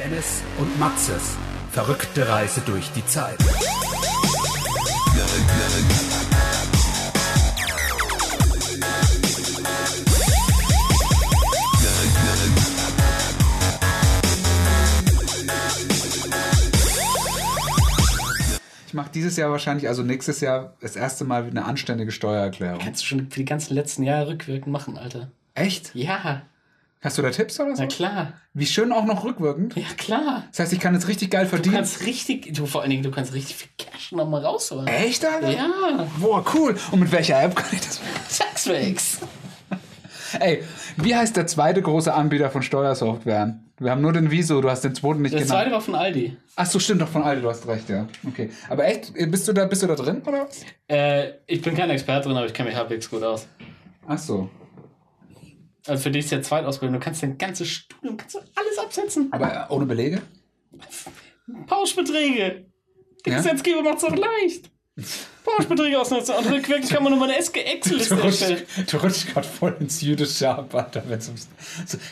Dennis und Maxes verrückte Reise durch die Zeit. Ich mache dieses Jahr wahrscheinlich, also nächstes Jahr, das erste Mal eine anständige Steuererklärung. Kannst du schon für die ganzen letzten Jahre rückwirkend machen, Alter. Echt? Ja, Hast du da Tipps oder so? na klar. Wie schön auch noch rückwirkend. Ja, klar. Das heißt, ich kann jetzt richtig geil Du verdienen. kannst richtig, du vor allen Dingen, du kannst richtig viel Cash nochmal rausholen. Echt, Alter? Ja, Boah, cool. Und mit welcher App kann ich das machen? Taxfix. Ey, wie heißt der zweite große Anbieter von Steuersoftware? Wir haben nur den Wieso, du hast den zweiten nicht Das genannt. zweite war von Aldi. Ach so, stimmt doch von Aldi, du hast recht, ja. Okay. Aber echt, bist du da, bist du da drin, oder was? Äh, ich bin kein Experte drin, aber ich kenne mich halbwegs gut aus. Ach so. Also für dich ist ja Zweitausbildung. Du kannst dein ganzes Studium, kannst du alles absetzen. Aber äh, ohne Belege? Pauschbeträge. Der Ja? Gesetzgeber macht es auch leicht. Pauschbeträge ausnutzen. Und rückwirkend kann man nochmal eine Excel-Liste erstellen. du rutschst gerade voll ins jüdische ab, Alter,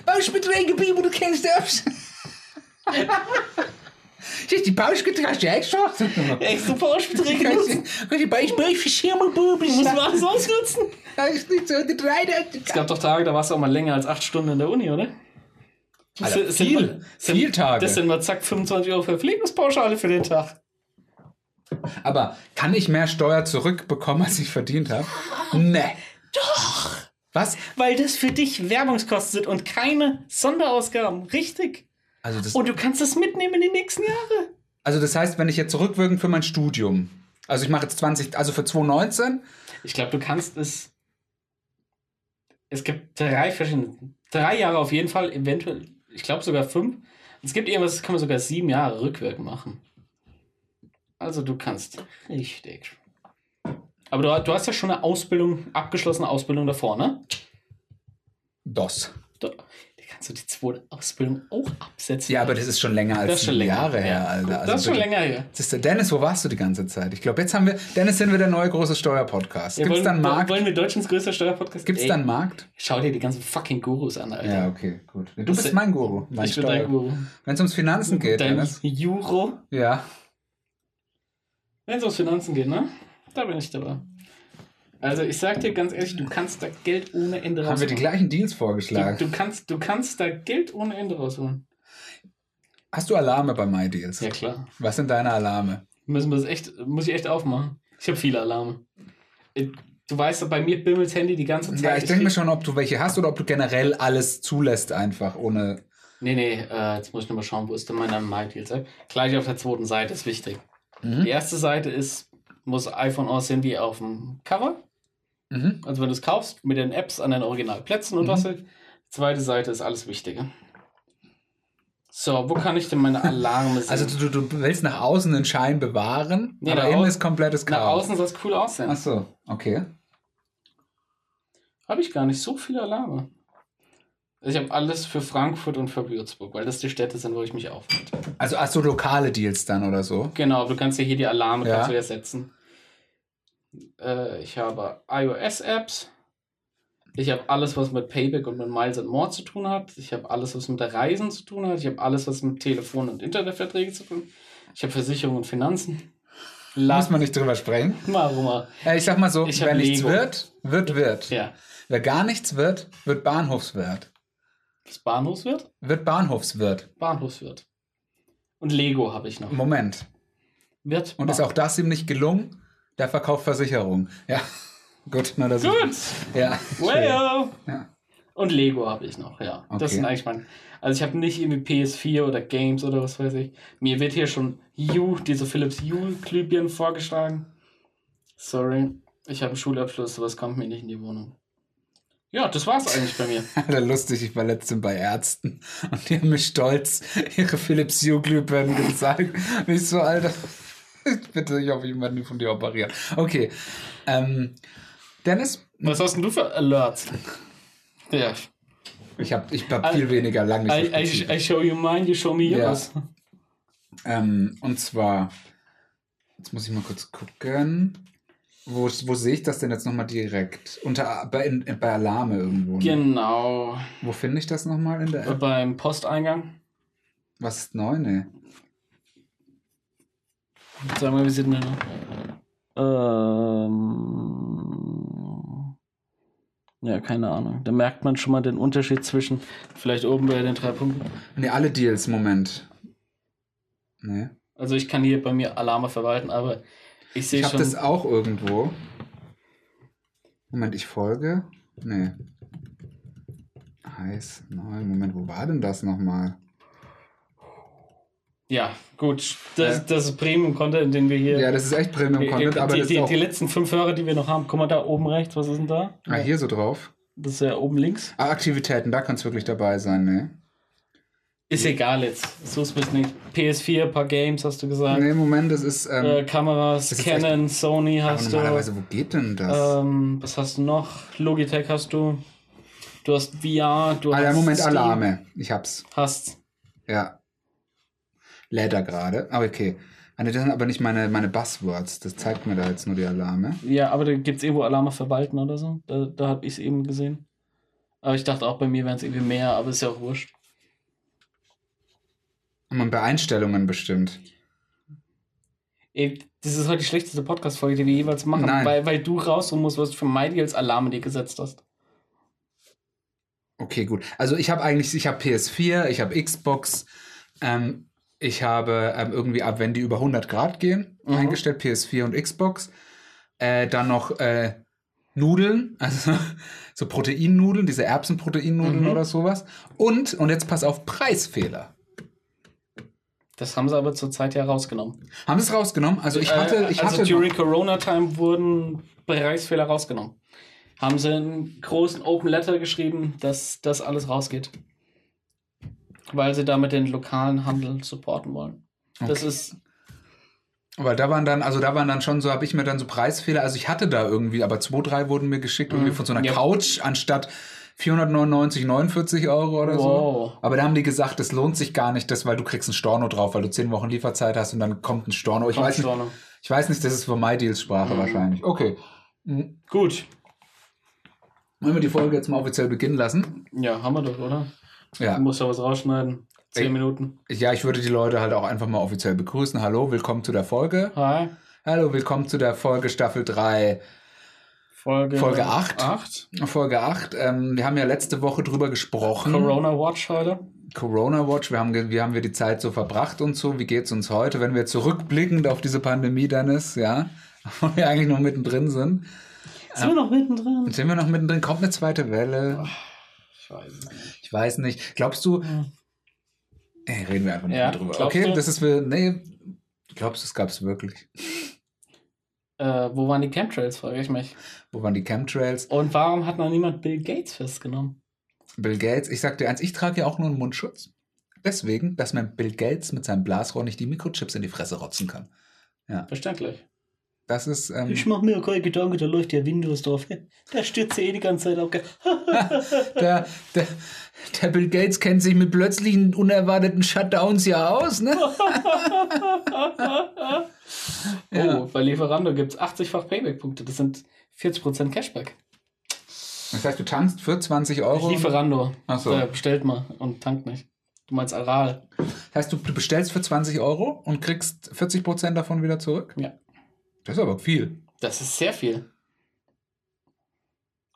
Pauschbeträge, Bibo, du kennst das. Siehst die Pauschbeträge, hast du ja extra? Extra Pauschbeträge nutzen. Die Beispiel für Schimmelbubis. Muss man alles ausnutzen. Das ist nicht so, die drei, Es gab doch Tage, da warst du auch mal länger als acht Stunden in der Uni, oder? Alter, sind- viel, sind- sind- viel Tage. Das sind mal zack 25 Euro Verpflegungspauschale für den Tag. Aber kann ich mehr Steuer zurückbekommen, als ich verdient habe? Nee. Doch. Was? Weil das für dich Werbungskosten sind und keine Sonderausgaben. Richtig. Also das, Und du kannst das mitnehmen in die nächsten Jahre. also das heißt, wenn ich jetzt zurückwirkend für mein Studium, also ich mache jetzt 20, also für 2019, Ich glaube, du kannst es. Es gibt drei verschiedene. Drei Jahre auf jeden Fall, eventuell, ich glaube sogar fünf. Es gibt irgendwas, das kann man sogar sieben Jahre rückwirkend machen. Also du kannst richtig. Aber du, du hast ja schon eine Ausbildung, abgeschlossene Ausbildung davor, ne? DOS. Da kannst du die zweite Ausbildung auch absetzen. Ja, aber das ist schon länger als schon länger Jahre her, Ja, Alter. Also das ist schon länger her. Du, Dennis, wo warst du die ganze Zeit? Ich glaube, jetzt haben wir, Dennis, sind wir der neue große Steuerpodcast. Ja, Gibt es wollen, da einen Markt? wollen wir Deutschlands größter Steuerpodcast? Gibt es Ey, da einen Markt? Schau dir die ganzen fucking Gurus an, Alter. Ja, okay, gut. Du Das bist ist- mein Guru. Mein ich bin dein Guru. Wenn es ums Finanzen geht, Dein Dennis. Juro. Ja. Wenn es ums Finanzen geht, ne? Da bin ich dabei. Also ich sag dir ganz ehrlich, du kannst da Geld ohne Ende Haben wir die rausholen. gleichen Deals vorgeschlagen? Du, du, kannst, du kannst da Geld ohne Ende rausholen. Hast du Alarme bei MyDeals? Ja klar. Was sind deine Alarme? Müssen wir das echt, muss ich echt aufmachen. Ich habe viele Alarme. Äh, Du weißt bei mir bimmelt das Handy die ganze Zeit. Ja, ich denke mir schon, ob du welche hast oder ob du generell alles zulässt, einfach ohne. Nee, nee, äh, jetzt muss ich nochmal schauen, wo ist denn meine MyDeals App? Gleich auf der zweiten Seite ist wichtig. Mhm. Die erste Seite ist, muss iPhone aussehen wie auf dem Cover. Mhm. Also wenn du es kaufst, mit den Apps an den Originalplätzen und Mhm. was halt. Zweite Seite ist alles Wichtige. So, wo kann ich denn meine Alarme sehen? Also du, du du willst nach außen den Schein bewahren, Nee, aber nach innen ist komplettes Nach Chaos. außen soll es cool aussehen. Ach so, okay. Habe ich gar nicht so viele Alarme. Ich habe alles für Frankfurt und für Würzburg, weil das die Städte sind, wo ich mich aufhalte. Also ach so lokale Deals dann oder so. Genau, du kannst ja hier die Alarme Ja. kannst du ja setzen. Äh, ich habe iOS-Apps. Ich habe alles, was mit Payback und mit Miles and More zu tun hat. Ich habe alles, was mit Reisen zu tun hat. Ich habe alles, was mit Telefon- und Internetverträgen zu tun hat. Ich habe Versicherung und Finanzen. Muss man nicht drüber sprechen. Warum? Ja, ich sag mal so, Ich wenn nichts Lego. wird, wird, wird. Ja. Wer gar nichts wird, wird Bahnhofswirt. Das Bahnhofswirt? Wird Bahnhofswirt. Bahnhofswirt. Und Lego habe ich noch. Moment. Wird Und ist auch das ihm nicht gelungen? Der verkauft Versicherung. Ja. Gut, na das Gut. Ist, ja. Well. Ja. Und Lego habe ich noch, ja. Okay. Das sind eigentlich meine. Also ich habe nicht irgendwie PS4 oder Games oder was weiß ich. Mir wird hier schon U, diese Philips U-Glühbirnen vorgeschlagen. Sorry, ich habe einen Schulabschluss, sowas kommt mir nicht in die Wohnung. Ja, das war's eigentlich bei mir. Alter, lustig, ich war letztens bei Ärzten und die haben mir stolz ihre Philips Hue Glühbirnen gezeigt. Und ich so, Alter, bitte, ich hoffe, ich werde nie von dir operiert. Okay. Ähm, Dennis, Was hast denn du für Alerts? Ja. ich habe ich hab viel weniger lange I, I. I show you mine, you show me Ja. yours. Ähm, und zwar, jetzt muss ich mal kurz gucken. Wo, wo sehe ich das denn jetzt nochmal direkt? Unter, bei, in, bei Alarme irgendwo. Ne? Genau. Wo finde ich das nochmal in der App? Beim Posteingang. Was ist neu? Nee. Sag mal, wie sieht denn der Ähm. Ja, keine Ahnung. Da merkt man schon mal den Unterschied zwischen vielleicht oben bei den drei Punkten. Nee, alle Deals, Moment. Nee. Also ich kann hier bei mir Alarme verwalten, aber ich sehe Ich habe schon. das auch irgendwo. Moment, ich folge. Nee. Heiß, neu. Moment, wo war denn das nochmal? Ja, gut. Das, Ja. das ist Premium-Content, den wir hier. Ja, das ist echt Premium-Content, die, aber die, die, die letzten fünf Hörer, die wir noch haben, guck mal da oben rechts, was ist denn da? Ah, hier so drauf. Das ist ja oben links. Ah, Aktivitäten, da kann es wirklich dabei sein, ne? Ist egal jetzt. So ist es nicht. PS4, paar Games hast du gesagt. Nee, Moment, das ist... Ähm, Äh, Kameras, Das ist Canon, Sony aber hast du. normalerweise, wo geht denn das? Ähm, was hast du noch? Logitech hast du. Du hast VR, du ah hast. ja, Moment, Steam, Alarme. Ich hab's. Hast. Ja. Lädt er gerade. Ah, okay. Ah, das sind aber nicht meine, meine Buzzwords. Das zeigt mir da jetzt nur die Alarme. Ja, aber da gibt es irgendwo Alarme verwalten oder so. Da, da habe ich es eben gesehen. Aber ich dachte auch bei mir wären es irgendwie mehr, aber ist ja auch wurscht. Und bei Einstellungen bestimmt. Ey, das ist heute die schlechteste Podcast-Folge, die wir jeweils machen, Nein. weil, weil du raussuchen musst, was für MyDeals Alarme dir gesetzt hast. Okay, gut. Also ich habe eigentlich, ich habe PS4, ich habe Xbox, ähm, ich habe ähm, irgendwie ab, wenn die über 100 Grad gehen, Mhm. eingestellt PS4 und Xbox. Äh, dann noch äh, Nudeln, also so Proteinnudeln, diese Erbsenproteinnudeln Mhm. oder sowas. Und, und jetzt pass auf, Preisfehler. Das haben sie aber zurzeit ja rausgenommen. Haben sie es rausgenommen? Also ich hatte, Äh, ich also hatte during Corona-Time wurden Preisfehler rausgenommen. Haben sie einen großen Open Letter geschrieben, dass das alles rausgeht. Weil sie damit den lokalen Handel supporten wollen. Das Okay. ist Weil da waren dann, also da waren dann schon so, habe ich mir dann so Preisfehler, also ich hatte da irgendwie, aber zwei, drei wurden mir geschickt, irgendwie Mhm. von so einer Ja. Couch anstatt 499, 49 Euro oder so. Wow. Aber da haben die gesagt, das lohnt sich gar nicht, das, weil du kriegst ein Storno drauf, weil du zehn Wochen Lieferzeit hast und dann kommt ein Storno. Ich, Kommt weiß, nicht, Storno. ich weiß nicht, das ist von MyDeals Sprache Mhm. wahrscheinlich. Okay. Mhm. Gut. Wollen wir die Folge jetzt mal offiziell beginnen lassen? Ja, haben wir doch, oder? Ja. Du musst ja was rausschneiden. Zehn Ey. Minuten. Ja, ich würde die Leute halt auch einfach mal offiziell begrüßen. Hallo, willkommen zu der Folge. Hi. Hallo, willkommen zu der Folge Staffel 3. Folge, Folge acht. 8. Folge 8. Ähm, wir haben ja letzte Woche drüber gesprochen. Corona Watch heute. Corona Watch. Wir haben, wie haben wir die Zeit so verbracht und so? Wie geht's uns heute, wenn wir zurückblickend auf diese Pandemie dann ist, ja? Wo wir eigentlich noch mittendrin sind. Sind wir noch mittendrin? Sind wir noch mittendrin? Kommt eine zweite Welle? Ich es nicht. Ich weiß nicht. Glaubst du? Ey, reden wir einfach nicht Ja, mehr drüber. Okay, du? das ist für. Nee. Glaubst du, es gab's wirklich? Äh, wo waren die Chemtrails, frage ich mich. Wo waren die Chemtrails? Und warum hat noch niemand Bill Gates festgenommen? Bill Gates, ich sag dir eins, ich trage ja auch nur einen Mundschutz. Deswegen, dass mir Bill Gates mit seinem Blasrohr nicht die Mikrochips in die Fresse rotzen kann. Verständlich. Das ist. Ähm, mach mir keine Gedanken, da läuft ja Windows drauf. Da stürzt eh die ganze Zeit auf. der, der, der Bill Gates kennt sich mit plötzlichen unerwarteten Shutdowns ja aus, ne? Ja. Oh, bei Lieferando gibt es 80-fach Payback-Punkte. Das sind 40% Cashback. Das heißt, du tankst für 20 Euro. Lieferando. Ach so. Äh, bestellt mal und tankt nicht. Du meinst Aral. Das heißt, du, du bestellst für 20 Euro und kriegst 40% davon wieder zurück? Ja. Das ist aber viel. Das ist sehr viel.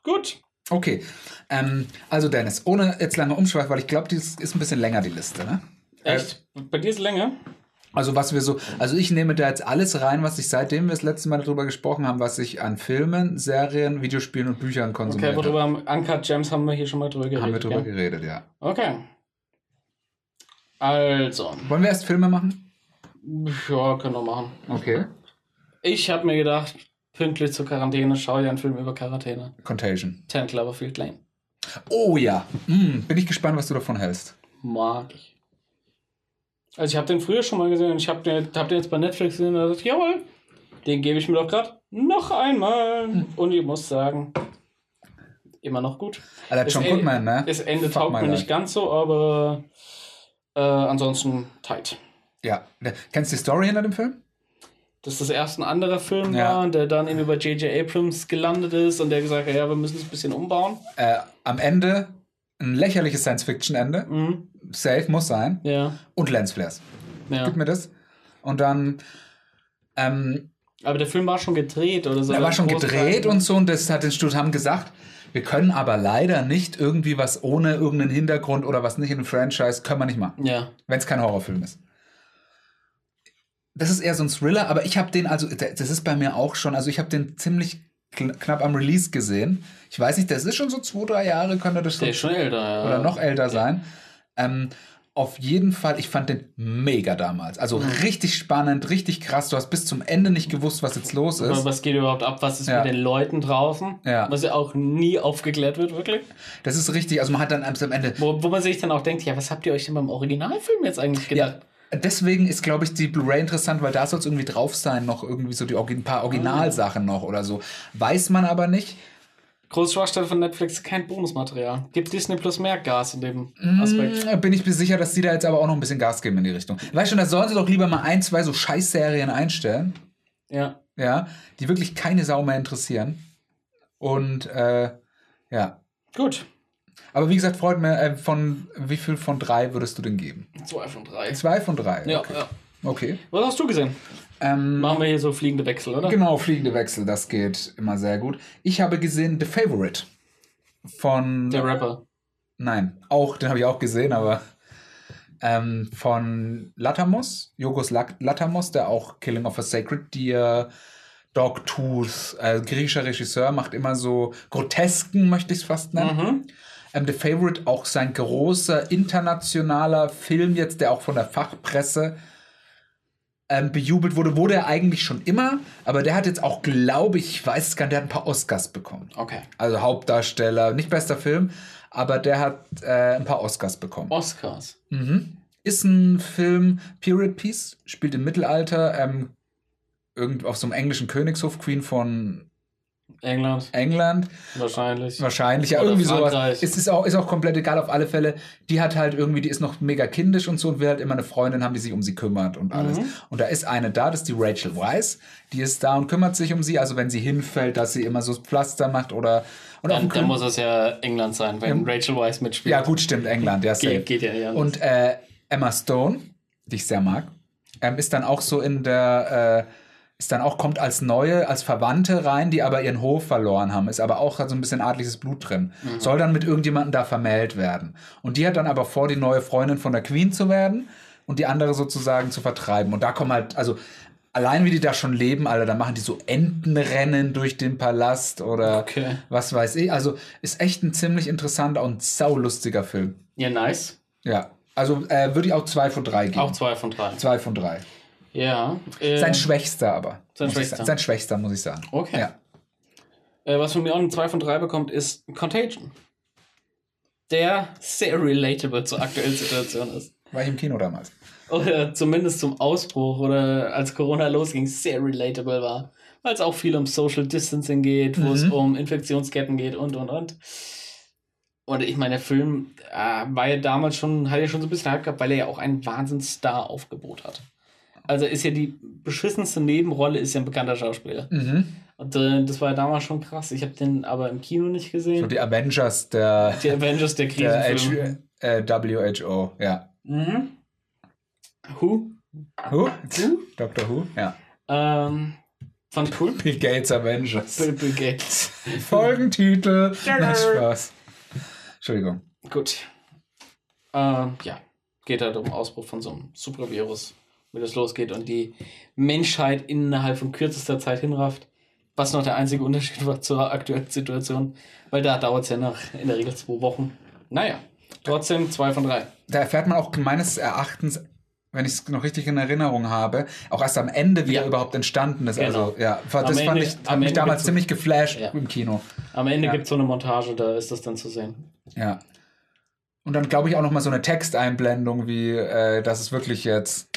Gut. Okay. Ähm, also, Dennis, ohne jetzt lange Umschweif, weil ich glaube, die ist ein bisschen länger, die Liste, ne? Echt? Bei dir ist länger? Also was wir so, also ich nehme da jetzt alles rein, was ich seitdem wir das letzte Mal darüber gesprochen haben, was ich an Filmen, Serien, Videospielen und Büchern konsumiert Okay, worüber haben Uncut Gems haben wir hier schon mal drüber geredet. haben wir drüber ja? geredet, ja. Okay. Also. Wollen wir erst Filme machen? Ja, können wir machen. Okay. Ich habe mir gedacht, pünktlich zur Quarantäne schaue ich einen Film über Quarantäne. Contagion. 10 Cloverfield Lane. Oh ja. Hm, bin ich gespannt, was du davon hältst. Mag ich. Also ich habe den früher schon mal gesehen und ich habe den, hab den jetzt bei Netflix gesehen und da dachte jawohl, den gebe ich mir doch gerade noch einmal. Und ich muss sagen, immer noch gut. Alter, John Goodman, ne? Das Ende Fuck taugt mir nicht ganz so, aber äh, ansonsten tight. Ja. Kennst du die Story hinter dem Film? Dass das erst ein anderer Film Ja. war, der dann irgendwie bei J.J. Abrams gelandet ist und der gesagt hat, ja, wir müssen es ein bisschen umbauen. Äh, am Ende ein lächerliches Science-Fiction-Ende. Mhm. Safe muss sein. Ja. Und Lensflares. ja. Gib mir das. Und dann, ähm, Aber der Film war schon gedreht oder so. er war schon gedreht und so und das hat den Studio haben gesagt, wir können aber leider nicht irgendwie was ohne irgendeinen Hintergrund oder was nicht in einem Franchise, können wir nicht machen, Ja. wenn es kein Horrorfilm ist. Das ist eher so ein Thriller, aber ich habe den, also das ist bei mir auch schon, also ich habe den ziemlich kn- knapp am Release gesehen. Ich weiß nicht, das ist schon so zwei, drei Jahre, könnte das Der ist schon älter, ja. oder noch älter sein. Ähm, auf jeden Fall, ich fand den mega damals. Also Mhm. richtig spannend, richtig krass. Du hast bis zum Ende nicht gewusst, was jetzt los ist. Was geht überhaupt ab? Was ist Ja. mit den Leuten draußen? Ja. Was ja auch nie aufgeklärt wird, wirklich. Das ist richtig. Also man hat dann am Ende. Wo, wo man sich dann auch denkt, ja, was habt ihr euch denn beim Originalfilm jetzt eigentlich gedacht? Deswegen ist, glaube ich, die Blu-ray interessant, weil da soll es irgendwie drauf sein, noch irgendwie so die ein paar Originalsachen noch oder so. Weiß man aber nicht. Große Schwachstelle von Netflix, kein Bonusmaterial. Gibt Disney Plus mehr Gas in dem Aspekt. Hm, Bin ich mir sicher, dass die da jetzt aber auch noch ein bisschen Gas geben in die Richtung. Weißt du, da sollen sie doch lieber mal ein, zwei so Scheißserien einstellen. Ja. Ja, die wirklich keine Sau mehr interessieren. Und äh, ja. Gut. Aber wie gesagt, freut mir, äh, von wie viel von drei würdest du denn geben? Zwei von drei. Zwei von drei. Ja, okay. ja. okay. Was hast du gesehen? Ähm, Machen wir hier so fliegende Wechsel, oder? genau, fliegende Wechsel, das geht immer sehr gut. Ich habe gesehen The Favorite von. Der Rapper. Nein, auch, den habe ich auch gesehen, aber ähm, von Latamos, Yogos Lat- Latamos, der auch Killing of a Sacred Deer, Dogtooth, äh, griechischer Regisseur, macht immer so grotesken, möchte ich es fast nennen. Mhm. Ähm, The Favorite, auch sein großer internationaler Film jetzt, der auch von der Fachpresse ähm, bejubelt wurde, wurde er eigentlich schon immer, aber der hat jetzt auch, glaube ich, ich weiß es gar nicht, der hat ein paar Oscars bekommen. Okay. Also Hauptdarsteller, nicht bester Film, aber der hat äh, ein paar Oscars bekommen. Oscars. Mhm. Ist ein Film, Period Piece, spielt im Mittelalter, ähm, irgend auf so einem englischen Königshof, Queen von England. England. Wahrscheinlich. Wahrscheinlich, ja, Oder irgendwie sowas. Frankreich. Es ist auch, ist auch komplett egal, auf alle Fälle. Die hat halt irgendwie, die ist noch mega kindisch und so und will halt immer eine Freundin haben, die sich um sie kümmert und alles. Mhm. Und da ist eine da, das ist die Rachel Weisz, die ist da und kümmert sich um sie. Also wenn sie hinfällt, dass sie immer so Pflaster macht oder. Und Dann, dann muss es ja England sein, wenn Rachel Weisz mitspielt. ja, gut, stimmt, England, ja, safe. Geht, geht ja anders. Und äh, Emma Stone, die ich sehr mag, ähm, ist dann auch so in der, äh, ist dann auch, kommt als neue, als Verwandte rein, die aber ihren Hof verloren haben, ist aber auch hat so ein bisschen adliges Blut drin. Soll dann mit irgendjemandem da vermählt werden. Und die hat dann aber vor, die neue Freundin von der Queen zu werden und die andere sozusagen zu vertreiben. Und da kommen halt, also allein wie die da schon leben, Alter, da machen die so Entenrennen durch den Palast oder Okay. was weiß ich. Also ist echt ein ziemlich interessanter und saulustiger Film. ja, nice. Ja, also äh, würde ich auch zwei von drei geben. Auch zwei von drei. zwei von drei. Ja. Äh, Sein schwächster aber. Sein schwächster. Sein schwächster, muss ich sagen. Okay. Ja. äh, was von mir auch eine 2 von 3 bekommt, ist Contagion. Der sehr relatable zur aktuellen Situation ist. War ich im Kino damals. Oder zumindest zum Ausbruch oder als Corona losging, sehr relatable war. Weil es auch viel um Social Distancing geht, wo es Mhm. um Infektionsketten geht und und und. Und ich meine, der Film äh, war ja damals schon, hat ja schon so ein bisschen Hype gehabt, weil er ja auch ein Wahnsinns-Star-Aufgebot hat. Also ist ja die beschissenste Nebenrolle, ist ja ein bekannter Schauspieler. Mhm. Und äh, das war ja damals schon krass. Ich habe den aber im Kino nicht gesehen. So die Avengers der, die Avengers der der Krisenfilm. H, äh, WHO. Ja. Mhm. Who? Who? Dr. Who? Ja. Ähm, fand ich cool. Bill Gates Avengers. Bill, Bill Gates. Folgentitel. Na, Spaß. Entschuldigung. Gut. Ähm, ja. Geht halt um Ausbruch von so einem Supervirus, wie das losgeht und die Menschheit innerhalb von kürzester Zeit hinrafft. Was noch der einzige Unterschied war zur aktuellen Situation, weil da dauert es ja noch in der Regel zwei Wochen. Naja, trotzdem zwei von drei. Da erfährt man auch meines Erachtens, wenn ich es noch richtig in Erinnerung habe, auch erst am Ende, wie Ja. er überhaupt entstanden ist. Genau. Also, ja, das Am fand Ende- ich, hat mich damals ziemlich geflasht Ja. im Kino. Am Ende Ja. gibt es so eine Montage, da ist das dann zu sehen. Ja. Und dann glaube ich auch noch mal so eine Texteinblendung, wie äh, dass es wirklich jetzt,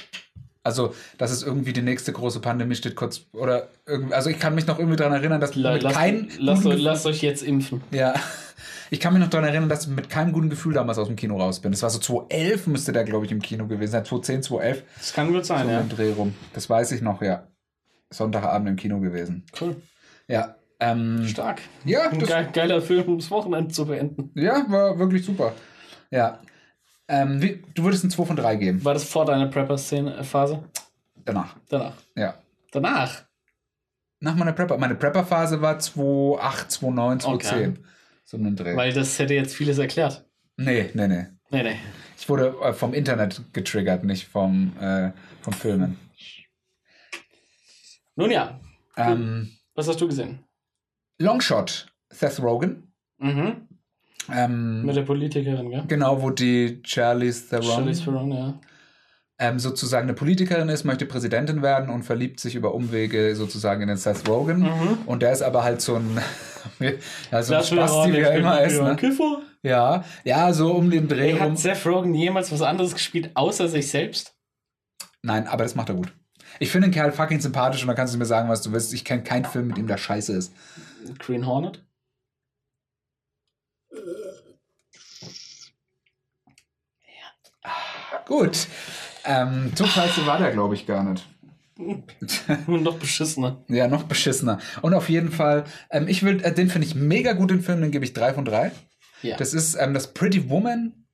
also dass es irgendwie die nächste große Pandemie steht kurz oder irgendwie, also ich kann mich noch irgendwie daran erinnern, dass La, mit lasst, kein euch, Gefühl- lasst euch jetzt impfen. ja, ich kann mich noch daran erinnern, dass ich mit keinem guten Gefühl damals aus dem Kino raus bin. Das war so 2011 müsste der glaube ich im Kino gewesen sein, 2010, 2011 Das kann gut so sein, um ja. Dreh rum. Das weiß ich noch, ja. Sonntagabend im Kino gewesen. Cool. Ja. Ähm, Stark. ja, Ein geiler Film, um das Wochenende zu beenden. ja, war wirklich super. Ja. Ähm, wie, du würdest ein 2 von 3 geben. War das vor deiner Prepper-Szene-Phase? Danach. Danach. Ja. Danach? Nach meiner Prepper. Meine Prepper-Phase war 2,8, 2,9, 2,10. So einen Dreh. Weil das hätte jetzt vieles erklärt. nee, nee, nee. Nee, nee. Ich wurde äh, vom Internet getriggert, nicht vom, äh, vom Filmen. Nun ja, Ähm, was hast du gesehen? Longshot, Seth Rogen. Mhm. Ähm, Mit der Politikerin, gell? genau, wo die Charlize Theron Charlize Theron, ja. ähm, sozusagen eine Politikerin ist, möchte Präsidentin werden und verliebt sich über Umwege sozusagen in den Seth Rogen. Mhm. Und der ist aber halt so ein, ja, so ein Spasti, wie er immer ist. Ne? Kiffer. Ja, ja, so um den Dreh Ey, rum. hat Seth Rogen jemals was anderes gespielt, außer sich selbst? Nein, aber das macht er gut. Ich finde den Kerl fucking sympathisch und dann kannst du mir sagen, was du willst. Ich kenne keinen Film mit ihm, der scheiße ist. Green Hornet? Gut. Ähm, so scheiße war der, glaube ich, gar nicht. Noch beschissener. Ja, noch beschissener. Und auf jeden Fall, ähm, ich will, äh, den finde ich mega gut, den Film, den gebe ich drei von drei. Ja. Das ist ähm, das Pretty Woman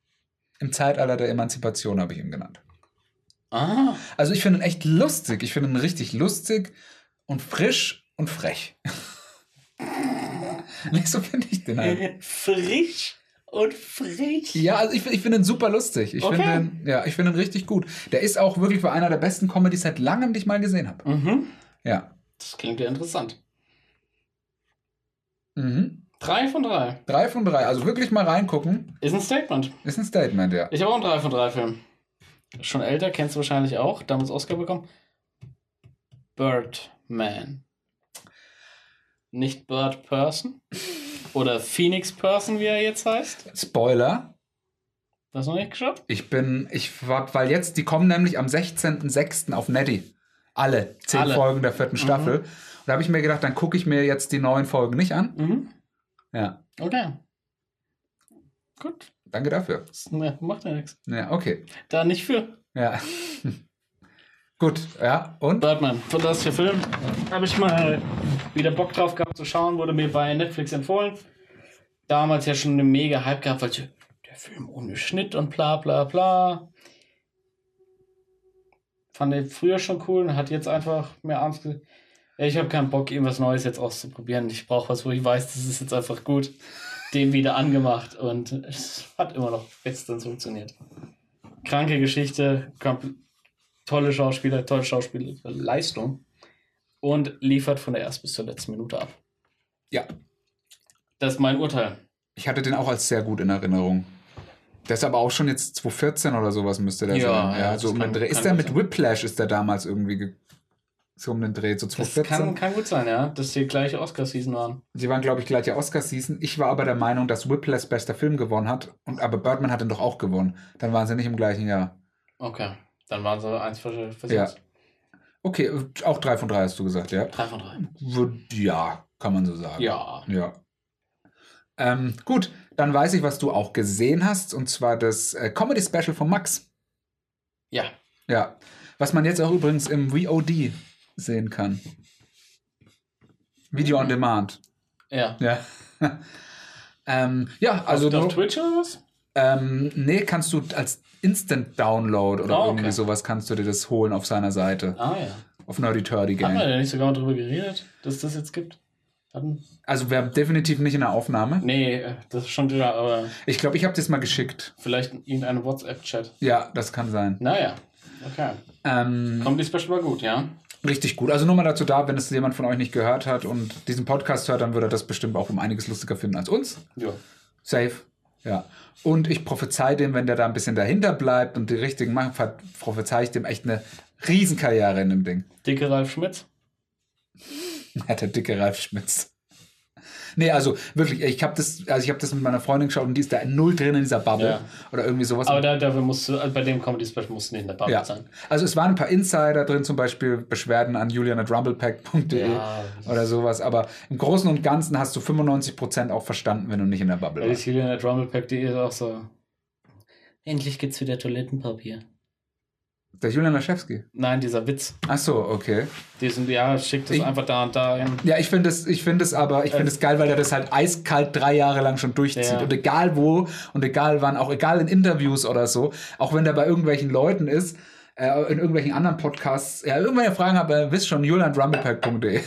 im Zeitalter der Emanzipation, habe ich ihn genannt. ah, Also ich finde ihn echt lustig. Ich finde ihn richtig lustig und frisch und frech. Nicht so finde ich den halt. frisch und frech. Ja, also ich, ich finde ihn super lustig. Ich Okay. finde ihn, ja, ich finde ihn richtig gut. Der ist auch wirklich bei einer der besten Comedies seit langem, die ich mal gesehen habe. Mhm. Ja. Das klingt ja interessant. Mhm. Drei von drei. Drei von drei. Also wirklich mal reingucken. Ist ein Statement. Ist ein Statement, ja. Ich habe auch einen 3 von 3 Film. Schon älter, kennst du wahrscheinlich auch. Damals Oscar bekommen. Birdman. Nicht Bird Person. Oder Phoenix Person, wie er jetzt heißt. Spoiler. Hast du noch nicht geschaut? Ich bin, ich war, weil jetzt, die kommen nämlich am 16.06. auf Netty. Alle zehn Alle. Folgen der vierten Staffel. Und da habe ich mir gedacht, dann gucke ich mir jetzt die neuen Folgen nicht an. Mhm. Ja, Okay. Gut. danke dafür. Das ne, macht ja nichts. Ja, okay. Da nicht für. Ja. Gut, ja, und? Birdman, fantastischer Film. Habe ich mal wieder Bock drauf gehabt zu schauen, wurde mir bei Netflix empfohlen. Damals ja schon eine mega Hype gehabt, weil ich, der Film ohne Schnitt und bla bla bla. Fand ich früher schon cool und hat jetzt einfach mehr Angst. ich habe keinen Bock, irgendwas Neues jetzt auszuprobieren. Ich brauche was, wo ich weiß, das ist jetzt einfach gut. Dem wieder angemacht und es hat immer noch bestens funktioniert. Kranke Geschichte, tolle Schauspieler, tolle Schauspielerleistung und liefert von der ersten bis zur letzten Minute ab. Ja, Das ist mein Urteil. ich hatte den auch als sehr gut in Erinnerung. Der ist aber auch schon jetzt 2014 oder sowas müsste der Ja, sein. ja, das so um den Dreh. Ist der mit sein. Whiplash, ist der damals irgendwie ge- so um den Dreh, so Das 2014? kann, kann gut sein, ja, dass die gleiche Oscar-Season waren. Sie waren, glaube ich, gleiche Oscar-Season. Ich war aber der Meinung, dass Whiplash bester Film gewonnen hat. Und, aber Birdman hat ihn doch auch gewonnen. Dann waren sie nicht im gleichen Jahr. Okay, dann waren sie eins für Ja. Okay, auch drei von drei hast du gesagt, ja? Drei von drei. Ja, kann man so sagen. Ja. Ja. Ähm, gut, dann weiß ich, was du auch gesehen hast. Und zwar das äh, Comedy-Special von Max. Ja. Ja. Was man jetzt auch übrigens im VOD sehen kann. Video on Demand. Ja. Ja. ähm, ja, also auf, auf Twitch oder was? Ähm, nee, kannst du als Instant Download oder Ah, okay. irgendwie sowas kannst du dir das holen auf seiner Seite. Ah ja. Auf Nerdy Turdy Haben wir ja nicht sogar mal drüber geredet, dass es das jetzt gibt? Hatten? Also wir haben definitiv nicht in der Aufnahme. Nee, äh, das ist schon wieder, aber Ich glaube, ich habe das mal geschickt. vielleicht in irgendeinem WhatsApp-Chat. Ja, das kann sein. Naja. Okay. Ähm, Comedy Special war gut, ja? richtig gut. Also nur mal dazu da, wenn es jemand von euch nicht gehört hat und diesen Podcast hört, dann würde er das bestimmt auch um einiges lustiger finden als uns. Ja. Safe. Ja. Und ich prophezei dem, wenn der da ein bisschen dahinter bleibt und die richtigen macht, prophezei ich dem echt eine Riesenkarriere in dem Ding. Dicke Ralf Schmitz. Ja, der dicke Ralf Schmitz. Nee, also wirklich, ich habe das, also ich habe das mit meiner Freundin geschaut und die ist da null drin in dieser Bubble Ja. oder irgendwie sowas. Aber da, dafür musst du, also bei dem Comedy Special musst du nicht in der Bubble ja. sein. Also es waren ein paar Insider drin, zum Beispiel Beschwerden an julian.rumblepack.de Ja. oder sowas, aber im Großen und Ganzen hast du 95% auch verstanden, wenn du nicht in der Bubble at Rumblepack.de ist auch so. Endlich gibt's wieder Toilettenpapier. Der Julian Laschewski. Nein, dieser Witz. Ach so, okay. Die sind, ja, schickt es einfach da und da hin. Ja, ich finde es, ich finde es aber, ich finde es geil, weil er das halt eiskalt drei Jahre lang schon durchzieht. Ja. Und egal wo und egal wann, auch egal in Interviews oder so, auch wenn der bei irgendwelchen Leuten ist, äh, in irgendwelchen anderen Podcasts, ja, irgendwelche Fragen äh, wisst schon, julianrumblepack.de.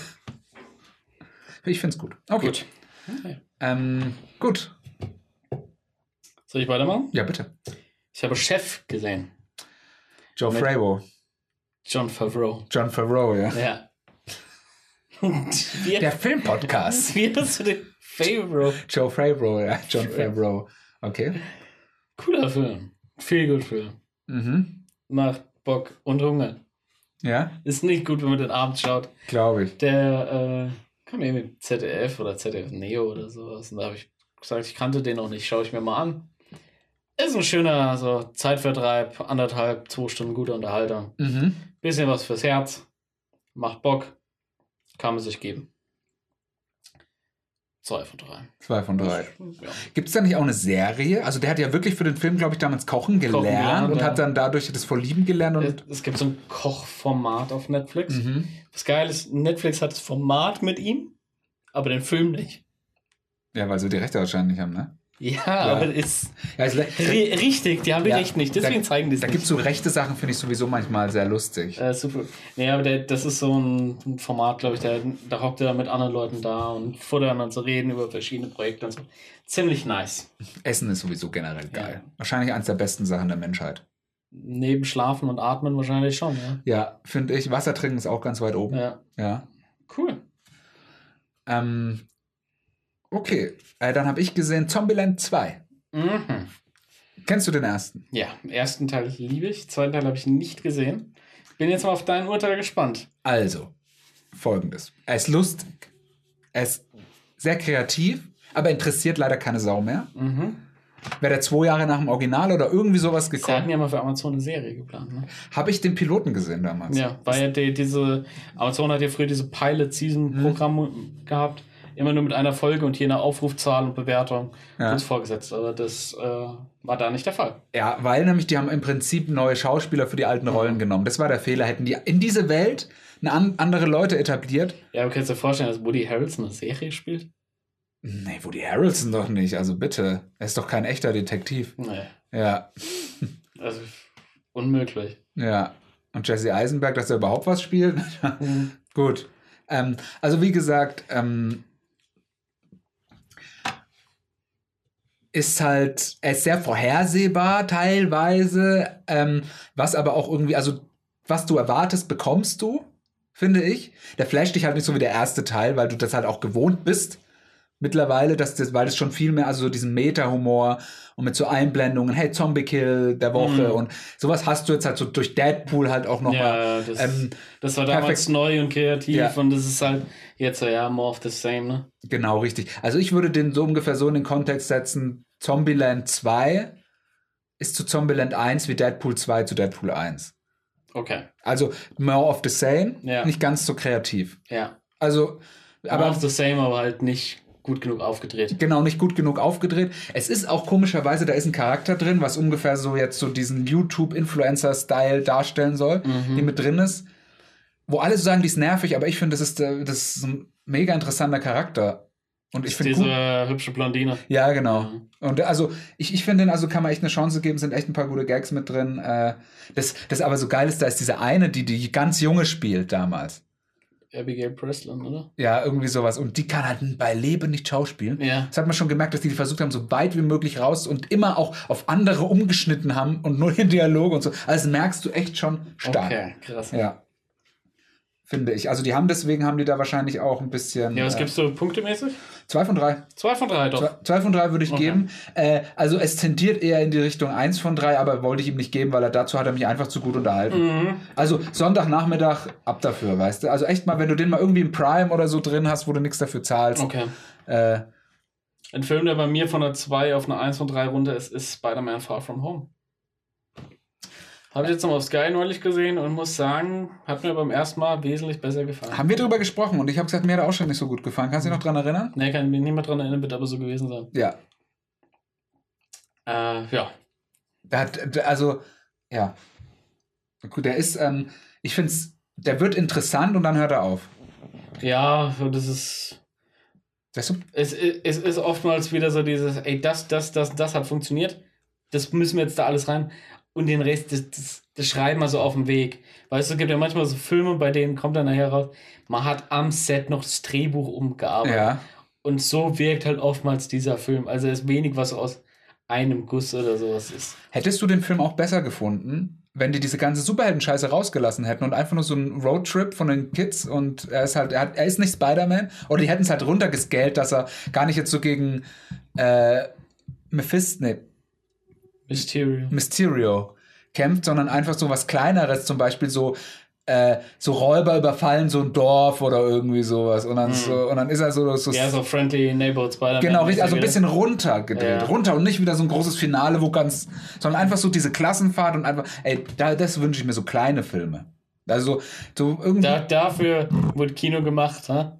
Ich finde es gut. Okay. Gut. Okay. Ähm, gut. Soll ich weitermachen? Ja, bitte. Ich habe Chef gesehen. Joe Favreau. John Favreau. John Favreau, ja. Ja. wie, Der Filmpodcast. wie hast du den Favreau? Joe Favreau, ja. John Favreau. Okay. Cooler Film. Viel gut Film. Mhm. Macht Bock und Hunger. Ja, Ist nicht gut, wenn man den Abend schaut. glaube ich. Der äh, kam irgendwie ZDF oder ZDF Neo oder sowas. Und da habe ich gesagt, ich kannte den noch nicht. Schaue ich mir mal an. Ist ein schöner so Zeitvertreib. Anderthalb, zwei Stunden gute Unterhaltung. Mhm. Bisschen was fürs Herz. Macht Bock. Kann man sich geben. Zwei von drei. Zwei von drei. Ja. Gibt es da nicht auch eine Serie? Also der hat ja wirklich für den Film, glaube ich, damals Kochen gelernt, gelernt, und ja. hat dann dadurch das Vorlieben gelernt und. Es, es gibt so ein Kochformat auf Netflix. Mhm. Was geil ist, Netflix hat das Format mit ihm, aber den Film nicht. Ja, weil sie die Rechte wahrscheinlich nicht haben, ne? Ja, aber ist Ja, ist le- ri richtig, die haben die Ja, Rechte nicht, deswegen da, zeigen die es Da gibt es so rechte Sachen, finde ich sowieso manchmal sehr lustig. Äh, super. Nee, aber der, das ist so ein, ein Format, glaube ich, der, da hockt er mit anderen Leuten da und futtern und so reden über verschiedene Projekte und so. Ziemlich nice. Essen ist sowieso generell geil. Ja. Wahrscheinlich eines der besten Sachen der Menschheit. Neben Schlafen und Atmen wahrscheinlich schon, ja. Ja, finde ich. Wasser trinken ist auch ganz weit oben. Ja, Ja. cool. Ähm, okay, äh, dann habe ich gesehen Zombieland 2. Mhm. Kennst du den ersten? Ja, den ersten Teil liebe ich, den zweiten Teil habe ich nicht gesehen. Bin jetzt mal auf dein Urteil gespannt. Also, folgendes. Er ist lustig. Er ist sehr kreativ, aber interessiert leider keine Sau mehr. Mhm. Wäre der zwei Jahre nach dem Original oder irgendwie sowas Sie hatten gekommen, ja mal für Amazon eine Serie geplant, ne? habe ich den Piloten gesehen damals. Ja, weil ja die, diese, Amazon hat ja früher diese Pilot-Season-Programme gehabt, immer nur mit einer Folge und je nach Aufrufzahl und Bewertung Ja. kurz vorgesetzt. Aber das äh, war da nicht der Fall. Ja, weil nämlich die haben im Prinzip neue Schauspieler für die alten Rollen genommen. Das war der Fehler. Hätten die in diese Welt eine an, andere Leute etabliert. Ja, du kannst dir vorstellen, dass Woody Harrelson eine Serie spielt? Nee, Woody Harrelson doch nicht. Also bitte. Er ist doch kein echter Detektiv. Nee, Ja, also unmöglich. ja. Und Jesse Eisenberg, dass er überhaupt was spielt? Gut. Ähm, also wie gesagt, ähm, ist halt, er ist sehr vorhersehbar teilweise, ähm, was aber auch irgendwie, also was du erwartest, bekommst du, finde ich. Der flasht dich halt nicht so wie der erste Teil, weil du das halt auch gewohnt bist. Mittlerweile, dass das, weil das schon viel mehr, also so diesen Meta-Humor und mit so Einblendungen, hey, Zombie-Kill der Woche Mhm. und sowas hast du jetzt halt so durch Deadpool halt auch nochmal. Ja, das, ähm, das war damals perfekt. neu und kreativ Ja. und das ist halt jetzt so, ja, more of the same, ne? Genau, richtig. Also ich würde den so ungefähr so in den Kontext setzen, Zombieland 2 ist zu Zombieland 1 wie Deadpool 2 zu Deadpool 1. Okay, Also more of the same, Ja. nicht ganz so kreativ. ja. Also, Aber aber of the same, aber halt nicht gut genug aufgedreht. genau nicht gut genug aufgedreht. Es ist auch komischerweise, da ist ein Charakter drin, was ungefähr so jetzt so diesen YouTube-Influencer-Style darstellen soll, Mhm. die mit drin ist. Wo alle so sagen, die ist nervig, aber ich finde, das ist, äh, das ist ein mega interessanter Charakter. Und ich finde Diese gut. hübsche Blondine. Ja, genau. Mhm. Und also, ich, ich finde, den also kann man echt eine Chance geben, sind echt ein paar gute Gags mit drin. Äh, das, das aber so geil ist, da ist diese eine, die die ganz junge spielt damals. Abigail Breslin, oder? Ja, irgendwie sowas. Und die kann halt bei Leben nicht schauspielen. Ja. Das hat man schon gemerkt, dass die versucht haben, so weit wie möglich raus und immer auch auf andere umgeschnitten haben und nur in Dialoge und so. Also merkst du echt schon stark. Okay, krass. Ja. Finde ich. Also die haben deswegen haben die da wahrscheinlich auch ein bisschen. Ja, was äh, gibst du punktemäßig? Zwei von drei. Zwei von drei doch. Zwei, zwei von drei würde ich Okay. geben. Äh, also es tendiert eher in die Richtung eins von drei, aber wollte ich ihm nicht geben, weil er dazu hat er mich einfach zu gut unterhalten. Mhm. Also Sonntagnachmittag ab dafür, weißt du. Also echt mal, wenn du den mal irgendwie im Prime oder so drin hast, wo du nichts dafür zahlst. Okay. Äh, Ein Film, der bei mir von einer 2 auf eine 1 von 3 runter ist, ist Spider-Man Far From Home. Habe ich jetzt nochmal auf Sky neulich gesehen und muss sagen, hat mir beim ersten Mal wesentlich besser gefallen. haben wir drüber gesprochen und ich habe gesagt, mir hat er auch schon nicht so gut gefallen. Kannst du dich noch dran erinnern? Ne, kann ich mich nicht mehr dran erinnern, wird aber so gewesen sein. Ja. Äh, ja. Da hat, also, ja. Gut, der ist, ähm, ich finde es, der wird interessant und dann hört er auf. Ja, das ist. Weißt du? Es, es ist oftmals wieder so dieses, ey, das, das, das, das hat funktioniert. Das müssen wir jetzt da alles rein. Und den Rest, das, das, das schreiben wir so auf dem Weg. Weißt du, es gibt ja manchmal so Filme, bei denen kommt dann nachher raus, man hat am Set noch das Drehbuch umgearbeitet. Ja. Und so wirkt halt oftmals dieser Film. Also es ist wenig, was aus einem Guss oder sowas ist. Hättest du den Film auch besser gefunden, wenn die diese ganze Superhelden-Scheiße rausgelassen hätten und einfach nur so einen Roadtrip von den Kids und er ist halt, er, hat, er ist nicht Spider-Man oder die hätten es halt runtergescaled, dass er gar nicht jetzt so gegen äh, Mephisto, nee, Mysterio. Mysterio kämpft, sondern einfach so was Kleineres, zum Beispiel so äh, so Räuber überfallen so ein Dorf oder irgendwie sowas und dann, so, und dann ist er so, so Ja, so Friendly Neighborhood Spider-Man. Genau, richtig, also ein bisschen runtergedreht. Ja. Runter und nicht wieder so ein großes Finale, wo ganz, sondern einfach so diese Klassenfahrt und einfach, ey, da, das wünsche ich mir so kleine Filme. Also, so irgendwie. Da, dafür wurde Kino gemacht, ha?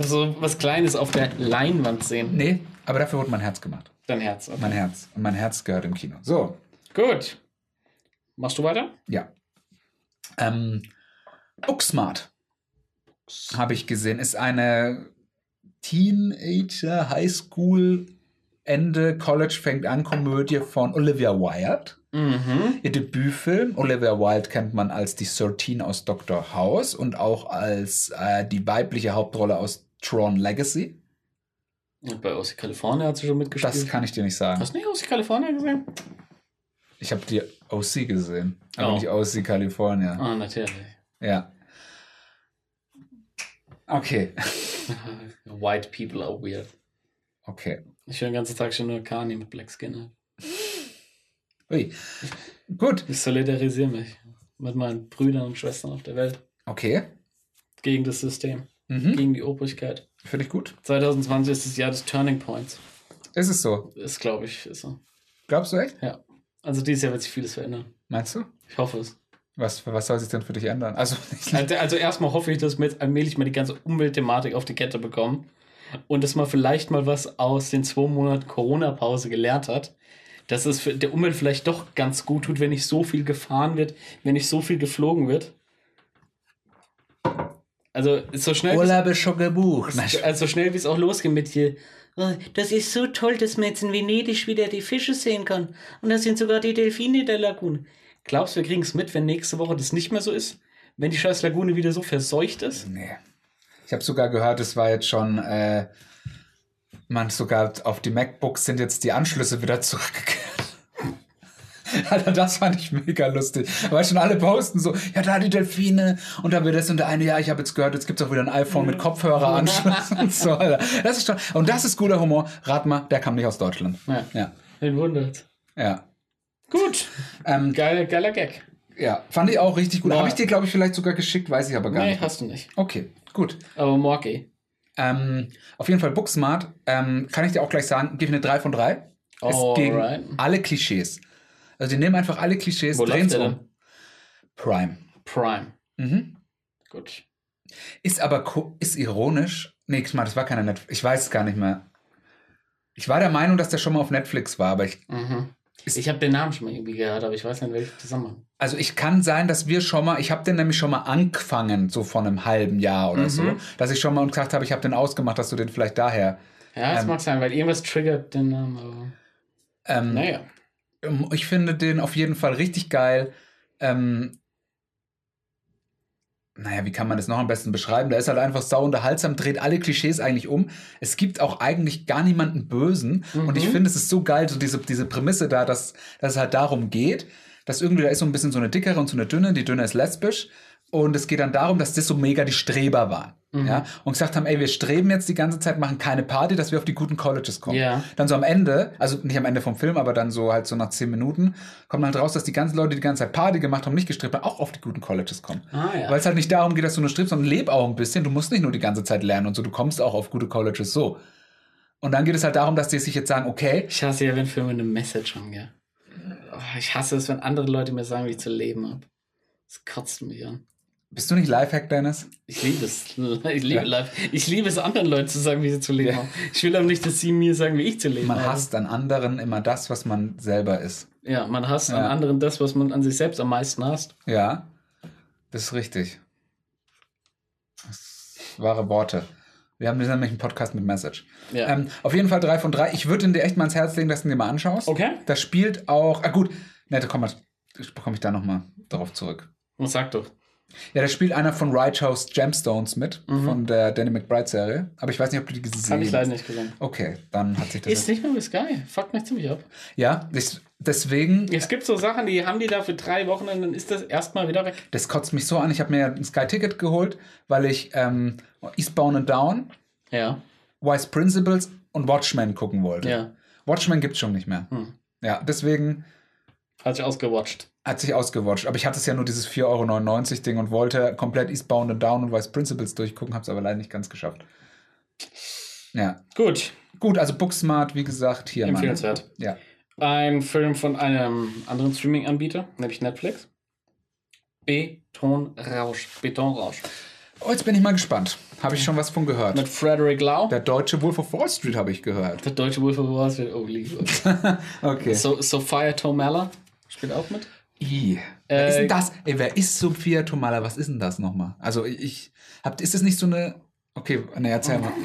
So was Kleines auf der Leinwand sehen. nee, aber dafür wurde mein Herz gemacht. Dein Herz. Okay. Mein Herz. Und mein Herz gehört im Kino. So, Gut. Machst du weiter? ja. Ähm, Booksmart habe ich gesehen, ist eine Teenager, Highschool, Ende, College fängt an, Komödie von Olivia Wilde. Mhm. Ihr Debütfilm. Olivia Wilde kennt man als die 13 aus Dr. House und auch als äh, die weibliche Hauptrolle aus Tron Legacy. Und bei Aussie California hat sie schon mitgespielt. Das kann ich dir nicht sagen. Hast du nicht Aussie California gesehen? Ich habe die OC gesehen, aber Oh. nicht OC California. Ah, natürlich. Ja. Okay. White people are weird. Okay. Ich höre den ganzen Tag schon nur Kanye mit Black Skin. Ui. Gut. Ich solidarisiere mich mit meinen Brüdern und Schwestern auf der Welt. Okay. Gegen das System. Mhm. Gegen die Obrigkeit. Finde ich gut. 2020 ist das Jahr des Turning Points. Ist es so? Ist, glaube ich, ist so. Glaubst du echt? Ja. Also dieses Jahr wird sich vieles verändern. Meinst du? Ich hoffe es. Was, was soll sich denn für dich ändern? Also, Also, also erstmal hoffe ich, dass wir jetzt allmählich mal die ganze Umweltthematik auf die Kette bekommen und dass man vielleicht mal was aus den zwei Monaten Corona-Pause gelernt hat. Dass es der Umwelt vielleicht doch ganz gut tut, wenn nicht so viel gefahren wird, wenn nicht so viel geflogen wird. Also so schnell, Urlaub ist schon gebucht. also so schnell wie es auch losgeht mit hier. "Oh, Das ist so toll, dass man jetzt in Venedig wieder die Fische sehen kann. Und da sind sogar die Delfine der Lagune. Glaubst du, wir kriegen es mit, wenn nächste Woche das nicht mehr so ist? Wenn die scheiß Lagune wieder so verseucht ist? Nee. Ich habe sogar gehört, es war jetzt schon, äh, man sogar auf die MacBooks sind jetzt die Anschlüsse wieder zurückgekehrt. Alter, das fand ich mega lustig. Weil schon alle posten so, ja, da die Delfine und da wird das und der eine, ja, ich habe jetzt gehört, jetzt gibt es auch wieder ein iPhone mit Kopfhöreranschluss und so, Alter. Das ist schon, und das ist guter Humor. Rat mal, der kam nicht aus Deutschland. Ja. Ja, Den wundert. ja. Gut. Ähm, Geiler, geiler Gag. ja, fand ich auch richtig gut. Habe ich dir, glaube ich, vielleicht sogar geschickt, weiß ich aber gar Nee, nicht. hast du nicht. Okay, gut. Aber Morky. Ähm, auf jeden Fall Booksmart, ähm, kann ich dir auch gleich sagen, gebe ich eine 3 von 3. Ist gegen alle Klischees. Also die nehmen einfach alle Klischees, drehen es um. Prime. Prime. Mhm. Gut. Ist aber ist ironisch. Nee, mal, das war keine Netflix. Ich weiß es gar nicht mehr. Ich war der Meinung, dass der schon mal auf Netflix war, aber ich. Mhm. Ich habe den Namen schon mal irgendwie gehört, aber ich weiß nicht, welchen Zusammenhang. Also ich kann sein, dass wir schon mal, ich habe den nämlich schon mal angefangen, so vor einem halben Jahr oder Mhm. so, dass ich schon mal gesagt habe, ich habe den ausgemacht, dass du den vielleicht daher. Ja, das Ähm. mag sein, weil irgendwas triggert den Namen, aber. Ähm, Naja. Ähm, Ich finde den auf jeden Fall richtig geil. Ähm, naja, wie kann man das noch am besten beschreiben? Der ist halt einfach sau unterhaltsam, dreht alle Klischees eigentlich um. Es gibt auch eigentlich gar niemanden Bösen. Und ich Mhm. finde, es ist so geil, so diese, diese Prämisse da, dass, dass es halt darum geht, dass irgendwie da ist so ein bisschen so eine dickere und so eine dünne. Die dünne ist lesbisch. Und es geht dann darum, dass das so mega die Streber waren. Mhm. Ja? Und gesagt haben, ey, wir streben jetzt die ganze Zeit, machen keine Party, dass wir auf die guten Colleges kommen. Ja. Dann so am Ende, also nicht am Ende vom Film, aber dann so halt so nach zehn Minuten, kommt halt raus, dass die ganzen Leute, die die ganze Zeit Party gemacht haben, nicht gestrebt haben, auch auf die guten Colleges kommen. Ah, ja. Weil es halt nicht darum geht, dass du nur strebst, sondern leb auch ein bisschen. Du musst nicht nur die ganze Zeit lernen und so, du kommst auch auf gute Colleges so. Und dann geht es halt darum, dass die sich jetzt sagen, okay, Ich hasse ja, wenn Filme eine Message haben, gell? Oh, ich hasse es, wenn andere Leute mir sagen, wie ich zu leben habe. Das kotzt mich an. Bist du nicht Lifehack, Dennis? Ich liebe es. Ich liebe Ja. Ich liebe es, anderen Leuten zu sagen, wie sie zu leben Ja. haben. Ich will aber nicht, dass sie mir sagen, wie ich zu leben Man habe. hasst an anderen immer das, was man selber ist. Ja, man hasst an Ja. anderen das, was man an sich selbst am meisten hasst. Ja, das ist richtig. Das sind wahre Worte. Wir haben nämlich einen Podcast mit Message. Ja. Ähm, auf jeden Fall drei von drei. Ich würde dir echt mal ans Herz legen, dass du dir mal anschaust. Okay. Das spielt auch. Ah, gut. Nette, komm mal. Komme ich da nochmal darauf zurück. Und sag doch. Ja, da spielt einer von Righteous Gemstones mit, von der Danny McBride-Serie. Aber ich weiß nicht, ob du die gesehen Habe ich leider hast. nicht gesehen. Okay, dann hat sich das. Ist nicht mehr wie Sky. Fuckt mich ziemlich ab. ja, ich, deswegen, Es gibt so Sachen, die haben die da für drei Wochen und dann ist das erstmal wieder weg. das kotzt mich so an. Ich habe mir ein Sky-Ticket geholt, weil ich ähm, Eastbound and Down, Ja. Wise Principles und Watchmen gucken wollte. Ja. Watchmen gibt es schon nicht mehr. Hm. Ja, deswegen Hat sich ausgewatcht. hat sich ausgewatcht. Aber ich hatte es ja nur dieses 4,99 Euro Ding und wollte komplett Eastbound and Down und Wise Principles durchgucken, habe es aber leider nicht ganz geschafft. Ja. Gut. Gut, also Booksmart, wie gesagt, hier. Empfehlenswert. Ja. Ein Film von einem anderen Streaming-Anbieter, nämlich Netflix. Betonrausch. Betonrausch. Oh, jetzt bin ich mal gespannt. Habe ich schon was von gehört. Mit Frederick Lau. Der deutsche Wolf of Wall Street habe ich gehört. Der deutsche Wolf of Wall Street. Oh, liebe. Okay. so, Sophia Tomella spielt auch mit. I. Wer ist Äh, denn das? Ey, wer ist Sophia Tomala? Was ist denn das nochmal? Also ich, hab, ist es nicht so eine. Okay, ne, erzähl mal.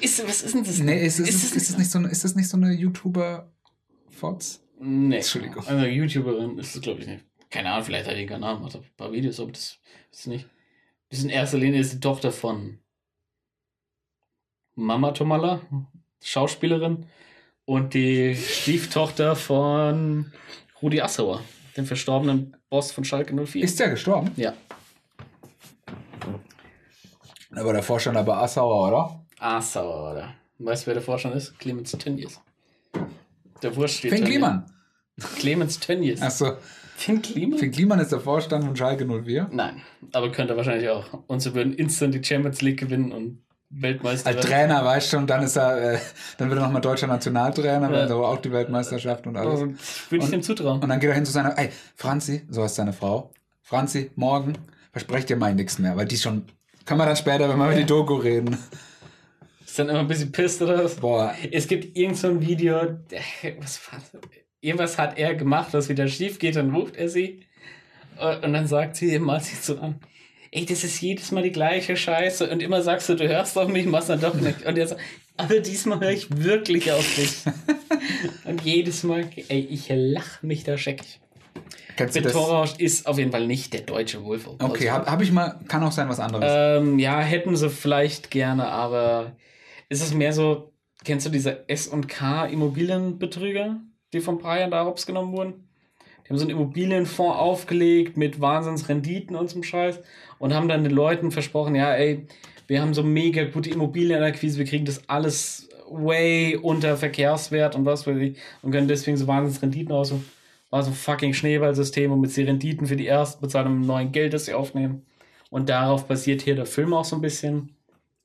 Ist, was ist denn das? Nee, ist Ist ist, es ist, es nicht so eine, ist es nicht so eine YouTuber-Fots? Nee. Entschuldigung. Also YouTuberin ist es, glaube ich, nicht. Keine Ahnung, vielleicht hat die einen Kanal, macht ein paar Videos, aber das ist nicht. Die ist in erster Linie ist die Tochter von Mama Tomala, Schauspielerin, und die Stieftochter von Rudi Assauer, dem verstorbenen Boss von Schalke 04. Ist der gestorben? ja. Aber der Vorstand bei Assauer, oder? Assauer, oder? Weißt du, wer der Vorstand ist? Clemens Tönnies. Der Wurst steht Finn. Kliman. Clemens Tönnies. Achso, Finn Kliman? Finn Kliman ist der Vorstand von Schalke 04. Nein, aber könnte wahrscheinlich auch. Und sie würden instant die Champions League gewinnen und Weltmeister Als. Trainer, weißt du, und dann ist er, äh, dann wird er nochmal deutscher Nationaltrainer, Ja. dann aber auch die Weltmeisterschaft und alles. Also, Würde ich Und- ihm zutrauen. Und dann geht er hin zu seiner, ey, Franzi, so heißt seine Frau. Franzi, morgen versprecht ihr mal nichts mehr, weil die schon, können wir dann später, wenn wir über die Doku reden. Ist dann immer ein bisschen pisst oder was? Boah, Es gibt irgend so ein Video, was war das? Irgendwas hat er gemacht, was wieder schief geht, dann ruft er sie. Und dann sagt sie, malt sich so an. Ey, das ist jedes Mal die gleiche Scheiße. Und immer sagst du, du hörst auf mich, machst dann doch nicht. Und er sagt, aber diesmal höre ich wirklich auf dich. und jedes Mal, ey, ich lach mich da scheckig. das? Betonrausch ist auf jeden Fall nicht der deutsche Wolf. Wall Okay, habe hab ich mal, kann auch sein was anderes. Ähm, ja, hätten sie vielleicht gerne, aber ist es mehr so, kennst du diese S&K Immobilienbetrüger, die von Brian da hops genommen wurden? Die haben so einen Immobilienfonds aufgelegt mit Wahnsinnsrenditen und so Scheiß und haben dann den Leuten versprochen, ja, ey, wir haben so mega gute Immobilienakquise, wir kriegen das alles way unter Verkehrswert und was weiß ich und können deswegen so Wahnsinnsrenditen aus. So, war so ein fucking Schneeballsystem und mit den Renditen für die ersten bezahlen mit neuen Geld, das sie aufnehmen. Und darauf basiert hier der Film auch so ein bisschen.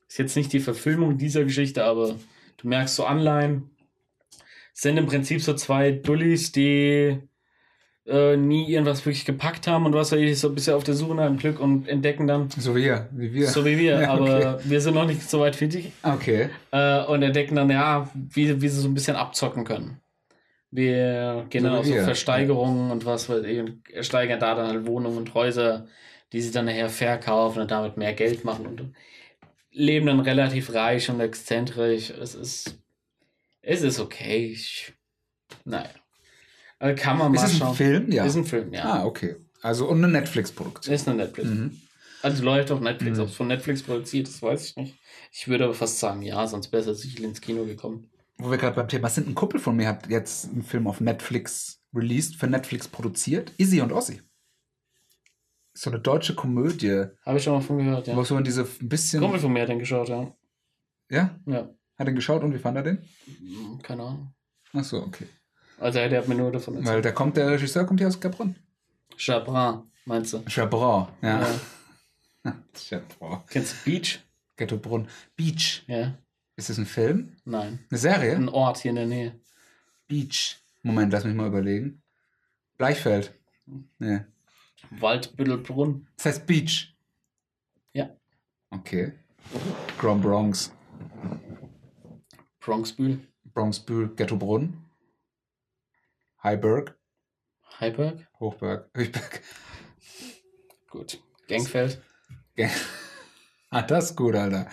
Ist jetzt nicht die Verfilmung dieser Geschichte, aber du merkst so Anleihen. Sind im Prinzip so zwei Dullis, die äh, nie irgendwas wirklich gepackt haben und was weiß ich, so ein bisschen auf der Suche nach dem Glück und entdecken dann, so wie wir, wie wir. so wie wir, Ja, aber wir sind noch nicht so weit die. okay. Äh, und entdecken dann, ja, wie, wie sie so ein bisschen abzocken können. Wir gehen So dann auf so. Versteigerungen und was weiß ich steigern da dann halt Wohnungen und Häuser, die sie dann nachher verkaufen und damit mehr Geld machen und leben dann relativ reich und exzentrisch. Es ist, es ist okay. Ich, naja. Äh, Kann man Ist mal es ein schauen. Film? Ja. Ist ein Film, ja. Ah, okay. Also und eine Netflix-Produktion. Ist eine Netflix. Mhm. Also läuft auf Netflix. Mhm. Ob es von Netflix produziert ist, weiß ich nicht. Ich würde aber fast sagen, ja, sonst wäre es sicher ins Kino gekommen. Wo wir gerade beim Thema sind, ein Kumpel von mir hat jetzt einen Film auf Netflix released, für Netflix produziert. Izzy und Ossi. So eine deutsche Komödie, Habe ich schon mal von gehört, ja. wo so in diese ein bisschen. Kumpel von mir hat den geschaut, ja. Ja? Ja, Hat er geschaut und wie fand er den? Hm, keine Ahnung. Ach so, okay. Also der hat mir nur davon Weil erzählt. da kommt der Regisseur kommt hier aus Gabrun. Chabrin, meinst du? Chabron, ja. Ja. Chabron. Kennst du Beach? Ghettobrunn. Beach. Ja. Ist das ein Film? Nein. Eine Serie? Ein Ort hier in der Nähe. Beach. Moment, lass mich mal überlegen. Bleichfeld. Nee. Waldbüttelbrunn. Das heißt Beach. Ja. Okay. Grom Bronx. Bronxbühl. Bronxbühl, Ghettobrunn. Heiberg. Heiberg. Hochberg. Höchberg. Gut. Gangfeld. ah, das ist gut, Alter.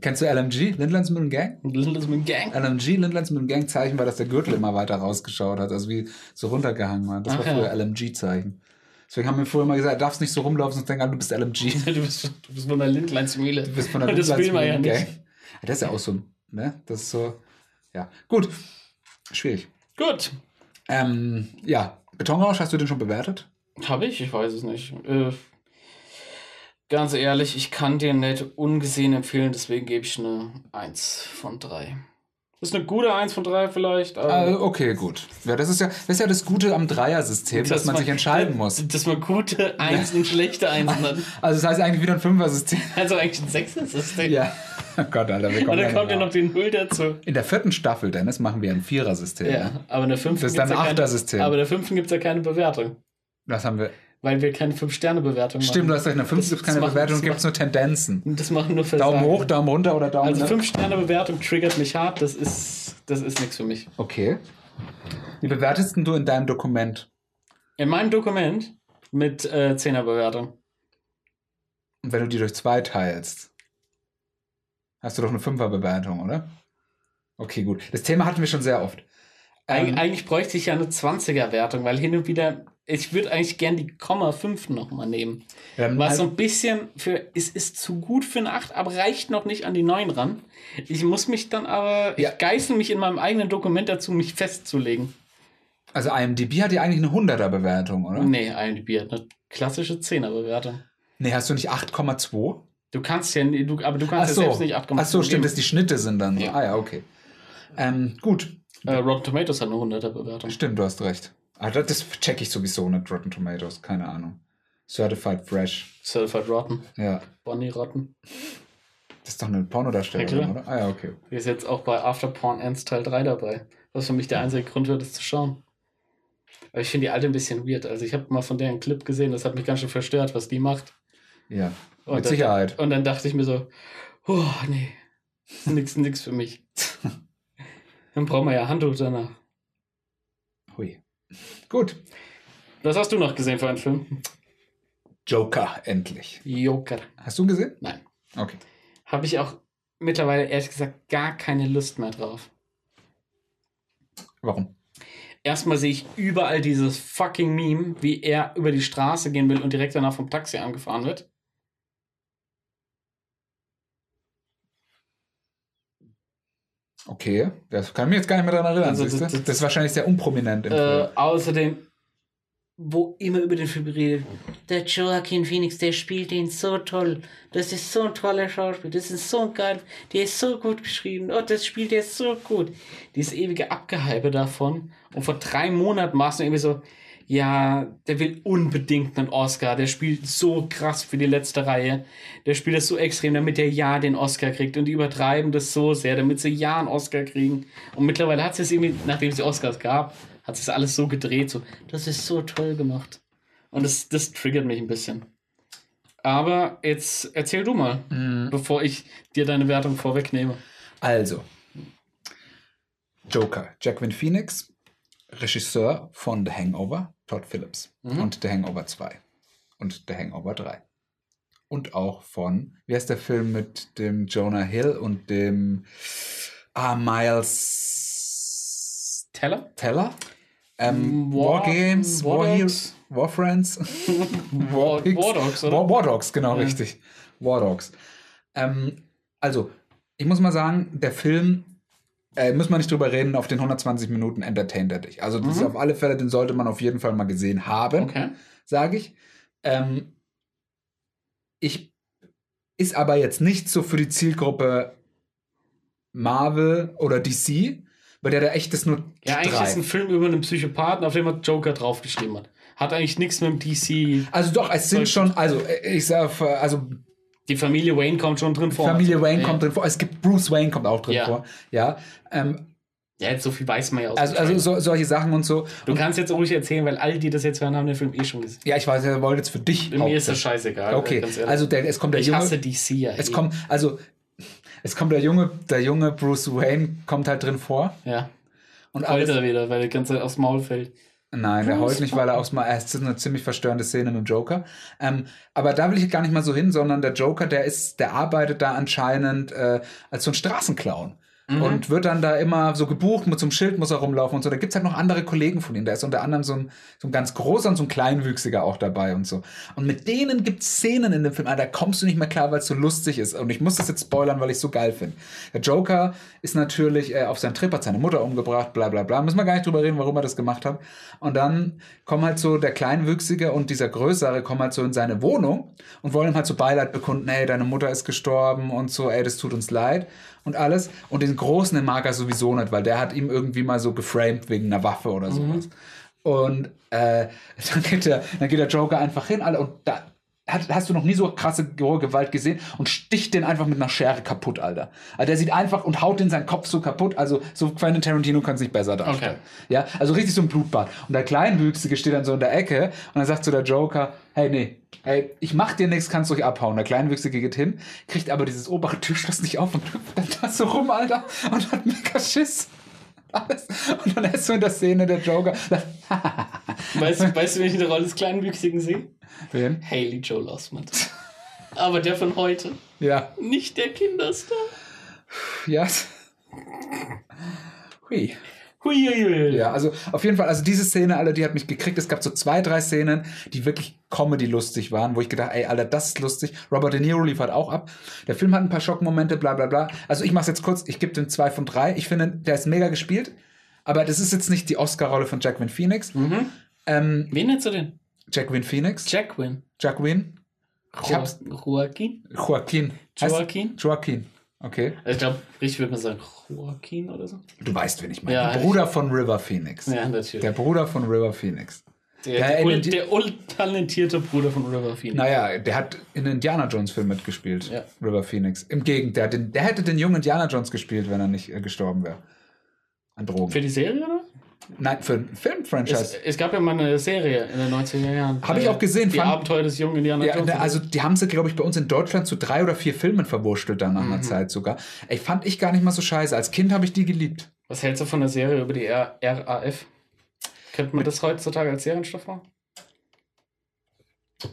Kennst du LMG? Lindlandsmühlen Gang? Lindesman Gang. LMG, Lindlandsmühlen Gang Zeichen war, dass der Gürtel immer weiter rausgeschaut hat, also wie so runtergehangen war. Das Ach war ja. früher LMG-Zeichen. Deswegen haben wir früher mal gesagt, du darfst nicht so rumlaufen, sonst denken alle, du bist LMG. Du bist, du bist von der Lindleinsmühle. Du bist von der Und man ja Lindlandsmühlen. Gang. Das ist ja auch so, ne? Das ist so, ja. Gut. Schwierig. Gut. Ähm, ja, Betonrausch, hast du den schon bewertet? Habe ich? Ich weiß es nicht. Äh, ganz ehrlich, ich kann dir nicht ungesehen empfehlen, deswegen gebe ich eine 1 von 3. Ist eine gute 1 von 3 vielleicht. Äh, okay, gut. Ja, das ist ja, das ist ja das Gute am Dreier-System, dass, man sich entscheiden muss. Dass man gute Einsen und schlechte Einsen hat. Also das heißt eigentlich wieder ein Fünfer-System. Also eigentlich ein Sechser-System. Ja. Oh Gott, Alter, wir Und kommen dann da kommt ja noch die Null dazu. In der vierten Staffel, Dennis, machen wir ein Vierer-System. Ja, aber in der fünften Das ist dann ein Achter-System. Aber in der fünften gibt es ja keine Bewertung. Das haben wir. Weil wir keine 5-Sterne-Bewertung machen. Stimmt, du hast recht, in der fünften gibt es keine macht- Bewertung, gibt es nur Tendenzen. Das machen nur Versager. Daumen hoch, Daumen runter oder Daumen Also ne? 5-Sterne-Bewertung triggert mich hart. Das ist, das ist nichts für mich. Okay. Wie bewertest du in deinem Dokument? In meinem Dokument mit äh, 10er-Bewertung. Und wenn du die durch zwei teilst, hast du doch eine Fünfer-Bewertung, oder? Okay, gut. Das Thema hatten wir schon sehr oft. Eig Ähm, eigentlich bräuchte ich ja eine 20er-Wertung, weil hin und wieder, ich würde eigentlich gern die Komma 5 nochmal nehmen. ähm, Was halt- so ein bisschen für, es ist zu gut für eine 8, aber reicht noch nicht an die 9 ran. Ich muss mich dann aber, Ja. ich geißel mich in meinem eigenen Dokument dazu, mich festzulegen. also IMDb hat ja eigentlich eine 100er-Bewertung, oder? Nee, IMDb hat eine klassische 10er-Bewertung. Nee, hast du nicht 8,2? Du kannst ja, du, aber du kannst so. ja selbst nicht 8,5 Ach so, stimmt, dass die Schnitte sind dann. so. Ja. Ah ja, okay. Ähm, gut, Äh, Rotten Tomatoes hat eine 100er-Bewertung. stimmt, du hast recht. Ah, das, das check ich sowieso nicht, Rotten Tomatoes, keine Ahnung. Certified Fresh. Certified Rotten. Ja, Bonnie Rotten. das ist doch eine Pornodarstellerin, Ja, oder? Ah ja, okay. Die ist jetzt auch bei After Porn Ends Teil 3 dabei. Was für mich der einzige Grund wird, es zu schauen. Aber ich finde die alte ein bisschen weird. Also ich habe mal von der einen Clip gesehen, das hat mich ganz schön verstört, was die macht. Ja, Und mit dann- Sicherheit. Und dann dachte ich mir so, oh nee, nix, nix für mich. Dann brauchen wir ja Handtuch danach. Hui. Gut. Was hast du noch gesehen für einen Film? Joker, endlich. Joker. Hast du ihn gesehen? Nein. Okay. Habe ich auch mittlerweile ehrlich gesagt gar keine Lust mehr drauf. Warum? Erstmal sehe ich überall dieses fucking Meme, wie er über die Straße gehen will und direkt danach vom Taxi angefahren wird. Okay, das kann ich mich jetzt gar nicht mehr daran erinnern. Also, das- das- das ist wahrscheinlich sehr unprominent im Äh, Film. außerdem, wo immer über den Film redet, der Joaquin Phoenix, der spielt ihn so toll. Das ist so ein toller Schauspieler. Das ist so geil. Der ist so gut geschrieben. Oh, das spielt er so gut. Dieses ewige Abgehype davon. Und vor drei Monaten war es irgendwie so, ja, der will unbedingt einen Oscar. Der spielt so krass für die letzte Reihe. Der spielt das so extrem, damit er ja den Oscar kriegt. Und die übertreiben das so sehr, damit sie ja einen Oscar kriegen. Und mittlerweile hat es irgendwie, nachdem es die Oscars gab, hat sich alles so gedreht. So, das ist so toll gemacht. Und das, das triggert mich ein bisschen. Aber jetzt erzähl du mal, bevor ich dir deine Wertung vorwegnehme. Also, Joker, Jacqueline Phoenix, Regisseur von The Hangover, Todd Phillips. Mhm. Und The Hangover 2. Und The Hangover 3. Und auch von, wie heißt der Film mit dem Jonah Hill und dem ah, Miles Teller? Teller? Ähm, War- War, Games, War, War Heroes, War Friends, War. War Dogs, oder? War, War Dogs, genau, Ja. richtig. War Dogs. Ähm, also, ich muss mal sagen, der Film, äh, muss man nicht drüber reden, auf den 120 Minuten entertaint er dich. Also, das ist Mhm. auf alle Fälle, den sollte man auf jeden Fall mal gesehen haben, Okay. sage ich. Ähm, ich ist aber jetzt nicht so für die Zielgruppe Marvel oder DC, weil der da echt ist nur Ja, eigentlich drei. ist ein Film über einen Psychopathen, auf dem er Joker draufgeschrieben hat. Hat eigentlich nichts mit dem DC. Also doch, es sind schon, also äh, ich sag, also Die Familie Wayne kommt schon drin vor. Familie Wayne ja. kommt drin vor. Es gibt Bruce Wayne kommt auch drin Ja. vor. Ja. Ähm, Ja, jetzt so viel weiß man ja aus. Also, also so, solche Sachen und so. du kannst jetzt ruhig erzählen, weil all die das jetzt hören, haben den Film eh schon gesehen. Ja, ich weiß, er wollte jetzt für dich. Mir ist das scheißegal. Okay, ganz ehrlich. also der, es kommt der ich Junge. hasse DC ja. Es eh. kommt, also es kommt der junge, der junge Bruce Wayne kommt halt drin vor Ja. und alles. Heute wieder, weil der ganze aufs Maul fällt. Nein, der Bruce heult nicht, weil er aufs Mal. Es ist eine ziemlich verstörende Szene mit dem Joker. Ähm, aber da will ich gar nicht mal so hin, sondern der Joker, der ist, der arbeitet da anscheinend äh, als so ein Straßenclown. Und wird dann da immer so gebucht, mit so einem Schild muss er rumlaufen und so. Da gibt's halt noch andere Kollegen von ihm. Da ist unter anderem so ein, so ein ganz großer und so ein kleinwüchsiger auch dabei und so. Und mit denen gibt's Szenen in dem Film, ah, da kommst du nicht mehr klar, weil es so lustig ist. Und ich muss das jetzt spoilern, weil ich so geil finde. Der Joker ist natürlich äh, auf seinen Trip, hat seine Mutter umgebracht, bla bla bla. Müssen wir gar nicht drüber reden, warum er das gemacht hat. Und dann kommen halt so der Kleinwüchsige und dieser Größere kommen halt so in seine Wohnung und wollen ihm halt so Beileid bekunden, ey, deine Mutter ist gestorben und so, ey, das tut uns leid und alles. Und den Großen, den mag er sowieso nicht, weil der hat ihm irgendwie mal so geframed wegen einer Waffe oder sowas. Und äh, dann, geht der, dann geht der Joker einfach hin, Alter, und da hat, hast du noch nie so krasse Gewalt gesehen und sticht den einfach mit einer Schere kaputt, Alter. Also der sieht einfach und haut den seinen Kopf so kaputt. Also so Quentin Tarantino kann es nicht besser darstellen. Okay. Ja, also richtig so ein Blutbad. Und der Kleinwüchsige steht dann so in der Ecke und dann sagt so der Joker, hey, nee, hey, ich mach dir nichts, kannst ruhig abhauen. Der Kleinwüchsige geht hin, kriegt aber dieses obere Türschloss nicht auf und hüpft dann da so rum, Alter, und hat mega Schiss. Alles. Und dann ist so in der Szene der Joker, Weißt du, weißt du, welche Rolle des Kleinwüchsigen sehe? wen? Haley Joel Osment. Aber der von heute. Ja, Nicht der Kinderstar. ja. Hui. Huiuiui. Ja, also auf jeden Fall, also diese Szene, alle, die hat mich gekriegt. Es gab so zwei, drei Szenen, die wirklich Comedy-lustig waren, wo ich gedacht, ey, Alter, das ist lustig. Robert De Niro liefert auch ab. Der Film hat ein paar Schockmomente, bla bla bla. Also ich mach's jetzt kurz, ich gebe dem zwei von drei. Ich finde, der ist mega gespielt. Aber das ist jetzt nicht die Oscar-Rolle von Jacqueline Phoenix. Mhm. Ähm, Wen nennst du denn? Jacqueline Phoenix? Jacqueline. Jacqueline? Jo Joaquin? Joaquin. Joaquin? Joaquin. Okay. Ich glaube, richtig würde man sagen Joaquin oder so. Du weißt, wen ich meine. Ja, der Bruder von River Phoenix. Ja, natürlich. Der Bruder von River Phoenix. Der, der, den- der untalentierte Bruder von River Phoenix. Naja, der hat in Indiana Jones Film mitgespielt. Ja. River Phoenix. Im Gegenteil, der, den, der hätte den jungen Indiana Jones gespielt, wenn er nicht äh, gestorben wäre. An Drogen. Für die Serie, oder? Nein, für ein Es, Film-Franchise. es gab ja mal eine Serie in den 90er Jahren. Hab ich Äh, auch gesehen, Die fand- Abenteuer des jungen Indiana Ja, Jones. ne, also die haben sie, glaube ich, bei uns in Deutschland zu drei oder vier Filmen verwurschtelt dann nach Mhm. einer Zeit sogar. Ey, fand ich gar nicht mal so scheiße. Als Kind habe ich die geliebt. Was hältst du von der Serie über die R RAF? Könnte man das heutzutage als Serienstoff machen?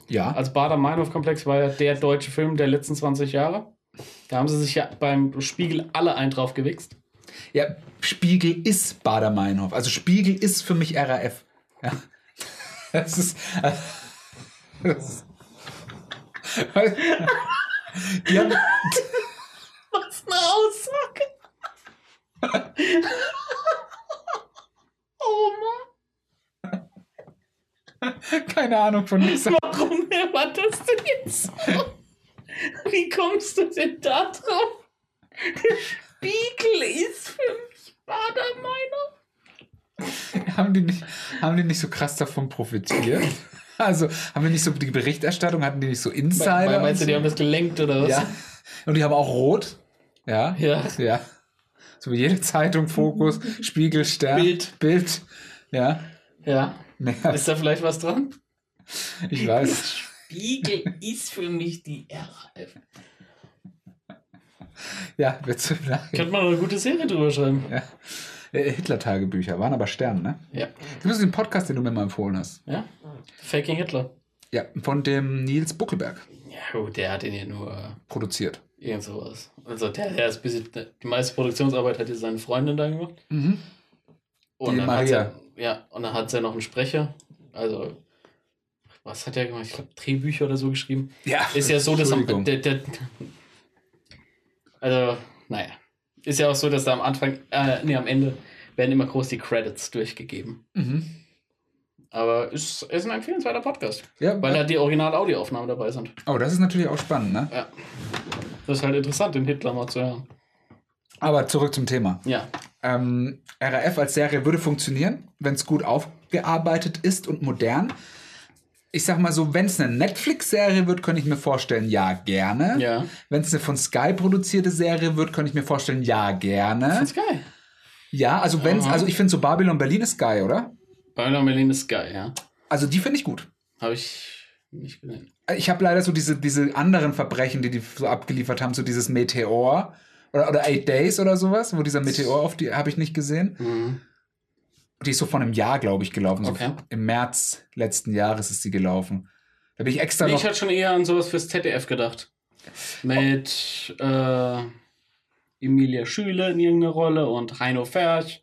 Ja. Als Bader-Meinhof-Komplex war ja der deutsche Film der letzten 20 Jahre. Da haben sie sich ja beim Spiegel alle einen drauf gewichst. Ja, Spiegel ist Bader-Meinhof. Also Spiegel ist für mich RAF. Ja. Das ist. Das ist die haben, Was eine Aussage! oh Mann, keine Ahnung von nichts. warum war das denn jetzt so? Wie kommst du denn da drauf? Der Spiegel ist für mich Bader-Meinhof. Haben die, nicht, haben die nicht so krass davon profitiert? Also, haben wir nicht so die Berichterstattung, hatten die nicht so Insider? Meinst du, die haben das gelenkt oder was? Ja. Und die haben auch rot. Ja. Ja. Ja. So wie jede Zeitung, Fokus, Spiegel, Stern. Bild. Bild. Ja. Ja. Naja, Ist da vielleicht was dran? ich weiß. Spiegel ist für mich die RAF. Ja, wird's Könnte man eine gute Serie drüber schreiben. ja. Äh, Hitler-Tagebücher waren aber Stern, ne? Ja. Das ist den Podcast, den du mir mal empfohlen hast. Ja? Faking Hitler. Ja, von dem Nils Buckelberg Ja, gut, der hat den ja nur produziert. irgend sowas. Also der, der ist bis die meiste Produktionsarbeit hat ja seine Freundin da gemacht. Mhm. Und Die dann Maria. Hat sie, ja, und dann hat sie noch einen Sprecher. Also, was hat er gemacht? Ich glaube, Drehbücher oder so geschrieben. Ja. Ist ja so, dass der, der, Also, naja. Ist ja auch so, dass da am Anfang, äh, nee, am Ende werden immer groß die Credits durchgegeben. Mhm. Aber ist, ist ein empfehlenswerter Podcast. Ja, Weil da die Original-Audioaufnahmen dabei sind. oh, das ist natürlich auch spannend, ne? Ja. Das ist halt interessant, den Hitler mal zu hören. Aber zurück zum Thema. Ja. Ähm, RAF als Serie würde funktionieren, wenn es gut aufgearbeitet ist und modern. Ich sag mal so, wenn es eine Netflix-Serie wird, könnte ich mir vorstellen, ja, gerne. Ja. Wenn es eine von Sky produzierte Serie wird, könnte ich mir vorstellen, ja, gerne. Ganz geil. Ja, also wenn's, Aha. also ich finde so Babylon Berlin ist geil, oder? Babylon Berlin ist geil, ja. Also die finde ich gut. Habe ich nicht gesehen. Ich habe leider so diese, diese anderen Verbrechen, die die so abgeliefert haben, so dieses Meteor oder, oder Eight Days oder sowas, wo dieser Meteor auf die habe ich nicht gesehen. Mhm. Die ist so vor einem Jahr, glaube ich, gelaufen. So Okay. Im März letzten Jahres ist sie gelaufen. Da bin ich extra Nee, noch. ich hatte schon eher an sowas fürs ZDF gedacht. Mit äh, Emilia Schüle in irgendeiner Rolle und Heino Ferch.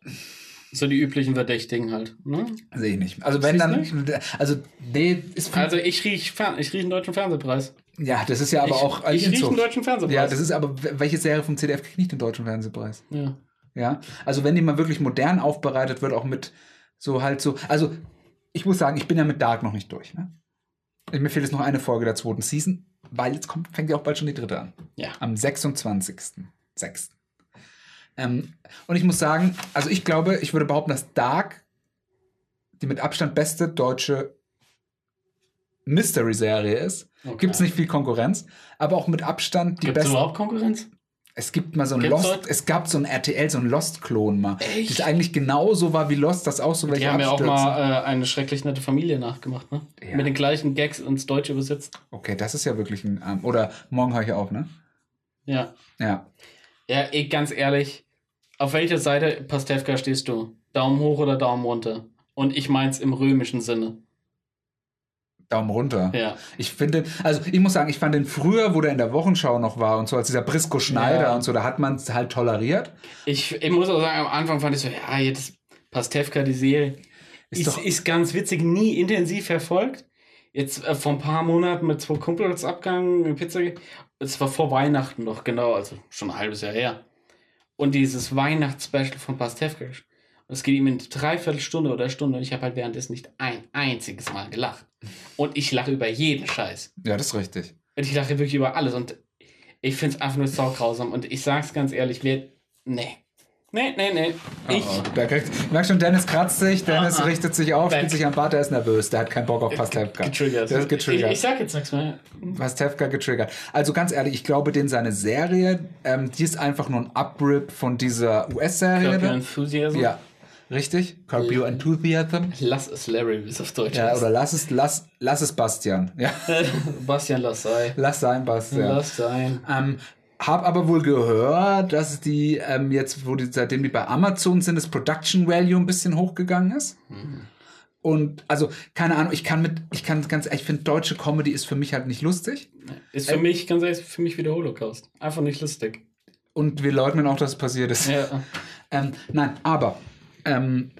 So die üblichen Verdächtigen halt. Ne? Sehe ich nicht. Also wenn Siehst dann. Also, nee, ist. Also ich riech, Fer ich riech einen deutschen Fernsehpreis. ja, das ist ja aber ich, auch. Ich riech einen deutschen Fernsehpreis. Ja, das ist aber. Welche Serie vom CDF kriegt nicht den deutschen Fernsehpreis? ja. Ja, also wenn die mal wirklich modern aufbereitet wird, auch mit so halt so. Also ich muss sagen, ich bin ja mit Dark noch nicht durch. Ne? Mir fehlt jetzt noch eine Folge der zweiten Season, weil jetzt kommt, fängt ja auch bald schon die dritte an. Ja. Am 26.06. Ähm, und ich muss sagen, also ich glaube, ich würde behaupten, dass Dark die mit Abstand beste deutsche Mystery-Serie ist. Okay. Gibt es nicht viel Konkurrenz, aber auch mit Abstand die Gibt es beste. überhaupt Konkurrenz? Es gibt mal so ein Gibt's Lost, dort? es gab so ein RTL, so ein Lost-Klon mal. Echt? Das eigentlich genauso war wie Lost, das auch so welche Die haben ja auch abstürzen. mal äh, eine schrecklich nette Familie nachgemacht, ne? Ja. Mit den gleichen Gags ins Deutsche übersetzt. Okay, das ist ja wirklich ein. Ähm, oder morgen höre ich auf, ne? Ja. Ja. Ja, ey, ganz ehrlich, auf welcher Seite Pastewka stehst du? Daumen hoch oder Daumen runter? Und ich meins im römischen Sinne. Daumen runter. Ja. Ich finde, also ich muss sagen, ich fand den früher, wo der in der Wochenschau noch war und so als dieser Brisco Schneider Ja. und so, da hat man es halt toleriert. Ich, ich muss auch sagen, am Anfang fand ich so, ja, jetzt Pastewka, die Serie, Ist ist, ist, ganz witzig, nie intensiv verfolgt. Jetzt äh, vor ein paar Monaten mit zwei Kumpels abgegangen, eine Pizza. Es war vor Weihnachten noch, genau, also schon ein halbes Jahr her. Und dieses Weihnachtsspecial von Pastewka. Und es geht ihm in dreiviertel Stunde oder Stunde und ich habe halt währenddessen nicht ein einziges Mal gelacht. Und ich lache über jeden Scheiß. Ja, das ist richtig. Und ich lache wirklich über alles. Und ich finde es einfach nur saugrausam. Und ich sag's ganz ehrlich, wir. Nee. Nee, nee, nee. Ich. Oh, oh. Da kriegt, ich merke schon, Dennis kratzt sich, Dennis Ah, ah. richtet sich auf, spielt sich am Bart, der ist nervös, der hat keinen Bock auf Pastewka. Getriggert. Der ist getriggert. Ich, ich sag jetzt nichts mehr. Pastewka getriggert. Also ganz ehrlich, ich glaube, den seine Serie, ähm, die ist einfach nur ein Uprip von dieser US-Serie. Enthusiasm. Ja, richtig. Curb Your Enthusiasm. Lass es Larry, wie es auf Deutsch Ja, heißt. oder lass es, lass, lass es Bastian. Ja, Bastian, lass sein. lass sein, Bastian. Lass sein. Ähm, hab aber wohl gehört, dass die ähm, jetzt, wo die, seitdem die bei Amazon sind, das Production Value ein bisschen hochgegangen ist. Und also, keine Ahnung, ich kann mit, ich kann ganz ehrlich, ich finde, deutsche Comedy ist für mich halt nicht lustig. Ist für mich, ganz ehrlich, für mich wie der Holocaust. Einfach nicht lustig. Und wir leugnen auch, dass es passiert ist. Ja. Ähm, nein, aber ähm,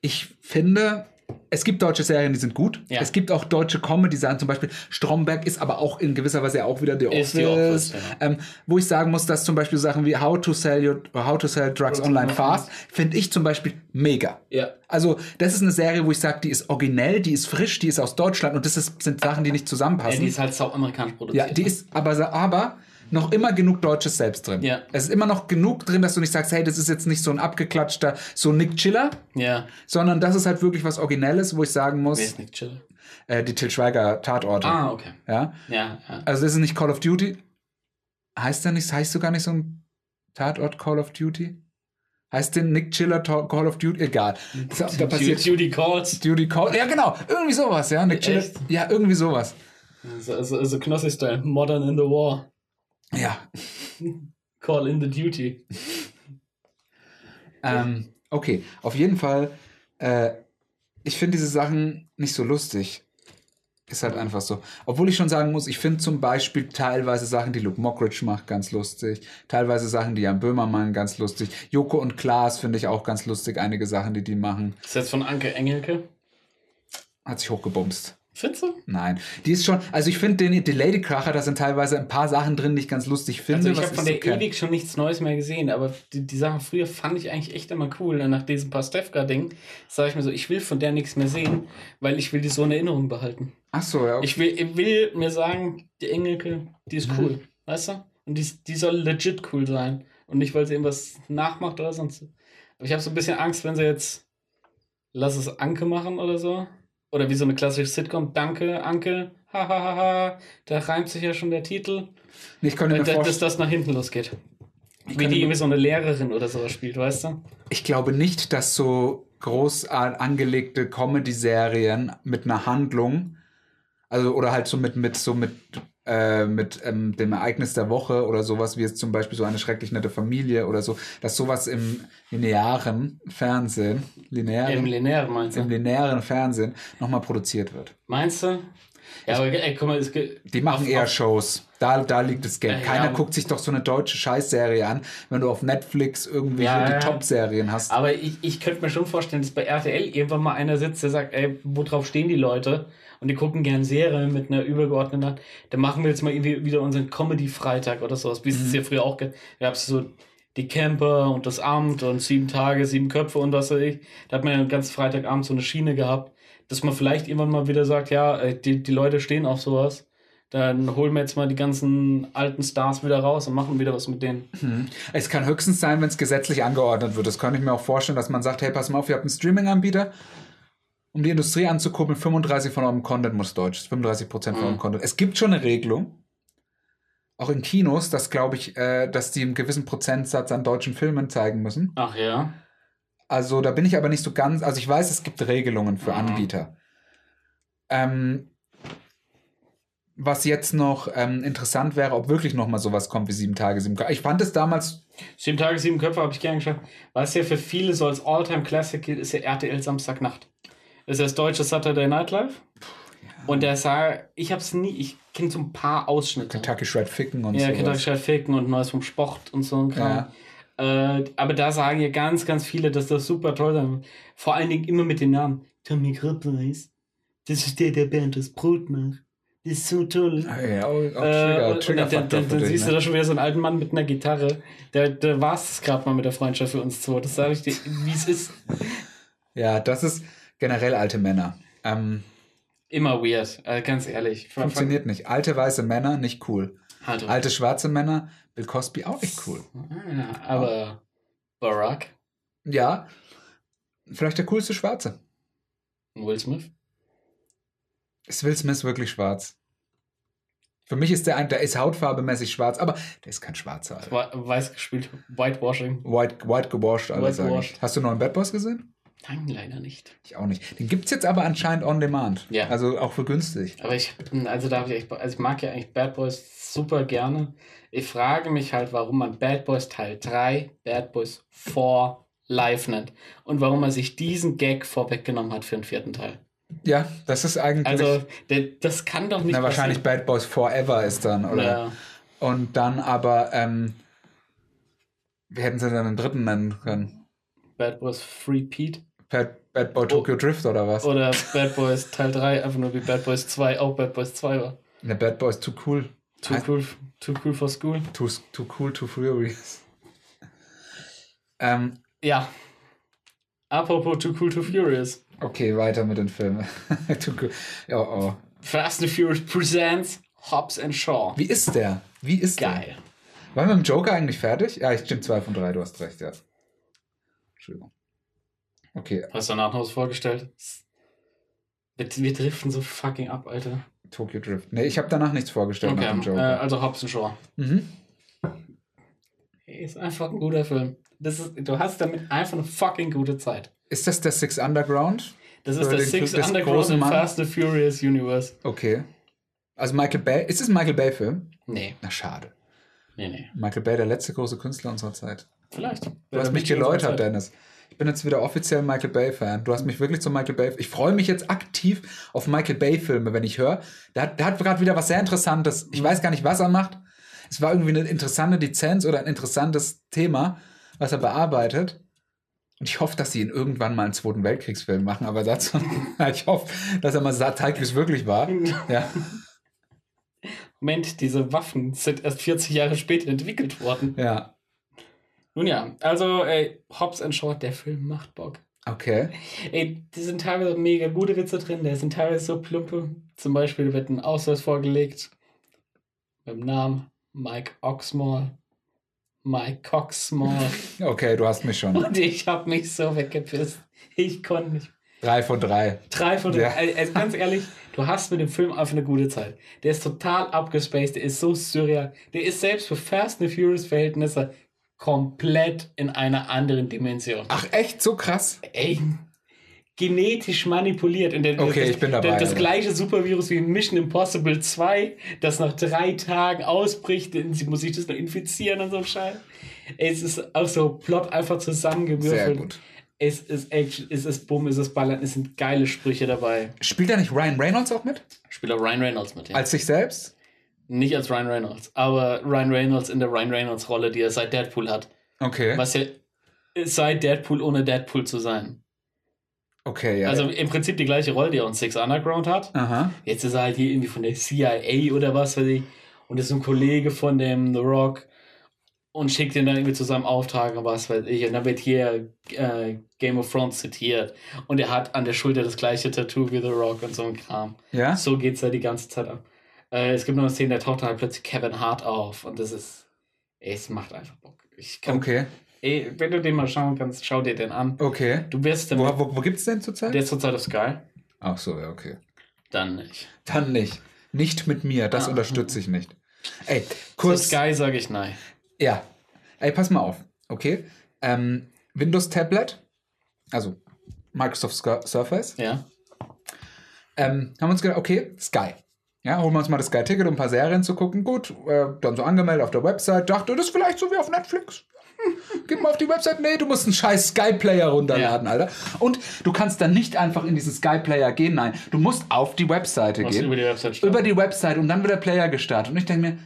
ich finde, es gibt deutsche Serien, die sind gut. Ja. Es gibt auch deutsche Comedy-Sachen, zum Beispiel Stromberg ist aber auch in gewisser Weise auch wieder The Office. Office, ja. ähm, wo ich sagen muss, dass zum Beispiel Sachen wie How to Sell, your, How to Sell Drugs Online Fast, finde ich zum Beispiel mega. Ja. Also, das ist eine Serie, wo ich sage, die ist originell, die ist frisch, die ist aus Deutschland und das ist, sind Sachen, die nicht ja. zusammenpassen. Die ist halt sau amerikanisch produziert. Ja, die ist aber, aber noch immer genug Deutsches selbst drin. Ja. Es ist immer noch genug drin, dass du nicht sagst, hey, das ist jetzt nicht so ein abgeklatschter, so Nick Chiller, Ja. sondern das ist halt wirklich was Originelles, wo ich sagen Wer muss, ist Nick Chill? äh, die Til Schweiger Tatorte. Ah, okay. Ja? Ja, ja. Also das ist nicht Call of Duty. Heißt der nicht, heißt du gar nicht so ein Tatort Call of Duty? Heißt den Nick Chiller Call of Duty? Egal. So, da passiert Judy Calls. Duty Call. Ja, genau. Irgendwie sowas, ja. Nick Chiller. Echt? Ja, irgendwie sowas. So, so, so Knossi-Style. Modern in the War. Ja. Call in the Duty. Ähm, okay, auf jeden Fall, äh, ich finde diese Sachen nicht so lustig. Ist halt einfach so. Obwohl ich schon sagen muss, ich finde zum Beispiel teilweise Sachen, die Luke Mockridge macht, ganz lustig. Teilweise Sachen, die Jan Böhmermann ganz lustig. Joko und Klaas finde ich auch ganz lustig. Einige Sachen, die die machen. Ist jetzt von Anke Engelke. Hat sich hochgebumst. Findest du? Nein. Die ist schon, also ich finde den, die Ladykracher, da sind teilweise ein paar Sachen drin, die ich ganz lustig finde. Also ich habe von der ewig schon nichts Neues mehr gesehen, aber die, die Sachen früher fand ich eigentlich echt immer cool. Und nach diesem Pastewka-Ding sage ich mir so, ich will von der nichts mehr sehen, weil ich will die so in Erinnerung behalten. Ach so, ja. Okay. Ich will, ich will mir sagen, die Engelke, die ist Mhm. cool, weißt du? Und die, die soll legit cool sein. Und nicht, weil sie irgendwas nachmacht oder sonst. Aber ich habe so ein bisschen Angst, wenn sie jetzt Lass es Anke machen oder so. Oder wie so eine klassische Sitcom, Danke, Anke, hahaha, da reimt sich ja schon der Titel. Ich könnte mir Dass, vorstellen. dass das nach hinten losgeht. Wie die irgendwie so eine Lehrerin oder sowas spielt, weißt du? Ich glaube nicht, dass so groß angelegte Comedy-Serien mit einer Handlung, also oder halt so mit, mit so mit, äh, mit ähm, dem Ereignis der Woche oder sowas, wie jetzt zum Beispiel so eine schrecklich nette Familie oder so, dass sowas im linearen Fernsehen, linearen, Im Linearen meinst im du? linearen Fernsehen nochmal produziert wird. Meinst du? Ja, aber ey, guck mal, es gibt. Die machen auf- eher auf- Shows. Da, da liegt das Geld. Äh, Keiner ja. guckt sich doch so eine deutsche Scheißserie an, wenn du auf Netflix irgendwie Ja, die ja. Top-Serien hast. Aber ich, ich könnte mir schon vorstellen, dass bei RTL irgendwann mal einer sitzt, der sagt, ey, worauf stehen die Leute? Und die gucken gern Serien mit einer übergeordneten. Dann machen wir jetzt mal irgendwie wieder unseren Comedy-Freitag oder sowas, wie es Mhm. es ja früher auch gab. Da gab es so die Camper und das Amt und sieben Tage, sieben Köpfe und was weiß ich. Da hat man ja den ganzen Freitagabend so eine Schiene gehabt, dass man vielleicht irgendwann mal wieder sagt, ja, äh, die, die Leute stehen auf sowas. Dann holen wir jetzt mal die ganzen alten Stars wieder raus und machen wieder was mit denen. Es kann höchstens sein, wenn es gesetzlich angeordnet wird. Das kann ich mir auch vorstellen, dass man sagt, hey, pass mal auf, ihr habt einen Streaming-Anbieter. Um die Industrie anzukurbeln, 35 von eurem Content muss Deutsch. 35 Prozent von Mhm. eurem Content. Es gibt schon eine Regelung, auch in Kinos, dass, glaube ich, äh, dass die einen gewissen Prozentsatz an deutschen Filmen zeigen müssen. Ach ja. Also da bin ich aber nicht so ganz, also ich weiß, es gibt Regelungen für Mhm. Anbieter. Ähm, was jetzt noch ähm, interessant wäre, ob wirklich noch mal sowas kommt wie sieben Tage, sieben Köpfe. Ich fand es damals, Sieben Tage, sieben Köpfe habe ich gerne geschaut. Was ja für viele so als All-Time-Classic gilt, ist ja RTL Samstagnacht. Das ist ja das deutsche Saturday Night Live. Und der sah, ich habe es nie, ich kenne so ein paar Ausschnitte. Kentucky Shred Ficken und ja, sowas. Kentucky Fried Ficken und Neues vom Sport und so ein Kram. Äh, aber da sagen ja ganz, ganz viele, dass das super toll sein wird. Vor allen Dingen immer mit den Namen. Tommy Grippeis. Das ist der, der Bernd das Brot macht. Das ist so toll. Ah, Ja, auch, auch Äh, Trigger, und, und dann, dann, dann siehst du ne? da schon wieder so einen alten Mann mit einer Gitarre. Da, da war es gerade mal mit der Freundschaft für uns zwei. Das sage ich dir, wie es ist. Ja, das ist generell alte Männer. Ähm, Immer weird, äh, ganz ehrlich. funktioniert nicht. Alte weiße Männer, nicht cool. Halt Alte schwarze Männer, Bill Cosby auch nicht cool. Ja, aber Barack, Ja, vielleicht der coolste Schwarze. Will Smith. Ist Will Smith wirklich schwarz? Für mich ist der ein, der ist hautfarbemäßig schwarz, aber der ist kein Schwarzer. Alter. Weiß gespielt, Whitewashing. White, white gewashed, alles White eigentlich. washed. Hast du neuen Bad Boys gesehen? Nein, leider nicht. Ich auch nicht. Den gibt es jetzt aber anscheinend on demand. Ja. Also auch für günstig. Aber ich, also da ich echt, also ich mag ja eigentlich Bad Boys super gerne. Ich frage mich halt, warum man Bad Boys Teil 3 Bad Boys 4 live nennt. Und warum man sich diesen Gag vorweggenommen hat für den vierten Teil. Ja, das ist eigentlich. Also, das kann doch nicht na, wahrscheinlich Bad Boys Forever ist dann, oder? Ja. Und dann aber, ähm, wie hätten sie dann den dritten nennen können? Bad Boys Free Pete Bad, Bad Boy Tokyo Drift oder was? oder Bad Boys Teil 3, einfach nur wie Bad Boys 2 auch Bad Boys 2 war. Ne, Bad Boys Too Cool. Too Heißt- cool, too cool for school. Too, too Cool, Too Furious. ähm, Ja. Apropos Too Cool, Too Furious. okay, weiter mit den Filmen. too cool. Oh, oh. Fast and Furious presents Hobbs and Shaw. Wie ist der? Wie ist der? Geil. Waren wir mit dem Joker eigentlich fertig? Ja, ich stimme 2 von 3, du hast recht, ja. Entschuldigung. Okay, Hast du danach noch was vorgestellt? Wir, wir driften so fucking ab, Alter. Tokyo Drift. Nee, ich habe danach nichts vorgestellt nach dem Okay, äh, Joker. also Hobbs and Shaw. mhm. Ist einfach ein guter Film. Das ist, du hast damit einfach eine fucking gute Zeit. Ist das der Six Underground? Das ist Oder der Six Club Underground im Mann? Fast and Furious Universe. Okay. Also Michael Bay. Ist es ein Michael Bay-Film? Nee, Na, schade. nee, nee. Michael Bay, der letzte große Künstler unserer Zeit. Vielleicht. Du hast mich geläutert, Dennis. Ich bin jetzt wieder offiziell Michael Bay-Fan. Du hast mich wirklich zum Michael Bay. Ich freue mich jetzt aktiv auf Michael Bay-Filme, wenn ich höre. Der hat, der hat gerade wieder was sehr Interessantes. Ich weiß gar nicht, was er macht. Es war irgendwie eine interessante Lizenz oder ein interessantes Thema, was er bearbeitet. Und ich hoffe, dass sie ihn irgendwann mal einen Zweiten Weltkriegsfilm machen, aber dazu, ich hoffe, dass er mal zeigt, wie es wirklich war. Ja. Moment, diese Waffen sind erst 40 Jahre später entwickelt worden. Ja. Nun ja, also ey, Hobbs and Shaw, der Film macht Bock. Okay. Ey, die sind teilweise mega gute Witze drin, da sind teilweise so plumpe. Zum Beispiel wird ein Ausweis vorgelegt mit dem Namen Mike Oxmall. Mike Coxmall. Okay, du hast mich schon. Und ich hab mich so weggepisst. Ich konnte nicht. Drei von drei. Drei von Ja. drei. Also ganz ehrlich, du hast mit dem Film einfach eine gute Zeit. Der ist total abgespaced, der ist so surreal. Der ist selbst für Fast and Furious Verhältnisse komplett in einer anderen Dimension. Ach, echt? So krass? Ey, genetisch manipuliert. Und der, Okay, das, ich bin dabei, Der, das Alter. gleiche Supervirus wie in Mission Impossible 2, das nach drei Tagen ausbricht, denn sie muss sich das noch infizieren und so ein Scheiß. Ey, Es ist auch so Plot einfach zusammengewürfelt. Sehr gut. Es ist Action, es ist Bumm, es ist Ballern, es sind geile Sprüche dabei. Spielt da nicht Ryan Reynolds auch mit? Spielt auch Ryan Reynolds mit, ja. Als sich selbst? Nicht als Ryan Reynolds, aber Ryan Reynolds in der Ryan Reynolds Rolle, die er seit Deadpool hat. Okay. Was ja seit Deadpool ohne Deadpool zu sein. Okay, ja. Also im Prinzip die gleiche Rolle, die er in Six Underground hat. Aha. Jetzt ist er halt hier irgendwie von der CIA oder was weiß ich. Und ist ein Kollege von dem The Rock und schickt ihn dann irgendwie zu seinem Auftrag und was weiß ich. Und dann wird hier äh, Game of Thrones zitiert. Und er hat an der Schulter das gleiche Tattoo wie The Rock und so ein Kram. Ja? So geht's da die ganze Zeit ab. Äh, es gibt noch eine Szene, da taucht dann halt plötzlich Kevin Hart auf. Und das ist. Ey, es macht einfach Bock. Ich kann, Okay. ey, wenn du den mal schauen kannst, schau dir den an. Okay. Du wirst dann. Wo, wo, wo gibt's denn zurzeit? Der ist zurzeit auf Sky. Ach so, ja, okay. Dann nicht. Dann nicht. Nicht mit mir, das Ah. unterstütze ich nicht. Ey, kurz. Sky sage ich nein. Ja. Ey, pass mal auf. Okay. Ähm, Windows Tablet, also Microsoft Surface, Ja. ähm, haben uns gedacht, okay, Sky. Ja, holen wir uns mal das Sky-Ticket, um ein paar Serien zu gucken. Gut, äh, dann so angemeldet auf der Website. Dachte, das ist vielleicht so wie auf Netflix. Gib mal auf die Website. Nee, du musst einen scheiß Sky-Player runterladen, Alter. Und du kannst dann nicht einfach in diesen Sky-Player gehen. Nein, du musst auf die Webseite gehen. über die Website steht. über die Website und dann wird der Player gestartet. Und ich denke mir,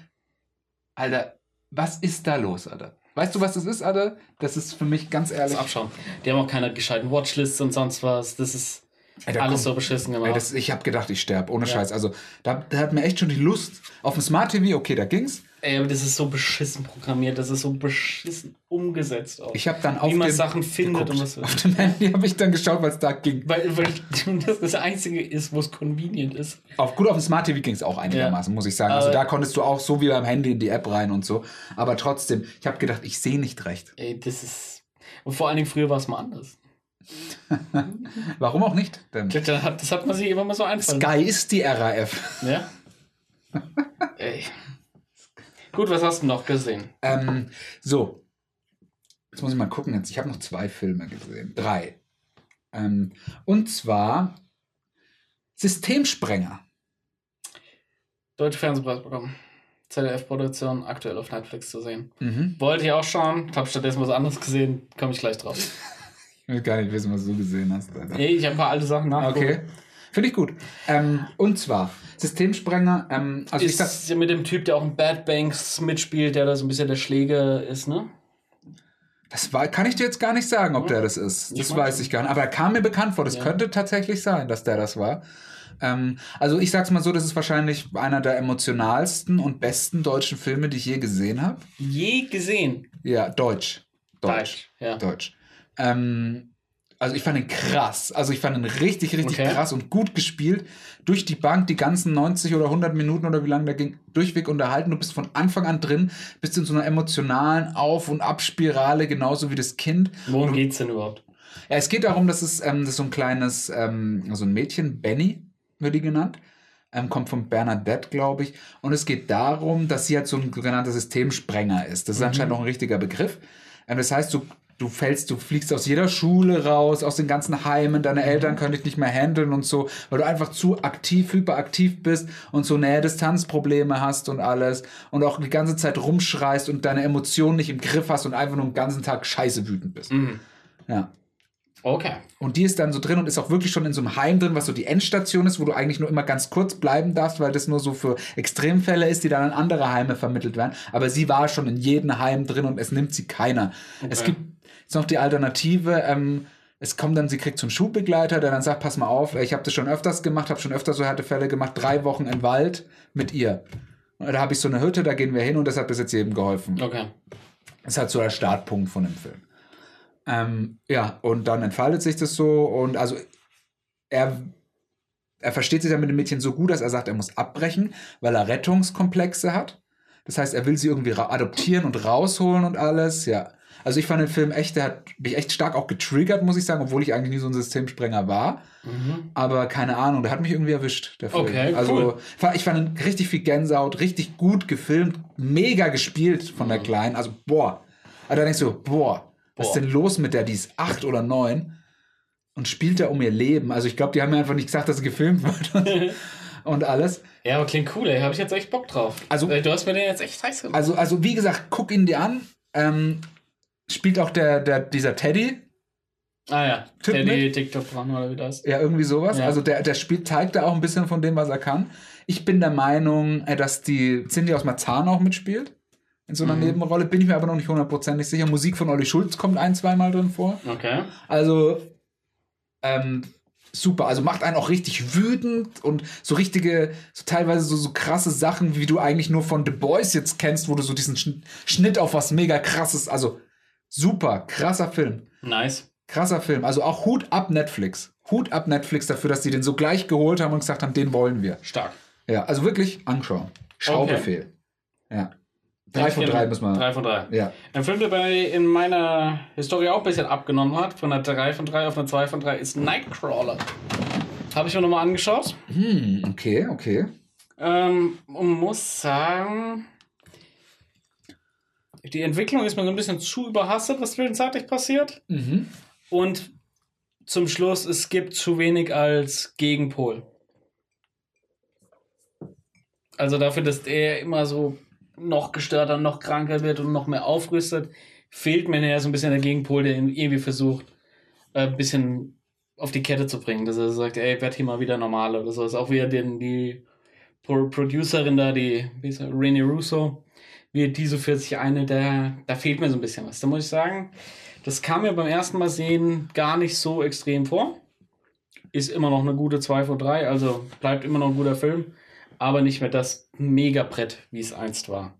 Alter, was ist da los, Alter? Weißt du, was das ist, Alter? Das ist für mich ganz ehrlich. Das abschauen. Die haben auch keine gescheiten Watchlists und sonst was. Das ist Ey, alles kommt- so beschissen Ey, gemacht. das, ich habe gedacht, ich sterbe, ohne Ja. Scheiß. Also, da, da hat mir echt schon die Lust. Auf dem Smart TV, okay, da ging's. Ey, aber das ist so beschissen programmiert. Das ist so beschissen umgesetzt auch. Ich habe dann auf Wie man Sachen findet geguckt. und was. Auf dem Handy habe ich dann geschaut, es da ging. Weil, weil das das Einzige ist, wo es convenient ist. Auf, gut, auf dem Smart TV ging es auch einigermaßen, muss ich sagen. Also Aber- da konntest du auch so wie beim Handy in die App rein und so. Aber trotzdem, ich habe gedacht, ich sehe nicht recht. Ey, das ist. Und vor allen Dingen früher war es mal anders. Warum auch nicht? Denn Das hat, man sich immer mal so einfallen. Sky ist die RAF. Ja? Ey. Gut, was hast du noch gesehen? Ähm, so. Jetzt muss ich mal gucken. Jetzt. Ich habe noch zwei Filme gesehen. Drei. Ähm, und zwar Systemsprenger. Deutsche Fernsehpreis bekommen. ZDF-Produktion, aktuell auf Netflix zu sehen. Mhm. Wollte ich auch schauen, habe stattdessen was anderes gesehen, komme ich gleich drauf. Ich will gar nicht wissen, was du gesehen hast. Alter. Ey, ich habe ein paar alte Sachen nachgeguckt. Okay. Finde ich gut. Ähm, und zwar Systemsprenger. Ähm, also ich sag, Ist mit dem Typ, der auch in Bad Banks mitspielt, der da so ein bisschen der Schläger ist, ne? das war, kann ich dir jetzt gar nicht sagen, ob Ja. der das ist. Ich Das mein weiß schon. ich gar nicht. Aber er kam mir bekannt vor. Das Ja. könnte tatsächlich sein, dass der das war. Ähm, also ich sag's mal so, das ist wahrscheinlich einer der emotionalsten und besten deutschen Filme, die ich je gesehen habe. Je gesehen. Ja, Deutsch. Deutsch. Ja. Deutsch. Ähm, also ich fand ihn krass. Also ich fand ihn richtig, richtig Okay. krass und gut gespielt. Durch die Bank die ganzen 90 oder 100 Minuten oder wie lange der ging, durchweg unterhalten. Du bist von Anfang an drin, bist in so einer emotionalen Auf- und Abspirale, genauso wie das Kind. Worum geht's denn überhaupt? Ja, es geht darum, dass es ähm, das so ein kleines, ähm, so ein Mädchen, Benny wird die genannt, ähm, kommt von Bernadette, glaube ich. Und es geht darum, dass sie halt so ein sogenannter Systemsprenger ist. Das ist anscheinend auch ein richtiger Begriff. Ähm, das heißt, du, du fällst, du fliegst aus jeder Schule raus, aus den ganzen Heimen, deine Eltern können dich nicht mehr handeln und so, weil du einfach zu aktiv, hyperaktiv bist und so Nähe-Distanz-Probleme hast und alles und auch die ganze Zeit rumschreist und deine Emotionen nicht im Griff hast und einfach nur den ganzen Tag scheiße wütend bist. Mhm. Ja. Okay. Und die ist dann so drin und ist auch wirklich schon in so einem Heim drin, was so die Endstation ist, wo du eigentlich nur immer ganz kurz bleiben darfst, weil das nur so für Extremfälle ist, die dann an andere Heime vermittelt werden. Aber sie war schon in jedem Heim drin und es nimmt sie keiner. Es gibt jetzt noch die Alternative, ähm, es kommt dann, sie kriegt so einen Schubbegleiter, der dann sagt, pass mal auf, ich habe das schon öfters gemacht, habe schon öfter so Härtefälle gemacht, drei Wochen im Wald mit ihr. Und da habe ich so eine Hütte, da gehen wir hin und das hat bis jetzt jedem geholfen. Okay. Das ist halt so der Startpunkt von dem Film. Ähm, ja, und dann entfaltet sich das so und also er, er versteht sich dann mit dem Mädchen so gut, dass er sagt, er muss abbrechen, weil er Rettungskomplexe hat. Das heißt, er will sie irgendwie adoptieren und rausholen und alles, ja. Also ich fand den Film echt, der hat mich echt stark auch getriggert, muss ich sagen, obwohl ich eigentlich nie so ein Systemsprenger war. Mhm. Aber keine Ahnung, der hat mich irgendwie erwischt, der Film. Okay, also cool. fa- ich fand ihn richtig viel Gänsehaut, richtig gut gefilmt, mega gespielt von der Mhm. Kleinen. Also boah, Aber da denkst du, boah, was ist denn los mit der? Die ist acht oder neun und spielt da um ihr Leben. Also ich glaube, die haben mir einfach nicht gesagt, dass sie gefilmt wird und alles. Ja, aber klingt cool, ey. Habe ich jetzt echt Bock drauf. Also- Äh, du hast mir den jetzt echt heiß gemacht. Also, also wie gesagt, guck ihn dir an. Ähm, spielt auch der, der, dieser Teddy, ah ja, der die mit? TikTok dran oder wie das. ja, irgendwie sowas. Ja. Also der, der spielt, zeigt da auch ein bisschen von dem, was er kann. Ich bin der Meinung, äh, dass die Cindy aus Marzahn auch mitspielt. In so einer Mhm. Nebenrolle. Bin ich mir aber noch nicht hundertprozentig sicher. Musik von Olli Schulz kommt ein, zweimal drin vor. Okay. Also, ähm, super. Also macht einen auch richtig wütend und so richtige, so teilweise so, so krasse Sachen, wie du eigentlich nur von The Boys jetzt kennst, wo du so diesen Schn- Schnitt auf was mega krasses, also super, krasser Film. Nice. Krasser Film. Also auch Hut ab Netflix. Hut ab Netflix dafür, dass die den so gleich geholt haben und gesagt haben, den wollen wir. Stark. Ja, also wirklich anschauen. Schaubefehl. Ja. Drei von drei müssen wir. Drei von drei. Ja. Ein Film, der bei in meiner Historie auch ein bisschen abgenommen hat, von einer 3 von 3 auf eine 2 von 3, ist Nightcrawler. Habe ich mir nochmal angeschaut. Hm, okay, okay. Ähm, und muss sagen, die Entwicklung ist mir so ein bisschen zu überhastet, was zwischenzeitlich passiert. Mhm. Und zum Schluss, es gibt zu wenig als Gegenpol. Also dafür, dass er immer so noch gestörter, noch kranker wird und noch mehr aufrüstet, fehlt mir ja so ein bisschen der Gegenpol, der ihn irgendwie versucht, äh, ein bisschen auf die Kette zu bringen. Dass er sagt, ey, werd hier mal wieder normal oder so. Ist auch wieder den, die Pro Producerin da, die, wie ist er, Renee Russo, wie die so für sich eine, da, da fehlt mir so ein bisschen was. Da muss ich sagen, das kam mir beim ersten Mal sehen gar nicht so extrem vor. Ist immer noch eine gute 2 von 3, also bleibt immer noch ein guter Film, aber nicht mehr das Megabrett, wie es einst war.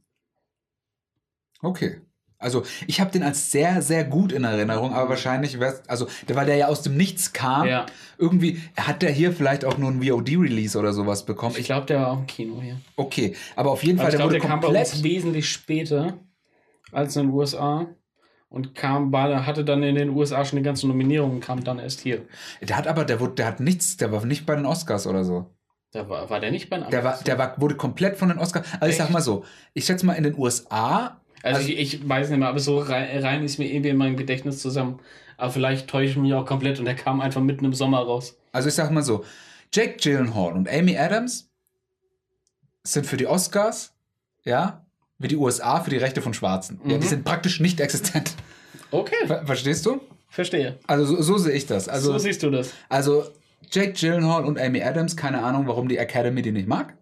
Okay. Also ich habe den als sehr, sehr gut in Erinnerung, aber wahrscheinlich wär's, also der, weil der ja aus dem Nichts kam, Ja. irgendwie hat der hier vielleicht auch nur ein VOD-Release oder sowas bekommen. Ich glaube, der war auch im Kino hier. okay, aber auf jeden Aber Fall, der glaube, wurde der kam bei uns komplett. wesentlich später als in den USA und kam, war, hatte dann in den USA schon die ganzen Nominierungen, kam dann erst hier. Der hat aber, der wurde, der hat nichts, der war nicht bei den Oscars oder so. Da war, war der nicht bei den Der war, der war, wurde komplett von den Oscars. Also ich sag Echt? mal so, ich schätze mal in den USA. Also, ich, ich weiß nicht mehr, aber so rein, ist mir irgendwie in meinem Gedächtnis zusammen. Aber vielleicht täusche ich mich auch komplett und der kam einfach mitten im Sommer raus. Also ich sag mal so, Jake Gyllenhaal und Amy Adams sind für die Oscars, ja, wie die USA für die Rechte von Schwarzen. Ja, die Mhm. sind praktisch nicht existent. Okay, Ver verstehst du? verstehe. Also so, so sehe ich das. Also, so siehst du das. also Jake Gyllenhaal und Amy Adams, keine Ahnung, warum die Academy die nicht mag.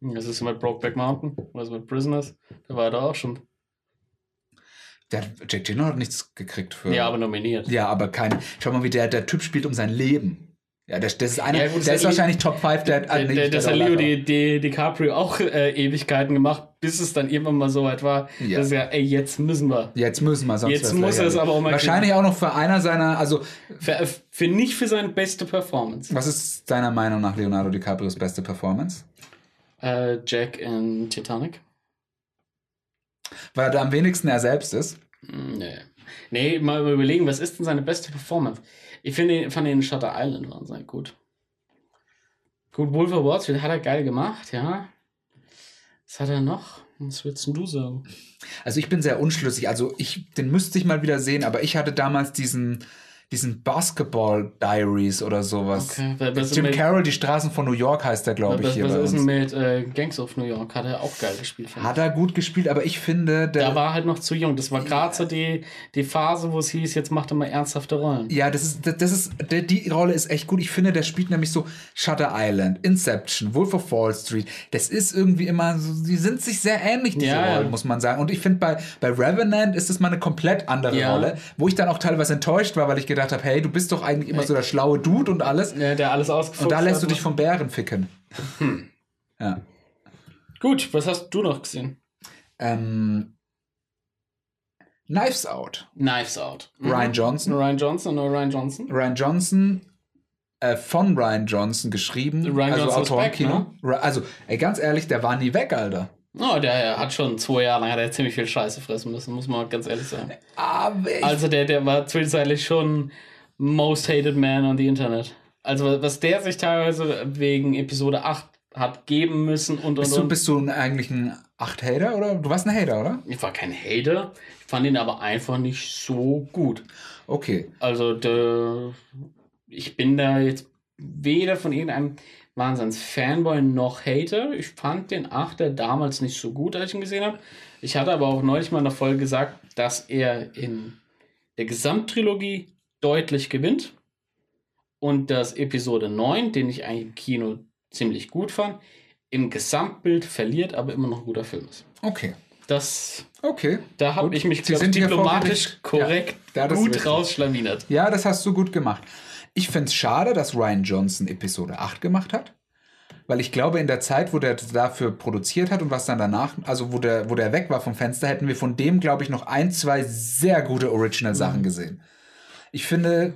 Das ist mit Brokeback Mountain, also mit Prisoners. Da war er da auch schon. Der Jake Gyllenhaal hat nichts gekriegt für. Ja, aber nominiert. Ja, aber kein. Schau mal, wie der, der Typ spielt um sein Leben. Ja, das, das ist einer, Ja, gut, der ist wahrscheinlich Top 5 der, Der, nicht, der, das hat Leo DiCaprio auch äh, Ewigkeiten gemacht, bis es dann irgendwann mal so weit war, Ja. dass er, ey, jetzt müssen wir. Jetzt müssen wir sonst Jetzt muss er es aber auch mal Wahrscheinlich auch noch für einer seiner, also Für, für nicht für seine beste Performance. was ist deiner Meinung nach Leonardo DiCaprios beste Performance? Äh, Jack in Titanic. Weil er da am wenigsten er selbst ist. Hm, Nee. Nee, mal überlegen, was ist denn seine beste Performance? Ich finde, fand in Shutter Island wahnsinnig gut. Gut, Wolf of Wall Street hat er geil gemacht, ja. Was hat er noch? Was denn du sagen? Also ich bin sehr unschlüssig. Also ich, den müsste ich mal wieder sehen, aber ich hatte damals diesen, diesen Basketball Diaries oder sowas. Okay, wa- was, Jim Carroll, die Straßen von New York heißt der, glaube ich, hier was bei ist uns. mit äh, Gangs of New York? Hat er auch geil gespielt. Hat er gut gespielt, aber ich finde, der, Da war halt noch zu jung. Das war gerade so die, die Phase, wo es hieß, jetzt macht er mal ernsthafte Rollen. Ja, das ist, das das ist, der, die Rolle ist echt gut. Ich finde, der spielt nämlich so Shutter Island, Inception, Wolf of Wall Street. Das ist irgendwie immer so, die sind sich sehr ähnlich, diese Ja, ja. Rollen, muss man sagen. Und ich finde, bei, bei Revenant ist es mal eine komplett andere Ja. Rolle, wo ich dann auch teilweise enttäuscht war, weil ich gedacht habe, hey, du bist doch eigentlich immer so der schlaue Dude und alles. Ja, der alles ausgefuchst Und da lässt hat. du dich vom Bären ficken. Ja. Gut, was hast du noch gesehen? Ähm, Knives Out. Knives Out. Mhm. Ryan Johnson. Ryan Johnson oder Ryan Johnson? Ryan Johnson, äh, von Ryan Johnson geschrieben. Ryan also Johnson ist Autor im back, Kino. Ra- Also, ey, ganz ehrlich, der war nie weg, Alter. Oh, der hat schon zwei Jahre lang hat er ziemlich viel Scheiße fressen müssen, muss man ganz ehrlich sagen. Also der, der war zwischenzeitlich schon most hated man on the Internet. Also was der sich teilweise wegen Episode 8 hat geben müssen und und Bist du, und. bist du eigentlich ein 8-Hater oder? Du warst ein Hater, oder? Ich war kein Hater, ich fand ihn aber einfach nicht so gut. Okay. Also der, ich bin da jetzt weder von irgendeinem Wahnsinns-Fanboy noch Hater. Ich fand den Achter damals nicht so gut, als ich ihn gesehen habe. Ich hatte aber auch neulich mal in der Folge gesagt, dass er in der Gesamttrilogie deutlich gewinnt und dass Episode 9, den ich eigentlich im Kino ziemlich gut fand, im Gesamtbild verliert, aber immer noch ein guter Film ist. Okay. Das, Okay. da habe ich mich glaub, diplomatisch korrekt Ja, gut rausschlaminert. Ja, das hast du gut gemacht. Ich finde es schade, dass Ryan Johnson Episode 8 gemacht hat. Weil ich glaube, in der Zeit, wo der dafür produziert hat und was dann danach, also wo der, wo der weg war vom Fenster, hätten wir von dem, glaube ich, noch ein, zwei sehr gute Original-Sachen gesehen. Ich finde,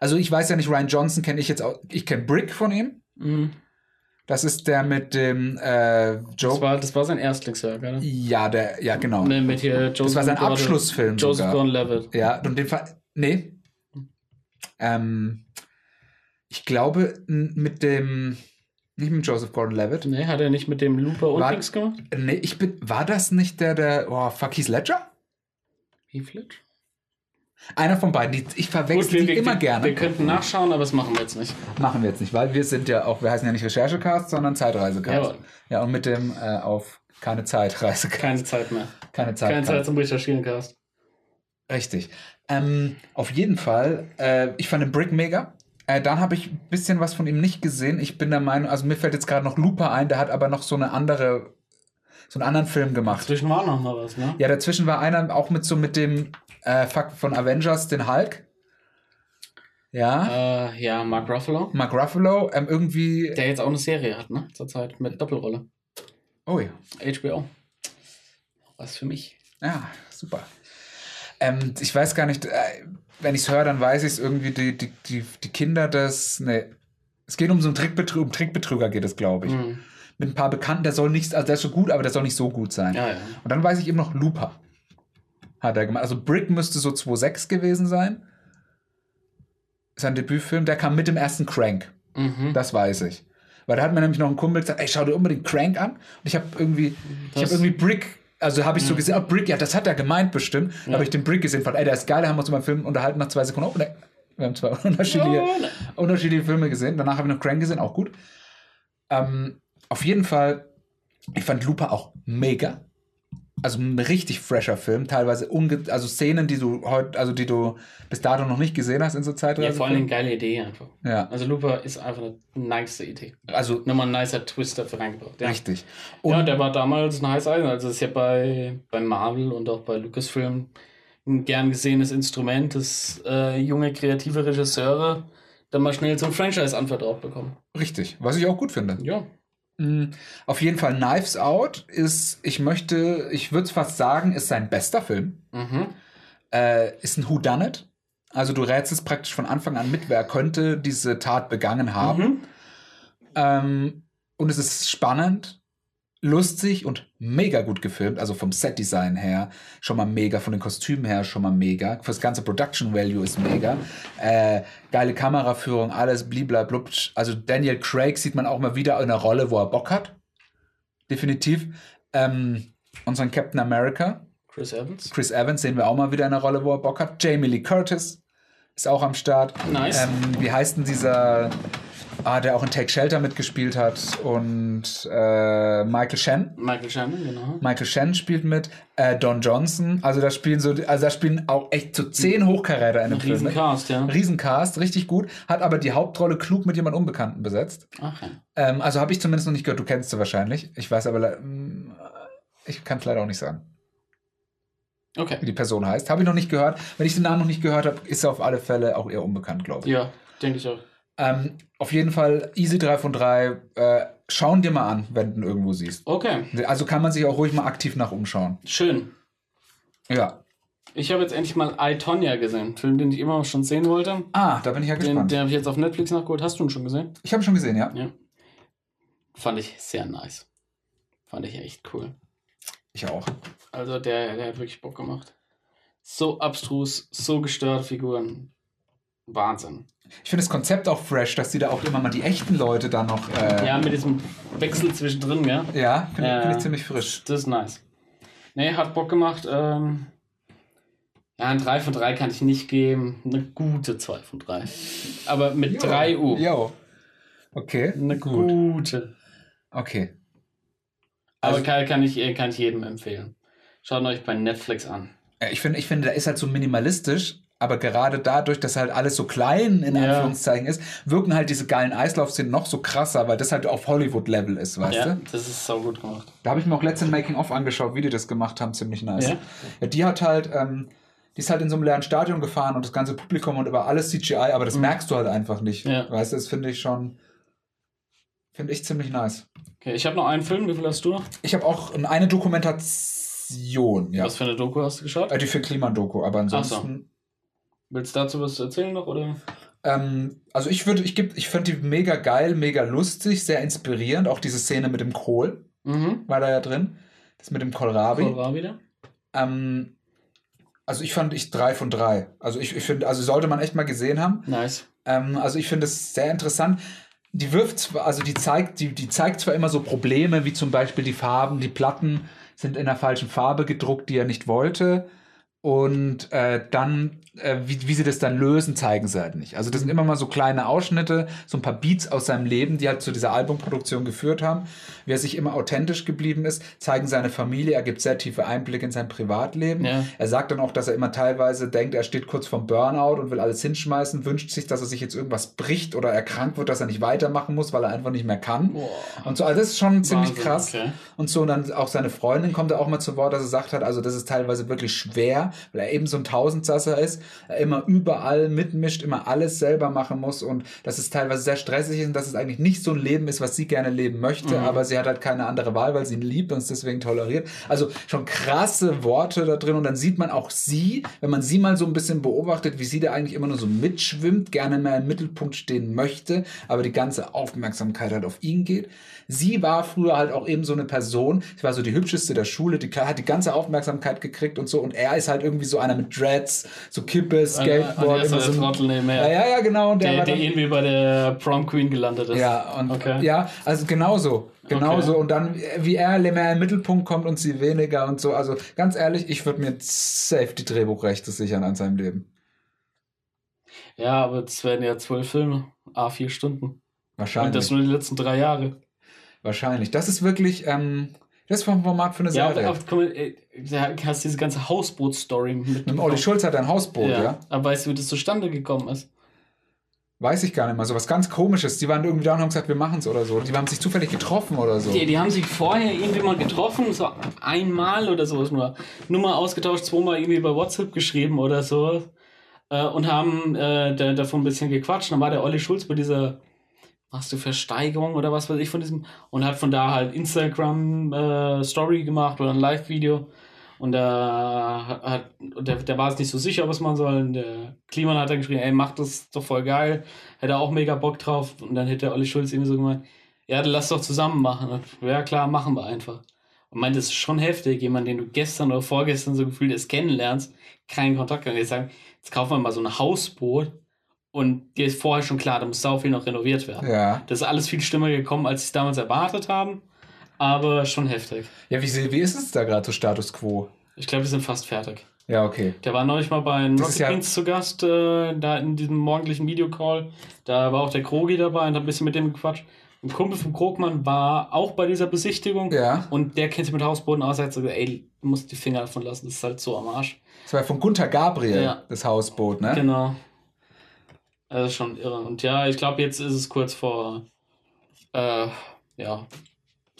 also ich weiß ja nicht, Ryan Johnson kenne ich jetzt auch, ich kenne Brick von ihm. Mhm. Das ist der mit dem äh, Das Joe. war, das war sein Erstlingswerk, oder? Ja, der, ja, genau. Ne, mit hier Joseph Das war sein Gordon- Abschlussfilm Joseph sogar. Gordon-Levitt. Ja, und den Fall. Nee. Ähm, ich glaube, mit dem. Nicht mit Joseph Gordon Levitt. Ne, hat er nicht mit dem Looper und War- gemacht? Nee, ich bin. War das nicht der, der. Oh, fuck, Heath Ledger? Heath Ledger? Einer von beiden. Die, ich verwechsel die immer wir, gerne. Wir könnten nachschauen, aber das machen wir jetzt nicht. Machen wir jetzt nicht, weil wir sind ja auch. Wir heißen ja nicht Recherchecast, sondern Zeitreisecast. Jawohl. Ja, und mit dem äh, auf keine Zeitreisecast. Keine Zeit mehr. Keine Zeit. Keine Zeit zum Recherchieren, Cast. Richtig. Ähm, auf jeden Fall, äh, ich fand den Brick mega. Äh, dann habe ich ein bisschen was von ihm nicht gesehen. Ich bin der Meinung, also mir fällt jetzt gerade noch Looper ein, der hat aber noch so eine andere, so einen anderen Film gemacht. Zwischen war noch mal was, ne? Ja, dazwischen war einer auch mit so mit dem äh, Fuck von Avengers, den Hulk. Ja, Äh, ja, Mark Ruffalo. Mark Ruffalo, ähm, irgendwie. Der jetzt auch eine Serie hat, ne? Zurzeit mit Doppelrolle. Oh ja. HBO. Was für mich. Ja, super. Ähm, ich weiß gar nicht, äh, wenn ich es höre, dann weiß ich es irgendwie, die, die, die, die Kinder des. Nee. Es geht um so einen Trickbetrüger, um Trickbetrüger geht es, glaube ich. Mhm. Mit ein paar Bekannten, der soll nicht, also der ist schon gut, aber der soll nicht so gut sein. Ja, ja. Und dann weiß ich eben noch Looper. Hat er gemacht. Also Brick müsste so 2.6 gewesen sein. Sein Debütfilm, der kam mit dem ersten Crank. Mhm. Das weiß ich. Weil da hat mir nämlich noch ein Kumpel gesagt, ey, schau dir unbedingt Crank an. Und ich habe irgendwie, ich Das- habe irgendwie Brick, also habe ich so gesehen, oh, Brick, ja, das hat er gemeint bestimmt. Da habe ich den Brick gesehen, fand, ey, der ist geil, da haben wir uns über den Film unterhalten nach zwei Sekunden. Oh, ne, wir haben zwei unterschiedliche, Oh, ne. unterschiedliche Filme gesehen. Danach habe ich noch Crank gesehen, auch gut. Ähm, auf jeden Fall, ich fand Looper auch mega. Also ein richtig fresher Film, teilweise unge also Szenen, die du heute, also die du bis dato noch nicht gesehen hast in so Zeit. Ja, vor allem eine geile Idee einfach. Ja, Also Looper ist einfach eine nice Idee. also Nochmal ein nicer Twist dafür reingebracht. Ja. richtig. ja, der war damals ein heiß Eisen. Also das ist ja bei, bei Marvel und auch bei Lucasfilm ein gern gesehenes Instrument, dass äh, junge kreative Regisseure dann mal schnell so ein Franchise anvertraut bekommen. Richtig, was ich auch gut finde. Ja. Mm, Auf jeden Fall Knives Out ist, ich möchte, ich würde fast sagen, ist sein bester Film. Mhm. Äh, ist ein Whodunit. Also du rätst praktisch von Anfang an mit, wer könnte diese Tat begangen haben. Mhm. Ähm, und es ist spannend, lustig und mega gut gefilmt. Also vom Set-Design her schon mal mega, von den Kostümen her schon mal mega. Fürs ganze Production Value ist mega. Äh, geile Kameraführung, alles bliblablub. Also Daniel Craig sieht man auch mal wieder in einer Rolle, wo er Bock hat. Definitiv. Ähm, unseren Captain America, Chris Evans. Chris Evans, sehen wir auch mal wieder in einer Rolle, wo er Bock hat. Jamie Lee Curtis ist auch am Start. Nice. Ähm, wie heißt denn dieser, ah, der auch in Take Shelter mitgespielt hat und äh, Michael Shannon? Michael Shannon, genau. Michael Shannon spielt mit, äh, Don Johnson, also da spielen so, also da spielen auch echt so zehn Hochkaräter in dem Film. mit. Riesencast, ja. Riesencast, richtig gut, hat aber die Hauptrolle klug mit jemand Unbekannten besetzt. Ach ja. Ähm, also habe ich zumindest noch nicht gehört, du kennst sie wahrscheinlich. Ich weiß aber, mm, ich kann es leider auch nicht sagen, wie Okay. die Person heißt. Habe ich noch nicht gehört. Wenn ich den Namen noch nicht gehört habe, ist er auf alle Fälle auch eher unbekannt, glaube ich. Ja, denke ich auch. Ähm, auf jeden Fall Easy 3 von 3. Äh, schauen dir mal an, wenn du ihn irgendwo siehst. Okay, Also kann man sich auch ruhig mal aktiv nach umschauen. schön. Ja. Ich habe jetzt endlich mal I, Tonya gesehen. Einen Film, den ich immer schon sehen wollte. Ah, da bin ich ja Den, gespannt. den habe ich jetzt auf Netflix nachgeholt. Hast du ihn schon gesehen? ich habe ihn schon gesehen, ja. Ja. Fand ich sehr nice. Fand ich echt cool. Ich auch. Also der, der hat wirklich Bock gemacht. So abstrus, so gestörte Figuren. Wahnsinn. Ich finde das Konzept auch fresh, dass die da auch immer mal die echten Leute da noch. Äh, Ja, mit diesem Wechsel zwischendrin, ja. ja finde Ja. find ich ziemlich frisch. Das ist nice. Nee, hat Bock gemacht. Ähm, ja, ein 3 von 3 kann ich nicht geben. Eine gute 2 von 3. Aber mit 3 U. Jo. Okay. Eine gut. gute. Okay. Aber Also- kann, kann, ich, äh, kann ich jedem empfehlen. Schaut euch bei Netflix an. Ich finde, ich finde, der ist halt so minimalistisch, aber gerade dadurch, dass halt alles so klein in Ja. Anführungszeichen ist, wirken halt diese geilen Eislaufszenen noch so krasser, weil das halt auf Hollywood-Level ist, weißt ja, du? das ist so gut gemacht. Da habe ich mir auch letztens Making-of angeschaut, wie die das gemacht haben, ziemlich nice. Ja? Ja, die hat halt, ähm, die ist halt in so einem leeren Stadion gefahren und das ganze Publikum und über alles CGI, aber das merkst du halt einfach nicht. Mhm. Ja. Weißt du, das finde ich schon, finde ich ziemlich nice. Okay, ich habe noch einen Film. Wie viel hast du noch? Ich habe auch eine Dokumentation, ja. Was für eine Doku hast du geschaut? Äh, Die für Kliman-Doku, aber ansonsten. Willst du dazu was erzählen noch? Oder? Ähm, also ich würde, ich ich fand die mega geil, mega lustig, sehr inspirierend. Auch diese Szene mit dem Kohl Mhm. war da ja drin. Das mit dem Kohlrabi. Kohlrabi wieder? Ähm, also ich fand ich drei von drei. Also ich, ich finde, also sollte man echt mal gesehen haben. Nice. Ähm, also ich finde es sehr interessant. Die wirft zwar, also die zeigt, die, die zeigt zwar immer so Probleme, wie zum Beispiel die Farben, die Platten sind in der falschen Farbe gedruckt, die er nicht wollte. Und äh, dann, äh, wie, wie sie das dann lösen, zeigen sie halt nicht. Also das sind immer mal so kleine Ausschnitte, so ein paar Beats aus seinem Leben, die halt zu dieser Albumproduktion geführt haben. Wie er sich immer authentisch geblieben ist, zeigen seine Familie, er gibt sehr tiefe Einblicke in sein Privatleben. Ja. Er sagt dann auch, dass er immer teilweise denkt, er steht kurz vorm Burnout und will alles hinschmeißen, wünscht sich, dass er sich jetzt irgendwas bricht oder erkrankt wird, dass er nicht weitermachen muss, weil er einfach nicht mehr kann. Boah. Und so, also das ist schon ziemlich Wahnsinn, krass. okay. Und so, und dann auch seine Freundin kommt da auch mal zu Wort, dass er sagt hat, also das ist teilweise wirklich schwer, weil er eben so ein Tausendsasser ist, er immer überall mitmischt, immer alles selber machen muss und dass es teilweise sehr stressig ist und dass es eigentlich nicht so ein Leben ist, was sie gerne leben möchte, Mhm. aber sie hat halt keine andere Wahl, weil sie ihn liebt und es deswegen toleriert. Also schon krasse Worte da drin und dann sieht man auch sie, wenn man sie mal so ein bisschen beobachtet, wie sie da eigentlich immer nur so mitschwimmt, gerne mehr im Mittelpunkt stehen möchte, aber die ganze Aufmerksamkeit halt auf ihn geht. Sie war früher halt auch eben so eine Person, sie war so die hübscheste der Schule, die hat die ganze Aufmerksamkeit gekriegt und so und er ist halt irgendwie so einer mit Dreads, so Kippe, Skateboard, immer so ein, ja, ja, ja, genau. Und der, Der, der dann, irgendwie bei der Prom Queen gelandet ist. ja, und Okay. ja, also genauso. Genauso. Okay. Und dann, wie er mehr im Mittelpunkt kommt und sie weniger und so. Also ganz ehrlich, ich würde mir safe die Drehbuchrechte sichern an seinem Leben. Ja, aber es werden ja zwölf Filme, a vier Stunden. Und Wahrscheinlich. das nur die letzten drei Jahre. Wahrscheinlich. Das ist wirklich, ähm, das ist vom Format für eine Ja, Serie. guck mal, äh, da hast diese ganze Hausboot-Story mit. Mit Olli Schulz hat ein Hausboot, ja. ja. Aber weißt du, wie das zustande gekommen ist? Weiß ich gar nicht mal. So was ganz komisches. Die waren irgendwie da und haben gesagt, wir machen es oder so. Die haben sich zufällig getroffen oder so. Die, die haben sich vorher irgendwie mal getroffen, so einmal oder sowas nur. Nummer ausgetauscht, zweimal irgendwie bei WhatsApp geschrieben oder so. Äh, und haben äh, da, davon ein bisschen gequatscht. Dann war der Olli Schulz bei dieser, was du Versteigerung oder was weiß ich von diesem, und hat von da halt Instagram äh, Story gemacht oder ein Live-Video. Und da hat, der, der war es nicht so sicher, was man soll. Und der Kliman hat dann geschrieben, ey, mach das doch voll geil. Hätte auch mega Bock drauf. Und dann hätte Olli Schulz irgendwie so gemeint, ja, dann lass doch zusammen machen. Und, ja, klar, machen wir einfach. Und meint, das ist schon heftig, jemand, den du gestern oder vorgestern so gefühlt erst kennenlernst, keinen Kontakt kann. Jetzt sagen, jetzt kaufen wir mal so ein Hausboot und dir ist vorher schon klar, da muss sau viel noch renoviert werden. ja. Das ist alles viel schlimmer gekommen, als sie es damals erwartet haben, aber schon heftig. Ja, wie, wie ist es da gerade so Status Quo? Ich glaube, wir sind fast fertig. Ja, okay. Der war neulich mal bei ist ja- zu Gast, äh, da in diesem morgendlichen Videocall. Da war auch der Krogi dabei und hat ein bisschen mit dem gequatscht. Ein Kumpel von Krogmann war auch bei dieser Besichtigung. Ja. Und der kennt sich mit Hausboden aus. Er hat so gesagt, ey, du musst die Finger davon lassen, das ist halt so am Arsch. Das war von Gunther Gabriel, Ja. das Hausboot, ne? Genau. Das ist schon irre. Und ja, ich glaube, jetzt ist es kurz vor, äh, ja,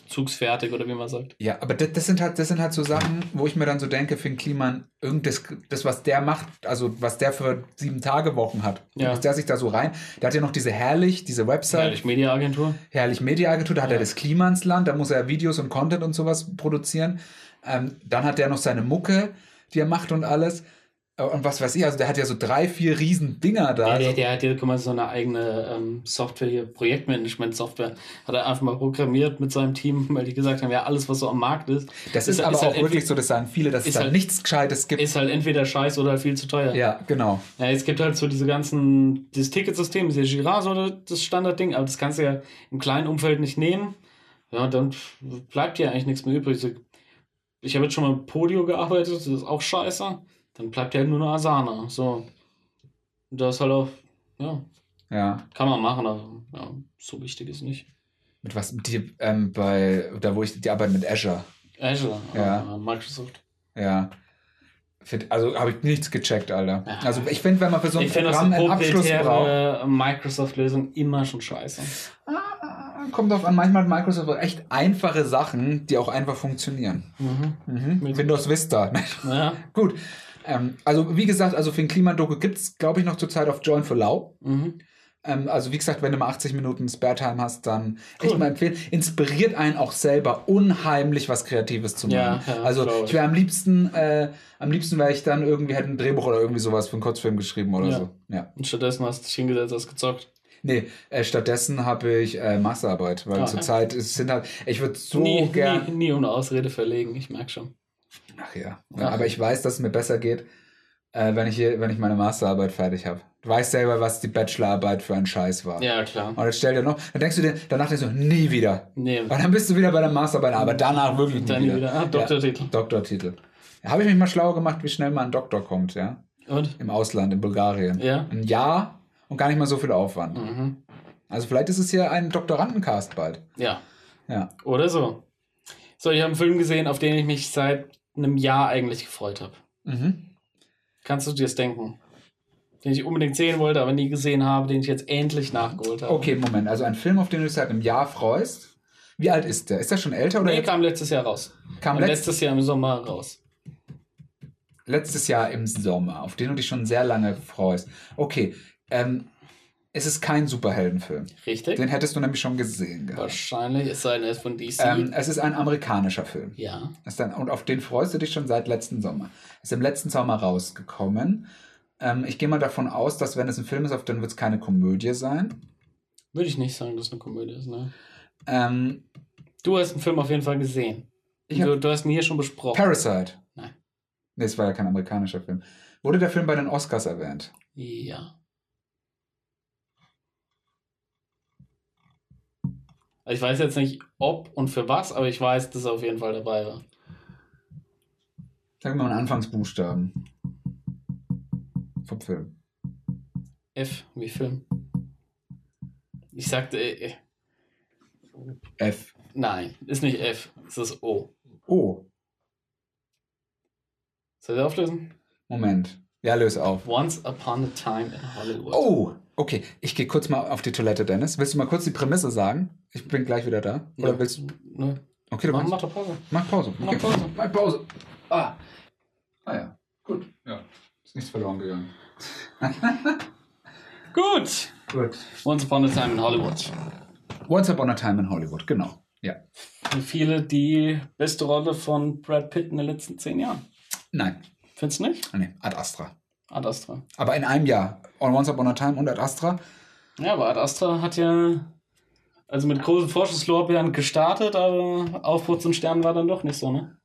zugsfertig oder wie man sagt. Ja, aber das, das, sind halt, das sind halt so Sachen, wo ich mir dann so denke, Finn Kliman, irgenddas, das, was der macht, also was der für sieben Tage Wochen hat, Ja. was der sich da so rein, der hat ja noch diese herrlich, diese Website, Herrlich Mediaagentur. herrlich Mediaagentur, da hat Ja. er das Klimansland, da muss er Videos und Content und sowas produzieren. Ähm, dann hat er noch seine Mucke, die er macht und alles. Und was weiß ich, also der hat ja so drei, vier riesen Dinger da. Ja, der, Also- der hat ja, mal, so eine eigene ähm, Software hier, Projektmanagement-Software, hat er einfach mal programmiert mit seinem Team, weil die gesagt haben, ja, alles, was so am Markt ist, das ist, ist aber halt auch wirklich so, das sagen viele, dass es ist da halt- nichts Gescheites gibt. ist halt entweder scheiße oder viel zu teuer. ja, genau. Ja, es gibt halt so diese ganzen, dieses Ticketsystem, ist ja Girard so das Standardding, aber das kannst du ja im kleinen Umfeld nicht nehmen. Ja, dann bleibt ja eigentlich nichts mehr übrig. Ich habe jetzt schon mal mit Podio gearbeitet, das ist auch scheiße. Dann bleibt ja nur noch Asana. So. Und das halt auch, ja, Ja. kann man machen, aber ja, so wichtig ist nicht. Mit was dir ähm, bei, da wo ich die Arbeit mit Azure. Azure, Ja. äh, Microsoft. Ja. Also habe ich nichts gecheckt, Alter. Ja. Also ich finde, wenn man für so ein ich Programm eine einen Abschluss braucht, Microsoft-Lösung immer schon scheiße. ah, kommt drauf an, manchmal hat Microsoft echt einfache Sachen, die auch einfach funktionieren. Mhm. Mhm. Windows Vista. Ja. Gut. Ähm, also wie gesagt, also für den Klimadoku gibt es, glaube ich, noch zurzeit auf Join for Lau. Mhm. Ähm, also wie gesagt, wenn du mal 80 Minuten Spare-Time hast, dann Cool. echt mal empfehlen. Inspiriert einen auch selber unheimlich was Kreatives zu machen. Ja, ja, also ich ich. wäre am liebsten, äh, am liebsten wäre ich dann irgendwie hätte ein Drehbuch oder irgendwie sowas für einen Kurzfilm geschrieben oder Ja. so. Ja. Und stattdessen hast du dich hingesetzt, hast gezockt. Nee, äh, stattdessen habe ich äh, Masterarbeit, weil Ah, zurzeit ist- sind halt, ich würde so nie, gern. nie, nie ohne Ausrede verlegen, ich merke schon. Ach ja. Ja. Aber ich weiß, dass es mir besser geht, äh, wenn ich hier, wenn ich meine Masterarbeit fertig habe. Du weißt selber, was die Bachelorarbeit für ein Scheiß war. Ja, klar. Und jetzt stell dir noch, dann denkst du dir, danach denkst du, nie wieder. Nee, Und dann bist du wieder bei der Masterarbeit, aber danach wirklich nie dann nie wieder. wieder. Ah, Doktortitel. Ja, Doktortitel. Ja, habe ich mich mal schlau gemacht, wie schnell mal ein Doktor kommt, ja? Und? Im Ausland, in Bulgarien. Ja. Ein Jahr und gar nicht mal so viel Aufwand. Mhm. Also vielleicht ist es hier ein Doktorandencast bald. Ja. Ja. Oder so. So, ich habe einen Film gesehen, auf den ich mich seit einem Jahr eigentlich gefreut habe. Mhm. Kannst du dir das denken? Den ich unbedingt sehen wollte, aber nie gesehen habe, den ich jetzt endlich nachgeholt habe. Okay, Moment. Also ein Film, auf den du dich seit einem Jahr freust. Wie alt ist der? Ist der schon älter oder Nee, kam letztes Jahr raus. kam letzt, letztes Jahr im Sommer raus. letztes Jahr im Sommer, auf den du dich schon sehr lange freust? Okay. Ähm, es ist kein Superheldenfilm. Richtig? Den hättest du nämlich schon gesehen gehabt. Wahrscheinlich, es sei denn, er ist von DC. Ähm, es ist ein amerikanischer Film. ja. Dann, und auf den freust du dich schon seit letzten Sommer. Ist im letzten Sommer rausgekommen. Ähm, ich gehe mal davon aus, dass wenn es ein Film ist, auf den wird es keine Komödie sein. Würde ich nicht sagen, dass es eine Komödie ist, ne? Ähm, Du hast den Film auf jeden Fall gesehen. Du, du hast ihn hier schon besprochen. Parasite. Nein. Nee, es war ja kein amerikanischer Film. Wurde der Film bei den Oscars erwähnt? Ja. Ich weiß jetzt nicht, ob und für was, aber ich weiß, dass er auf jeden Fall dabei war. Sag mal einen Anfangsbuchstaben. Vom Film. F wie Film. Ich sagte, äh, F. nein, ist nicht F, es ist O. Oh, Soll ich auflösen? Moment. Ja, löse auf. Once Upon a Time in Hollywood. Oh, okay. Ich gehe kurz mal auf die Toilette, Dennis. Willst du mal kurz die Prämisse sagen? Ich bin gleich wieder da. Oder Nö. willst du? Nö. Okay, du Mach, mach doch Pause. Mach Pause. Mach Pause. Mach Pause. Ah. Ah ja. Gut. Ja. Ist nichts verloren gegangen. Gut. Gut. Once Upon a Time in Hollywood. Once Upon a Time in Hollywood, genau. Ja. Für viele die beste Rolle von Brad Pitt in den letzten zehn Jahren. Nein. Findest du nicht? Nee, Ad Astra. Ad Astra. Aber in einem Jahr. On Once Upon a Time und Ad Astra. Ja, aber Ad Astra hat ja also mit großen Vorschusslorbeeren gestartet, aber Aufbruch zum Stern war dann doch nicht so, ne?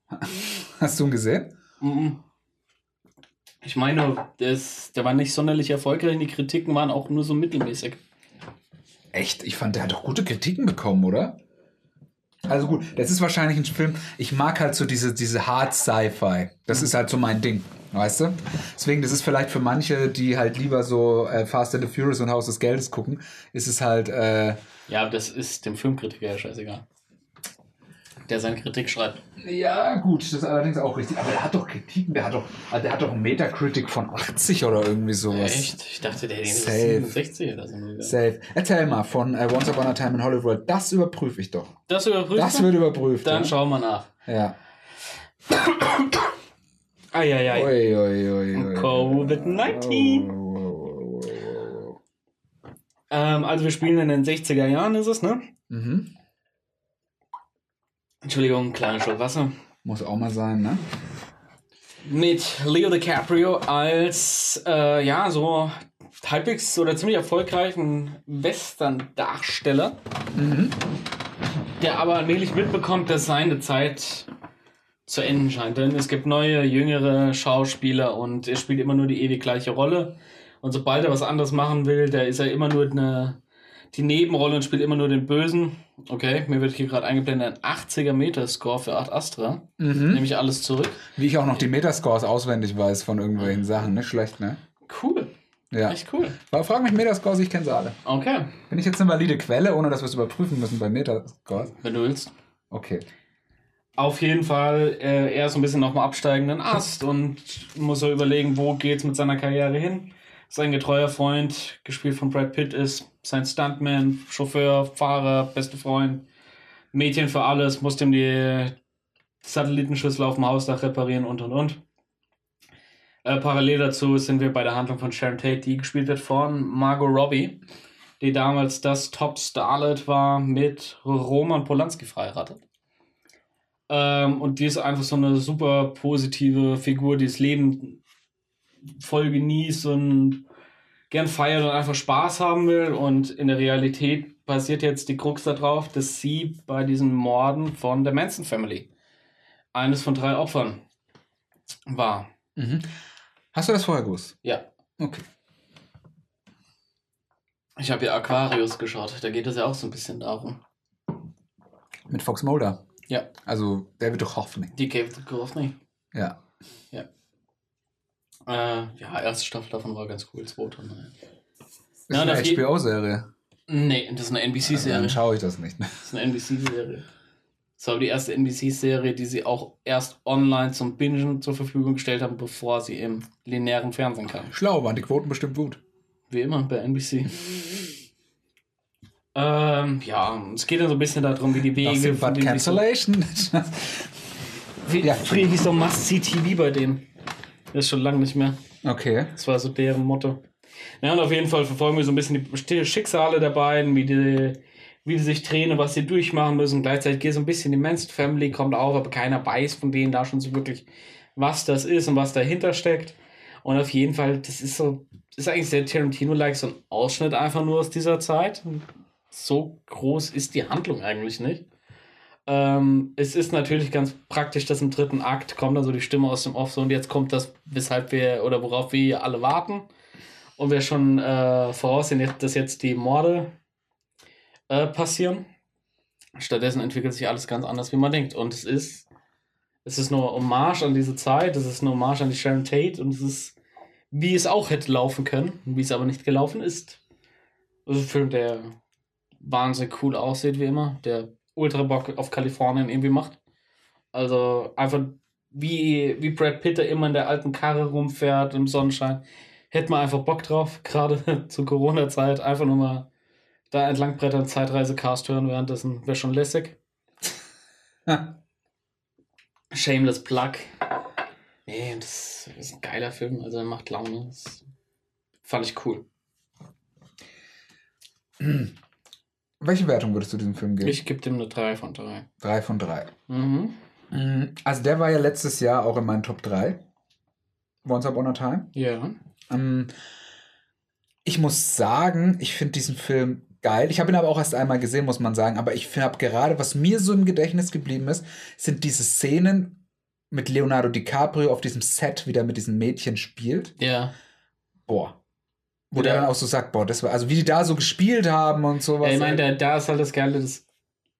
Hast du ihn gesehen? Mhm. Ich meine, der, ist, der war nicht sonderlich erfolgreich. Die Kritiken waren auch nur so mittelmäßig. Echt? Ich fand, der hat doch gute Kritiken bekommen, oder? Also gut, das ist wahrscheinlich ein Film. Ich mag halt so diese, diese Hard Sci-Fi. Das ist halt so mein Ding, weißt du? Deswegen, das ist vielleicht für manche, die halt lieber so äh, Fast and the Furious und Haus des Geldes gucken, ist es halt, äh, Ja, aber das ist dem Filmkritiker ja scheißegal. Der seine Kritik schreibt. ja gut, das ist allerdings auch richtig. Aber der hat doch Kritiken, der hat doch, also der hat doch einen Metacritic von 80 oder irgendwie sowas. Echt? Ich dachte, der ist Safe. 67 oder so. Safe. Erzähl mal von äh, Once Upon a Time in Hollywood. Das überprüfe ich doch. Das überprüft Das wird überprüft. Dann ja. schauen wir nach. Ja. Eieiei. Ui, ui, ui, ui. Covid-19. Oh, oh, oh, oh, oh, oh. Ähm, also wir spielen in den 60er Jahren, ist es, ne? Mhm. Entschuldigung, kleiner Schluck Wasser. Muss auch mal sein, ne? mit Leo DiCaprio als, äh, ja, so halbwegs oder ziemlich erfolgreichen Western-Darsteller, der aber allmählich mitbekommt, dass seine Zeit zu enden scheint. Denn es gibt neue, jüngere Schauspieler und er spielt immer nur die ewig gleiche Rolle. Und sobald er was anderes machen will, da ist er immer nur eine, die Nebenrolle und spielt immer nur den Bösen. Okay, mir wird hier gerade eingeblendet ein 80er Metascore für Art Astra. Nehme ich alles zurück. Wie ich auch noch die Metascores auswendig weiß von irgendwelchen Sachen. Nicht schlecht, ne? Cool. Ja. Echt cool. Aber frag mich Metascores, ich kenne sie alle. Okay, Bin ich jetzt eine valide Quelle, ohne dass wir es überprüfen müssen bei Metascores? wenn du willst. Okay. Auf jeden Fall, äh, er ist so ein bisschen auf dem absteigenden Ast und muss so überlegen, wo geht's mit seiner Karriere hin. Sein getreuer Freund, gespielt von Brad Pitt, ist sein Stuntman, Chauffeur, Fahrer, beste Freund, Mädchen für alles, muss dem die Satellitenschüssel auf dem Hausdach reparieren und und und. Äh, parallel dazu sind wir bei der Handlung von Sharon Tate, die gespielt wird von Margot Robbie, die damals das Top Starlet war mit Roman Polanski verheiratet. Ähm, und die ist einfach so eine super positive Figur, die das Leben voll genießt und gern feiert und einfach Spaß haben will. Und in der Realität basiert jetzt die Krux darauf, dass sie bei diesen Morden von der Manson Family eines von drei Opfern war. Mhm. Hast du das vorher gewusst? Ja. Okay. Ich habe ja Aquarius geschaut, da geht es ja auch so ein bisschen darum. Mit Fox Mulder. Ja, Also David Duchovny. die of Duchovny. Ja. Äh, ja, erste Staffel davon war ganz cool, zweite. Naja. Ist Ja, eine HBO-Serie. Nee, das ist eine NBC-Serie. dann schaue ich das nicht. Das ist eine NBC-Serie. Das war die erste NBC-Serie, die sie auch erst online zum Bingen zur Verfügung gestellt haben, bevor sie im linearen Fernsehen kam. Schlau, waren die Quoten bestimmt gut. Wie immer bei NBC. ähm, ja, es geht dann so ein bisschen darum, wie die Wege sich so, cancellation. wie, Ja. Hieß so Must-See-TV bei denen. Das ist schon lange nicht mehr. okay. Das war so deren Motto. Ja, und auf jeden Fall verfolgen wir so ein bisschen die Schicksale der beiden, wie die, wie die sich drehen, was sie durchmachen müssen. Gleichzeitig geht so ein bisschen die Manson Family, kommt auf, aber keiner weiß von denen da schon so wirklich, was das ist und was dahinter steckt. Und auf jeden Fall, das ist so, das ist eigentlich sehr Tarantino-like, so ein Ausschnitt einfach nur aus dieser Zeit. So groß ist die Handlung eigentlich nicht. Ähm, es ist natürlich ganz praktisch, dass im dritten Akt kommt dann so die Stimme aus dem Off so und jetzt kommt das, weshalb wir oder worauf wir alle warten. Und wir schon äh, voraussehen, dass jetzt die Morde äh, passieren. Stattdessen entwickelt sich alles ganz anders, wie man denkt. Und es ist, es ist nur Hommage an diese Zeit, es ist eine Hommage an die Sharon Tate und es ist, wie es auch hätte laufen können, wie es aber nicht gelaufen ist. Das ist ein Film, der wahnsinnig cool aussieht, wie immer, der ultra Bock auf Kalifornien irgendwie macht. Also einfach wie, wie Brad Pitt immer in der alten Karre rumfährt im Sonnenschein. Hätte man einfach Bock drauf, gerade zur Corona-Zeit, einfach nur mal da entlang brettern, Zeitreise-Cast hören, währenddessen wäre schon lässig. Shameless Plug. Nee, das ist ein geiler Film, also er macht Laune. Das fand ich cool. Welche Wertung würdest du diesem Film geben? Ich gebe dem eine 3 von 3. Drei von drei. Mhm. Mhm. Also der war ja letztes Jahr auch in meinen Top 3. Once Upon a Time. Ja. Ähm, ich muss sagen, ich finde diesen Film geil. Ich habe ihn aber auch erst einmal gesehen, muss man sagen. Aber ich habe gerade, was mir so im Gedächtnis geblieben ist, sind diese Szenen mit Leonardo DiCaprio auf diesem Set, wie der mit diesen Mädchen spielt. Ja. Boah. Wo der dann auch so sagt, boah, das war, also wie die da so gespielt haben und sowas. Ja, ich meine, da, da ist halt das Geile, dass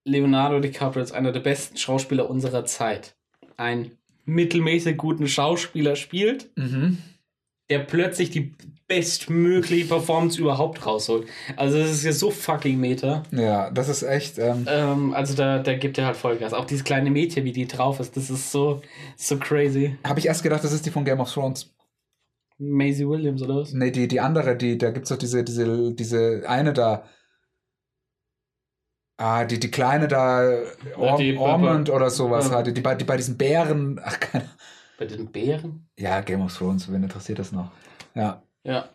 Leonardo DiCaprio ist einer der besten Schauspieler unserer Zeit. Ein mittelmäßig guten Schauspieler spielt, mhm. der plötzlich die bestmögliche Performance überhaupt rausholt. Also das ist ja so fucking Meta. Ja, das ist echt. Ähm, Ähm, also da, da gibt er halt Vollgas. Auch dieses kleine Mädchen, wie die drauf ist, das ist so, so crazy. habe ich erst gedacht, das ist die von Game of Thrones. Maisie Williams oder was? Nee, die, die andere, die, da gibt's doch diese, diese, diese eine da. Ah, die, die kleine da, Or die- Ormond oder sowas, Ja. hatte, die, bei, die bei diesen Bären. Ach, keine Bei den Bären? Ja, Game of Thrones, wen interessiert das noch? Ja. Ja.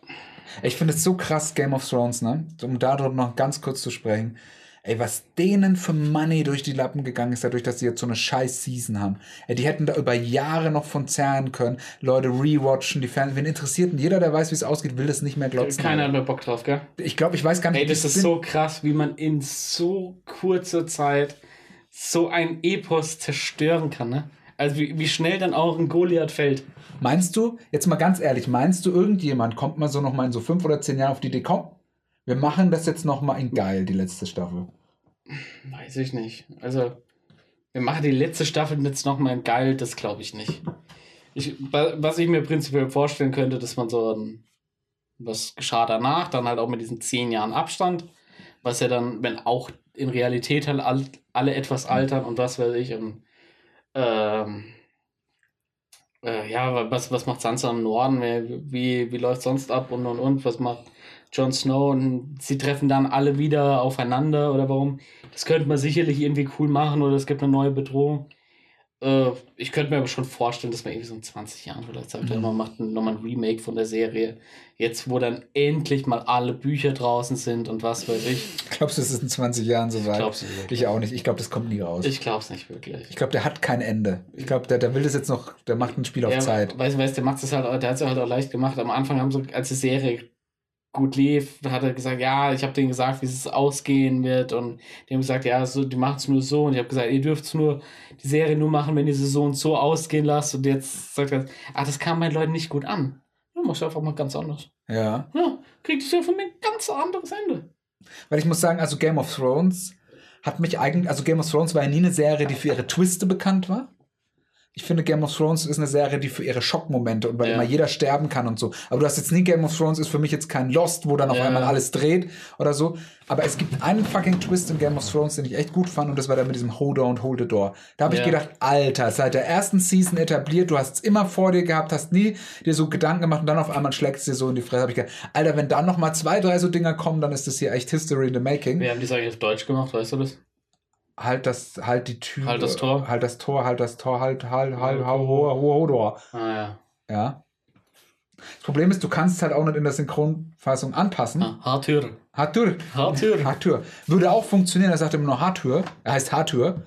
Ich finde es so krass, Game of Thrones, ne? Um darüber noch ganz kurz zu sprechen. Ey, was denen für Money durch die Lappen gegangen ist, dadurch, dass sie jetzt so eine scheiß Season haben. Ey, die hätten da über Jahre noch von zerren können. Leute rewatchen, die Fans, wen interessiert? Jeder, der weiß, wie es ausgeht, will das nicht mehr glotzen. Keiner hat mehr Bock drauf, gell? Ich glaube, ich weiß gar nicht, Ey, das ist sind. so krass, wie man in so kurzer Zeit so ein Epos zerstören kann, ne? Also wie, wie schnell dann auch ein Goliath fällt. Meinst du, jetzt mal ganz ehrlich, meinst du, irgendjemand kommt mal so noch mal in so fünf oder zehn Jahren auf die Idee, komm, wir machen das jetzt noch mal in geil, die letzte Staffel. Weiß ich nicht. Also, wir machen die letzte Staffel jetzt nochmal geil, das glaube ich nicht. Ich, wa- was ich mir prinzipiell vorstellen könnte, dass man so ein, was geschah danach, dann halt auch mit diesen zehn Jahren Abstand, was ja dann, wenn auch in Realität halt all, alle etwas altern und was weiß ich, und ähm, äh, ja, was, was macht Sansa im Norden, wie, wie, wie läuft sonst ab und und und, was macht Jon Snow und sie treffen dann alle wieder aufeinander oder warum? Das könnte man sicherlich irgendwie cool machen oder es gibt eine neue Bedrohung. Äh, ich könnte mir aber schon vorstellen, dass man irgendwie so in 20 Jahren vielleicht sagt, Mhm. man macht nochmal ein Remake von der Serie. Jetzt, wo dann endlich mal alle Bücher draußen sind und was weiß ich. Glaubst du, es ist in 20 Jahren so weit? glaub's nicht wirklich. Ich auch nicht. Ich glaube, das kommt nie raus. Ich, Ich glaube es nicht wirklich. glaube, der hat kein Ende. Ich glaube, der, der will das jetzt noch, der macht ein Spiel auf Ja, Zeit. Weißt du, weißt, der macht es halt, der hat es halt auch leicht gemacht. Am Anfang haben sie, als die Serie gut lief, hat er gesagt, ja, ich habe denen gesagt, wie es ausgehen wird und die haben gesagt, ja, so, die machen es nur so und ich habe gesagt, ihr dürft nur die Serie nur machen, wenn ihr sie so und so ausgehen lasst und jetzt sagt er, ah, das kam meinen Leuten nicht gut an. Ja, machst du einfach mal ganz anders. Ja. Ja, kriegt es ja von mir ein ganz anderes Ende. Weil ich muss sagen, also Game of Thrones hat mich eigentlich, also Game of Thrones war ja nie eine Serie, die für ihre Twiste bekannt war. Ich finde, Game of Thrones ist eine Serie, die für ihre Schockmomente und weil Ja. immer jeder sterben kann und so. Aber du hast jetzt nie Game of Thrones, ist für mich jetzt kein Lost, wo dann auf Ja. einmal alles dreht oder so. Aber es gibt einen fucking Twist in Game of Thrones, den ich echt gut fand und das war der mit diesem Hold on, hold the door. Da habe ich Ja. gedacht, Alter, seit der ersten Season etabliert, du hast es immer vor dir gehabt, hast nie dir so Gedanken gemacht und dann auf einmal schlägt es dir so in die Fresse. Habe ich gedacht, Alter, wenn dann noch mal zwei, drei so Dinger kommen, dann ist das hier echt History in the making. Wir haben die eigentlich auf Deutsch gemacht, weißt du das? Halt das, halt die Tür. Halt das Tor. Halt das Tor, halt das Tor, halt, halt, halt, halt, hoher, hoher Tor. Ah ja. Ja. Das Problem ist, du kannst es halt auch nicht in der Synchronfassung anpassen. Ah, Hartür. Hartür. Hartür. Hartür. Würde auch funktionieren, er sagt immer nur Hartür. Er heißt Hartür.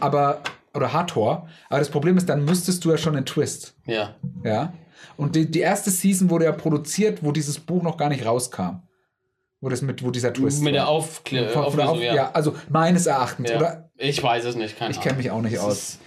Aber, oder Hartor. Aber das Problem ist, dann müsstest du ja schon einen Twist. Ja. Ja. Und die, die erste Season wurde ja produziert, wo dieses Buch noch gar nicht rauskam. Wo das mit, wo dieser Twist Mit der war. Aufklärung. Der Auf- ja. also meines Erachtens, Ja. oder? Ich weiß es nicht, keine Ich kenne mich auch nicht Das aus. Ist,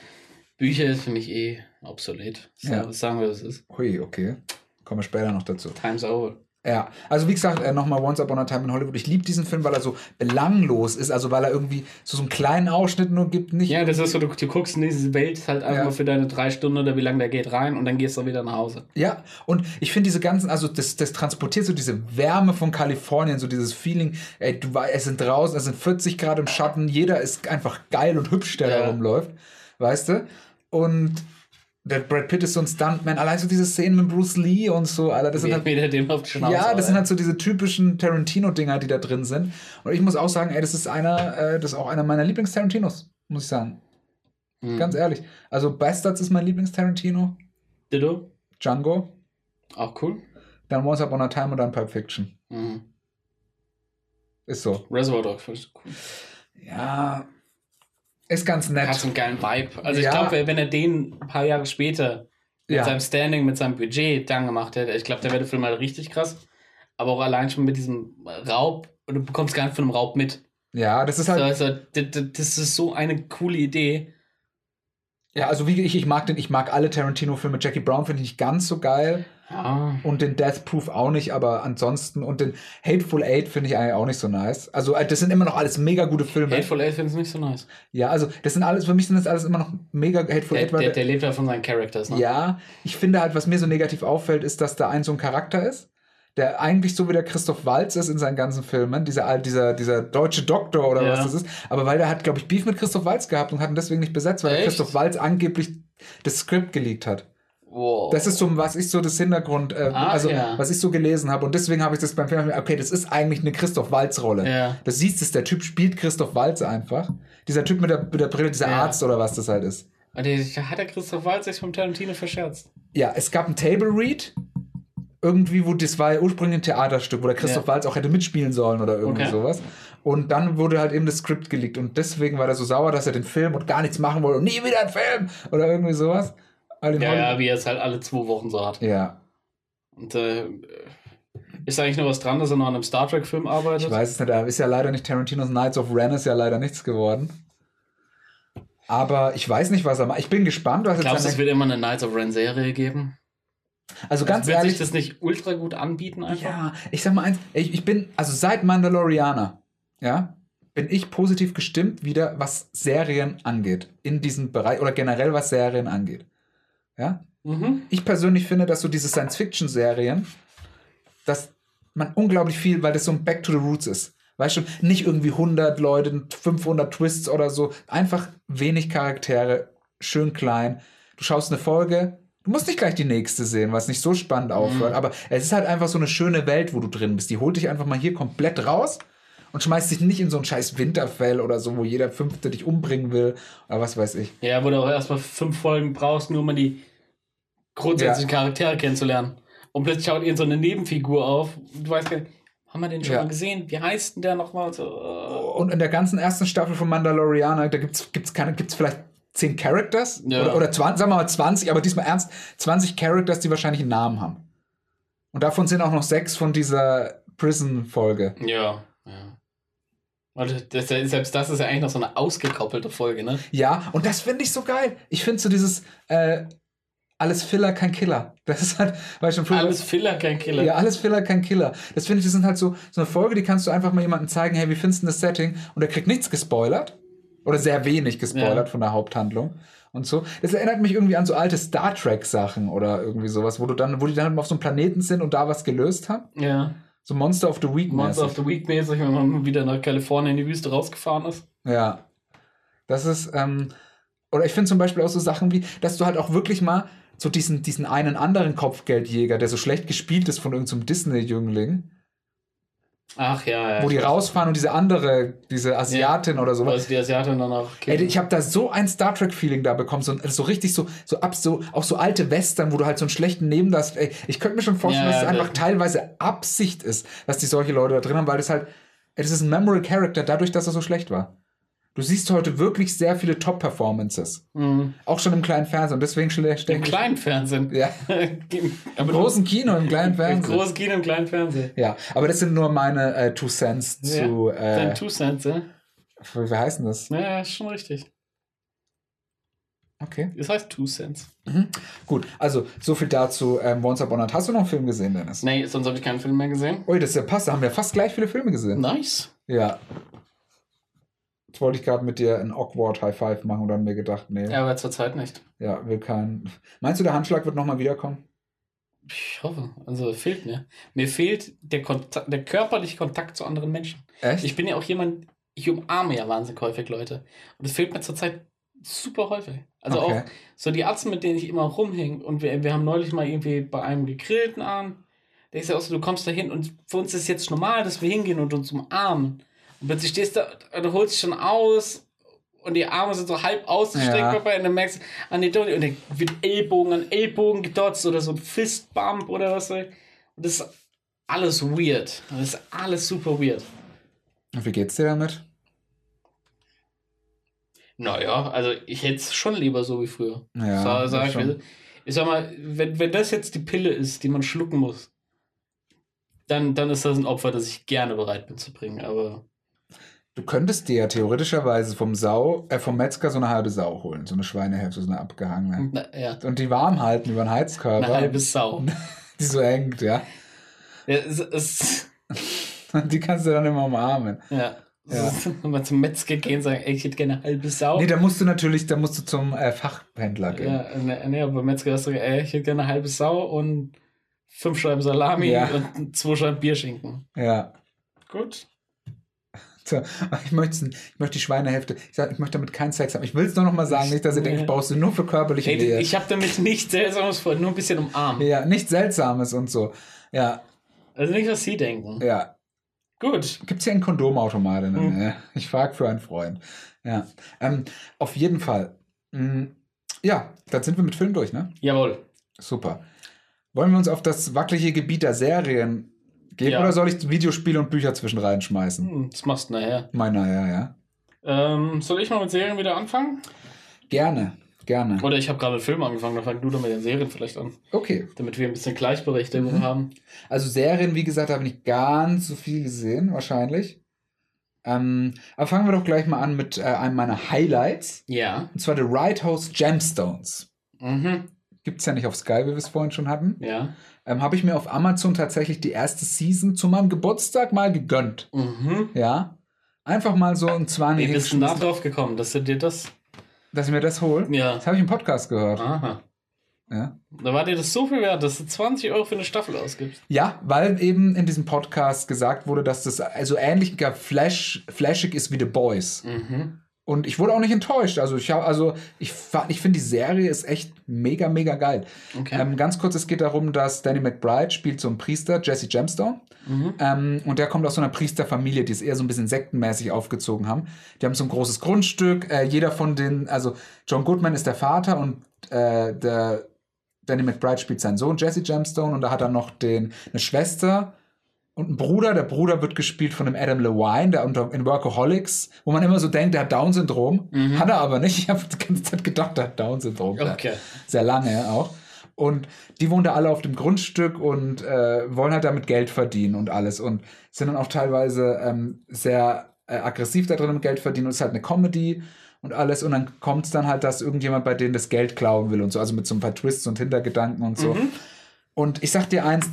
Bücher ist für mich eh obsolet. So, Ja. Sagen wir, was es ist. Hui, okay. Kommen wir später noch dazu. Time's over. Ja, also wie gesagt, äh, nochmal Once Upon a Time in Hollywood. Ich liebe diesen Film, weil er so belanglos ist, also weil er irgendwie so, so einen kleinen Ausschnitt nur gibt. Nicht Ja, das ist so, du, du guckst in diese Welt halt einfach Ja. für deine drei Stunden oder wie lange der geht rein und dann gehst du wieder nach Hause. Ja, und ich finde diese ganzen, also das, das transportiert so diese Wärme von Kalifornien, so dieses Feeling, ey, du es sind draußen, es sind 40 Grad im Schatten, jeder ist einfach geil und hübsch, der da Ja. rumläuft, weißt du? Und der Brad Pitt ist so ein Stuntman, allein so diese Szenen mit Bruce Lee und so, Alter, das sind Wie halt, mir dem auf die Schnauze. ja, das sind haut. halt so diese typischen Tarantino-Dinger, die da drin sind. Und ich muss auch sagen, ey, das ist einer, äh, das ist auch einer meiner Lieblings-Tarantinos, muss ich sagen. Mhm. Ganz ehrlich. Also Bastards ist mein Lieblings-Tarantino, Ditto. Django, Auch cool. dann Once Upon a Time und dann Pulp Fiction. Mhm. Ist so. Reservoir Dogs cool. Ja, ist ganz Hat nett. so einen geilen Vibe. Also ich Ja. glaube, wenn er den ein paar Jahre später mit Ja. seinem Standing, mit seinem Budget dann gemacht hätte, ich glaube, der wäre der Film halt richtig krass. Aber auch allein schon mit diesem Raub, und du bekommst gar nicht von einem Raub mit. Ja, das ist halt. Also, das ist so eine coole Idee. Ja, also wie ich, ich mag den, ich mag alle Tarantino-Filme. Jackie Brown finde ich nicht ganz so geil. Ja. Und den Death Proof auch nicht, aber ansonsten. Und den Hateful Eight finde ich eigentlich auch nicht so nice. Also, äh, das sind immer noch alles mega gute Filme. Hateful Eight finde ich nicht so nice. Ja, also, das sind alles, für mich sind das alles immer noch mega Hateful Der, Eight. weil der, der lebt ja von seinen Characters, ne? Ja, ich finde halt, was mir so negativ auffällt, ist, dass da ein so ein Charakter ist, der eigentlich so wie der Christoph Waltz ist in seinen ganzen Filmen, dieser, dieser, dieser deutsche Doktor oder Ja. was das ist, aber weil der hat, glaube ich, Beef mit Christoph Waltz gehabt und hat ihn deswegen nicht besetzt, weil? Christoph Waltz angeblich das Skript geleakt hat. Wow. Das ist so, was ich so das Hintergrund, äh, Ach, also ja. was ich so gelesen habe und deswegen habe ich das beim Film, okay, das ist eigentlich eine Christoph Waltz-Rolle. Ja. Das siehst du, der Typ spielt Christoph Waltz einfach. Dieser Typ mit der, mit der Brille, dieser Ja. Arzt oder was das halt ist. Und der, hat der Christoph Waltz sich vom Tarantino verscherzt? Ja, es gab ein Table Read. Irgendwie, wo das war ja ursprünglich ein Theaterstück, wo der Christoph Ja. Waltz auch hätte mitspielen sollen oder irgendwie Okay. sowas. Und dann wurde halt eben das Skript geleakt. Und deswegen war er so sauer, dass er den Film und gar nichts machen wollte und nie wieder einen Film oder irgendwie sowas. In Ja, ja, wie er es halt alle zwei Wochen so hat. ja. Und äh, ist eigentlich noch was dran, dass er noch an einem Star Trek-Film arbeitet? Ich weiß es nicht, da ist ja leider nicht Tarantinos Knights of Ren ist ja leider nichts geworden. Aber ich weiß nicht, was er macht. Ich bin gespannt, was jetzt Glaubst du, es wird immer eine Knights of Ren-Serie geben? Also ganz wird ehrlich, sich das nicht ultra gut anbieten einfach? Ja, ich sag mal eins, ich, ich bin, also seit Mandalorianer, ja, bin ich positiv gestimmt wieder, was Serien angeht. In diesem Bereich oder generell was Serien angeht. Ja. Mhm. Ich persönlich finde, dass so diese Science-Fiction-Serien, dass man unglaublich viel, weil das so ein Back to the Roots ist. Weißt du, nicht irgendwie 100 Leute, 500 Twists oder so. Einfach wenig Charaktere, schön klein. Du schaust eine Folge, du musst nicht gleich die nächste sehen, was nicht so spannend aufhört. Aber es ist halt einfach so eine schöne Welt, wo du drin bist. Die holt dich einfach mal hier komplett raus und schmeißt dich nicht in so ein scheiß Winterfell oder so, wo jeder Fünfte dich umbringen will oder was weiß ich. Ja, wo du auch erstmal fünf Folgen brauchst, nur um die grundsätzlichen Charaktere kennenzulernen. Und plötzlich schaut irgend so eine Nebenfigur auf. Und du weißt gar nicht, haben wir den schon Ja. mal gesehen? Wie heißt denn der nochmal? Und So, äh, Und in der ganzen ersten Staffel von Mandalorianer, da gibt's gibt's keine, gibt's vielleicht 10 Characters Ja. oder, oder 20, sagen wir mal 20, aber diesmal ernst, 20 Characters, die wahrscheinlich einen Namen haben. Und davon sind auch noch sechs von dieser Prison-Folge. ja, ja. Und das, selbst das ist ja eigentlich noch so eine ausgekoppelte Folge, ne? Ja, und das finde ich so geil. Ich finde so dieses äh, alles Filler, kein Killer. Das ist halt, weil schon früher. Alles Filler, kein Killer. Ja, alles Filler, kein Killer. Das finde ich, das sind halt so, so eine Folge, die kannst du einfach mal jemandem zeigen, hey, wie findest du das Setting? Und er kriegt nichts gespoilert. Oder sehr wenig gespoilert Ja. von der Haupthandlung. Und so. Das erinnert mich irgendwie an so alte Star Trek-Sachen oder irgendwie sowas, wo du dann, wo die dann auf so einem Planeten sind und da was gelöst haben. ja. So Monster of the Week. Monster of mäßig. the Week mäßig, wenn man wieder nach Kalifornien in die Wüste rausgefahren ist. Ja. Das ist, ähm, oder ich finde zum Beispiel auch so Sachen wie, dass du halt auch wirklich mal so diesen, diesen einen anderen Kopfgeldjäger, der so schlecht gespielt ist von irgendeinem Disney-Jüngling, Ach ja, ja. wo die rausfahren und diese andere, diese Asiatin oder so. Wo ist die Asiatin dann auch Ey, ich habe da so ein Star Trek-Feeling da bekommen, so, so richtig so, so ab, so, auch so alte Western, wo du halt so einen schlechten Neben das. Ey, ich könnte mir schon vorstellen, Ja, dass es ja, einfach das- teilweise Absicht ist, dass die solche Leute da drin haben, weil das halt, ey, das ist ein Memorable Character dadurch, dass er so schlecht war. Du siehst heute wirklich sehr viele Top-Performances. Mhm. Auch schon im kleinen Fernsehen. Und deswegen ich Im kleinen Fernsehen. Ja. Im Im großen Kino, im kleinen Im Fernsehen. großen Kino, im kleinen Fernsehen. Ja, aber das sind nur meine äh, Two Cents zu. Ja. Äh, Dein Two Cents, ja? wie wie heißt denn das? Ja, ist schon richtig. Okay. Das heißt Two Cents. Gut, also so viel dazu. Ähm, Once Upon a. Hast du noch einen Film gesehen, Dennis? Nee, sonst habe ich keinen Film mehr gesehen. Ui, das ist ja passt. Da haben wir fast gleich viele Filme gesehen. Nice. Ja. Jetzt wollte ich gerade mit dir ein awkward High Five machen und dann mir gedacht, nee, ja, Ja, aber zurzeit nicht. will kein. Meinst du, der Handschlag wird nochmal wiederkommen? Ich hoffe. Also fehlt mir. Mir fehlt der, Kontakt, der körperliche Kontakt zu anderen Menschen. Echt? Ich bin ja auch jemand, ich umarme ja wahnsinnig häufig Leute. Und es fehlt mir zurzeit super häufig. Also Okay. auch so die Ärzte, mit denen ich immer rumhänge. Und wir, wir haben neulich mal irgendwie bei einem gegrillten an. Da ist ja auch so, du kommst da hin und für uns ist jetzt normal, dass wir hingehen und uns umarmen. Und plötzlich stehst du, du holst dich schon aus und die Arme sind so halb ausgestreckt Ja. dabei und dann merkst du, an die Donny und dann wird Ellbogen an Ellbogen gedotzt oder so ein Fistbump oder was. Und das ist alles weird. Das ist alles super weird. Und wie geht's dir damit? Naja, also ich hätte es schon lieber so wie früher. Ja, Sa- sag das ich, mir. ich sag mal, wenn, wenn das jetzt die Pille ist, die man schlucken muss, dann, dann ist das ein Opfer, das ich gerne bereit bin zu bringen. Aber Du könntest dir ja theoretischerweise vom Sau, äh, vom Metzger so eine halbe Sau holen, so eine Schweinehälfte, so eine abgehangene. na, ja, Und die warm halten über den Heizkörper, eine halbe Sau. die so hängt, ja. ja, es, es, die kannst du dann immer umarmen. ja. Ja. Mal zum Metzger gehen und sagen, ey, ich hätte gerne eine halbe Sau. Nee, da musst du natürlich, da musst du zum äh, Fachhändler gehen. ja, ne, nee, aber Metzger hast du gesagt, ey, ich hätte gerne eine halbe Sau und fünf Scheiben Salami Ja. und zwei Scheiben Bierschinken. Ja. Gut. So, ich, möchte, ich möchte die Schweinehälfte, ich sag, ich möchte damit keinen Sex haben. Ich will es nur noch mal sagen, nicht, dass ihr denkt, ich brauchst du nur für körperliche Ey, Nähe. ich habe damit nichts Seltsames vor, nur ein bisschen umarmen. Ja, nichts Seltsames und so. Ja, Also nicht, was Sie denken. ja. Gut. Gibt es hier einen Kondomautomat in der Hm. Ich frage für einen Freund. Ja. Ähm, auf jeden Fall. Mm, Ja, dann sind wir mit Film durch, ne? Jawohl. Super. Wollen wir uns auf das wackelige Gebiet der Serien Geht Ja. oder soll ich Videospiele und Bücher zwischen reinschmeißen? Hm, das machst du nachher. Meiner, ja, ja. Ähm, soll ich mal mit Serien wieder anfangen? Gerne, gerne. Oder ich habe gerade einen Film angefangen, dann fang du doch mit den Serien vielleicht an. Okay. Damit wir ein bisschen Gleichberechtigung Mhm. haben. Also Serien, wie gesagt, habe ich nicht ganz so viel gesehen, wahrscheinlich. Ähm, aber fangen wir doch gleich mal an mit äh, einem meiner Highlights. Ja. Und zwar The Right House Gemstones. Mhm. Gibt's ja nicht auf Sky, wie wir es vorhin schon hatten. Ja. Ähm, habe ich mir auf Amazon tatsächlich die erste Season zu meinem Geburtstag mal gegönnt. Mhm. Ja. Einfach mal so ein 20 Wie bist du da drauf gekommen, dass du dir das. dass ich mir das hole. Ja. Das habe ich im Podcast gehört. Aha. Ja. Da war dir das so viel wert, dass du 20 Euro für eine Staffel ausgibst. ja, weil eben in diesem Podcast gesagt wurde, dass das also ähnlich flash, flashig ist wie The Boys. Mhm. Und ich wurde auch nicht enttäuscht. Also ich habe, also ich, ich finde die Serie ist echt mega, mega geil. Okay. Ähm, ganz kurz, es geht darum, dass Danny McBride spielt so einen Priester, Jesse Gemstone. Mhm. Ähm, und der kommt aus so einer Priesterfamilie, die es eher so ein bisschen sektenmäßig aufgezogen haben. Die haben so ein großes Grundstück. Äh, jeder von den, also John Goodman ist der Vater und äh, der Danny McBride spielt seinen Sohn Jesse Gemstone und da hat er noch den, eine Schwester und einen Bruder. Der Bruder wird gespielt von dem Adam Levine, der unter, in Workaholics, wo man immer so denkt, der hat Down-Syndrom. Mhm. Hat er aber nicht. Ich habe die ganze Zeit gedacht, der hat Down-Syndrom. Okay. Sehr lange auch. Und die wohnen da alle auf dem Grundstück und äh, wollen halt damit Geld verdienen und alles. Und sind dann auch teilweise ähm, sehr äh, aggressiv da drin mit Geld verdienen. Und es ist halt eine Comedy und alles. Und dann kommt es dann halt, dass irgendjemand bei denen das Geld klauen will und so. Also mit so ein paar Twists und Hintergedanken und so. Und ich sag dir eins,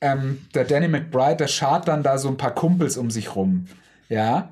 ähm, der Danny McBride, der schart dann da so ein paar Kumpels um sich rum. Ja.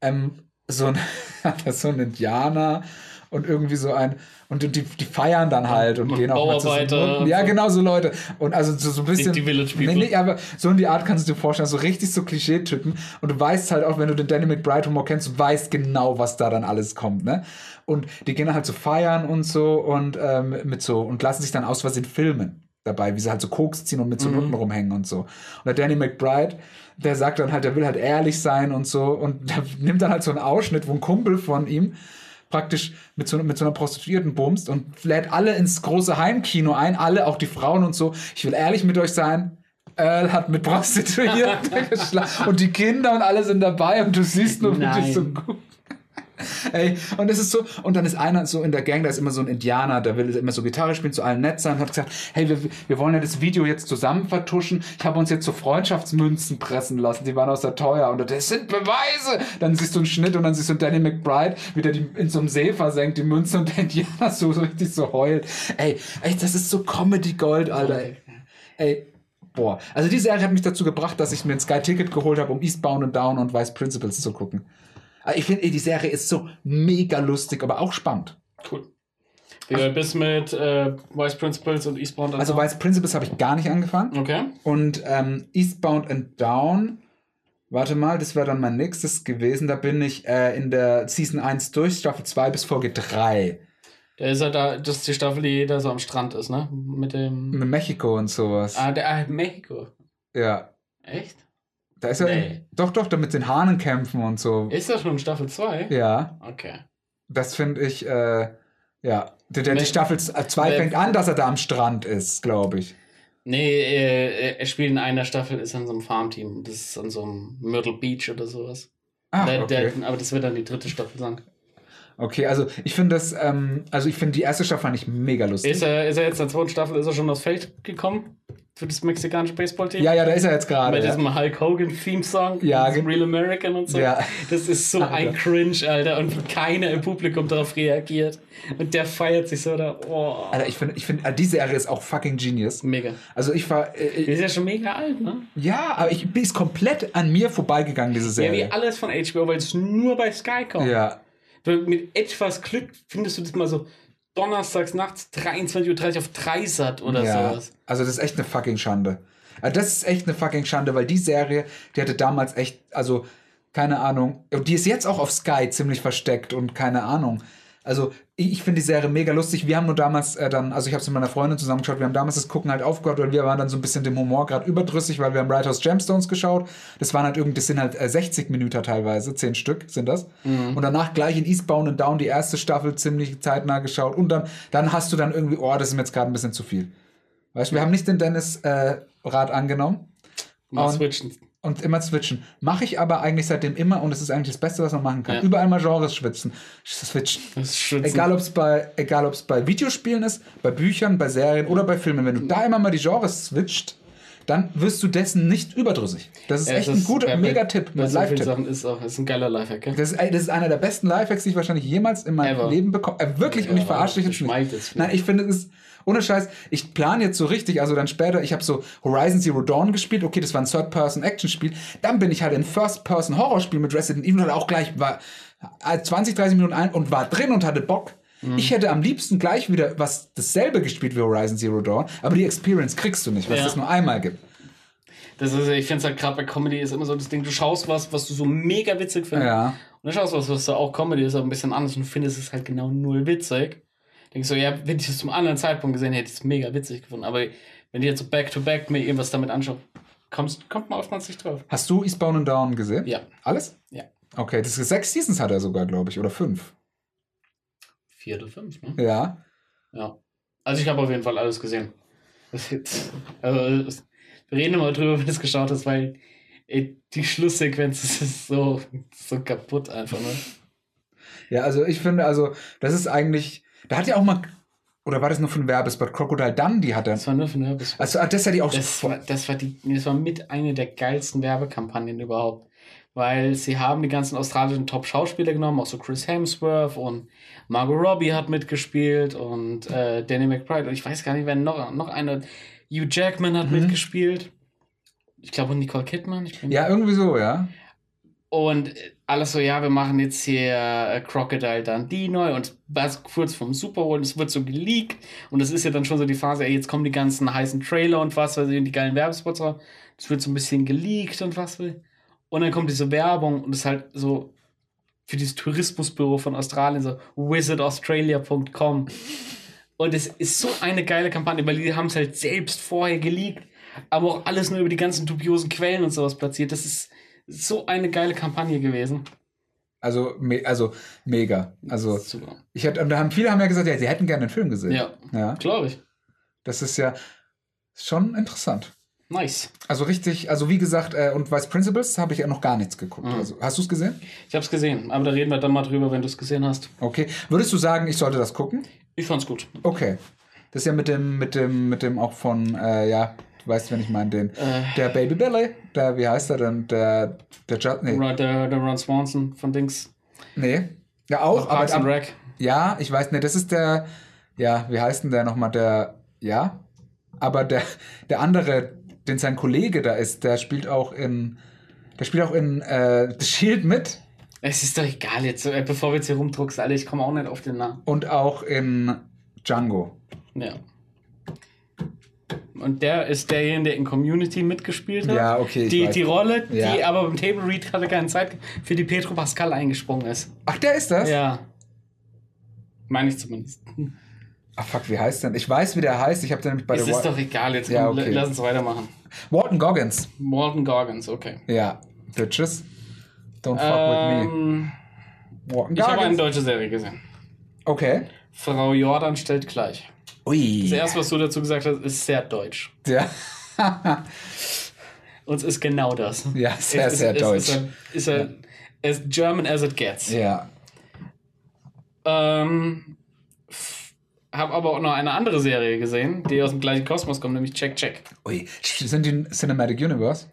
Ähm, so ein, so ein Indianer und irgendwie so ein, und die, die feiern dann halt und, Und gehen auch mal zusammen. Ja, genau so Leute. Und also so, so ein bisschen. Die Village People. Nee, nee, aber so in die Art kannst du dir vorstellen, so richtig so Klischeetypen. Und du weißt halt auch, wenn du den Danny McBride Humor kennst, du weißt genau, was da dann alles kommt, ne? Und die gehen dann halt so feiern und so und ähm, mit so und lassen sich dann aus Versehen filmen dabei, wie sie halt so Koks ziehen und mit so Nutten rumhängen und so. Und der Danny McBride, der sagt dann halt, der will halt ehrlich sein und so und der nimmt dann halt so einen Ausschnitt, wo ein Kumpel von ihm praktisch mit so, mit so einer Prostituierten bumst und lädt alle ins große Heimkino ein, alle, auch die Frauen und so. Ich will ehrlich mit euch sein. Earl hat mit Prostituierten geschlafen und die Kinder und alle sind dabei und du siehst nur, wie die so gut. Ey, und es ist so, und dann ist einer so in der Gang, da ist immer so ein Indianer, der will immer so Gitarre spielen, zu allen nett sein, hat gesagt, hey, wir, wir wollen ja das Video jetzt zusammen vertuschen. Ich habe uns jetzt so Freundschaftsmünzen pressen lassen, die waren aus der teuer und das sind Beweise. Dann siehst du einen Schnitt und dann siehst du Danny McBride, wie der die in so einem See versenkt, die Münze und der Indianer so, so richtig so heult. Ey, ey, das ist so Comedy Gold, Alter. Ey, ey boah. Also die Serie hat mich dazu gebracht, dass ich mir ein Sky-Ticket geholt habe, um Eastbound and Down und Vice Principles zu gucken. Aber Ich finde, die Serie ist so mega lustig, aber auch spannend. Cool. Wie weit bist mit äh, Vice Principles und Eastbound and Also Down? Vice Principles habe ich gar nicht angefangen. Okay. Und ähm, Eastbound and Down, warte mal, das wäre dann mein nächstes gewesen. Da bin ich äh, in der Season 1 durch, Staffel 2 bis Folge 3. Da ist er da, das ist die Staffel, die da so am Strand ist, ne? Mit dem. Mit Mexiko und sowas. Ah, der ah, Mexiko. Ja. Echt? Da ist er. Nee. Doch, doch, da mit den Hahnen kämpfen und so. Ist das schon Staffel 2? Ja. Okay. Das finde ich, äh, ja. Der, der, die Me- Staffel 2 Me- fängt an, dass er da am Strand ist, glaube ich. Nee, äh, er spielt in einer Staffel, ist an so einem Farmteam. Das ist an so einem Myrtle Beach oder sowas. Der, okay. der, aber das wird dann die dritte Staffel sein. Okay, also ich finde das, ähm, also ich finde die erste Staffel ich mega lustig. Ist er, ist er jetzt in der zweiten Staffel, ist er schon aufs Feld gekommen? Für das mexikanische Baseballteam? ja, ja, da ist er jetzt gerade. Mit Ja. diesem Hulk Hogan Theme-Song, Ja, Real American und so. Ja. Das ist so ein Cringe, Alter. Und keiner im Publikum darauf reagiert. Und der feiert sich so da. Oh. Alter, ich finde, ich finde, die Serie ist auch fucking genius. Mega. Also ich war, Der äh, ist ja schon mega alt, ne? ja, aber ich bin ist komplett an mir vorbeigegangen, diese Ja, wie Serie. alles von HBO, weil es nur bei Sky kommt. Ja, Mit etwas Glück findest du das mal so donnerstags nachts 23.30 Uhr auf Dreisat oder ja. sowas. Also das ist echt eine fucking Schande. Also das ist echt eine fucking Schande, weil die Serie, die hatte damals echt, also keine Ahnung, die ist jetzt auch auf Sky ziemlich versteckt und keine Ahnung. Also ich, ich finde die Serie mega lustig. Wir haben nur damals äh, dann, also ich habe es mit meiner Freundin zusammengeschaut, wir haben damals das Gucken halt aufgehört, weil wir waren dann so ein bisschen dem Humor gerade überdrüssig, weil wir haben Right House Gemstones geschaut. Das waren halt irgendwie, das sind halt äh, 60 Minuten teilweise, 10 Stück sind das. Und danach gleich in Eastbound and Down die erste Staffel ziemlich zeitnah geschaut. Und dann, dann hast du dann irgendwie, oh, das ist mir jetzt gerade ein bisschen zu viel. Weißt du, wir haben nicht den Dennis äh, Rat angenommen. Und- switchen. Und immer switchen. Mache ich aber eigentlich seitdem immer und es ist eigentlich das Beste, was man machen kann. Ja. Überall mal Genres schwitzen. Switchen. Das ist schützen. Egal, ob es bei, egal, ob's bei Videospielen ist, bei Büchern, bei Serien oder bei Filmen. Wenn du da immer mal die Genres switcht, dann wirst du dessen nicht überdrüssig. Das ist Ja, echt das ein guter bei- Mega-Tipp Bei mit so vielen. Sachen ist auch, ist ein geiler Lifehack, gell? Das ist, das ist einer der besten Lifehacks, die ich wahrscheinlich jemals in meinem Ever. Leben bekommen äh, Wirklich, und ich Ja, verarsche dich jetzt nicht. es Nein, ich finde, es ist ohne Scheiß. Ich plane jetzt so richtig, also dann später, ich habe so Horizon Zero Dawn gespielt. Okay, das war ein Third-Person-Action-Spiel. Dann bin ich halt in First-Person-Horrorspiel mit Resident Evil halt auch gleich, war äh, 20, 30 Minuten ein und war drin und hatte Bock. Mhm. Ich hätte am liebsten gleich wieder was dasselbe gespielt wie Horizon Zero Dawn, aber die Experience kriegst du nicht, weil es Ja. das nur einmal gibt. Das ist, ich finde es halt gerade bei Comedy ist immer so das Ding, du schaust was, was du so mega witzig findest. Ja. Und dann schaust du was, was da auch Comedy ist, aber ein bisschen anders und du findest es halt genau null witzig. Denkst du, ja, wenn ich es zum anderen Zeitpunkt gesehen hätte, hätte ich es mega witzig gefunden. Aber wenn ich jetzt so back-to-back mir irgendwas damit anschaue, kommst, kommt man oftmals nicht drauf. Hast du Eastbound and Down gesehen? Ja. Alles? Ja. Okay, das ist sechs Seasons hat er sogar, glaube ich, oder fünf. Vier oder fünf, ne? Ja. Ja. Also ich habe auf jeden Fall alles gesehen. Das jetzt, also, wir reden immer drüber, wenn du es geschaut hast, weil ey, die Schlusssequenz das ist so, so kaputt einfach, ne? Ja, also ich finde, also, das ist eigentlich. Da hat ja auch mal. Oder war das nur für ein Werbespot? Crocodile Dundee hat er. Das war nur für Nervous. Also, ah, das ja die auch. Das war, das war die, das war mit einer der geilsten Werbekampagnen überhaupt. Weil sie haben die ganzen australischen Top-Schauspieler genommen, auch so Chris Hemsworth und Margot Robbie hat mitgespielt und äh, Danny McBride und ich weiß gar nicht, wer noch, noch einer, Hugh Jackman hat mitgespielt. Ich glaube Nicole Kidman. Ja, irgendwie so, ja. Und alles so, ja, wir machen jetzt hier äh, Crocodile Dundee neu und was kurz vom Super Bowl, es wird so geleakt und das ist ja dann schon so die Phase, ey, jetzt kommen die ganzen heißen Trailer und was weiß ich und die geilen Werbespots, raus. es wird so ein bisschen geleakt und was will. Und dann kommt diese Werbung und es ist halt so für dieses Tourismusbüro von Australien, so visitaustralia.com. Und es ist so eine geile Kampagne, weil die haben es halt selbst vorher geleakt, aber auch alles nur über die ganzen dubiosen Quellen und sowas platziert. Das ist so eine geile Kampagne gewesen. Also, me also mega. Also, Super. ich und da haben viele haben ja gesagt, ja, sie hätten gerne den Film gesehen. Ja, Ja. glaube ich. Das ist ja schon interessant. Nice. Also richtig, also wie gesagt, äh, und Vice Principles habe ich ja noch gar nichts geguckt. Mhm. Also, hast du es gesehen? Ich habe es gesehen, aber da reden wir dann mal drüber, wenn du es gesehen hast. Okay. Würdest du sagen, ich sollte das gucken? Ich fand's gut. Okay. Das ist ja mit dem, mit dem, mit dem auch von, äh, ja, du weißt, wenn ich meine, den, Äh, der Baby Billy, der, wie heißt er denn? Der, der, Ju- nee, der, der Ron Swanson von Dings. nee. Ja, auch, aber, Parks aber Rec. ja, ich weiß, nee, das ist der, ja, wie heißt denn der nochmal, der, ja, aber der, der andere, den sein Kollege da ist, der spielt auch in, der spielt auch in äh, The Shield mit Es ist doch egal jetzt, äh, bevor wir jetzt hier rumdruckst, alle, ich komme auch nicht auf den Namen. und auch in Django. Ja. Und der ist derjenige, der in Community mitgespielt hat. Ja, okay, Die, die Rolle, Ja. die aber beim Table Read hatte keine Zeit für die Petro Pascal eingesprungen ist. Ach, der ist das? Ja. Meine ich zumindest. Ach, fuck, wie heißt denn? Ich weiß, wie der heißt. Ich habe den nämlich bei Es der ist doch egal, jetzt Ja, komm, okay. lass uns weitermachen. Walton Goggins. Morgan Gorgons, okay. Ja, Bitches. Don't fuck with me. Ähm, Walton ich habe eine Goggins. deutsche Serie gesehen. Okay. Frau Jordan stellt gleich. Ui. Das erste, was du dazu gesagt hast, ist sehr deutsch. Ja. Und es ist genau das. ja, sehr, ist- sehr es, deutsch. Ist, ist a, as German as it gets. ja. Ähm, habe aber auch noch eine andere Serie gesehen, die aus dem gleichen Kosmos kommt, nämlich Check Check. Ui. Sind die in Cinematic Universe?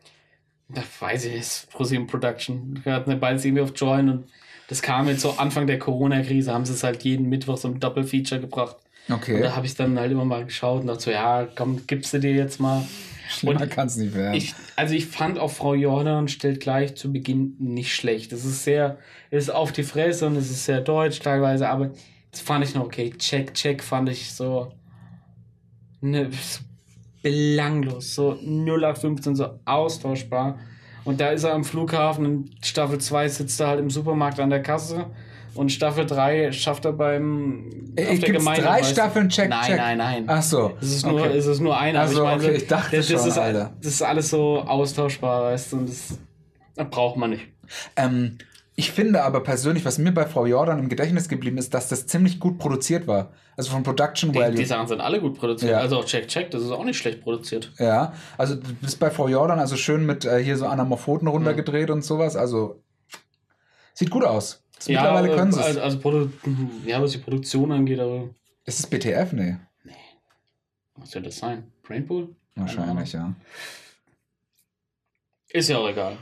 Da weiß ich, ist ProSieben Production. Wir hatten beides irgendwie auf Join und das kam jetzt so Anfang der Corona-Krise, haben sie es halt jeden Mittwoch so ein Doppelfeature gebracht. Und Okay. da habe ich dann halt immer mal geschaut und dachte so, ja, komm, gibst du dir jetzt mal. Schlimmer und kann es nicht werden. Ich, also ich fand auch Frau Jordan stellt gleich zu Beginn nicht schlecht. Es ist sehr, es ist auf die Fresse und es ist sehr deutsch teilweise, aber das fand ich noch okay. Check, check fand ich so, ne, so belanglos, so 0815, so austauschbar. Und da ist er am Flughafen und Staffel 2 sitzt er halt im Supermarkt an der Kasse und Staffel 3 schafft er beim Äh, gibt's drei weißt du? Staffeln Check, nein, Check? Nein, nein, Ach so. es ist nur, okay. es ist nur einer. Ach aber so, meine, okay, ich dachte das, das schon, ist, Alter. Das ist alles so austauschbar, weißt du, und das, das braucht man nicht. Ähm, Ich finde aber persönlich, was mir bei Frau Jordan im Gedächtnis geblieben ist, dass das ziemlich gut produziert war. Also von Production Die, Value. die Sachen sind alle gut produziert. Ja. Also auch Check Check, das ist auch nicht schlecht produziert. Ja, also du bist bei Frau Jordan also schön mit äh, hier so Anamorphoten runtergedreht und sowas. Also sieht gut aus. Das mittlerweile äh, können sie es. also, also Produ ja, was die Produktion angeht, aber Ist es BTF? Nee, was soll das sein? Brainpool? wahrscheinlich, ja. Ist ja auch egal.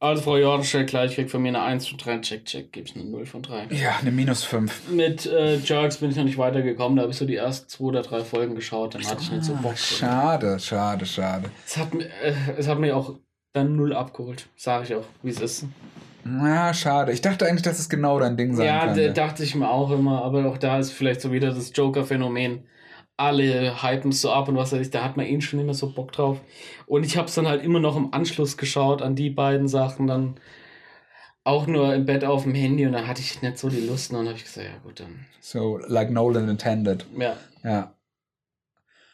Also Frau Jordan stellt gleich, kriegt von mir eine 1 von 3. Check Check, gibt's eine 0 von 3. Ja, eine minus 5. Mit äh, Jerks bin ich noch nicht weitergekommen. Da habe ich so die ersten zwei oder drei Folgen geschaut. Dann hatte ich nicht so Bock. Schade, schade, schade. Es hat, mir- äh, es hat mir auch dann null abgeholt. Sage ich auch, wie es ist. Ja, schade. Ich dachte eigentlich, dass es genau dein Ding sein Ja, könnte. d- dachte ich mir auch immer. Aber auch da ist vielleicht so wieder das Joker-Phänomen. Alle hypen so ab und was weiß ich, da hat man eh schon immer so Bock drauf. Und ich habe es dann halt immer noch im Anschluss geschaut an die beiden Sachen. Dann auch nur im Bett auf dem Handy und da hatte ich nicht so die Lust. Und dann habe ich gesagt, ja gut, dann. So, like Nolan intended. Ja, Ja.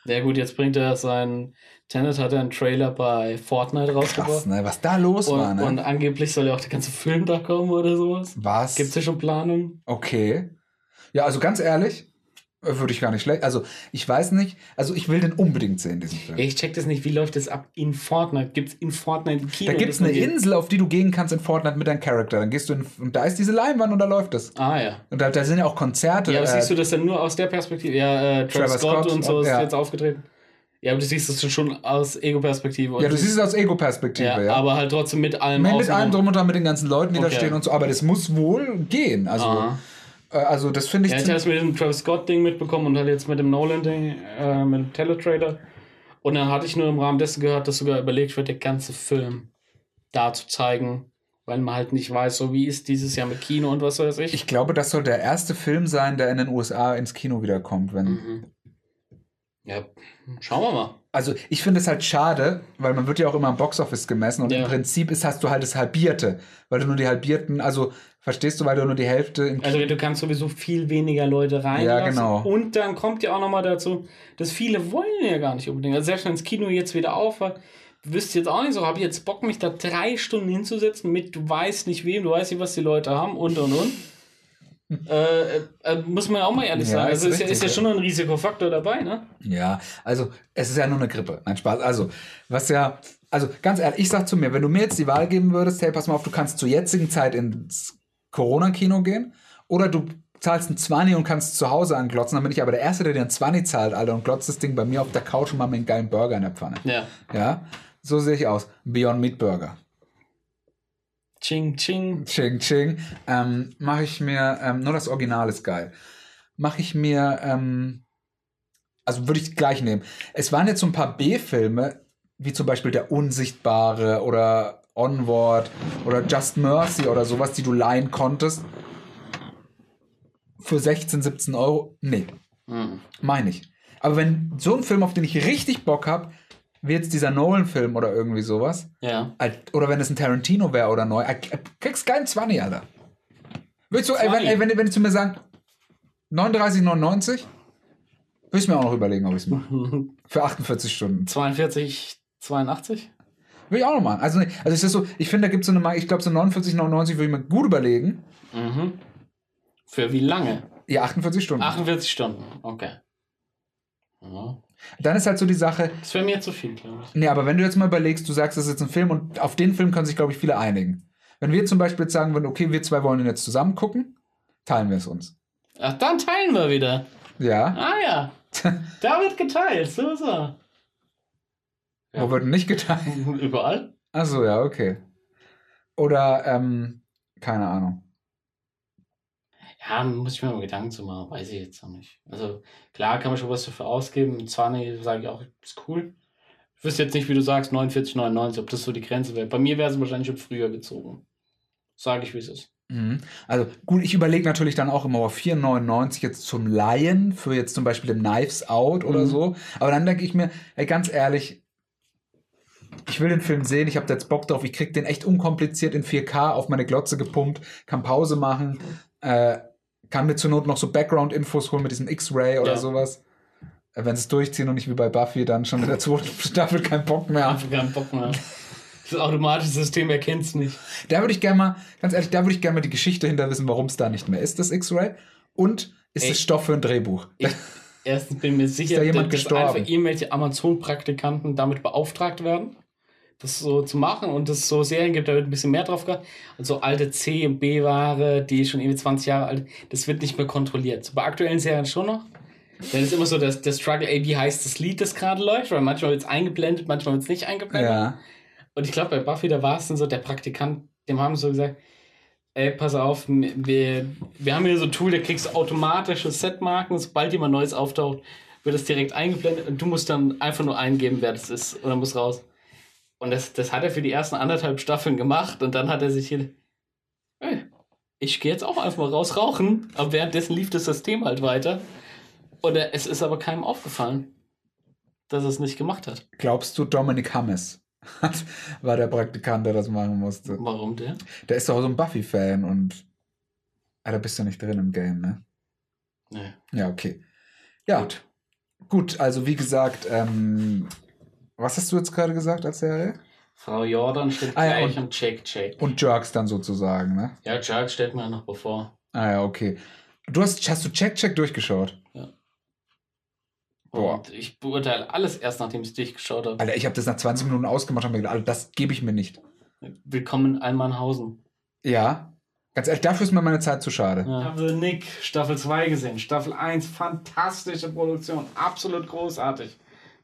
Ja gut, jetzt bringt er sein Tenet hat er einen Trailer bei Fortnite Krass, rausgebracht. ne? Was da los Und, war, ne? und angeblich soll ja auch der ganze Film da kommen oder sowas. Was? Gibt es ja schon Planungen? Okay. Ja, also ganz ehrlich, äh, würde ich gar nicht schlecht. Also, ich weiß nicht. Also, ich will den unbedingt sehen, diesen Film. Ja, ich check das nicht. Wie läuft das ab in Fortnite? Gibt es in Fortnite ein Kino? Da gibt es das eine? Insel, auf die du gehen kannst in Fortnite mit deinem Charakter. Dann gehst du in, und da ist diese Leinwand und da läuft es. Ah ja. Und da, da sind ja auch Konzerte. Ja, aber äh, siehst du das denn nur aus der Perspektive? Ja, äh, Travis Travis Scott, Scott, und so ist ja. jetzt aufgetreten. Ja, aber du siehst das schon aus Ego-Perspektive. ja, du siehst es aus Ego-Perspektive, ja, ja. aber halt trotzdem mit allem mit, mit allem drum und dran, mit den ganzen Leuten, die da Okay. stehen und so. Aber das muss wohl gehen. Also, Aha. äh, also das finde ich Ja, ich habe es mit dem Travis Scott-Ding mitbekommen und halt jetzt mit dem Nolan-Ding, äh, mit dem Teletrader. Und dann hatte ich nur im Rahmen dessen gehört, dass sogar überlegt wird, den ganzen Film da zu zeigen, weil man halt nicht weiß, so wie ist dieses Jahr mit Kino und was weiß ich. Ich glaube, das soll der erste Film sein, der in den USA ins Kino wiederkommt. Wenn, Mhm. Ja, schauen wir mal. Also ich finde es halt schade, weil man wird ja auch immer am Boxoffice gemessen und Ja. im Prinzip ist, hast du halt das Halbierte, weil du nur die halbierten, also verstehst du, weil du nur die Hälfte im Also du kannst sowieso viel weniger Leute reinlassen. Ja, genau. Und dann kommt ja auch nochmal dazu, dass viele wollen ja gar nicht unbedingt. Also selbst wenn das Kino jetzt wieder auf war, wüsste jetzt auch nicht so, habe ich jetzt Bock, mich da drei Stunden hinzusetzen mit, du weißt nicht wem, du weißt nicht, was die Leute haben und und und. Äh, äh, muss man auch mal ehrlich Ja, sagen. ist Also ist, ja- richtig, ist ja ja. schon ein Risikofaktor dabei, ne? Ja, also es ist ja nur eine Grippe. Nein, Spaß. Also, was ja, also ganz ehrlich, ich sag zu mir, wenn du mir jetzt die Wahl geben würdest, hey, pass mal auf, du kannst zur jetzigen Zeit ins Corona-Kino gehen oder du zahlst ein 20 und kannst zu Hause anglotzen, dann bin ich aber der Erste, der dir ein 20 zahlt, Alter, und glotzt das Ding bei mir auf der Couch und macht mir einen geilen Burger in der Pfanne. Ja. Ja, so sehe ich aus. Beyond Meat Burger. Ching, ching. Ching, ching. Ähm, mache ich mir, ähm, nur das Original ist geil. Mache ich mir, ähm, also würde ich gleich nehmen. Es waren jetzt so ein paar B-Filme, wie zum Beispiel Der Unsichtbare oder Onward oder Just Mercy oder sowas, die du leihen konntest. Für 16, 17 Euro. Nee, Hm. meine ich. Aber wenn so ein Film, auf den ich richtig Bock habe, wie jetzt dieser Nolan-Film oder irgendwie sowas, Ja. Oder wenn es ein Tarantino wäre oder neu. Kriegst keinen 20, Alter. Willst du, ey, wenn, 20? ey, wenn, wenn zu mir sagen, 39,99, würde ich mir auch noch überlegen, ob ich es mache. Für 48 Stunden. 42, 82? Will ich auch noch machen. Also, also ist das so, ich finde, da gibt es so eine, ich glaube, so 49,99 würde ich mir gut überlegen. Mhm. Für wie lange? Ja, 48 Stunden. 48 Stunden. Okay. Ja. Dann ist halt so die Sache, Das wäre mir zu viel, glaube ich. nee, aber wenn du jetzt mal überlegst, du sagst, das ist jetzt ein Film und auf den Film können sich, glaube ich, viele einigen. Wenn wir zum Beispiel jetzt sagen würden, okay, wir zwei wollen den jetzt zusammen gucken, teilen wir es uns. Ach, dann teilen wir wieder. Ja. Ah ja. Da wird geteilt. So, so. Ja. Wo wird denn nicht geteilt? Überall? Achso, ja, okay. Oder, ähm, keine Ahnung. Ja, muss ich mir mal Gedanken zu machen. Weiß ich jetzt noch nicht. Also, klar kann man schon was dafür ausgeben. Mit 20 sage ich auch, ist cool. Ich wüsste jetzt nicht, wie du sagst, 49, 99, ob das so die Grenze wäre. Bei mir wäre es wahrscheinlich schon früher gezogen. Sage ich, wie es ist. Mhm. Also gut, ich überlege natürlich dann auch immer auf 4,99 jetzt zum Laien für jetzt zum Beispiel im Knives Out oder Mhm. so. Aber dann denke ich mir, ey, ganz ehrlich, ich will den Film sehen, ich habe jetzt Bock drauf, ich krieg den echt unkompliziert in 4K auf meine Glotze gepumpt, kann Pause machen, äh, kann mir zur Not noch so Background-Infos holen mit diesem X-Ray oder Ja. sowas. Äh, Wenn sie es durchziehen und nicht wie bei Buffy dann schon in der zweiten Staffel keinen Bock mehr haben. Keinen Bock mehr. Das automatische System erkennt es nicht. Da würde ich gerne mal, ganz ehrlich, da würde ich gerne mal die Geschichte hinter wissen, warum es da nicht mehr ist, das X-Ray. Und ist es Stoff für ein Drehbuch? Ich, erstens bin mir sicher, da jemand dass gestorben? einfach irgendwelche Amazon-Praktikanten damit beauftragt werden, das so zu machen und es so Serien gibt, da wird ein bisschen mehr drauf gehabt. Und so alte C- und B-Ware, die schon irgendwie 20 Jahre alt, das wird nicht mehr kontrolliert. So bei aktuellen Serien schon noch. Dann ist immer so, dass der Struggle wie heißt das Lied, das gerade läuft, weil manchmal wird es eingeblendet, manchmal wird es nicht eingeblendet. Ja. Und ich glaube, bei Buffy, da war es dann so, der Praktikant, dem haben so gesagt, ey, pass auf, wir, wir haben hier so ein Tool, da kriegst du automatische Setmarken, sobald jemand Neues auftaucht, wird das direkt eingeblendet und du musst dann einfach nur eingeben, wer das ist und dann muss raus. Und das, das hat er für die ersten anderthalb Staffeln gemacht und dann hat er sich hier, ey, ich gehe jetzt auch einfach mal raus rauchen, aber währenddessen lief das System halt weiter. Und es ist aber keinem aufgefallen, dass er es nicht gemacht hat. Glaubst du, Dominic Hammes war der Praktikant, der das machen musste? Warum der? Der ist doch so ein Buffy-Fan und. Ah, da bist du nicht drin im Game, ne? Nee. Ja, okay. Ja, gut. Gut, also wie gesagt, ähm, was hast du jetzt gerade gesagt als Serie? Frau Jordan steht Ah ja, gleich und- und Jake Jake. Und Jerks dann sozusagen, ne? Ja, Jerk stellt mir noch bevor. Ah ja, okay. Du hast, hast du Check Check durchgeschaut? Boah. Und ich beurteile alles erst, nachdem ich es durchgeschaut habe. Alter, ich habe das nach 20 Minuten ausgemacht und hab mir gedacht, Alter, das gebe ich mir nicht. Willkommen in Almanhausen. Ja. Ganz ehrlich, dafür ist mir meine Zeit zu schade. Ja. Ich habe Nick Staffel 2 gesehen. Staffel 1, fantastische Produktion. Absolut großartig.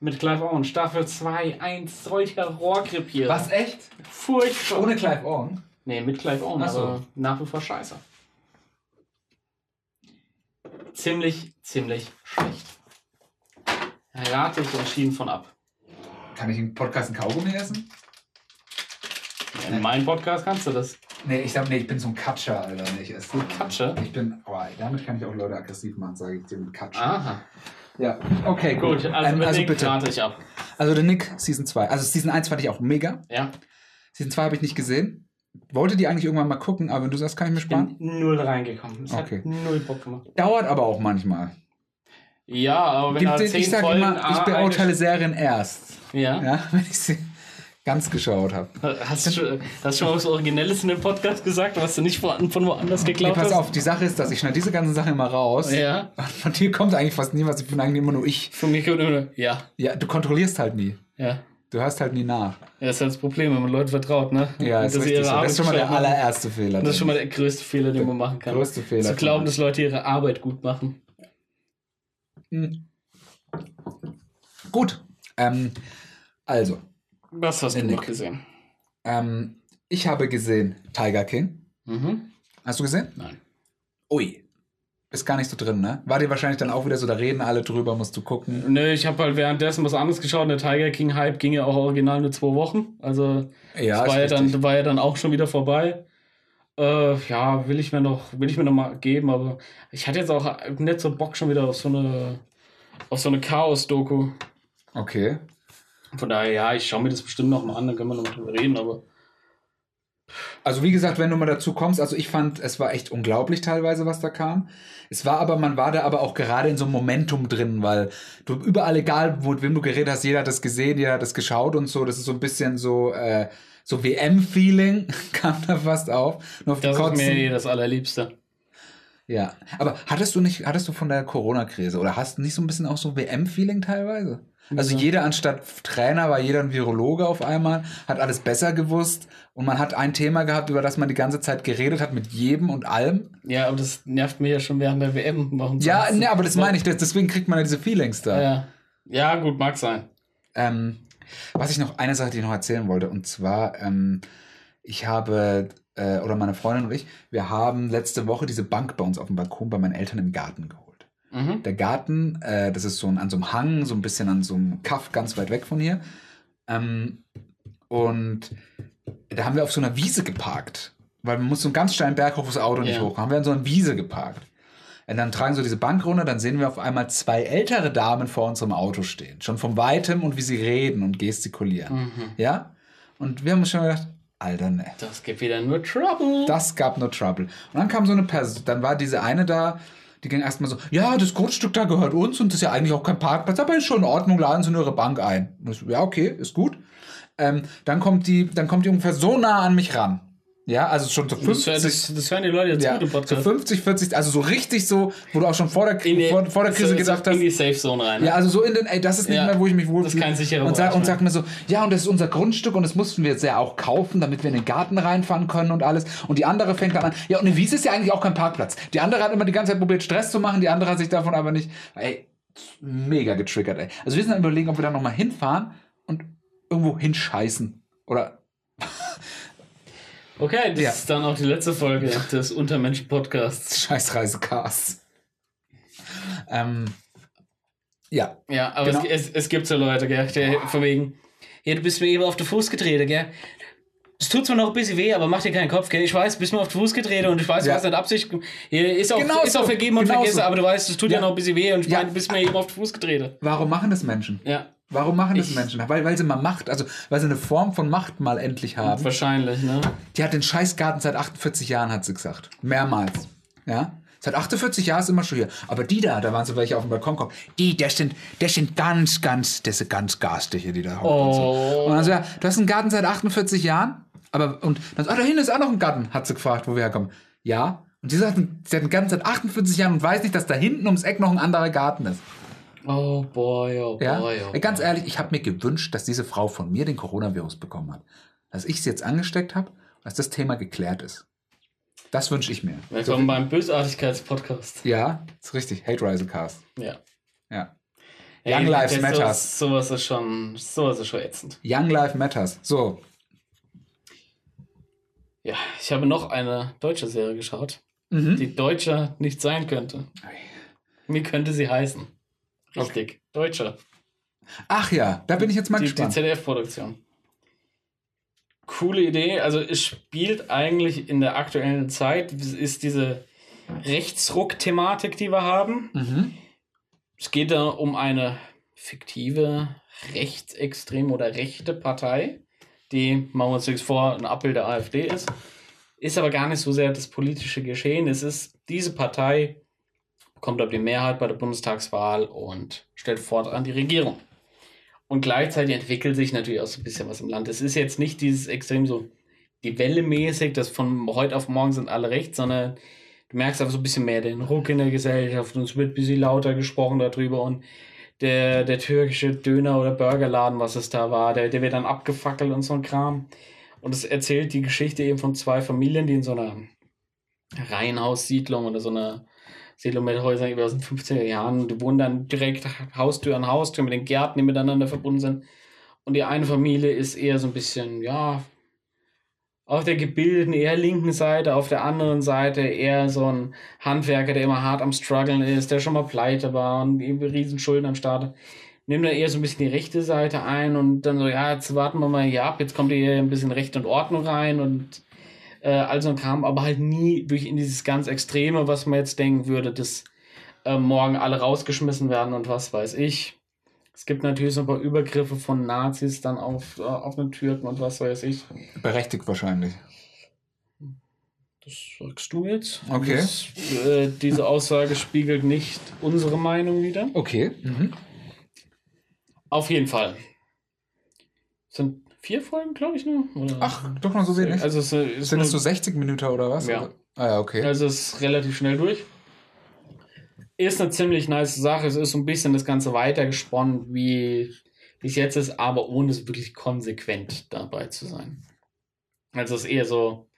Mit Clive Owen. Staffel 2, ein solcher Rohrkrepierer. echt? Furchtbar. Ohne Clive Owen? Nee, mit Clive Owen, Ach so. aber nach wie vor scheiße. Ziemlich, ziemlich schlecht. Rate ich entschieden von ab. Kann ich im Podcast einen Kaugummi essen? In meinem Podcast kannst du das. Nee, ich sag, nee, ich bin so ein Katscher, Alter. Nee, ich esse. Katsche. Ich bin, oh, damit kann ich auch Leute aggressiv machen, sage ich dir mit Katscher. Aha. Ja, okay, gut. Gut, also, Ähm, also Nick bitte. rate ich ab. Also der Nick, Season 2. Also Season 1 fand ich auch mega. Ja. Season 2 habe ich nicht gesehen. Wollte die eigentlich irgendwann mal gucken, aber wenn du sagst, kann ich mir sparen. Bin null reingekommen. Es Okay. hat null Bock gemacht. Dauert aber auch manchmal. Ja, aber wenn Gibt es- zehn ich sage Folgen immer, ich beurteile Serien erst. Ja. Ja, wenn ich sie ganz geschaut habe. Hast du schon, hast schon was Originelles in dem Podcast gesagt, was du nicht von, von woanders Nee, geklaut pass hast? auf, die Sache ist, dass ich schneide diese ganzen Sachen immer raus. Ja. Von dir kommt eigentlich fast nie was. Ich bin eigentlich immer nur ich. Von mir kommt immer nur, ja. Ja, du kontrollierst halt nie. Ja. Du hörst halt nie nach. Ja, das ist halt das Problem, wenn man Leuten vertraut, ne? Ja, Und ist so. Das ist schon mal der allererste Fehler. Das ist schon mal der größte Fehler, den man machen kann. größte Fehler. Zu glauben, dass Leute ihre Arbeit gut machen. Hm. Gut. Ähm, also, Was hast du noch gesehen? ähm, ich habe gesehen Tiger King. Mhm. Hast du gesehen? Nein. Ui. Ist gar nicht so drin, ne? War dir wahrscheinlich dann auch wieder so, da reden alle drüber, musst du gucken. Nö, ich habe halt währenddessen was anderes geschaut. Der Tiger King Hype ging ja auch original nur zwei Wochen. Also Ja, das war ja, dann, war ja dann auch schon wieder vorbei. Äh, ja, will ich mir noch, will ich mir noch mal geben, aber ich hatte jetzt auch nicht so Bock schon wieder auf so eine, auf so eine Chaos-Doku. Okay. Von daher, ja, ich schaue mir das bestimmt noch mal an, dann können wir noch mal drüber reden, aber Also wie gesagt, wenn du mal dazu kommst, also ich fand, es war echt unglaublich teilweise, was da kam. Es war aber, man war da aber auch gerade in so einem Momentum drin, weil du überall, egal mit wem du geredet hast, jeder hat das gesehen, jeder hat das geschaut und so. Das ist so ein bisschen so, äh, so WM-Feeling kam da fast auf. Nur auf die das ist Kotzen. mir das Allerliebste. Ja, aber hattest du nicht, hattest du von der Corona-Krise oder hast du nicht so ein bisschen auch so WM-Feeling teilweise? Also Wieso? jeder anstatt Trainer war jeder ein Virologe auf einmal, hat alles besser gewusst und man hat ein Thema gehabt, über das man die ganze Zeit geredet hat mit jedem und allem. Ja, aber das nervt mich ja schon während der WM. Warum Ja, ne, aber das meine ich, deswegen kriegt man ja diese Feelings da. Ja. ja, gut, mag sein. Ähm, was ich noch, eine Sache, die ich noch erzählen wollte, und zwar, ähm, ich habe, äh, oder meine Freundin und ich, wir haben letzte Woche diese Bank bei uns auf dem Balkon bei meinen Eltern im Garten geholt. Mhm. Der Garten, äh, das ist so ein, an so einem Hang, so ein bisschen an so einem Kaff ganz weit weg von hier. Ähm, und da haben wir auf so einer Wiese geparkt. Weil man muss so einen ganz steilen Berg hoch, das Auto nicht Ja. hoch. Haben wir an so einer Wiese geparkt. Und dann tragen so diese Bank runter, dann sehen wir auf einmal zwei ältere Damen vor unserem Auto stehen. Schon von weitem und wie sie reden und gestikulieren. Mhm. Ja? Und wir haben uns schon gedacht, Alter, ne. Das gibt wieder nur Trouble. Das gab nur Trouble. Und dann kam so eine Person, dann war diese eine da, die ging erstmal so, ja, das Grundstück da gehört uns und das ist ja eigentlich auch kein Parkplatz, aber ist schon in Ordnung, laden Sie nur Ihre Bank ein. So, ja, okay, ist gut. Ähm, dann kommt die, dann kommt die ungefähr so nah an mich ran. Ja, also schon Das, 50, das, das hören die Leute jetzt ja, gut im Podcast. 50, 40, also so richtig so, wo du auch schon vor der, die- vor, vor der Krise so- gedacht hast, In die Safe Zone rein. ne? ja, also so in den, ey, das ist nicht Ja. mehr, wo ich mich wohlfühle. Das ist kein sicherer und, sag, und sagt mir so, ja, und das ist unser Grundstück und das mussten wir jetzt ja auch kaufen, damit wir in den Garten reinfahren können und alles. Und die andere fängt dann an, ja, und eine Wiese ist ja eigentlich auch kein Parkplatz. Die andere hat immer die ganze Zeit probiert, Stress zu machen, die andere hat sich davon aber nicht, ey, mega getriggert, ey. Also wir sind dann überlegen, ob wir da nochmal hinfahren und irgendwo hinscheißen. Oder, Okay, das Ja. ist dann auch die letzte Folge des Untermenschen-Podcasts. Scheißreisecast. Ähm, ja, Ja, aber Genau. es, es, es gibt so Leute, gell, der von wegen, ja, du bist mir eben auf den Fuß getreten, gell. Es tut zwar noch ein bisschen weh, aber mach dir keinen Kopf, gell? Ich weiß, du bist mir auf den Fuß getreten und ich weiß, du Ja. hast nicht Absicht. Ist auch, Genau ist so. auch vergeben und Genau vergessen, so. aber du weißt, es tut ja, Ja. noch ein bisschen weh und ich Ja. meine, du bist mir eben auf den Fuß getreten. warum machen das Menschen? Ja, Warum machen das Ich- Menschen? Weil, weil sie mal Macht, also weil sie eine Form von Macht mal endlich haben. wahrscheinlich, ne? Die hat den Scheißgarten seit 48 Jahren, hat sie gesagt. Mehrmals. Ja? Seit 48 Jahren ist immer schon hier. Aber die da, da waren so welche auf dem Balkon kommen. Die, das sind, das sind ganz, ganz, das sind ganz garstige, die da hocken. Und, so. Oh. und dann so, ja, du hast einen Garten seit 48 Jahren? Aber, und dann so, ah, da hinten ist auch noch ein Garten, hat sie gefragt, wo wir herkommen. Ja. Und die sagt, sie hat einen Garten seit 48 Jahren und weiß nicht, dass da hinten ums Eck noch ein anderer Garten ist. Oh boy, oh boy, Ja? oh Ey, Ganz boy. ehrlich, ich habe mir gewünscht, dass diese Frau von mir den Coronavirus bekommen hat. Dass ich sie jetzt angesteckt habe, dass das Thema geklärt ist. Das wünsche ich mir. Willkommen beim Bösartigkeitspodcast. Ja, ist richtig. Hate Rise Cast. Ja. Ja. Ey, Young Lives das- Matters. Sowas, sowas ist schon, sowas ist schon ätzend. Young Life Matters. So. Ja, ich habe noch eine deutsche Serie geschaut, Mhm. die deutscher nicht sein könnte. Wie könnte sie heißen? Richtig, deutscher. Ach ja, da bin ich jetzt mal Die, die gespannt. ZDF-Produktion. Coole Idee. Also es spielt eigentlich in der aktuellen Zeit, ist diese Rechtsruck-Thematik, die wir haben. Mhm. Es geht da um eine fiktive rechtsextreme oder rechte Partei, die, machen wir uns nichts vor, ein Abbild der AfD ist. Ist aber gar nicht so sehr das politische Geschehen. Es ist, diese Partei bekommt aber die Mehrheit bei der Bundestagswahl und stellt fortan die Regierung. Und gleichzeitig entwickelt sich natürlich auch so ein bisschen was im Land. Es ist jetzt nicht dieses extrem so die Welle mäßig, dass von heute auf morgen sind alle rechts, sondern du merkst einfach so ein bisschen mehr den Ruck in der Gesellschaft und es wird ein bisschen lauter gesprochen darüber und der, der türkische Döner- oder Burgerladen, was es da war, der, der wird dann abgefackelt und so ein Kram. Und es erzählt die Geschichte eben von zwei Familien, die in so einer Reihenhaussiedlung oder so einer Siedlung mit Häusern über aus den 50er Jahren, die wohnen dann direkt Haustür an Haustür mit den Gärten, die miteinander verbunden sind. Und die eine Familie ist eher so ein bisschen, ja, auf der gebildeten, eher linken Seite, auf der anderen Seite eher so ein Handwerker, der immer hart am struggeln ist, der schon mal pleite war und riesen Schulden am Start. Nimmt dann eher so ein bisschen die rechte Seite ein und dann so, ja, jetzt warten wir mal hier ab, jetzt kommt hier ein bisschen Recht und Ordnung rein und äh, all so ein Kram, aber halt nie durch in dieses ganz Extreme, was man jetzt denken würde, dass äh, morgen alle rausgeschmissen werden und was weiß ich. Es gibt natürlich so ein paar Übergriffe von Nazis dann auf, äh, auf den Türken und was weiß ich. Berechtigt wahrscheinlich. Das sagst du jetzt. Okay. Das, äh, diese Aussage spiegelt nicht unsere Meinung wider. Okay. Mhm. Auf jeden Fall. Sind vier Folgen, glaube ich, nur? Oder? Ach, doch noch so wenig. Also es äh, ist, Sind nur, es so 60 Minuten oder was? Ja. Ah ja, okay. also es ist relativ schnell durch. Ist eine ziemlich nice Sache. Es ist so ein bisschen das Ganze weitergesponnen, wie es jetzt ist, aber ohne es wirklich konsequent dabei zu sein. Also es ist eher so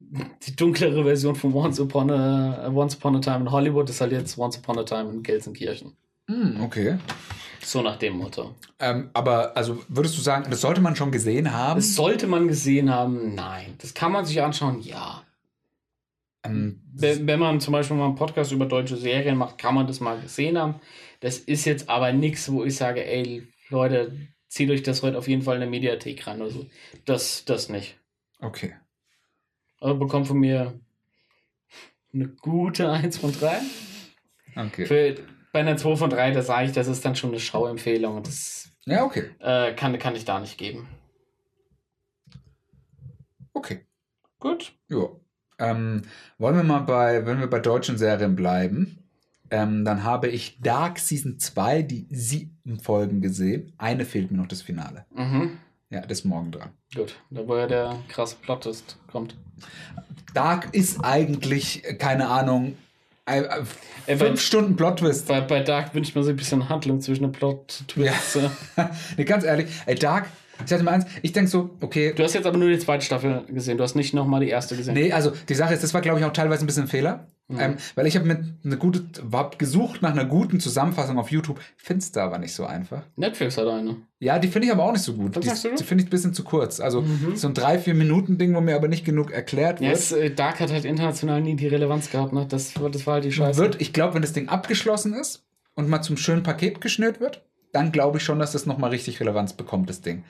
die dunklere Version von Once Upon a, Once Upon a Time in Hollywood ist halt jetzt Once Upon a Time in Gelsenkirchen. Hm, okay. So nach dem Motto. Ähm, aber also würdest du sagen, das sollte man schon gesehen haben? Das sollte man gesehen haben? Nein. Das kann man sich anschauen? Ja. Ähm, Wenn, wenn man zum Beispiel mal einen Podcast über deutsche Serien macht, kann man das mal gesehen haben. Das ist jetzt aber nichts, wo ich sage, ey, Leute, zieht euch das heute auf jeden Fall in der Mediathek rein oder so. Das, das nicht. okay. Aber bekommt von mir eine gute 1 von 3. Okay. Für, bei einer 2 von 3, da sage ich, das ist dann schon eine Schauempfehlung das Ja, okay. äh, kann, kann ich da nicht geben. Okay. Gut. Ja. Ähm, wollen wir mal bei, wenn wir bei deutschen Serien bleiben, Ähm, dann habe ich Dark Season 2, die sieben Folgen gesehen. Eine fehlt mir noch das Finale. Mhm. Ja, das ist morgen dran. Gut, da wo ja der krasse Plot-Twist kommt. Dark ist eigentlich, keine Ahnung, fünf bei- Stunden Plot-Twist. Bei, bei Dark wünscht man sich ein bisschen Handlung zwischen den Plot-Twists. Ja. nee, ganz ehrlich, ey, Dark, ich sag dir mal eins, ich denke so, okay, Du hast jetzt aber nur die zweite Staffel gesehen, du hast nicht nochmal die erste gesehen. Nee, also die Sache ist, das war, glaube ich, auch teilweise ein bisschen ein Fehler. Mhm. Ähm, weil ich habe mit eine gute, hab gesucht nach einer guten Zusammenfassung auf YouTube, find's da aber nicht so einfach. Netflix hat eine. Ja, die finde ich aber auch nicht so gut. Was Die, sagst du? Mhm. die finde ich ein bisschen zu kurz. Also so ein drei, vier Minuten Ding, wo mir aber nicht genug erklärt Ja, wird. es, äh, Dark hat halt international nie die Relevanz gehabt, ne? Das, war- das war halt die Scheiße. wird, ich glaube, wenn das Ding abgeschlossen ist und mal zum schönen Paket geschnürt wird, dann glaube ich schon, dass das nochmal richtig Relevanz bekommt, das Ding.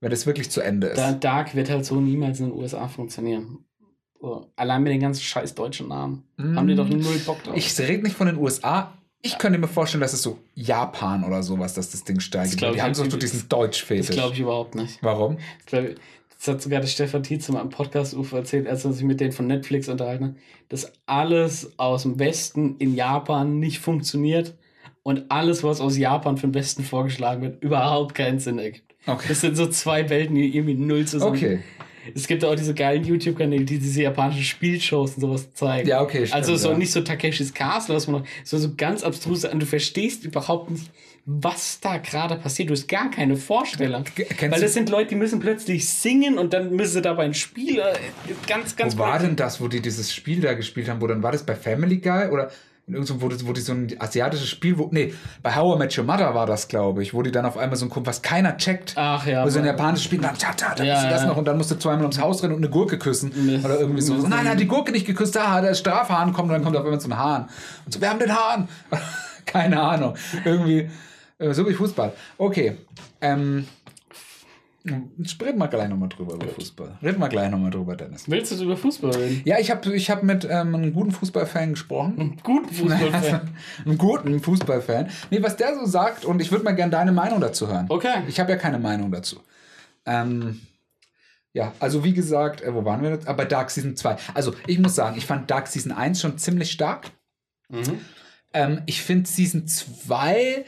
Wenn das wirklich zu Ende ist. Da, Dark wird halt so niemals in den USA funktionieren. So, allein mit den ganzen scheiß deutschen Namen. Haben die doch null Bock drauf. Mm. ich rede nicht von den USA. Ich könnte mir vorstellen, dass es so Japan oder sowas, dass das Ding steigt. Das Die ich haben so, diesen Deutsch-Fetisch. das glaube ich überhaupt nicht. Warum? Ich glaub, das hat sogar der Stefan Tietz in meinem Podcast UFO erzählt, als er sich mit denen von Netflix unterhalten hat, dass alles aus dem Westen in Japan nicht funktioniert und alles, was aus Japan für den Westen vorgeschlagen wird, überhaupt keinen Sinn ergibt. Okay. Das sind so zwei Welten, die irgendwie null zusammen. Okay. Es gibt auch diese geilen YouTube-Kanäle, die diese japanischen Spielshows und sowas zeigen. Ja, okay, stimmt, Also so ja. nicht so Takeshis Castle, was man noch, so, so ganz abstruse, und du verstehst überhaupt nicht, was da gerade passiert. Du hast gar keine Vorstellung. Kennst Weil das sind Leute, die müssen plötzlich singen und dann müssen sie dabei ein Spiel. äh, Ganz, ganz Wo war denn das, wo die dieses Spiel da gespielt haben? Wo dann war das bei Family Guy oder irgendwo, wo, das- wo die so ein asiatisches Spiel, wo, nee, bei How I Met Your Mother war das, glaube ich, wo die dann auf einmal so ein, was keiner checkt. Ach ja. Wo so ein japanisches Spiel, dann, tja, tja, dann Ja, du das ja. noch und dann musst du zweimal ums Haus rennen und eine Gurke küssen. Nee. Oder irgendwie so. Nein, hat die Gurke nicht geküsst, da, der Strafhahn kommt und dann kommt auf einmal so ein Hahn. Und so, wir haben den Hahn. Keine Ahnung. Irgendwie, äh, so wie Fußball. Okay. Ähm, reden wir gleich nochmal drüber über Fußball. Reden wir gleich nochmal drüber, Dennis. Willst du über Fußball reden? Ja, ich habe ich hab mit ähm, einem guten Fußballfan gesprochen. Guten Fußballfan. Einen guten Fußballfan. Nee, was der so sagt, und ich würde mal gerne deine Meinung dazu hören. Okay. Ich habe ja keine Meinung dazu. Ähm, ja, also wie gesagt, äh, wo waren wir jetzt? Aber Dark Season 2. Also ich muss sagen, ich fand Dark Season 1 schon ziemlich stark. Mhm. Ähm, ich finde Season 2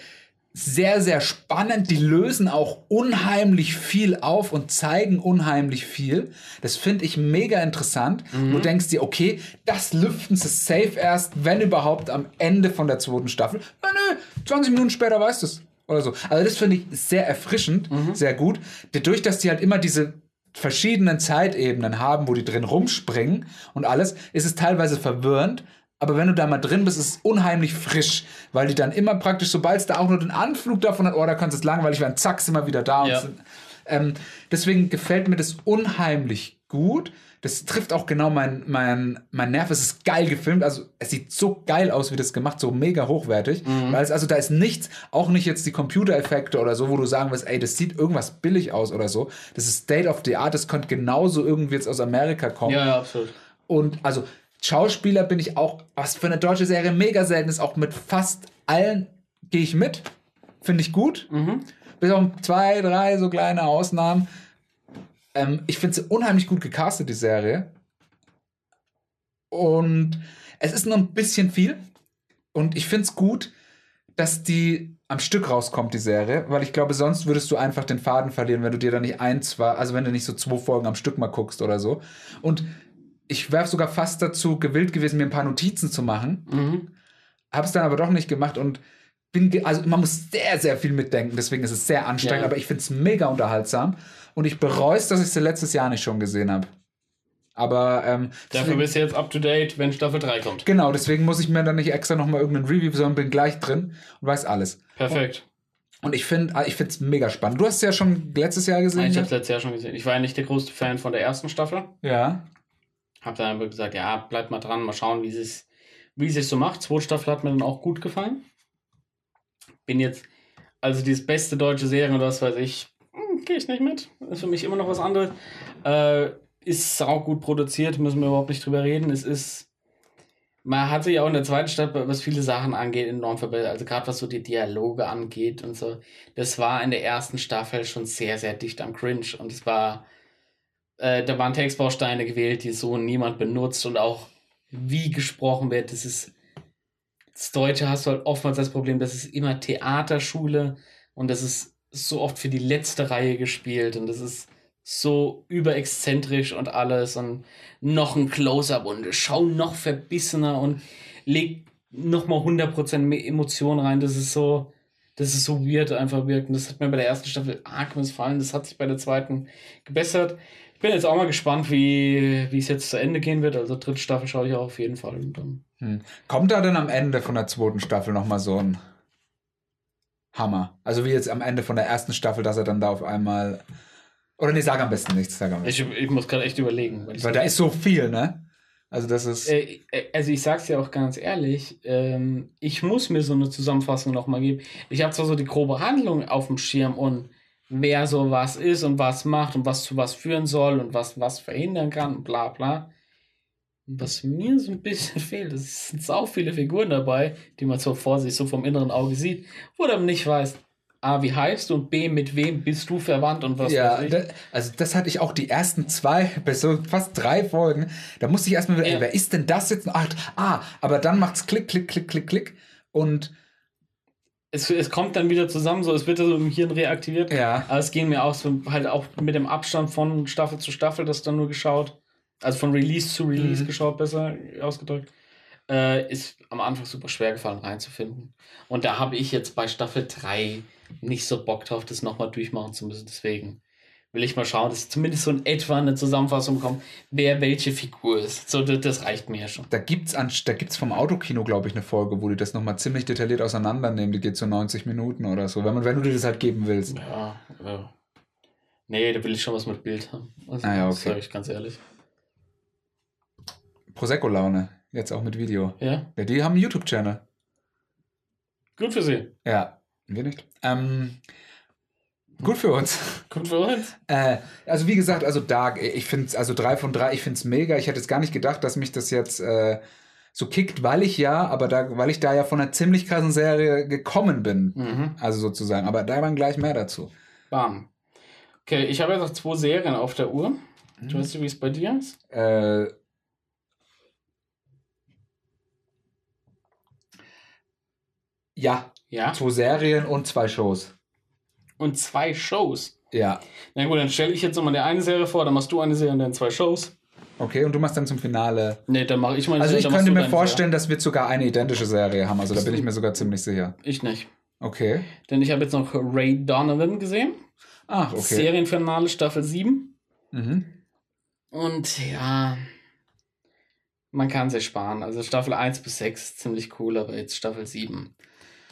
sehr, sehr spannend. Die lösen auch unheimlich viel auf und zeigen unheimlich viel. Das finde ich mega interessant. Du denkst dir, okay, das lüften sie safe erst, wenn überhaupt, am Ende von der zweiten Staffel. Ja, nö, 20 Minuten später weißt du es. Oder so. Also das finde ich sehr erfrischend, sehr gut. Dadurch, dass die halt immer diese verschiedenen Zeitebenen haben, wo die drin rumspringen und alles, ist es teilweise verwirrend. Aber wenn du da mal drin bist, ist es unheimlich frisch, weil die dann immer praktisch, sobald es da auch nur den Anflug davon hat, oh, da kannst du es langweilig werden, zack, sind wir wieder da. Ja. sind, ähm, deswegen gefällt mir das unheimlich gut. Das trifft auch genau mein, mein, mein Nerv. Es ist geil gefilmt. Also, es sieht so geil aus, wie das gemacht, so mega hochwertig. Weil es, also, da ist nichts, auch nicht jetzt die Computereffekte oder so, wo du sagen wirst, ey, das sieht irgendwas billig aus oder so. Das ist State of the Art. Das könnte genauso irgendwie jetzt aus Amerika kommen. Ja, ja, absolut. Und also Schauspieler bin ich auch, was für eine deutsche Serie mega selten ist, auch mit fast allen gehe ich mit. Finde ich gut. Bis auf zwei, drei so kleine Ausnahmen. Ähm, ich finde sie unheimlich gut gecastet, die Serie. Und es ist nur ein bisschen viel. Und ich finde es gut, dass die am Stück rauskommt, die Serie, weil ich glaube, sonst würdest du einfach den Faden verlieren, wenn du dir da nicht ein, zwei, also wenn du nicht so zwei Folgen am Stück mal guckst oder so. Und ich wäre sogar fast dazu gewillt gewesen, mir ein paar Notizen zu machen. Mhm. Habe es dann aber doch nicht gemacht und bin, also man muss sehr, sehr viel mitdenken, deswegen ist es sehr anstrengend, Ja. aber ich finde es mega unterhaltsam und ich bereue es, dass ich sie letztes Jahr nicht schon gesehen habe. Aber ähm, Dafür deswegen- bist du jetzt up to date, wenn Staffel 3 kommt. genau, deswegen muss ich mir dann nicht extra nochmal irgendeinen Review, sondern bin gleich drin und weiß alles. Perfekt. Und ich finde ich es mega spannend. Du hast es ja schon letztes Jahr gesehen. Ich ne? habe letztes Jahr schon gesehen. Ich war ja nicht der größte Fan von der ersten Staffel. ja. Hab dann aber gesagt, ja, bleibt mal dran, mal schauen, wie es wie es so macht. Zweite Staffel hat mir dann auch gut gefallen. Bin jetzt, also dieses beste deutsche Serie oder was weiß ich, hm, gehe ich nicht mit. Ist für mich immer noch was anderes. Äh, ist auch gut produziert, müssen wir überhaupt nicht drüber reden. Es ist, man hat sich auch in der zweiten Staffel, was viele Sachen angeht, enorm verbessert. Also gerade was so die Dialoge angeht und so. Das war in der ersten Staffel schon sehr, sehr dicht am Cringe. Und es war, äh, da waren Textbausteine gewählt, die so niemand benutzt und auch wie gesprochen wird, das ist das Deutsche hast du halt oftmals das Problem, das ist immer Theaterschule und das ist so oft für die letzte Reihe gespielt und das ist so überexzentrisch und alles und noch ein Close-Up und schau noch verbissener und leg noch mal 100% mehr Emotion rein. Das ist so, das ist so weird einfach wirkt. Und das hat mir bei der ersten Staffel arg missfallen. Das hat sich bei der zweiten gebessert. Ich bin jetzt auch mal gespannt, wie, wie es jetzt zu Ende gehen wird. Also dritte Staffel schaue ich auch auf jeden Fall. Hm. Kommt da denn am Ende von der zweiten Staffel nochmal so ein Hammer? Also wie jetzt am Ende von der ersten Staffel, dass er dann da auf einmal. Oder nee, sag am besten nichts, sag am besten. ich, ich muss gerade echt überlegen. Weil Weil da ist so viel, ne? Also das ist. Äh, äh, also ich sag's ja auch ganz ehrlich, ähm, ich muss mir so eine Zusammenfassung nochmal geben. Ich habe zwar so die grobe Handlung auf dem Schirm und wer so was ist und was macht und was zu was führen soll und was was verhindern kann und bla bla. Und Was mir so ein bisschen fehlt, es sind sau viele Figuren dabei, die man so vor sich so vom inneren Auge sieht, wo du nicht weißt, A, wie heißt du und B, mit wem bist du verwandt und was ja, weiß da, also das hatte ich auch die ersten zwei, bis so fast drei Folgen. Da musste ich erstmal, Ja. ey, wer ist denn das jetzt? Ach, ah, aber dann macht's klick, klick, klick, klick, klick. Und es, es kommt dann wieder zusammen, so es wird so im Hirn reaktiviert. ja, Aber es ging mir auch so halt auch mit dem Abstand von Staffel zu Staffel, das dann nur geschaut. Also von Release zu Release Mhm. geschaut, besser ausgedrückt. Äh, ist am Anfang super schwer gefallen reinzufinden. Und da habe ich jetzt bei Staffel 3 nicht so Bock drauf, das nochmal durchmachen zu müssen. Deswegen will ich mal schauen, dass zumindest so in etwa eine Zusammenfassung kommt, wer welche Figur ist. So, das, das reicht mir ja schon. da gibt's an, da gibt's vom Autokino, glaube ich, eine Folge, wo die das nochmal ziemlich detailliert auseinandernehmen. Die geht so 90 Minuten oder so, wenn, man, wenn du dir das halt geben willst. Ja, äh, nee, da will ich schon was mit Bild haben. Also, Ah ja, Das okay. sage ich ganz ehrlich. Prosecco-Laune, jetzt auch mit Video. Ja, Ja, die haben einen YouTube-Channel. gut für Sie. Ja, wir nicht. Ähm, gut für uns. Gut für uns. Äh, also wie gesagt, also Dark, ich finde es, also drei von drei, ich finde es mega. Ich hätte jetzt gar nicht gedacht, dass mich das jetzt äh, so kickt, weil ich ja, aber da, weil ich da ja von einer ziemlich krassen Serie gekommen bin. Mhm. Also sozusagen. Aber da waren gleich mehr dazu. Bam. Okay, ich habe jetzt noch zwei Serien auf der Uhr. Du weißt, wie es bei dir ist? Äh, ja, Ja. zwei Serien und zwei Shows. Und zwei Shows. Ja. Na gut, dann stelle ich jetzt nochmal eine Serie vor, dann machst du eine Serie und dann zwei Shows. Okay, und du machst dann zum Finale. Nee, dann mache ich meine Also Serie, ich könnte mir vorstellen, dass wir sogar eine identische Serie haben. Also da bin ich mir sogar ziemlich sicher. Serie. Ich nicht. Okay. Denn ich habe jetzt noch Ray Donovan gesehen. Ach, okay. Serienfinale Staffel 7. Mhm. Und ja, man kann sich sparen. Also Staffel 1 bis 6 ist ziemlich cool, aber jetzt Staffel 7.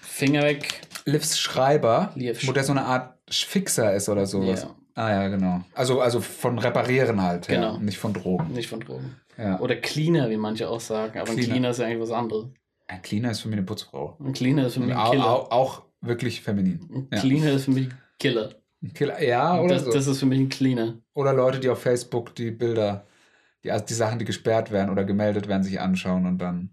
Finger weg. Livs Schreiber, Liv wo der so eine Art Fixer ist oder sowas. Ja. Ah ja, genau. Also, also von Reparieren halt, Genau. ja. Nicht von Drogen. Nicht von Drogen. Ja. Oder Cleaner, wie manche auch sagen. Aber ein Cleaner. Cleaner ist ja eigentlich was anderes. Ein Cleaner ist für mich eine Putzfrau. Ein Cleaner ist für mich ein Killer. auch, auch wirklich feminin. Ein. Cleaner ist für mich ein Killer. Ein Killer, ja, oder Das, so. das ist für mich ein Cleaner. Oder Leute, die auf Facebook die Bilder, die, also die Sachen, die gesperrt werden oder gemeldet werden, sich anschauen und dann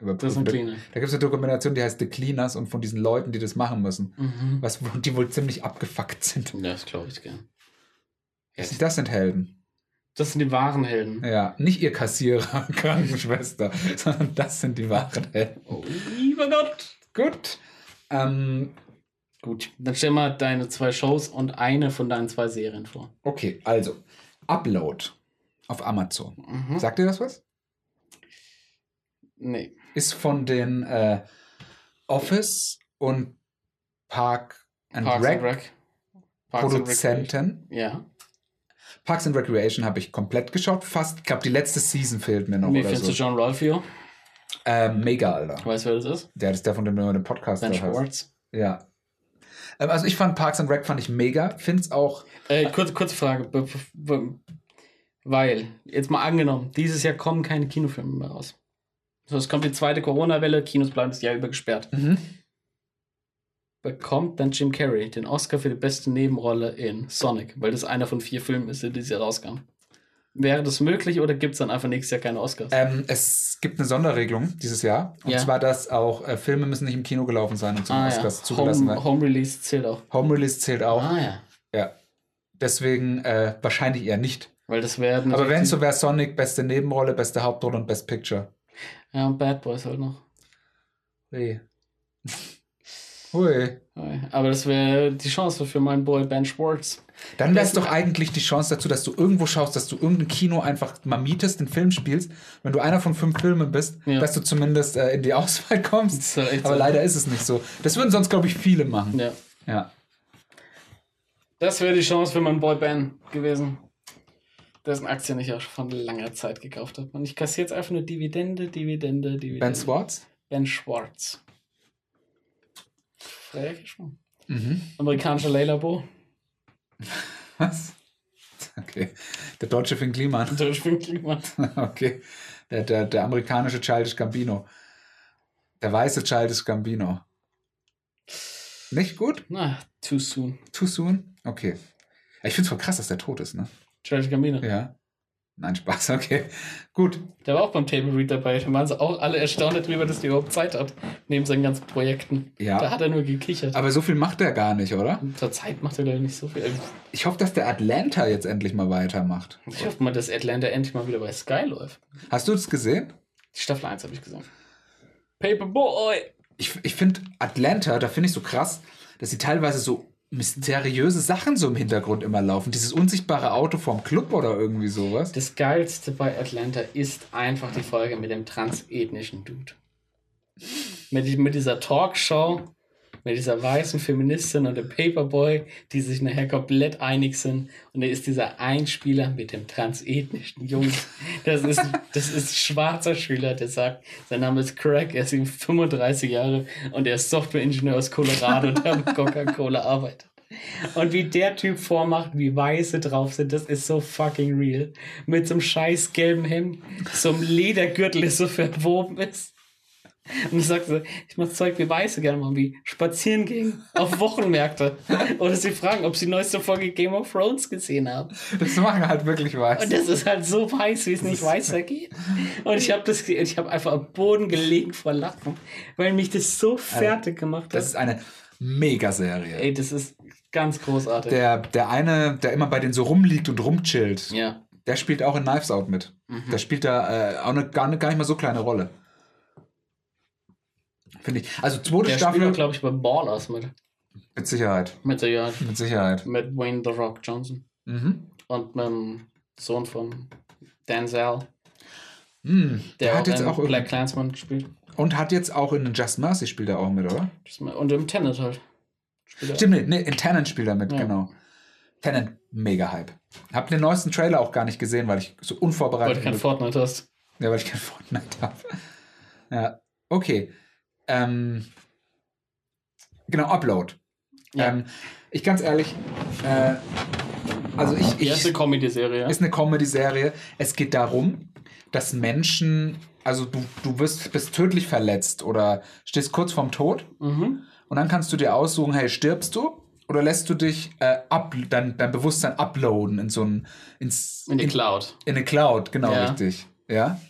überprüfen. Das Da, gibt es eine Dokumentation, die heißt The Cleaners und von diesen Leuten, die das machen müssen. Mhm. Was, die wohl ziemlich abgefuckt sind. Ja, das glaube ich gern. Ja, Das sind Helden. Das sind die wahren Helden. Ja, nicht ihr Kassierer, Krankenschwester, sondern das sind die wahren Helden. Oh, lieber Gott. Gut. Ähm, Gut, dann stell mal deine zwei Shows und eine von deinen zwei Serien vor. okay, also Upload auf Amazon. Mhm. Sagt ihr das was? Nee. Ist von den äh, Office und Park and Parks Rec and Rec. Parks and Produzenten. Ja. Parks and Recreation habe ich komplett geschaut. Fast, ich glaube, die letzte Season fehlt mir noch Wie findest so. du John Ralphio? Äh, mega, Alter. Weißt du, wer das ist? Der ist der, von dem du den Podcast Ben. Schwartz. Ja. Ähm, also ich fand Parks and Rec fand ich mega. Find's auch. Äh, kurze, kurze Frage. Weil, jetzt mal angenommen, dieses Jahr kommen keine Kinofilme mehr raus. So, es kommt die zweite Corona-Welle, Kinos bleiben das Jahr über gesperrt. Mhm. Bekommt dann Jim Carrey den Oscar für die beste Nebenrolle in Sonic, weil das einer von vier Filmen ist, die dieses Jahr rauskamen. Wäre das möglich oder gibt es dann einfach nächstes Jahr keine Oscars? Ähm, es gibt eine Sonderregelung dieses Jahr. Und Ja. zwar, dass auch äh, Filme müssen nicht im Kino gelaufen sein und zum ah, Oscars ja. zugelassen Home, werden. Home Release zählt auch. Home Release zählt auch. Ah ja. Ja. Deswegen äh, wahrscheinlich eher nicht. Weil das werden. Aber wenn so wäre Sonic beste Nebenrolle, beste Hauptrolle und Best Picture. Ja, und Bad Boys halt noch. Hui. Hui. Aber das wäre die Chance für meinen Boy Ben Schwartz. Dann wäre es doch eigentlich die Chance dazu, dass du irgendwo schaust, dass du irgendein Kino einfach mal mietest, den Film spielst. Wenn du einer von fünf Filmen bist, Ja. dass du zumindest äh, in die Auswahl kommst. Aber so. leider ist es nicht so. Das würden sonst, glaube ich, viele machen. Ja. Ja. Das wäre die Chance für meinen Boy Ben gewesen. Dessen Aktien ich auch schon von langer Zeit gekauft habe. Und ich kassiere jetzt einfach nur Dividende, Dividende, Dividende. Ben Swartz? Ben Schwartz. Freier Cashflow. Mhm. Amerikanischer Leilabo. Was? Okay. Der deutsche Finn Kliman. Durchwinkling, Okay. Der, der, der amerikanische Childish Gambino. Der weiße Childish Gambino. Nicht gut? Na, too soon. Too soon? Okay. Ich finde es voll krass, dass der tot ist, ne? Charles Gambino. Ja. Nein, Spaß, okay. Gut. Der war auch beim Table Read dabei. Da waren sie auch alle erstaunt darüber, dass der überhaupt Zeit hat. Neben seinen ganzen Projekten. Ja. Da hat er nur gekichert. Aber so viel macht er gar nicht, oder? Zur Zeit macht er ich nicht so viel. Ich hoffe, dass der Atlanta jetzt endlich mal weitermacht. Ich hoffe mal, dass Atlanta endlich mal wieder bei Sky läuft. Hast du das gesehen? Die Staffel 1 habe ich gesagt. Paperboy! Ich, ich finde Atlanta, da finde ich so krass, dass sie teilweise so mysteriöse Sachen so im Hintergrund immer laufen. Dieses unsichtbare Auto vorm Club oder irgendwie sowas. Das Geilste bei Atlanta ist einfach die Folge mit dem transethnischen Dude. Mit, mit dieser Talkshow, mit dieser weißen Feministin und dem Paperboy, die sich nachher komplett einig sind. Und da ist dieser Einspieler mit dem transethnischen Jungen. Das ist, das ist ein schwarzer Schüler, der sagt, sein Name ist Craig, er ist 35 Jahre und er ist Softwareingenieur aus Colorado, der mit Coca-Cola arbeitet. Und wie der Typ vormacht, wie Weiße drauf sind, das ist so fucking real. Mit so einem scheiß gelben Hemd, so einem Ledergürtel, der so verwoben ist. Und ich sag so, ich mach Zeug wie Weiße gerne mal, wie spazieren gehen auf Wochenmärkte. Oder sie fragen, ob sie die neueste Folge Game of Thrones gesehen haben. Das machen halt wirklich weiß. Und das ist halt so weiß, wie es nicht weißer geht. Und ich habe das, ich habe einfach am Boden gelegen vor Lachen, weil mich das so fertig gemacht hat. Das ist eine Mega-Serie. Ey, das ist ganz großartig. Der, der eine, der immer bei denen so rumliegt und rumchillt, ja. der spielt auch in Knives Out mit. Der spielt da äh, auch eine, gar, gar nicht mal so kleine Rolle. Finde ich. Also zweite Der Staffel glaube ich, bei Ballers mit. mit Sicherheit. Mit der Mit Sicherheit. mit Wayne The Rock Johnson. Mhm. Und mit dem Sohn von Denzel, Mhm. der, Der hat auch jetzt in auch Black Clansman gespielt. und hat jetzt auch in Just Mercy spielt er auch mit, oder? Und im Tenet halt. Spielt. Stimmt, nee, nee, in Tenant spielt er mit, Ja. genau. Tenant, mega Hype. Hab den neuesten Trailer auch gar nicht gesehen, weil ich so Weil unvorbereitet du kein bin. Fortnite hast. Ja, weil ich kein Fortnite habe. Ja, okay. Ähm, genau, Upload. Ja. Ähm, ich ganz ehrlich, äh, also ich, Die erste ich Comedy-Serie. ist eine Comedy-Serie. Es geht darum, dass Menschen, also du, du wirst, bist tödlich verletzt oder stehst kurz vorm Tod Mhm. und dann kannst du dir aussuchen, hey, stirbst du oder lässt du dich äh, up, dein, dein Bewusstsein uploaden in so ein, ins, In die Cloud. in eine Cloud, genau Ja. richtig. Ja?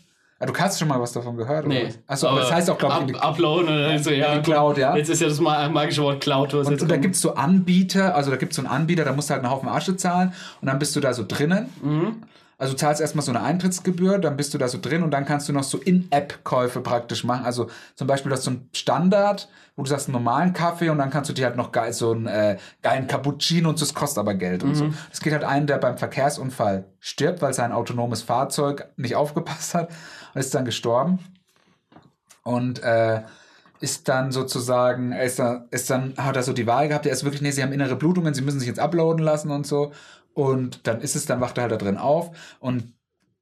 Ah, du hast schon mal was davon gehört, oder? Nee. was? Achso, aber, das heißt auch, glaube ich, in die, Up Upload und dann so, ja. in die Cloud, ja. Jetzt ist ja das ma- magische Wort Cloud. Und, und da gibt es so Anbieter, also da gibt es so einen Anbieter, da musst du halt einen Haufen Asche zahlen und dann bist du da so drinnen. Mhm. Also du zahlst erstmal so eine Eintrittsgebühr, dann bist du da so drin und dann kannst du noch so In-App-Käufe praktisch machen. Also zum Beispiel, das so ein Standard, wo du sagst, einen normalen Kaffee und dann kannst du dir halt noch geil, so einen äh, geilen Cappuccino und das kostet aber Geld und so. Es geht halt einen, der beim Verkehrsunfall stirbt, weil sein autonomes Fahrzeug nicht aufgepasst hat ist dann gestorben. Und äh, ist dann sozusagen, ist dann, ist dann, hat er so die Wahl gehabt, er ist wirklich, nee, sie haben innere Blutungen, sie müssen sich jetzt uploaden lassen und so. Und dann ist es, dann wacht er halt da drin auf und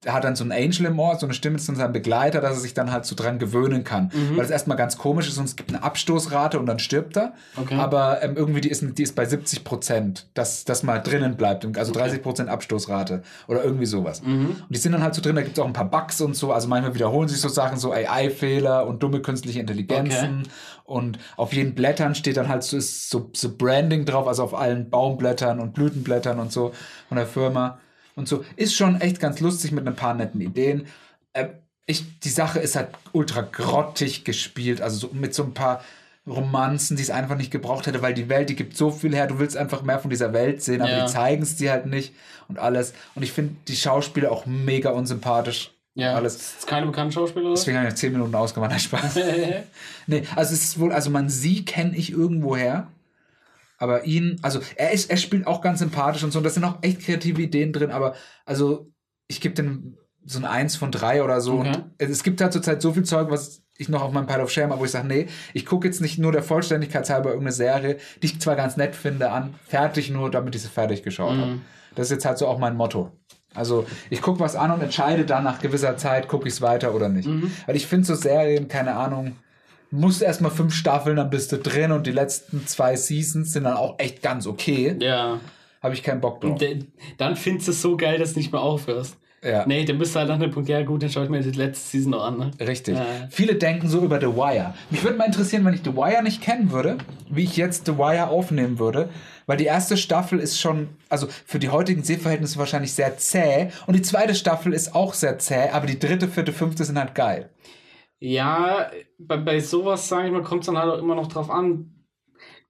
er hat dann so einen Angel im Ohr, so eine Stimme zu seinem Begleiter, dass er sich dann halt so dran gewöhnen kann. Weil es erstmal ganz komisch ist und es gibt eine Abstoßrate und dann stirbt er. Okay. Aber ähm, irgendwie die ist, die ist bei 70 Prozent, dass das mal drinnen bleibt. Also 30 Prozent Abstoßrate oder irgendwie sowas. Und die sind dann halt so drin, da gibt es auch ein paar Bugs und so. Also manchmal wiederholen sich so Sachen, so AI-Fehler und dumme künstliche Intelligenzen. Und auf jeden Blättern steht dann halt so, so, so Branding drauf, also auf allen Baumblättern und Blütenblättern und so von der Firma. Und so ist schon echt ganz lustig mit ein paar netten Ideen. Äh, ich, die Sache ist halt ultra grottig gespielt, also so mit so ein paar Romanzen, die es einfach nicht gebraucht hätte, weil die Welt, die gibt so viel her, du willst einfach mehr von dieser Welt sehen, aber Ja. die zeigen es dir halt nicht und alles. Und ich finde die Schauspieler auch mega unsympathisch. Ja, Alles. Ist keine bekannten Schauspieler, oder? Deswegen habe ich 10 Minuten ausgewandert. Spaß. nee, also es ist wohl, also man sie kenne ich irgendwoher. Aber ihn, also er ist, er spielt auch ganz sympathisch und so. Und da sind auch echt kreative Ideen drin, aber also ich gebe dem so ein Eins von drei oder so. Okay. Und es gibt halt zurzeit so viel Zeug, was ich noch auf meinem Pile of Shame habe, wo ich sage, nee, ich gucke jetzt nicht nur der Vollständigkeit halber irgendeine Serie, die ich zwar ganz nett finde, an, fertig nur, damit ich sie fertig geschaut Mhm. habe. Das ist jetzt halt so auch mein Motto. Also ich gucke was an und entscheide dann nach gewisser Zeit, gucke ich es weiter oder nicht. Mhm. Weil ich finde so Serien, keine Ahnung, musst erstmal fünf Staffeln, dann bist du drin und die letzten zwei Seasons sind dann auch echt ganz okay. Ja. Habe ich keinen Bock drauf. Und de- dann findest du es so geil, dass du nicht mehr aufhörst. Ja. Nee, dann bist du halt nach einem Punkt, ja gut, dann schaue ich mir die letzte Season noch an. Ne? Richtig. Ja. Viele denken so über The Wire. Mich würde mal interessieren, wenn ich The Wire nicht kennen würde, wie ich jetzt The Wire aufnehmen würde. Weil die erste Staffel ist schon, also für die heutigen Sehverhältnisse wahrscheinlich sehr zäh. Und die zweite Staffel ist auch sehr zäh, aber die dritte, vierte, fünfte sind halt geil. Ja, bei, bei sowas, sage ich mal, kommt es dann halt auch immer noch drauf an.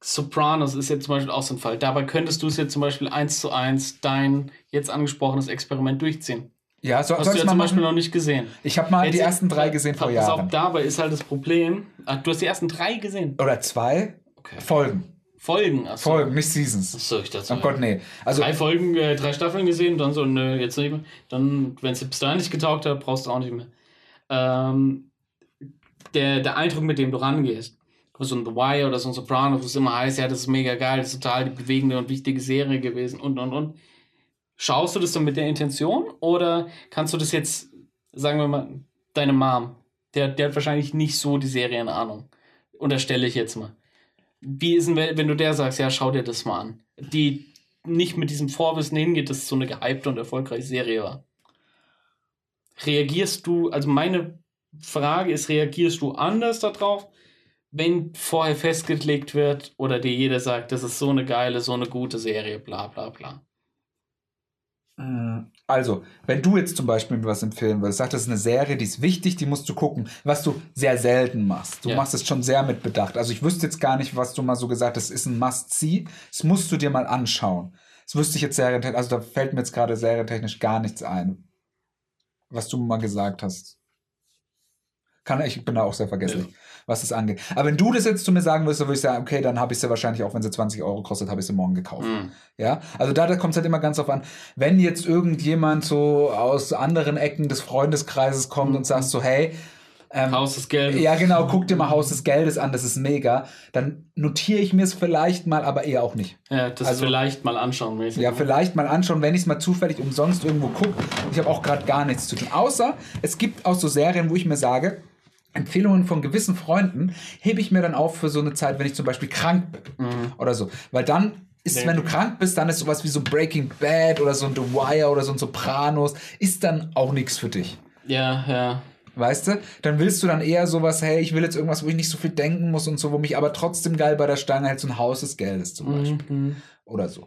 Sopranos ist jetzt zum Beispiel auch so ein Fall. Dabei könntest du es jetzt zum Beispiel eins zu eins dein jetzt angesprochenes Experiment durchziehen. Ja, so, Hast du ja zum Beispiel machen? noch nicht gesehen. Ich habe mal die Jetzt- ersten drei gesehen vor Pass auf, Jahren. dabei ist halt das Problem. Ah, du hast die ersten drei gesehen. Oder zwei Okay. Folgen. Folgen. Achso. Folgen, nicht Seasons. Achso, ich dachte, Oh Gott, nee. Also, drei Folgen, äh, drei Staffeln gesehen, dann so, nö, jetzt nicht mehr. Dann, wenn es bis dahin nicht getaugt hat, brauchst du auch nicht mehr. Ähm, der, der Eindruck, mit dem du rangehst, so ein The Wire oder so ein Soprano, wo es immer heißt, ja, das ist mega geil, das ist total die bewegende und wichtige Serie gewesen und, und, und. Schaust du das dann mit der Intention oder kannst du das jetzt, sagen wir mal, deine Mom, der, der hat wahrscheinlich nicht so die Serienahnung. Unterstelle ich jetzt mal. Wie ist denn, wenn du der sagst, ja, schau dir das mal an. Die nicht mit diesem Vorwissen hingeht, dass es so eine gehypte und erfolgreiche Serie war. Reagierst du, also meine Frage ist, reagierst du anders darauf, wenn vorher festgelegt wird oder dir jeder sagt, das ist so eine geile, so eine gute Serie, bla bla bla. Mm, Also, wenn du jetzt zum Beispiel mir was empfehlen würdest, sag, das ist eine Serie, die ist wichtig, die musst du gucken, was du sehr selten machst. Du Ja. machst es schon sehr mit Bedacht. Also ich wüsste jetzt gar nicht, was du mal so gesagt hast, ist ein Must-See. Das musst du dir mal anschauen. Das wüsste ich jetzt serientechnisch, also da fällt mir jetzt gerade serientechnisch gar nichts ein, was du mal gesagt hast. Kann ich bin da auch sehr vergesslich, was das angeht. Aber wenn du das jetzt zu mir sagen würdest, dann würde ich sagen, okay, dann habe ich sie wahrscheinlich, auch wenn sie 20 Euro kostet, habe ich sie morgen gekauft. Mhm. Ja, also da, da kommt es halt immer ganz drauf an, wenn jetzt irgendjemand so aus anderen Ecken des Freundeskreises kommt und sagt so, hey, ähm, Haus des Geldes. ja genau, guck dir mal Haus des Geldes an, das ist mega, dann notiere ich mir es vielleicht mal, aber eher auch nicht. Ja, das Also- vielleicht mal anschauen mäßig. Ja, vielleicht mal anschauen, wenn ich es mal zufällig umsonst irgendwo gucke. Ich habe auch gerade gar nichts zu tun. Außer es gibt auch so Serien, wo ich mir sage, Empfehlungen von gewissen Freunden hebe ich mir dann auf für so eine Zeit, wenn ich zum Beispiel krank bin Mhm. oder so. Weil dann ist, Nee. wenn du krank bist, dann ist sowas wie so Breaking Bad oder so ein The Wire oder so ein Sopranos, ist dann auch nichts für dich. Ja, ja. Weißt du? Dann willst du dann eher sowas, hey, ich will jetzt irgendwas, wo ich nicht so viel denken muss und so, wo mich aber trotzdem geil bei der Stange hält, so ein Haus des Geldes zum Beispiel. Mhm. Oder so.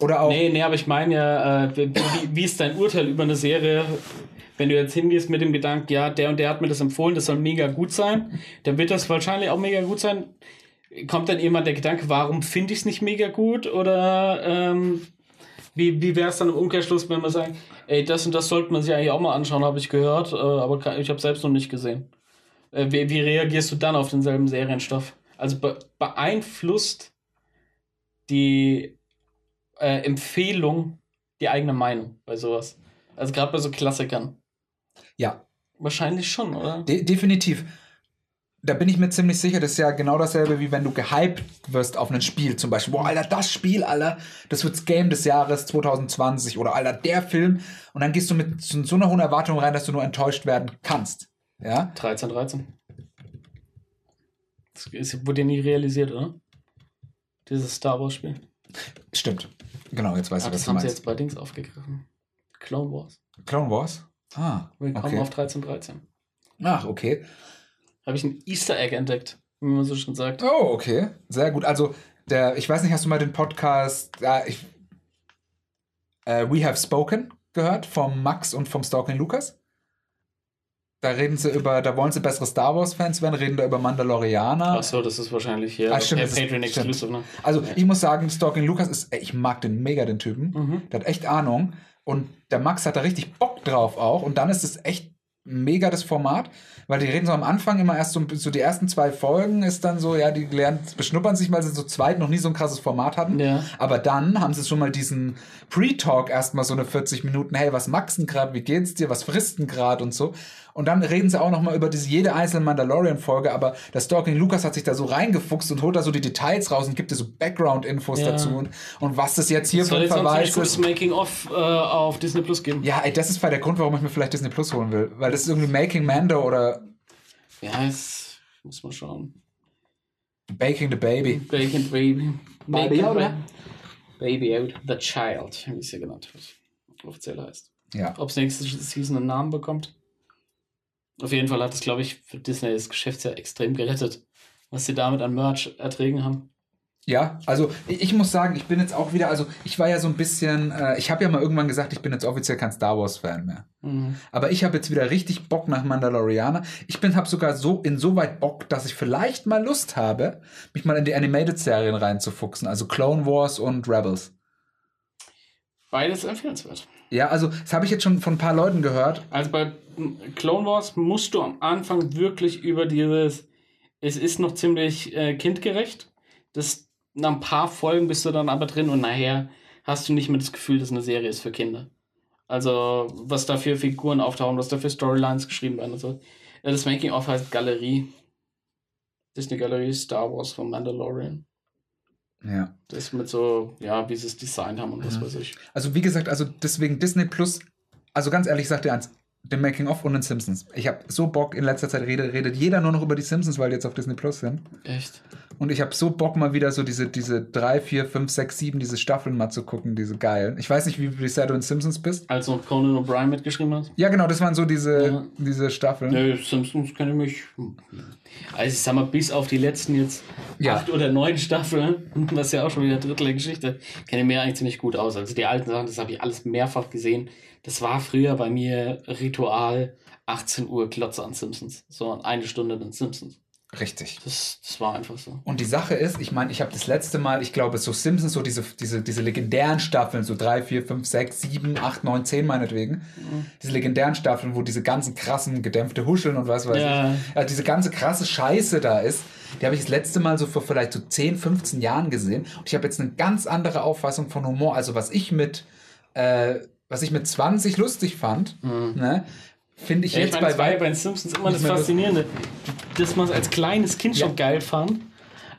Oder auch. Nee, nee, aber ich meine ja, äh, wie, wie- wie ist dein Urteil über eine Serie, wenn du jetzt hingehst mit dem Gedanken, ja, der und der hat mir das empfohlen, das soll mega gut sein, dann wird das wahrscheinlich auch mega gut sein. Kommt dann jemand der Gedanke, warum finde ich es nicht mega gut? Oder ähm, wie, wie wäre es dann im Umkehrschluss, wenn man sagt, ey, das und das sollte man sich eigentlich auch mal anschauen, habe ich gehört, äh, aber ke- ich habe selbst noch nicht gesehen. Äh, wie, wie reagierst du dann auf denselben Serienstoff? Also be beeinflusst die äh, Empfehlung die eigene Meinung bei sowas. Also gerade bei so Klassikern. Ja, Wahrscheinlich schon, oder? de definitiv. Da bin ich mir ziemlich sicher, das ist ja genau dasselbe, wie wenn du gehypt wirst auf ein Spiel. Zum Beispiel, boah, Alter, das Spiel, Alter, das wird's Game des Jahres 2020 oder Alter, der Film. Und dann gehst du mit so einer hohen Erwartung rein, dass du nur enttäuscht werden kannst. Ja? 13, 13. Das ist, wurde ja nie realisiert, oder? Dieses Star Wars Spiel. Stimmt. Genau, jetzt weißt Ah, du, was das du haben sie meinst. jetzt bei Dings aufgegriffen. Clone Wars. Clone Wars? Ah, Willkommen okay. auf 13, 13. Ach, okay. Habe ich ein Easter Egg entdeckt, wie man so schon sagt. Oh, okay. Sehr gut. Also, der, ich weiß nicht, hast du mal den Podcast ja, ich, äh, We Have Spoken gehört vom Max und vom Stalking Lukas? Da reden sie über, da wollen sie bessere Star Wars-Fans werden, reden da über Mandalorianer. Achso, das ist wahrscheinlich hier Ah, stimmt, äh, ist- Patreon stimmt. Exclusive, ne? Also, ich muss sagen, Stalking Lukas ist, ich mag den mega, den Typen. Mhm. Der hat echt Ahnung. Und der Max hat da richtig Bock drauf auch. Und dann ist es echt mega das Format, weil die reden so am Anfang immer erst so, so die ersten zwei Folgen ist dann so, ja, die lernen, beschnuppern sich, weil sie so zweit noch nie so ein krasses Format hatten. Ja. Aber dann haben sie schon mal diesen Pre-Talk erstmal so eine 40 Minuten, hey, was du gerade, wie geht's dir, was frisst denn gerade und so. Und dann reden sie auch noch mal über diese jede einzelne Mandalorian-Folge, aber der Stalking Lucas hat sich da so reingefuchst und holt da so die Details raus und gibt dir so Background-Infos Ja. dazu und, und was das jetzt hier für ein Verweis ist. Making-of äh, auf Disney Plus geben. Ja, ey, das ist der Grund, warum ich mir vielleicht Disney Plus holen will. Weil das ist irgendwie Making Mando oder Ja, jetzt muss man schauen. Baking the Baby. Bacon Baby. Baby Bacon Yoda. Baby out. The Child, wie es hier genannt wird. Offiziell heißt. Ja. Ob es nächste Season einen Namen bekommt? Auf jeden Fall hat es, glaube ich, für Disney das Geschäftsjahr extrem gerettet, was sie damit an Merch-Erträgen haben. Ja, also ich, ich muss sagen, ich bin jetzt auch wieder, also ich war ja so ein bisschen, äh, ich habe ja mal irgendwann gesagt, ich bin jetzt offiziell kein Star Wars-Fan mehr. Mhm. Aber ich habe jetzt wieder richtig Bock nach Mandalorianer. Ich bin habe sogar so insoweit Bock, dass ich vielleicht mal Lust habe, mich mal in die Animated-Serien reinzufuchsen, also Clone Wars und Rebels. Beides empfehlenswert. Ja, also das habe ich jetzt schon von ein paar Leuten gehört. Also bei Clone Wars musst du am Anfang wirklich über dieses, es ist noch ziemlich äh, kindgerecht. Das, nach ein paar Folgen bist du dann aber drin und nachher hast du nicht mehr das Gefühl, dass eine Serie ist für Kinder. Also, was da für Figuren auftauchen, was da für Storylines geschrieben werden und so. Das Making-of heißt Galerie. Disney Galerie Star Wars von Mandalorian. Ja. Das mit so, ja, wie sie es designt haben und was weiß ich. Also wie gesagt, also deswegen Disney Plus, also ganz ehrlich, ich sag dir eins, den Making of und den Simpsons. Ich habe so Bock, in letzter Zeit redet, redet jeder nur noch über die Simpsons, weil die jetzt auf Disney Plus sind. Echt? Und ich habe so Bock, mal wieder so diese, diese drei, vier, fünf, sechs, sieben, diese Staffeln mal zu gucken, diese geilen. Ich weiß nicht, wie, sehr du in Simpsons bist. Als noch Conan O'Brien mitgeschrieben hast? Ja, genau, das waren so diese, Ja. diese Staffeln. Nö, Simpsons kenne ich mich. Also ich sag mal, bis auf die letzten jetzt Ja. acht oder neun Staffeln, was ja auch schon wieder Drittel der Geschichte, kenne ich mir eigentlich ziemlich gut aus. Also die alten Sachen, das habe ich alles mehrfach gesehen. Das war früher bei mir Ritual 18 Uhr Klotze an Simpsons. So eine Stunde dann Simpsons. Richtig. Das, das war einfach so. Und die Sache ist, ich meine, ich habe das letzte Mal, ich glaube, so Simpsons, so diese, diese, diese legendären Staffeln, so 3, 4, 5, 6, 7, 8, 9, 10 meinetwegen. Diese legendären Staffeln, wo diese ganzen krassen gedämpfte Huscheln und was weiß Ja. ich. Also diese ganze krasse Scheiße da ist, die habe ich das letzte Mal so vor vielleicht so 10, 15 Jahren gesehen. Und ich habe jetzt eine ganz andere Auffassung von Humor. Also was ich mit, äh, was ich mit 20 lustig fand, ne, finde ich Ja, ich jetzt das war bei ja bei den Simpsons immer das Faszinierende, dass man es als kleines Kind schon Ja. geil fand,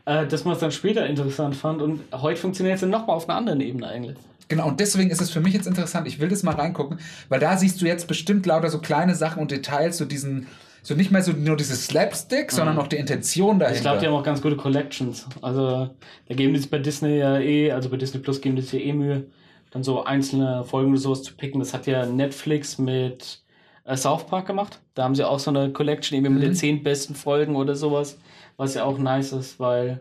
äh, dass man es dann später interessant fand und heute funktioniert es dann nochmal auf einer anderen Ebene eigentlich. Genau, und deswegen ist es für mich jetzt interessant. Ich will das mal reingucken, weil da siehst du jetzt bestimmt lauter so kleine Sachen und Details, so diesen, so nicht mehr so nur dieses Slapstick, sondern auch die Intention dahinter. Ich glaube, die haben auch ganz gute Collections. Also, da geben die sich bei Disney ja eh, also bei Disney Plus geben die sich ja eh Mühe, dann so einzelne Folgen oder sowas zu picken. Das hat ja Netflix mit äh, South Park gemacht. Da haben sie auch so eine Collection eben mit den zehn besten Folgen oder sowas, was ja auch nice ist, weil,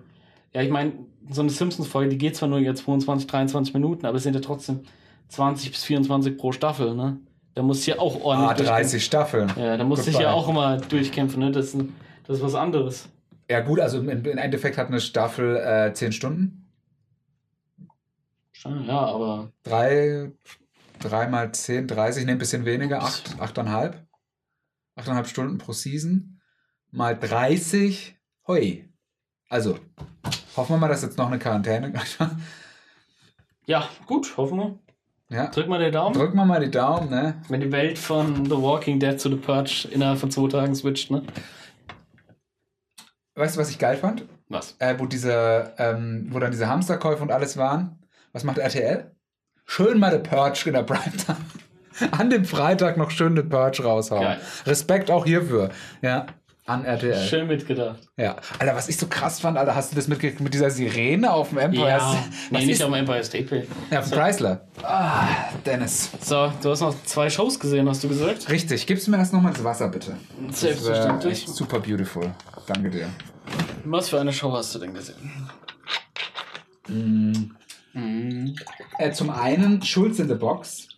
ja, ich meine, so eine Simpsons-Folge, die geht zwar nur jetzt 22, 23 Minuten, aber es sind ja trotzdem 20 bis 24 pro Staffel, ne? Da muss ja auch ordentlich. ah, 30 Staffeln. Ja, da muss ich ja auch immer durchkämpfen, ne? Das, ist ein- das ist was anderes. Ja, gut, also im, im Endeffekt hat eine Staffel äh, 10 Stunden. Ja, aber Drei, drei mal 10, 30, ne, ein bisschen weniger, acht, achteinhalb. Achteinhalb Stunden pro Season. Mal 30. Hoi. Also, hoffen wir mal, dass jetzt noch eine Quarantäne. ja, gut, hoffen wir. ja. Drück mal den Daumen. Drücken wir mal die Daumen, ne? Wenn die Welt von The Walking Dead zu The Purge innerhalb von zwei Tagen switcht, ne? Weißt du, was ich geil fand? Was? Äh, wo diese, ähm, wo dann diese Hamsterkäufe und alles waren. Was macht RTL? Schön mal The Purge in der Primetime. An dem Freitag noch schön The Purge raushauen. Geil. Respekt auch hierfür. Ja, an RTL. Schön mitgedacht. Ja. Alter, was ich so krass fand, Alter, hast du das mitgekriegt mit dieser Sirene auf dem Empire? Ja, was nee, ist, nicht am Empire State Building. ja, auf dem Chrysler. Ah, Dennis. So, du hast noch zwei Shows gesehen, hast du gesagt? Richtig, gibst du mir erst nochmal das Wasser, bitte. Das Selbstverständlich. echt super beautiful. Danke dir. Was für eine Show hast du denn gesehen? Mhm. Äh, zum einen Schulz in the Box.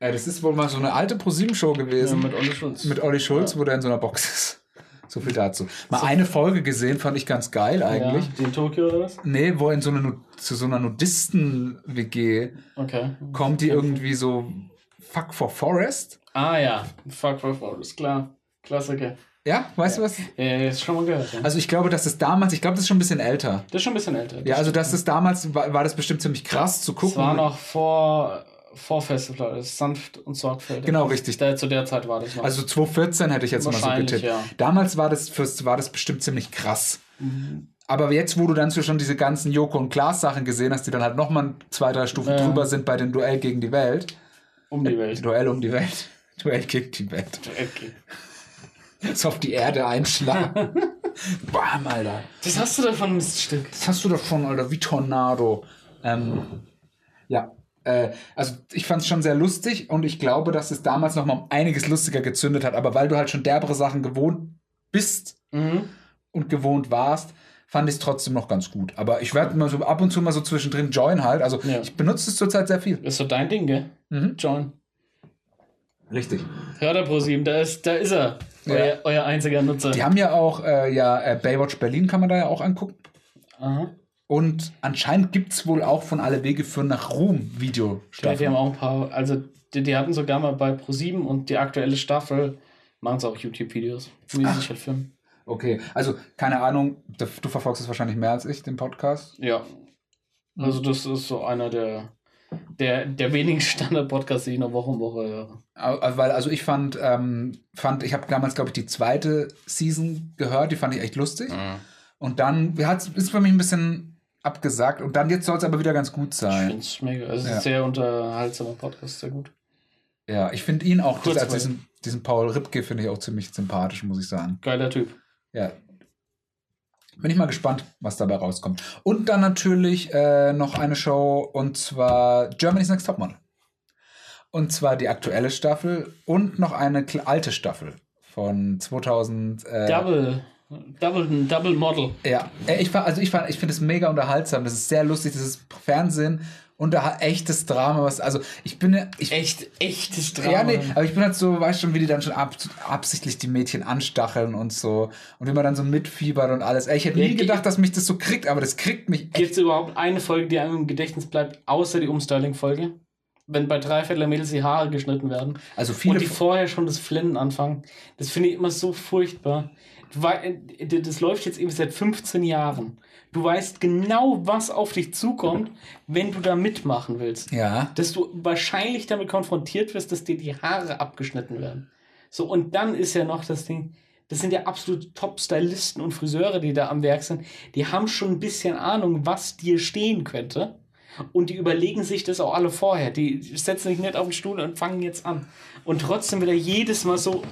Äh, das ist wohl mal so eine alte ProSieben-Show Ja, gewesen. mit Olli Schulz. mit Olli Schulz, wo der in so einer Box ist. So viel dazu. Mal eine Folge gesehen, fand ich ganz geil eigentlich. Ja, die in Tokio oder was? Nee, wo er in so eine, zu so einer Nudisten-WG Okay. kommt, die irgendwie so Fuck for Forest. Ah ja, Fuck for Forest, klar. Klassiker. Ja, weißt du was? Äh, ist schon mal gehört. Ja. Also ich glaube, dass es damals, ich glaube, das ist schon ein bisschen älter. Das ist schon ein bisschen älter. Ja, also dass es damals war, war das bestimmt ziemlich krass zu Das gucken. war noch vor, vor Festival, das sanft und sorgfältig. Genau, richtig. Da, zu der Zeit war das noch. Also 2014 hätte ich jetzt mal so getippt. ja. Damals war das, fürs, war das bestimmt ziemlich krass. Aber jetzt, wo du dann so schon diese ganzen Joko und Klaas Sachen gesehen hast, die dann halt nochmal zwei, drei Stufen Ja. drüber sind bei den Duell gegen die Welt. um die Welt. Duell um die Welt. Duell gegen die Welt. Okay. So auf die Erde einschlagen. Bam, Alter. Das hast du davon, Miststück. Das hast du davon, Alter, wie Tornado. Ähm, ja. Äh, also ich fand es schon sehr lustig und ich glaube, dass es damals noch mal einiges lustiger gezündet hat. Aber weil du halt schon derbere Sachen gewohnt bist Mhm. und gewohnt warst, fand ich es trotzdem noch ganz gut. Aber ich werde mal so ab und zu mal so zwischendrin join halt. Also Ja. ich benutze es zurzeit sehr viel. Ist so dein Ding, gell? Mhm. John. Richtig. Hört er ProSieben, da ist, da ist er. Ja. Euer, euer einziger Nutzer. Die haben ja auch, äh, ja, äh, Baywatch Berlin kann man da ja auch angucken. Aha. Und anscheinend gibt es wohl auch von Alle Wege führen nach Ruhm Ja, die haben auch ein paar, also die, die hatten sogar mal bei ProSieben und die aktuelle Staffel machen sie auch YouTube-Videos, wie sie sich halt filmen. Okay, also keine Ahnung, du verfolgst es wahrscheinlich mehr als ich, den Podcast. Ja. Also das ist so einer der, der, der wenigen Standard-Podcasts, die ich noch Woche um Woche höre. Au- Weil, also ich fand, ähm, fand ich habe damals, glaube ich, die zweite Season gehört, die fand ich echt lustig. Und dann hat ist für mich ein bisschen abgesagt und dann jetzt soll es aber wieder ganz gut Ich sein. finde es mega. Es ist Ja. ein sehr unterhaltsamer Podcast, sehr gut. Ja, ich finde ihn auch, Kurz also diesen, diesen Paul Ripke finde ich auch ziemlich sympathisch, muss ich sagen. Geiler Typ. Ja. Bin ich mal gespannt, was dabei rauskommt. Und dann natürlich äh, noch eine Show und zwar Germany's Next Topmodel. Und zwar die aktuelle Staffel und noch eine alte Staffel von 2000. Äh, Double. Double, Double Model. Ja, äh, ich also ich ich finde es mega unterhaltsam. Das ist sehr lustig. Das ist Fernsehen und da echtes Drama. Was, also ich bin, ich, Echt, echtes Drama. ja, nee, aber ich bin halt so, weißt schon, wie die dann schon ab, absichtlich die Mädchen anstacheln und so. Und wie man dann so mitfiebert und alles. Ey, ich hätte Ja, nie ge- gedacht, dass mich das so kriegt, aber das kriegt mich echt. Gibt es überhaupt eine Folge, die einem im Gedächtnis bleibt, außer die Umstyling-Folge? Wenn bei Dreiviertel Mädels die Haare geschnitten werden Also viele. und die vorher schon das Flennen anfangen. Das finde ich immer so furchtbar. Das läuft jetzt eben seit 15 Jahren. Du weißt genau, was auf dich zukommt, wenn du da mitmachen willst. ja. Dass du wahrscheinlich damit konfrontiert wirst, dass dir die Haare abgeschnitten werden. So, und dann ist ja noch das Ding, das sind ja absolute Top-Stylisten und Friseure, die da am Werk sind. Die haben schon ein bisschen Ahnung, was dir stehen könnte. Und die überlegen sich das auch alle vorher. Die setzen sich nicht auf den Stuhl und fangen jetzt an. Und trotzdem wieder jedes Mal so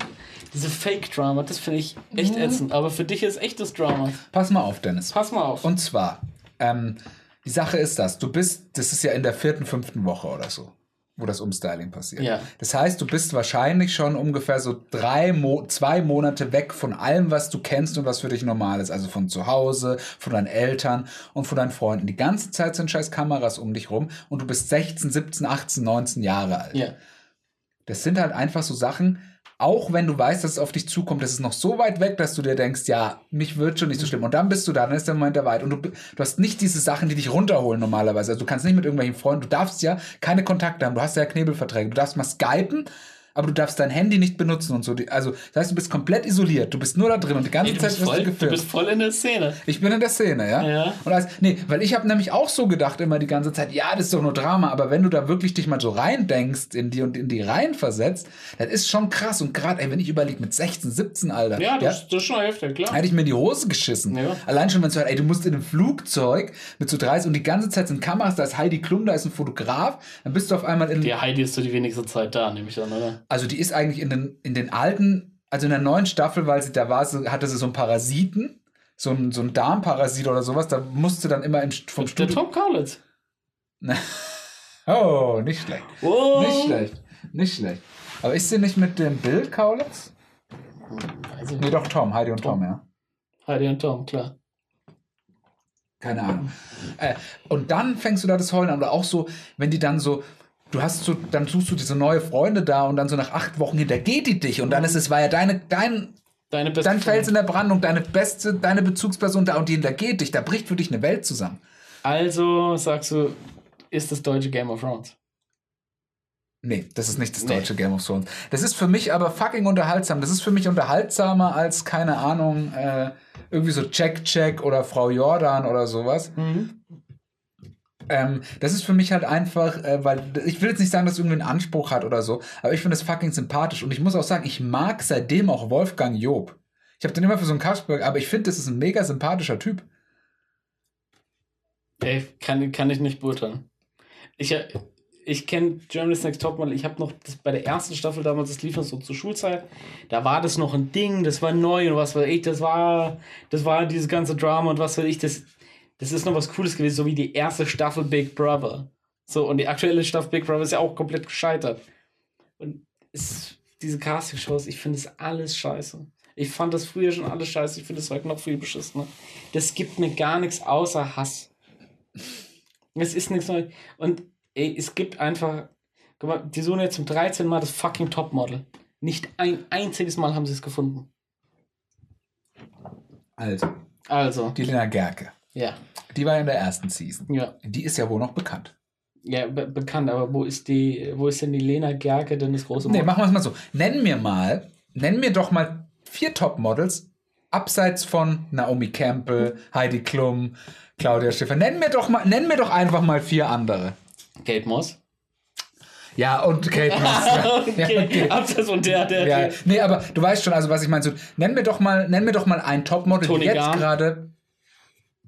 diese Fake-Drama. Das finde ich echt ätzend. Aber für dich ist echtes Drama. Pass mal auf, Dennis. Pass mal auf. Und zwar, ähm, die Sache ist das, du bist, das ist ja in der vierten, fünften Woche oder so, wo das Umstyling passiert. Ja. Das heißt, du bist wahrscheinlich schon ungefähr so drei, Mo zwei Monate weg von allem, was du kennst und was für dich normal ist. Also von zu Hause, von deinen Eltern und von deinen Freunden. Die ganze Zeit sind scheiß Kameras um dich rum und du bist 16, 17, 18, 19 Jahre alt. ja. Das sind halt einfach so Sachen, auch wenn du weißt, dass es auf dich zukommt, das ist noch so weit weg, dass du dir denkst, ja, mich wird schon nicht so schlimm. Und dann bist du da, dann ist der Moment der Weit. Und du, du hast nicht diese Sachen, die dich runterholen normalerweise. Also du kannst nicht mit irgendwelchen Freunden, du darfst ja keine Kontakte haben, du hast ja Knebelverträge, du darfst mal skypen, aber du darfst dein Handy nicht benutzen und so. Also, das heißt, du bist komplett isoliert, du bist nur da drin und die ganze Nee, du, Zeit bist wirst voll, du du gefilmt. bist voll in der Szene. Ich bin in der Szene, ja. Ja. Und als, nee, weil ich habe nämlich auch so gedacht immer die ganze Zeit, ja, das ist doch nur Drama, aber wenn du da wirklich dich mal so reindenkst in die und in die rein versetzt, das ist schon krass. Und gerade, ey, wenn ich überlege, mit 16, 17, Alter, Ja, das, das ist schon heftig, klar. hätte ich mir in die Hose geschissen. Ja. Allein schon, wenn es hört, ey, du musst in einem Flugzeug mit so 30 und die ganze Zeit sind Kameras, da ist Heidi Klum, da ist ein Fotograf, dann bist du auf einmal in. Die Heidi ist so die wenigste Zeit da, nehme ich an, oder? Also die ist eigentlich in den, in den alten, also in der neuen Staffel, weil sie da war, sie, hatte sie so einen Parasiten, so einen, so einen Darmparasit oder sowas, da musste dann immer im, vom Der Studio. Tom Kaulitz. Oh, nicht schlecht. Oh. Nicht schlecht. Nicht schlecht. Aber ist sie nicht mit dem Bild Kaulitz? Weiß ich Nee, nicht. doch Tom, Heidi und Tom, ja. Heidi und Tom, klar. Keine Ahnung. Äh, und dann fängst du da das Heulen an. Oder auch so, wenn die dann so, du hast so, dann suchst du diese neue Freunde da und dann so nach acht Wochen hintergeht die dich und dann ist es, war ja deine, dein, Deine beste dein Fels in der Brandung, deine beste, deine Bezugsperson da und die hintergeht dich. Da bricht für dich eine Welt zusammen. Also sagst du, ist das deutsche Game of Thrones. Nee, das ist nicht das Nee. deutsche Game of Thrones. Das ist für mich aber fucking unterhaltsam. Das ist für mich unterhaltsamer als, keine Ahnung, äh, irgendwie so Check Check oder Frau Jordan oder sowas. Ähm, das ist für mich halt einfach, äh, weil ich will jetzt nicht sagen, dass es irgendwie einen Anspruch hat oder so, aber ich finde das fucking sympathisch und ich muss auch sagen, ich mag seitdem auch Wolfgang Job. Ich habe den immer für so einen Kasperl, aber ich finde, das ist ein mega sympathischer Typ. Ey, kann, kann ich nicht beurteilen. Ich, äh, ich kenne Germany's Next Topmodel. Ich habe noch das, bei der ersten Staffel damals, das lief so zur Schulzeit. Da war das noch ein Ding, das war neu und was weiß ich. Das war, das war dieses ganze Drama und was weiß ich. Das, das ist noch was Cooles gewesen, so wie die erste Staffel Big Brother. So, und die aktuelle Staffel Big Brother ist ja auch komplett gescheitert. Und es, diese Casting-Shows, ich finde es alles scheiße. Ich fand das früher schon alles scheiße. Ich finde es heute noch viel beschissener. Das gibt mir gar nichts außer Hass. Es ist nichts Neues. Und ey, es gibt einfach. Guck mal, die suchen jetzt zum 13. Mal das fucking Topmodel. Nicht ein einziges Mal haben sie es gefunden. Also, Also, die Lena Gerke. Ja. Die war in der ersten Season. Ja, Die ist ja wohl noch bekannt. ja be bekannt, aber wo ist die, wo ist denn die Lena Gerke denn das große Nee, Model? machen wir es mal so. Nenn mir mal, nenn mir doch mal vier Topmodels, abseits von Naomi Campbell, Heidi Klum, Claudia Schiffer. Nenn mir doch mal, nenn mir doch einfach mal vier andere. Kate Moss. Ja, und Kate Moss. ja. Okay, Ja, okay. Absatz und der, der, Ja, der. nee, aber du weißt schon, also was ich meine. So, nenn mir doch mal, nenn mir doch mal ein Topmodel, die jetzt gerade.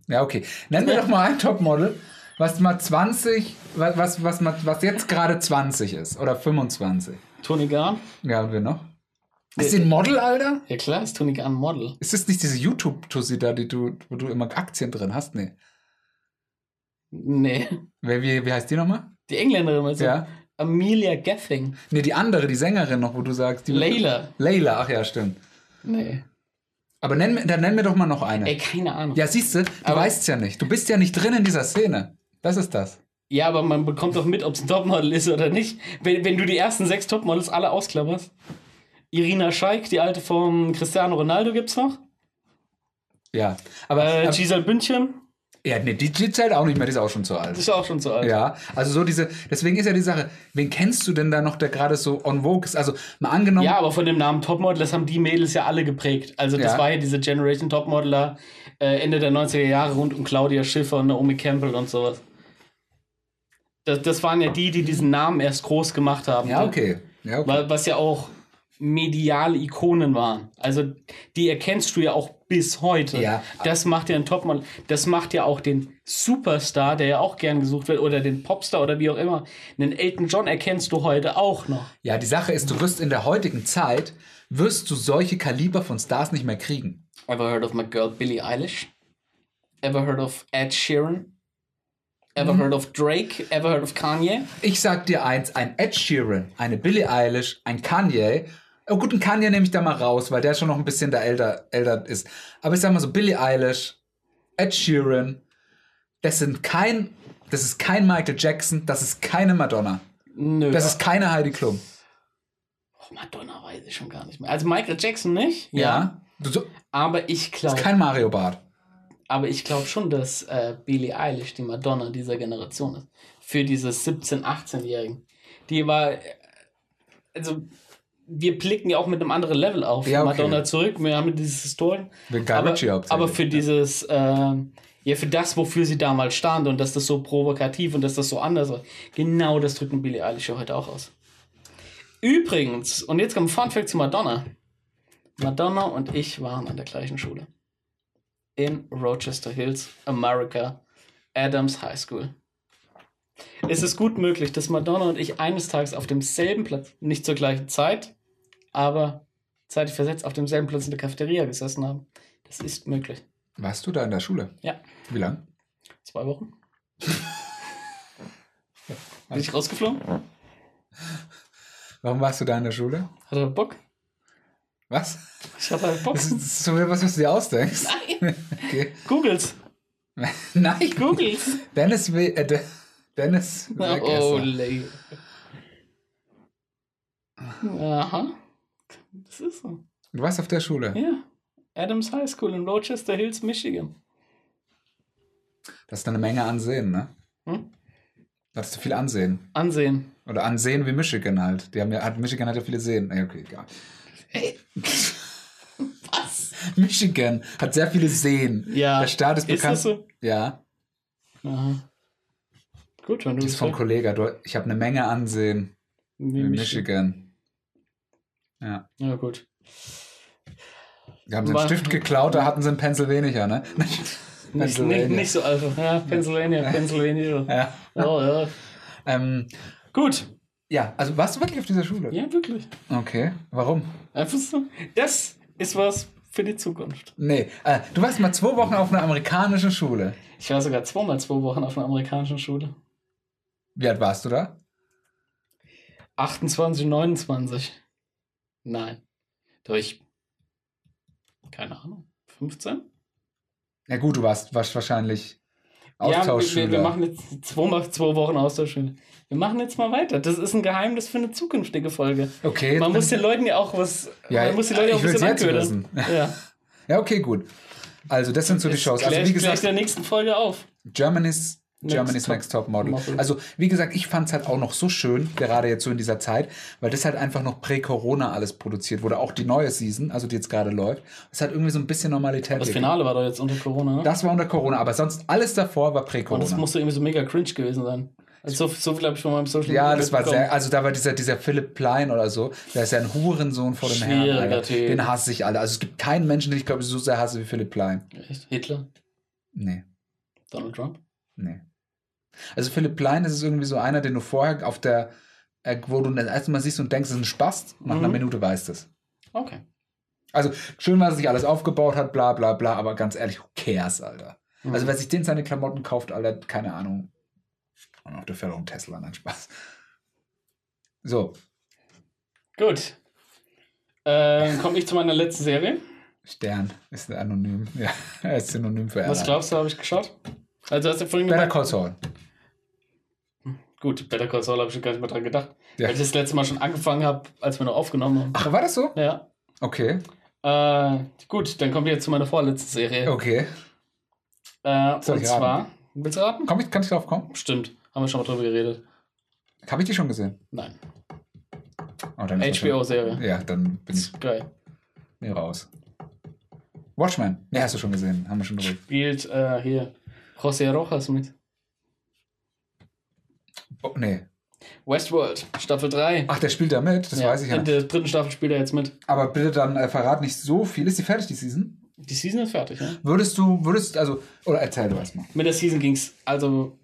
Ja, okay. Nenn mir doch mal ein Topmodel, was mal 20, was, was, was, was jetzt gerade 20 ist. Oder 25. Tony Garn. Ja, und wer noch? Ist sie ein Model, Alter? Ja klar, ist Tony Garn Model. Ist das nicht diese YouTube-Tussi da, die du, wo du immer Aktien drin hast? Nee. Nee. Wer, wie, wie heißt die nochmal? Die Engländerin, also Ja. Amelia Gathing. Nee, die andere, die Sängerin noch, wo du sagst. Die Layla. Layla, ach ja, stimmt. Nee. Aber nenn, mir- dann nenn mir doch mal noch eine. Ey, keine Ahnung. Ja, siehst du, du Aber- weißt ja nicht. Du bist ja nicht drin in dieser Szene. Das ist das. Ja, aber man bekommt doch mit, ob es ein Topmodel ist oder nicht. Wenn, wenn du die ersten sechs Topmodels alle ausklapperst. Irina Scheik, die alte vom Cristiano Ronaldo gibt's noch. Ja. Aber, Äh, aber Giselle Bündchen, ja, nee, die, die zählt auch nicht mehr, die ist auch schon zu alt. das ist auch schon so alt. Ja, also so diese, deswegen ist ja die Sache, wen kennst du denn da noch, der gerade so on vogue ist? Also mal angenommen, Ja, aber von dem Namen Topmodel, das haben die Mädels ja alle geprägt. Also das Ja. war ja diese Generation Topmodeler äh, Ende der 90er Jahre rund um Claudia Schiffer und Naomi Campbell und sowas. Das, das waren ja die, die diesen Namen erst groß gemacht haben. ja, okay. Ja, okay. Wa- Was ja auch mediale Ikonen waren. Also die erkennst du ja auch bis heute. Ja. Das macht ja ein Topmodel. Das macht ja auch den Superstar, der ja auch gern gesucht wird, oder den Popstar oder wie auch immer. Einen Elton John erkennst du heute auch noch. Ja, die Sache ist, du wirst in der heutigen Zeit, wirst du solche Kaliber von Stars nicht mehr kriegen. Ever heard of my girl Billie Eilish? Ever heard of Ed Sheeran? Ever heard of Drake? Ever heard of Kanye? Ich sag dir eins, ein Ed Sheeran, eine Billie Eilish, ein Kanye. Oh gut, ein Kanye nehme ich da mal raus, weil der schon noch ein bisschen da älter, älter ist. Aber ich sag mal so, Billie Eilish, Ed Sheeran, das sind kein, das ist kein Michael Jackson, das ist keine Madonna, Nö. das ist keine Heidi Klum. oh, Madonna weiß ich schon gar nicht mehr. Also Michael Jackson nicht. Du, so, Aber ich das glaube, ist kein Mario Bart. aber ich glaube schon, dass äh, Billie Eilish die Madonna dieser Generation ist. Für diese 17-, 18-Jährigen. Die war, äh, also wir blicken ja auch mit einem anderen Level auf Ja, okay. Madonna zurück. Wir haben dieses Guy aber, aber für dieses, äh, ja, für das, wofür sie damals stand und dass das so provokativ und dass das so anders war, genau das drückt ein Billie Eilish ja heute auch aus. Übrigens, und jetzt kommt ein Fun Fact zu Madonna. Madonna und ich waren an der gleichen Schule. In Rochester Hills, America, Adams High School. Es ist gut möglich, dass Madonna und ich eines Tages auf demselben Platz, nicht zur gleichen Zeit, aber zeitlich versetzt auf demselben Platz in der Cafeteria gesessen haben. Das ist möglich. Warst du da in der Schule? Ja. Wie lang? Zwei Wochen. Bin ich rausgeflogen? Warum warst du da in der Schule? Hat er Bock? Was? Ich hatte halt Bock. Das ist, das ist so was, was du dir ausdenkst. Nein. Okay. Googles. Nein. Googles. Dennis will. Äh, De- Dennis. Oh, Wegesser. lay. Aha. Das ist so. Du warst auf der Schule. Ja. Adams High School in Rochester Hills, Michigan. Das ist eine Menge Ansehen, ne? Hm? Hattest du viel Ansehen? Ansehen. Oder Ansehen wie Michigan halt. Die haben ja, hat, Michigan hat ja viele Seen. Ja, okay, egal. Ey. Was? Michigan hat sehr viele Seen. Ja. Der Staat ist Ist bekannt. das so? Ja, Aha. Gut, wenn du die ist von Kollege. Du, ich habe eine Menge Ansehen Wie in Michigan. Michigan. Ja. Ja, gut. Die haben sie einen War- Stift geklaut, da hatten sie einen Pencil weniger, ne? Nicht, Pennsylvania. nicht, nicht so einfach. Ja, Pennsylvania, Pennsylvania. Ja. Oh, ja. Ähm, Gut. ja, also warst du wirklich auf dieser Schule? Ja, wirklich. Okay. Warum? Einfach so. Das ist was für die Zukunft. Nee, äh, du warst mal zwei Wochen auf einer amerikanischen Schule. Ich war sogar zweimal zwei Wochen auf einer amerikanischen Schule. Wie alt warst du da? 28, 29. Nein. Ich. Keine Ahnung. 15? Ja gut, du warst, warst wahrscheinlich Ja, wir, Austauschschüler. wir, machen jetzt zwei, zwei Wochen Austauschschule. Wir machen jetzt mal weiter. Das ist ein Geheimnis für eine zukünftige Folge. okay. Man muss den Leuten ja auch was. Ja, man muss die Leute auch ich ein will's bisschen jetzt anködern. Ja. Ja, okay, gut. Also, das sind so die Shows. Also, wie gleich gesagt, in der nächsten Folge auf. Germany's, Next Germany's Top Next Top Model. Model. Also, wie gesagt, ich fand es halt auch noch so schön, gerade jetzt so in dieser Zeit, weil das halt einfach noch prä-Corona alles produziert wurde. Auch die neue Season, also die jetzt gerade läuft. Es hat irgendwie so ein bisschen Normalität. Das gegeben. Finale war doch jetzt unter Corona, ne? Das war unter Corona, aber sonst alles davor war Und das prä-Corona. musste irgendwie so mega cringe gewesen sein. Also so, so viel habe ich von meinem Social Ja, Media das war sehr, also da war dieser, dieser Philipp Plein oder so, der ist ja ein Hurensohn vor dem Herrn. Schwieriger Alter. Typ. Den hasse ich alle. Also es gibt keinen Menschen, den ich glaube so sehr hasse wie Philipp Plein. Echt? Hitler? Nee, Donald Trump? nee. Also Philipp Plein das ist irgendwie so einer, den du vorher auf der, äh, wo du das erste Mal siehst und denkst, das ist ein Spaß, nach einer Mhm. Minute weißt es. Okay. Also schön, was er sich alles aufgebaut hat, bla bla bla, aber ganz ehrlich, who cares, Alter. Mhm. Also wer sich den seine Klamotten kauft, Alter, keine Ahnung. Ach, der fährt auch einen Tesla, nein, Spaß. So, Gut. Ähm, Komme ich zu meiner letzten Serie. Stern ist anonym. Ja, er ist synonym für Was Error. glaubst du, habe ich geschaut? Also hast du vorhin Better gesagt, Call Saul. Gut, Better Call Saul habe ich gar nicht mehr dran gedacht. Ja. Weil ich das letzte Mal schon angefangen habe, als wir noch aufgenommen haben. Ach, war das so? Ja. Okay, Äh, gut, dann kommt jetzt zu meiner vorletzten Serie. okay. Äh, Soll und ich raten? zwar, willst du raten? Komm ich, kann ich drauf kommen? Stimmt, haben wir schon mal drüber geredet. Habe ich die schon gesehen? Nein. Oh, dann ist das HBO-Serie. Ja, dann bin ich Geil. nee, raus. Watchmen. Nee, hast du schon gesehen. Haben wir schon drüber. Spielt äh, hier José Rojas mit. Oh, nee. Westworld, Staffel 3. Ach, der spielt da mit? Das Ja, weiß ich ja In der dritten Staffel spielt er jetzt mit. Aber bitte dann äh, verrat nicht so viel. Ist die fertig, die Season? Die Season ist fertig, ja? Würdest du, würdest, also, oder erzähl du erstmal. Mit der Season ging es, also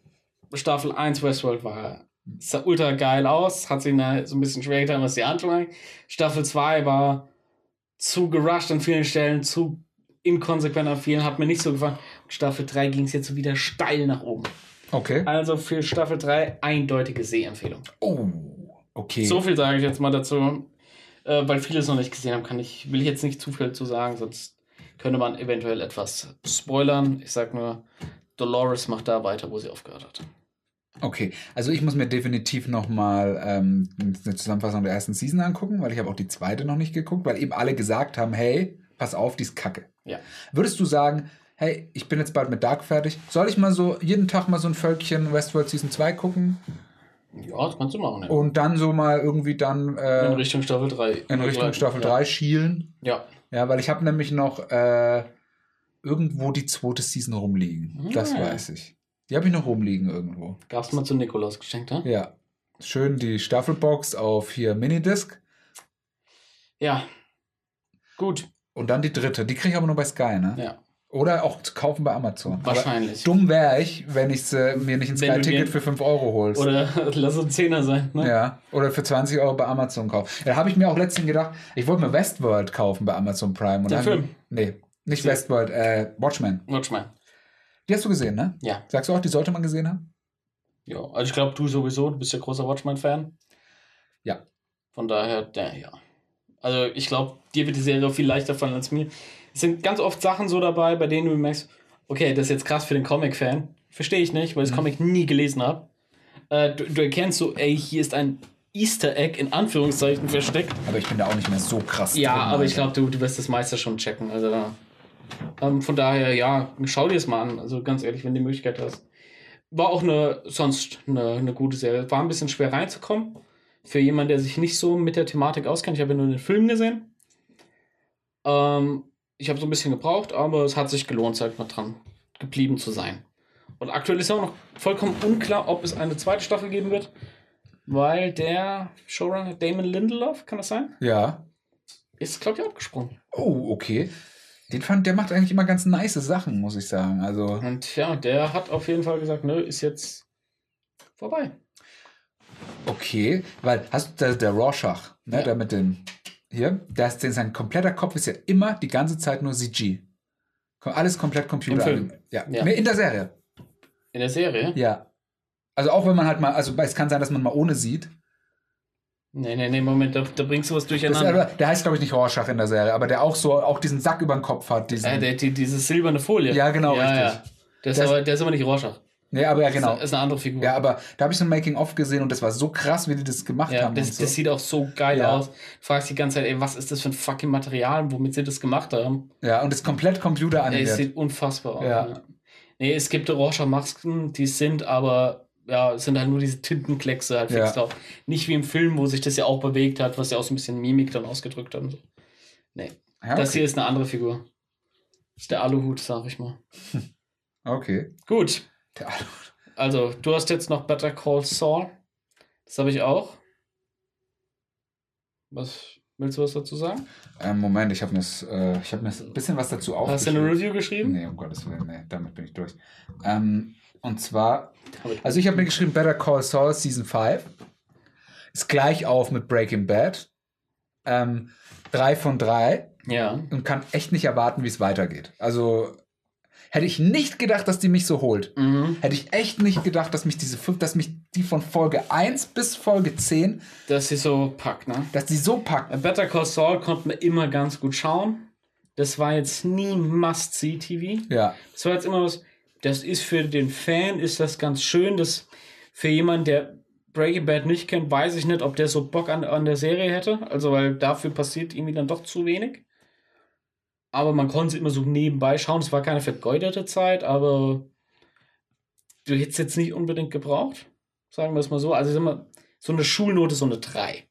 Staffel 1 Westworld war, sah ultra geil aus, hat sich da so ein bisschen schwer getan, was die Handlung. Staffel 2 war zu gerusht an vielen Stellen, zu inkonsequent an vielen, hat mir nicht so gefallen. Und Staffel 3 ging es jetzt so wieder steil nach oben. Okay. Also für Staffel 3 eindeutige Sehempfehlung. Oh, okay. So viel sage ich jetzt mal dazu. Äh, weil viele es noch nicht gesehen haben, kann ich, will ich jetzt nicht zu viel zu sagen, sonst könnte man eventuell etwas spoilern. Ich sag nur, Dolores macht da weiter, wo sie aufgehört hat. Okay, also ich muss mir definitiv nochmal ähm, eine Zusammenfassung der ersten Season angucken, weil ich habe auch die zweite noch nicht geguckt, weil eben alle gesagt haben, hey, pass auf, die ist kacke. Ja. Würdest du sagen, hey, ich bin jetzt bald mit Dark fertig, soll ich mal so jeden Tag mal so ein Völkchen Westworld Season 2 gucken Ja, das kannst du machen. Ja. und dann so mal irgendwie dann in äh, Richtung Staffel 3. in Richtung Staffel 3 schielen? Ja. Ja, weil ich habe nämlich noch äh, irgendwo die zweite Season rumliegen. Das Ah. weiß ich. Die habe ich noch rumliegen irgendwo. Gab's mal zu Nikolaus geschenkt, ne? Ja. Schön die Staffelbox auf hier Minidisc. Ja. Gut. Und dann die dritte. Die kriege ich aber nur bei Sky, ne? Ja. Oder auch zu kaufen bei Amazon. Wahrscheinlich. Aber dumm wäre ich, wenn ich äh, mir nicht ein Sky-Ticket für 5 Euro holst. Oder lass uns Zehner sein, ne? Ja. Oder für 20 Euro bei Amazon kaufen. Da habe ich mir auch letztens gedacht, ich wollte mir Westworld kaufen bei Amazon Prime. Und Den Film? Nee, nicht Den- Westworld, äh, Watchmen. Watch mal. Die hast du gesehen, ne? Ja. Sagst du auch, die sollte man gesehen haben? Ja. Also ich glaube, du sowieso, du bist ja großer Watchman-Fan. Ja. Von daher, der, ja. Also ich glaube, dir wird die Serie viel leichter fallen als mir. Es sind ganz oft Sachen so dabei, bei denen du merkst, okay, das ist jetzt krass für den Comic-Fan. Verstehe ich nicht, weil ich das Comic nie gelesen habe. Äh, du, du erkennst so, ey, hier ist ein Easter Egg in Anführungszeichen versteckt. Aber ich bin da auch nicht mehr so krass Ja, drin, aber ich Alter. glaube, du, du wirst das meiste schon checken. Also ähm, von daher, ja, schau dir es mal an. Also ganz ehrlich, wenn du die Möglichkeit hast. war auch eine, sonst eine, eine gute Serie. War ein bisschen schwer reinzukommen. Für jemanden, der sich nicht so mit der Thematik auskennt. Ich habe ja nur den Film gesehen. Ähm, ich habe so ein bisschen gebraucht, aber es hat sich gelohnt, sag ich mal, dran geblieben zu sein. Und aktuell ist auch noch vollkommen unklar, ob es eine zweite Staffel geben wird, weil der Showrunner Damon Lindelof, kann das sein? Ja. Ist, glaube ich, abgesprungen. Oh, okay. Den fand, der macht eigentlich immer ganz nice Sachen, muss ich sagen. Also, Und ja, der hat auf jeden Fall gesagt, nö, ist jetzt vorbei. okay. Weil, hast du, der, der Rorschach, ne, Ja. der mit dem, hier, der ist, sein sein kompletter Kopf ist ja immer die ganze Zeit nur CG. Alles komplett Computer. Im Film? Ja. Ja. In der Serie. In der Serie? Ja. Also auch wenn man halt mal, also es kann sein, dass man mal ohne sieht. Nee, nee, nee, Moment, da, da bringst du was Das durcheinander. aber, der heißt, glaube ich, nicht Rorschach in der Serie, aber der auch so, auch diesen Sack über den Kopf hat. Diesen, äh, der, die, diese silberne Folie. Ja, genau, richtig. Der, ist Das- aber, der ist aber nicht Rorschach. Nee, aber ja, genau. Das ist eine andere Figur. Ja, aber da habe ich so ein Making-of gesehen und das war so krass, wie die das gemacht Ja, haben. das, so. das sieht auch so geil Ja. aus. Du fragst die ganze Zeit, ey, was ist das für ein fucking Material, womit sie das gemacht haben? ja, und das ist komplett Ey, es computeranimiert. sieht unfassbar aus. Ja. Ja. Nee, es gibt Rorschach-Masken, die sind aber, ja, es sind halt nur diese Tintenkleckse halt fix Ja. drauf. Nicht wie im Film, wo sich das ja auch bewegt hat, was ja auch so ein bisschen Mimik dann ausgedrückt So. Nee, ja, das okay. hier ist eine andere Figur. Das ist der Aluhut, sag ich mal. okay. Gut, Der also du hast jetzt noch Better Call Saul. Das habe ich auch. Was willst du was dazu sagen? Ähm, Moment, ich habe mir, äh, ich hab mir ein bisschen was dazu aufgeschrieben. Hast du eine Review geschrieben? Nee, um Gottes Willen, nee, damit bin ich durch. Ähm, und zwar, also ich habe mir geschrieben, Better Call Saul Season 5. Ist gleich auf mit Breaking Bad. Ähm, drei von drei. Ja. und kann echt nicht erwarten, wie es weitergeht. Also hätte ich nicht gedacht, dass die mich so holt. Mhm. Hätte ich echt nicht gedacht, dass mich diese fünf, dass mich die von Folge 1 bis Folge 10, Dass sie so packt, ne? dass die so packt. Better Call Saul konnte man immer ganz gut schauen. Das war jetzt nie Must-See-TV. Ja, Das war jetzt immer was, das ist für den Fan, ist das ganz schön. Das für jemanden, der Breaking Bad nicht kennt, weiß ich nicht, ob der so Bock an, an der Serie hätte. Also, weil dafür passiert irgendwie dann doch zu wenig. Aber man konnte es immer so nebenbei schauen. Es war keine vergeudete Zeit, aber du hättest jetzt nicht unbedingt gebraucht. Sagen wir es mal so. Also, mal, so eine Schulnote, so eine 3.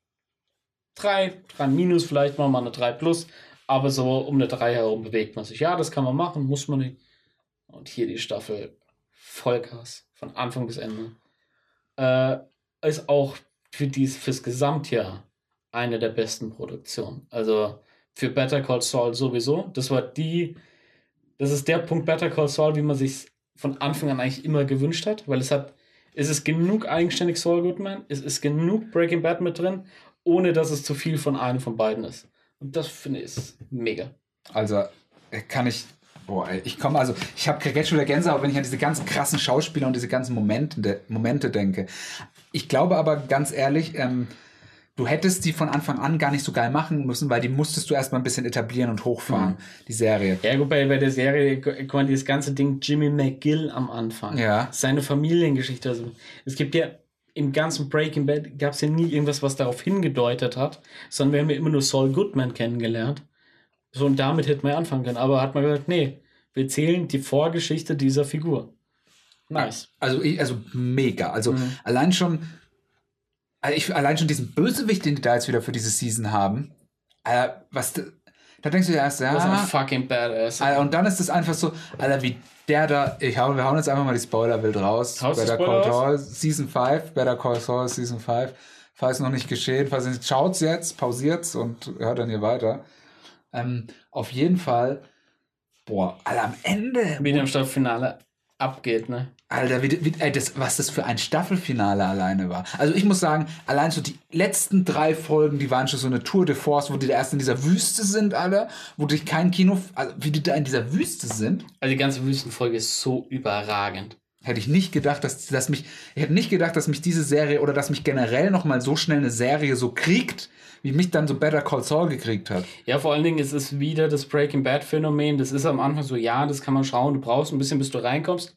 3, 3 minus, vielleicht mal eine 3 plus. Aber so um eine 3 herum bewegt man sich. Ja, das kann man machen, muss man nicht. Und hier die Staffel Vollgas von Anfang bis Ende. Äh, ist auch für dies, fürs Gesamtjahr eine der besten Produktionen. Also für Better Call Saul sowieso. Das war die, das ist der Punkt Better Call Saul, wie man sich von Anfang an eigentlich immer gewünscht hat, weil es hat, es ist genug eigenständig Saul Goodman, es ist genug Breaking Bad mit drin, ohne dass es zu viel von einem von beiden ist. Und das finde ich mega. also äh, kann ich. Boah, ich komme also, ich habe jetzt schon wieder Gänsehaut, wenn ich an diese ganz krassen Schauspieler und diese ganzen Momente, Momente denke. Ich glaube aber ganz ehrlich, ähm, du hättest die von Anfang an gar nicht so geil machen müssen, weil die musstest du erstmal ein bisschen etablieren und hochfahren, die Serie. Ja, gut, bei, bei der Serie, guck mal, dieses ganze Ding Jimmy McGill am Anfang. Ja. Seine Familiengeschichte. Also, es gibt ja im ganzen Breaking Bad gab es ja nie irgendwas, was darauf hingedeutet hat, sondern wir haben ja immer nur Saul Goodman kennengelernt. So, und damit hätten wir anfangen können. Aber hat man gesagt, nee, wir zählen die Vorgeschichte dieser Figur. Nice. Also, ich, also mega. Also Mhm. allein schon, also ich, allein schon diesen Bösewicht, den die da jetzt wieder für diese Season haben, äh, was, da denkst du ja erst, Das ist ein ja, fucking Badass. Alter, und dann ist es einfach so, Alter, wie der da, ich hau, wir hauen jetzt einfach mal die Spoiler wild raus. Haust Better Call? Saul, Season 5, Better Call Saul, Season 5. Falls noch nicht geschehen, falls nicht, schaut's jetzt, pausiert's und hört dann hier weiter. Ähm, auf jeden Fall, boah, Alter, am Ende, Wie dem Staffelfinale abgeht, ne? Alter, wie, wie, ey, das, was das für ein Staffelfinale alleine war. Also ich muss sagen, allein so die letzten drei Folgen, die waren schon so eine Tour de Force, wo die da erst in dieser Wüste sind, alle, wo die kein Kino, also wie die da in dieser Wüste sind, Also die ganze Wüstenfolge ist so überragend. hätte ich nicht gedacht, dass, dass mich, ich hätte nicht gedacht, dass mich diese Serie oder dass mich generell noch mal so schnell eine Serie so kriegt, wie mich dann so Better Call Saul gekriegt hat. Ja, vor allen Dingen ist es wieder das Breaking Bad Phänomen. Das ist am Anfang so, ja, das kann man schauen, du brauchst ein bisschen, bis du reinkommst.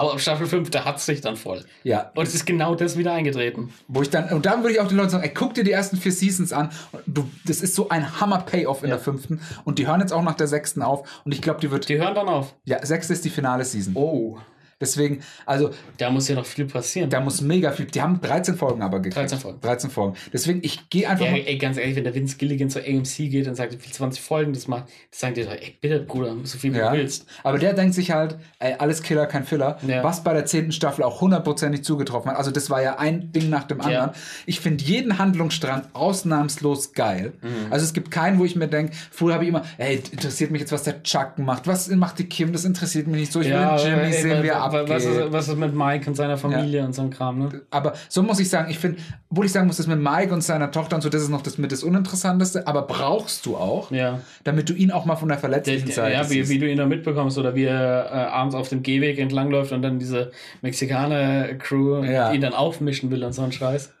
Aber ab Staffel 5, da hat es sich dann voll. Ja, Und es ist genau das wieder eingetreten. wo ich dann, und dann würde ich auch den Leuten sagen, ey, guck dir die ersten vier Seasons an. Du, das ist so ein Hammer-Payoff in Ja. der fünften. Und die hören jetzt auch nach der sechsten auf. Und ich glaube, die wird, Die hören dann auf. ja, sechste ist die finale Season. Oh. Deswegen, also Da muss ja noch viel passieren. da muss mega viel. Die haben 13 Folgen aber gekriegt. 13 Folgen. 13 Folgen. Deswegen, ich gehe einfach Ja, mal. ey, ganz ehrlich, wenn der Vince Gilligan zur AMC geht und sagt, ich will 20 Folgen das macht, das sagen die doch, ey, bitte, Bruder, so viel wie Ja. du willst. Aber der denkt sich halt, ey, alles Killer, kein Filler. Ja. Was bei der zehnten Staffel auch hundertprozentig zugetroffen hat. Also, das war ja ein Ding nach dem anderen. Ich finde jeden Handlungsstrang ausnahmslos geil. Mhm. Also, es gibt keinen, wo ich mir denke, früher habe ich immer, ey, interessiert mich jetzt, was der Chuck macht. Was macht die Kim? Das interessiert mich nicht so. Ich will den Jimmy ey, sehen, wie er abgeht. was ist, was ist mit Mike und seiner Familie und so ein Kram, ne? aber so muss ich sagen, ich finde, obwohl ich sagen muss, das mit Mike und seiner Tochter und so, das ist noch das mit das Uninteressanteste, aber brauchst du auch, Ja. damit du ihn auch mal von der verletzlichen der, Seite ja, wie, wie du ihn da mitbekommst oder wie er äh, abends auf dem Gehweg entlangläuft und dann diese Mexikaner-Crew Ja. ihn dann aufmischen will und so ein Scheiß.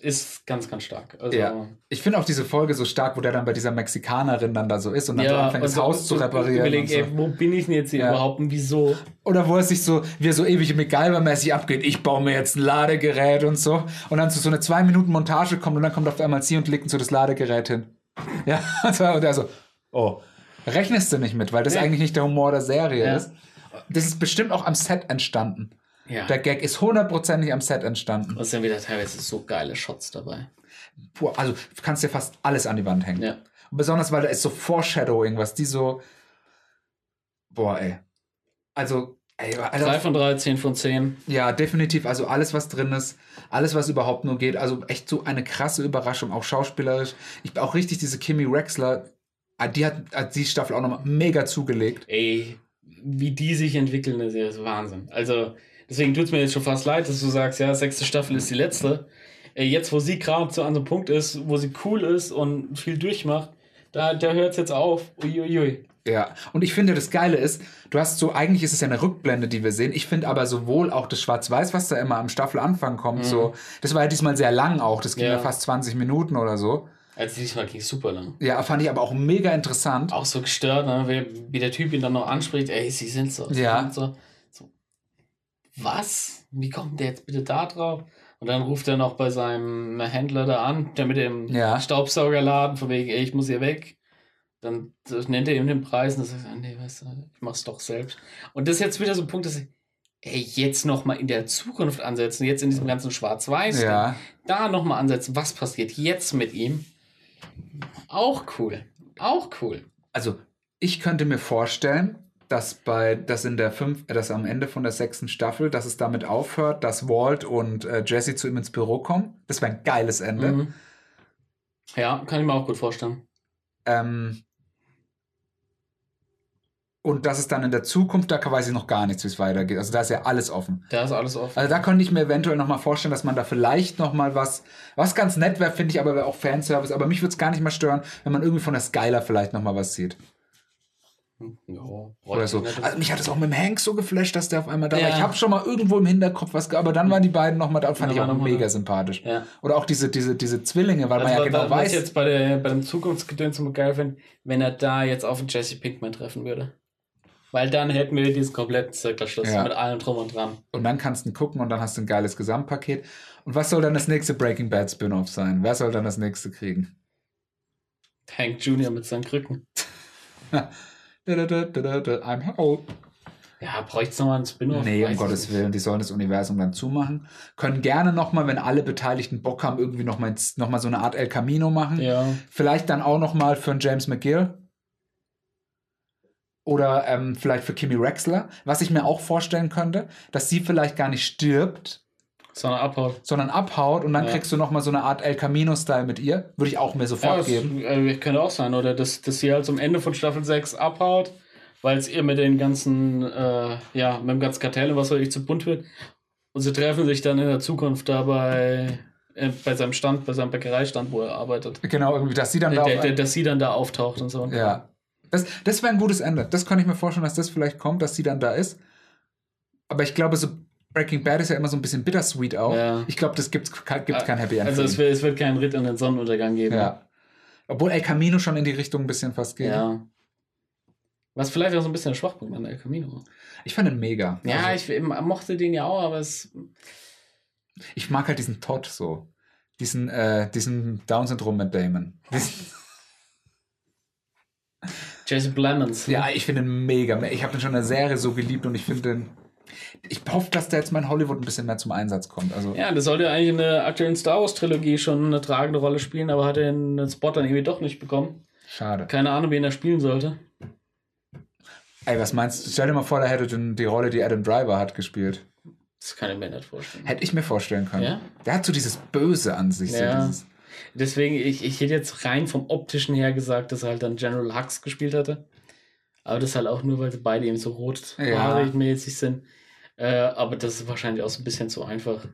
Ist ganz, ganz stark. Also, Ja. Ich finde auch diese Folge so stark, wo der dann bei dieser Mexikanerin dann da so ist und dann so Ja, anfängt, das und Haus zu reparieren. Überleg, und so. ey, wo bin ich denn jetzt hier Ja. überhaupt und wieso? Oder wo er sich so, wie er so ewig MacGyver-mäßig abgeht, ich baue mir jetzt ein Ladegerät und so. Und dann zu so eine zwei Minuten Montage kommt und dann kommt auf einmal sie und legt so das Ladegerät hin. Ja, und er so, oh, rechnest du nicht mit, weil das Nee. eigentlich nicht der Humor der Serie ist. Das ist bestimmt auch am Set entstanden. Ja. Der Gag ist hundertprozentig am Set entstanden. Und es sind wieder teilweise so geile Shots dabei. Puh, also du kannst dir fast alles an die Wand hängen. Ja. Und besonders, weil da ist so Foreshadowing, was die so. Boah, ey. Also, ey, also Drei von drei, zehn von zehn. ja, definitiv. Also alles, was drin ist, alles, was überhaupt nur geht. Also echt so eine krasse Überraschung, auch schauspielerisch. Ich bin auch richtig diese Kimi Wexler, ah, die hat, hat die Staffel auch nochmal mega zugelegt. Ey, wie die sich entwickeln, das ist Wahnsinn. Also, deswegen tut es mir jetzt schon fast leid, dass du sagst, ja, sechste Staffel ist die letzte. Jetzt, wo sie gerade so an so einem Punkt ist, wo sie cool ist und viel durchmacht, da, da hört es jetzt auf. Uiuiui. Ja, und ich finde, das Geile ist, du hast so, eigentlich ist es ja eine Rückblende, die wir sehen. Ich finde aber sowohl auch das Schwarz-Weiß, was da immer am Staffelanfang kommt, so, das war ja diesmal sehr lang auch, das ging ja, Ja. fast 20 Minuten oder so. Also diesmal ging es super lang. Ja, fand ich aber auch mega interessant. Auch so gestört, ne? wie, der Typ ihn dann noch anspricht, ey, sie sind so. Ja. sind so. Was? Wie kommt der jetzt bitte da drauf? Und dann ruft er noch bei seinem Händler da an, der mit dem Ja. Staubsaugerladen, von wegen, ey, ich muss hier weg. Dann nennt er ihm den Preis und dann sagt er, nee, weißt du, ich mach's doch selbst. Und das ist jetzt wieder so ein Punkt, dass ich, ey, jetzt nochmal in der Zukunft ansetzen, jetzt in diesem ganzen Schwarz-Weiß, Ja. da nochmal ansetzen, was passiert jetzt mit ihm? Auch cool. Auch cool. Also, ich könnte mir vorstellen, dass bei, dass in der fünf, äh, dass am Ende von der sechsten Staffel, dass es damit aufhört, dass Walt und äh, Jesse zu ihm ins Büro kommen. Das wäre ein geiles Ende. Mhm. Ja, kann ich mir auch gut vorstellen. Ähm, und das ist dann in der Zukunft, da weiß ich noch gar nichts, wie es weitergeht. Also da ist ja alles offen. Da ist alles offen. Also da könnte ich mir eventuell noch mal vorstellen, dass man da vielleicht noch mal was, was ganz nett wäre, finde ich, aber wäre auch Fanservice. Aber mich würde es gar nicht mal stören, wenn man irgendwie von der Skyler vielleicht noch mal was sieht. Ja, Oder so. ich Also mich hat es auch mit dem Hank so geflasht, dass der auf einmal da war. Ja. Ich habe schon mal irgendwo im Hinterkopf was, aber dann waren die beiden noch mal da und fand Da ich war auch noch mal mega da. sympathisch. Ja. Oder auch diese, diese, diese Zwillinge, weil man ja Also, genau was weiß. ich jetzt bei, der, bei dem Zukunftsgedöns so geil finde, wenn er da jetzt auf Jesse Pinkman treffen würde. Weil dann hätten wir diesen kompletten Zirkelschluss Ja. mit allem drum und dran. Und dann kannst du ihn gucken und dann hast du ein geiles Gesamtpaket. Und was soll dann das nächste Breaking Bad Spin-off sein? Wer soll dann das nächste kriegen? Hank Jr. mit seinen Krücken. I'm out. Ja, bräuchte es nochmal einen Spin-off? Nee, um Gottes. Willen, die sollen das Universum dann zumachen. Können gerne nochmal, wenn alle Beteiligten Bock haben, irgendwie nochmal noch mal so eine Art El Camino machen. Ja. Vielleicht dann auch nochmal für einen James McGill. Oder ähm, vielleicht für Kimi Wexler. Was ich mir auch vorstellen könnte, dass sie vielleicht gar nicht stirbt, Sondern abhaut. sondern abhaut und dann Ja. kriegst du nochmal so eine Art El Camino-Style mit ihr. Würde ich auch mir Ja, sofort das geben. äh, könnte auch sein, oder? Dass, dass sie halt zum Ende von Staffel 6 abhaut, weil es ihr mit den ganzen, äh, ja, mit dem ganzen Kartell und was weiß ich zu bunt wird. Und sie treffen sich dann in der Zukunft da bei, äh, bei seinem Stand, bei seinem Bäckereistand, wo er arbeitet. Genau, irgendwie, dass sie dann da Der, der, dass sie dann da auftaucht und so. Ja. Das, das wäre ein gutes Ende. Das kann ich mir vorstellen, dass das vielleicht kommt, dass sie dann da ist. Aber ich glaube, so Breaking Bad ist ja immer so ein bisschen bittersweet auch. Ja. Ich glaube, das gibt kein, gibt's kein Happy End. Also es wird, es wird keinen Ritt in den Sonnenuntergang geben. ja. Obwohl El Camino schon in die Richtung ein bisschen fast geht. Ja. Was vielleicht auch so ein bisschen der Schwachpunkt an El Camino. Ich fand ihn mega. Ja, also, ich mochte den ja auch, aber es. ich mag halt diesen Todd so. Diesen, äh, diesen Down-Syndrom mit Damon. Jason Blemons. Ja, ich finde ihn mega. Ich habe ihn schon in der Serie so geliebt und ich finde den. Ich hoffe, dass der jetzt mal in Hollywood ein bisschen mehr zum Einsatz kommt. Also, Ja, das sollte eigentlich in der aktuellen Star Wars Trilogie schon eine tragende Rolle spielen, aber hat er den Spot dann irgendwie doch nicht bekommen. schade. Keine Ahnung, wen er spielen sollte. Ey, was meinst du? Stell dir mal vor, der hätte den, die Rolle, die Adam Driver hat, gespielt. Das kann ich mir nicht vorstellen. Hätte ich mir vorstellen können. Ja? Der hat so dieses Böse an sich. So Ja. dieses, Deswegen, ich, ich hätte jetzt rein vom optischen her gesagt, dass er halt dann General Hux gespielt hatte. Aber das halt auch nur, weil sie beide eben so rothaarig mäßig sind. Äh, aber das ist wahrscheinlich auch so ein bisschen zu einfach.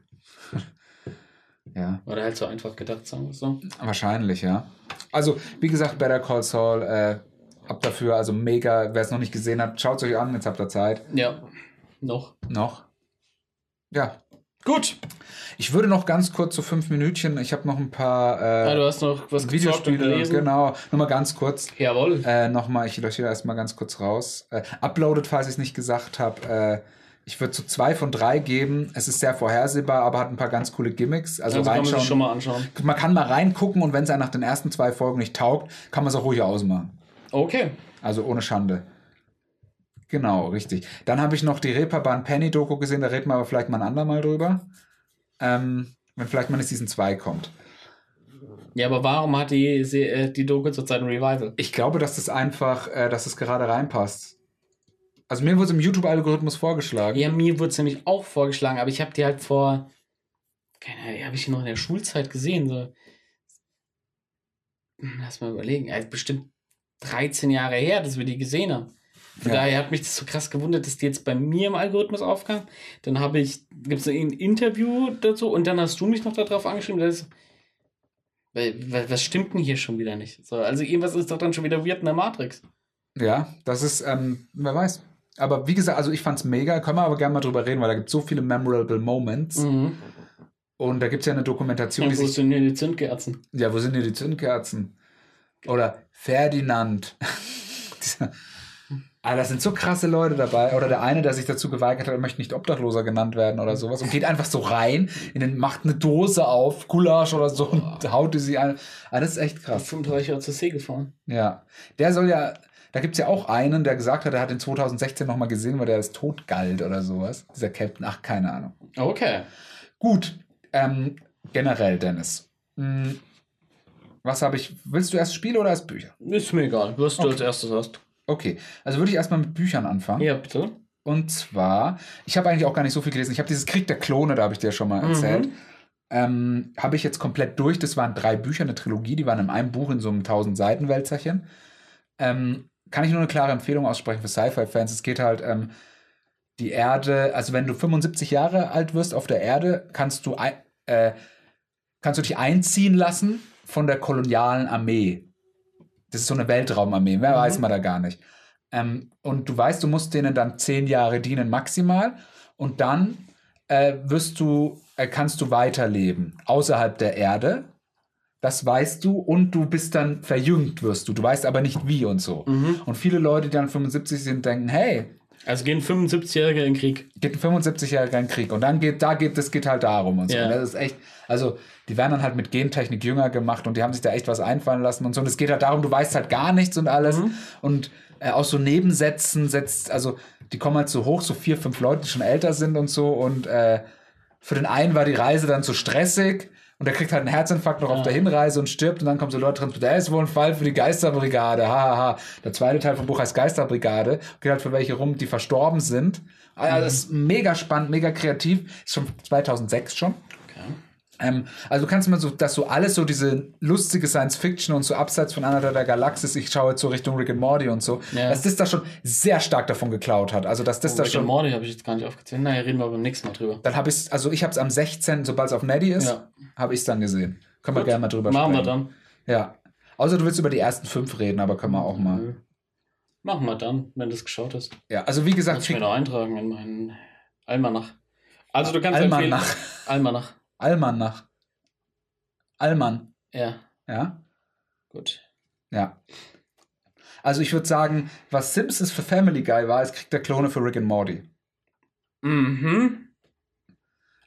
ja, Oder halt so einfach gedacht, sagen wir so. wahrscheinlich, ja. Also, wie gesagt, Better Call Saul, äh, ab dafür, also mega. Wer es noch nicht gesehen hat, schaut es euch an, jetzt habt ihr Zeit. Ja, noch. Noch. Ja. Gut. Ich würde noch ganz kurz so fünf Minütchen, ich habe noch ein paar Ah, äh, du hast noch was Videospiele, genau. Nochmal ganz kurz. Jawohl. Äh, Nochmal, ich lösche erstmal ganz kurz raus. Äh, uploaded, falls ich es nicht gesagt habe. Äh, ich würde so zwei von drei geben. Es ist sehr vorhersehbar, aber hat ein paar ganz coole Gimmicks. Also, Also kann man reinschauen. sich schon mal anschauen. man kann mal reingucken und wenn es einem nach den ersten zwei Folgen nicht taugt, kann man es auch ruhig ausmachen. Okay. Also ohne Schande. Genau, richtig. Dann habe ich noch die Reeperbahn Penny Doku gesehen, da reden wir aber vielleicht mal ein andermal drüber. Ähm, wenn vielleicht mal eine Season 2 kommt. Ja, aber warum hat die, äh, die Doku zurzeit ein Revival? Ich glaube, dass das einfach, äh, dass es gerade reinpasst. Also mir wurde es im YouTube-Algorithmus vorgeschlagen. Ja, mir wurde es nämlich auch vorgeschlagen, aber ich habe die halt vor, keine Ahnung, habe ich die noch in der Schulzeit gesehen. So. Hm, Lass mal überlegen, also bestimmt 13 Jahre her, dass wir die gesehen haben. Von Ja. daher hat mich das so krass gewundert, dass die jetzt bei mir im Algorithmus aufkam. Dann habe ich, gibt es ein Interview dazu und dann hast du mich noch darauf angeschrieben, dass was stimmt denn hier schon wieder nicht? So, also irgendwas ist doch dann schon wieder weird in der Matrix. Ja, das ist, ähm, wer weiß. Aber wie gesagt, also ich fand's mega, können wir aber gerne mal drüber reden, weil da gibt es so viele memorable Moments. Mhm. Und da gibt es ja eine Dokumentation, die wo sind hier die Zündkerzen? Ja, wo sind hier die Zündkerzen? Oder Ferdinand. Dieser- ah, das sind so krasse Leute dabei. Oder der eine, der sich dazu geweigert hat, er möchte nicht Obdachloser genannt werden oder sowas und geht einfach so rein, in den, macht eine Dose auf, Gulasch oder so und haut die sie ein. Ah, das ist echt krass. 35 Jahre zur See gefahren. Ja. Der soll ja, da gibt es ja auch einen, der gesagt hat, er hat den 2016 nochmal gesehen, weil der als tot galt oder sowas. Dieser Captain, ach, keine Ahnung. Okay. Gut, ähm, generell, Dennis. Hm, was habe ich, willst du erst Spiele oder erst Bücher? Ist mir egal, was du als erstes hast. Okay, also würde ich erstmal mit Büchern anfangen. Ja, bitte. Und zwar, ich habe eigentlich auch gar nicht so viel gelesen. Ich habe dieses Krieg der Klone, da habe ich dir schon mal erzählt. Mhm. Ähm, habe ich jetzt komplett durch. Das waren drei Bücher, eine Trilogie, die waren in einem Buch in so einem 1000 Seiten Wälzerchen. Ähm, kann ich nur eine klare Empfehlung aussprechen für Sci-Fi-Fans. Es geht halt ähm, die Erde, also wenn du 75 Jahre alt wirst auf der Erde, kannst du, ein, äh, kannst du dich einziehen lassen von der kolonialen Armee. Das ist so eine Weltraumarmee, mehr Mhm. weiß man da gar nicht. Ähm, und du weißt, du musst denen dann zehn Jahre dienen maximal und dann äh, wirst du, äh, kannst du weiterleben außerhalb der Erde. Das weißt du und du bist dann verjüngt wirst du. Du weißt aber nicht wie und so. Mhm. Und viele Leute, die dann 75 sind, denken, hey, Also gehen 75-Jährige in den Krieg. geht ein 75-jähriger in den Krieg und dann geht, da geht, das geht halt darum und so. Ja. Und das ist echt, also die werden dann halt mit Gentechnik jünger gemacht und die haben sich da echt was einfallen lassen und so. Und es geht halt darum, du weißt halt gar nichts und alles. Mhm. Und äh, aus so Nebensätzen setzt, also die kommen halt so hoch, so vier, fünf Leute, die schon älter sind und so. Und äh, für den einen war die Reise dann zu stressig. Und der kriegt halt einen Herzinfarkt noch auf der Hinreise und stirbt. Und dann kommen so Leute transportiert. Der ist wohl ein Fall für die Geisterbrigade. Hahaha. Ha, ha. Der zweite Teil vom Buch heißt Geisterbrigade. Geht halt für welche rum, die verstorben sind. Also das ist mega spannend, mega kreativ. Ist schon 2006 schon. Ähm, also du kannst mal so, dass so alles so diese lustige Science Fiction und so abseits von einer der Galaxis, ich schaue jetzt so Richtung Rick and Morty und so, Ja. dass das da schon sehr stark davon geklaut hat. Also dass das Oh, da Rick schon. and Morty habe ich jetzt gar nicht aufgezählt. Naja, reden wir beim nächsten Mal drüber. Dann habe ich also ich habe es am 16., sobald es auf Netty ist, Ja. habe ich es dann gesehen. Können wir Gut. gerne mal drüber Machen wir sprechen. dann. Ja. Außer du willst über die ersten fünf reden, aber können wir auch mal. Mhm. Machen wir dann, wenn du es geschaut hast. Ja, also wie gesagt, Muss ich mir noch eintragen in meinen Almanach. Also du kannst Almanach. empfehlen- Almanach. Almanach. Alman. Ja, Ja. gut. Ja. Also ich würde sagen, was Simpsons für Family Guy war, ist Krieg der Klone für Rick and Morty. Mhm.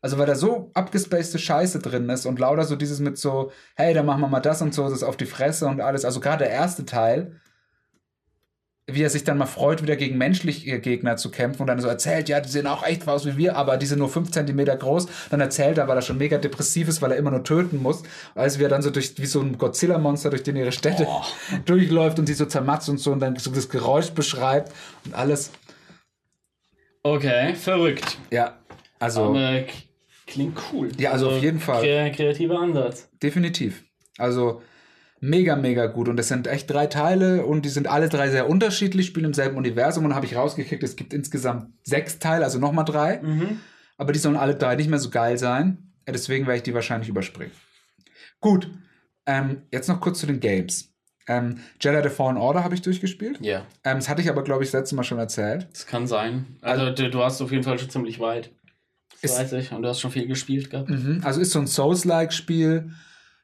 Also weil da so abgespacede Scheiße drin ist und lauter so dieses mit so, hey, dann machen wir mal das und so, das auf die Fresse und alles. Also gerade der erste Teil wie er sich dann mal freut, wieder gegen menschliche Gegner zu kämpfen und dann so erzählt, ja, die sehen auch echt aus wie wir, aber die sind nur 5 cm groß. Dann erzählt er, weil er schon mega depressiv ist, weil er immer nur töten muss. Also wie er dann so durch, wie so ein Godzilla-Monster durch den ihre Städte Oh. durchläuft und sie so zermatzt und so und dann so das Geräusch beschreibt und alles. Okay, verrückt. Ja, also Aber klingt cool. Ja, also auf jeden Fall. Kre kreativer Ansatz. definitiv. Also mega, mega gut. Und es sind echt drei Teile und die sind alle drei sehr unterschiedlich, spielen im selben Universum. Und habe ich rausgekriegt, es gibt insgesamt sechs Teile, also nochmal drei. Mhm. Aber die sollen alle drei nicht mehr so geil sein. Deswegen werde ich die wahrscheinlich überspringen. Gut, ähm, jetzt noch kurz zu den Games. Ähm, Jedi The Fallen Order habe ich durchgespielt. Ja, Ähm, das hatte ich aber, glaube ich, das letzte Mal schon erzählt. das kann sein. Also, du, du hast auf jeden Fall schon ziemlich weit. Das Ist- weiß ich. Und du hast schon viel gespielt gehabt. Mhm. Also ist so ein Souls-like-Spiel.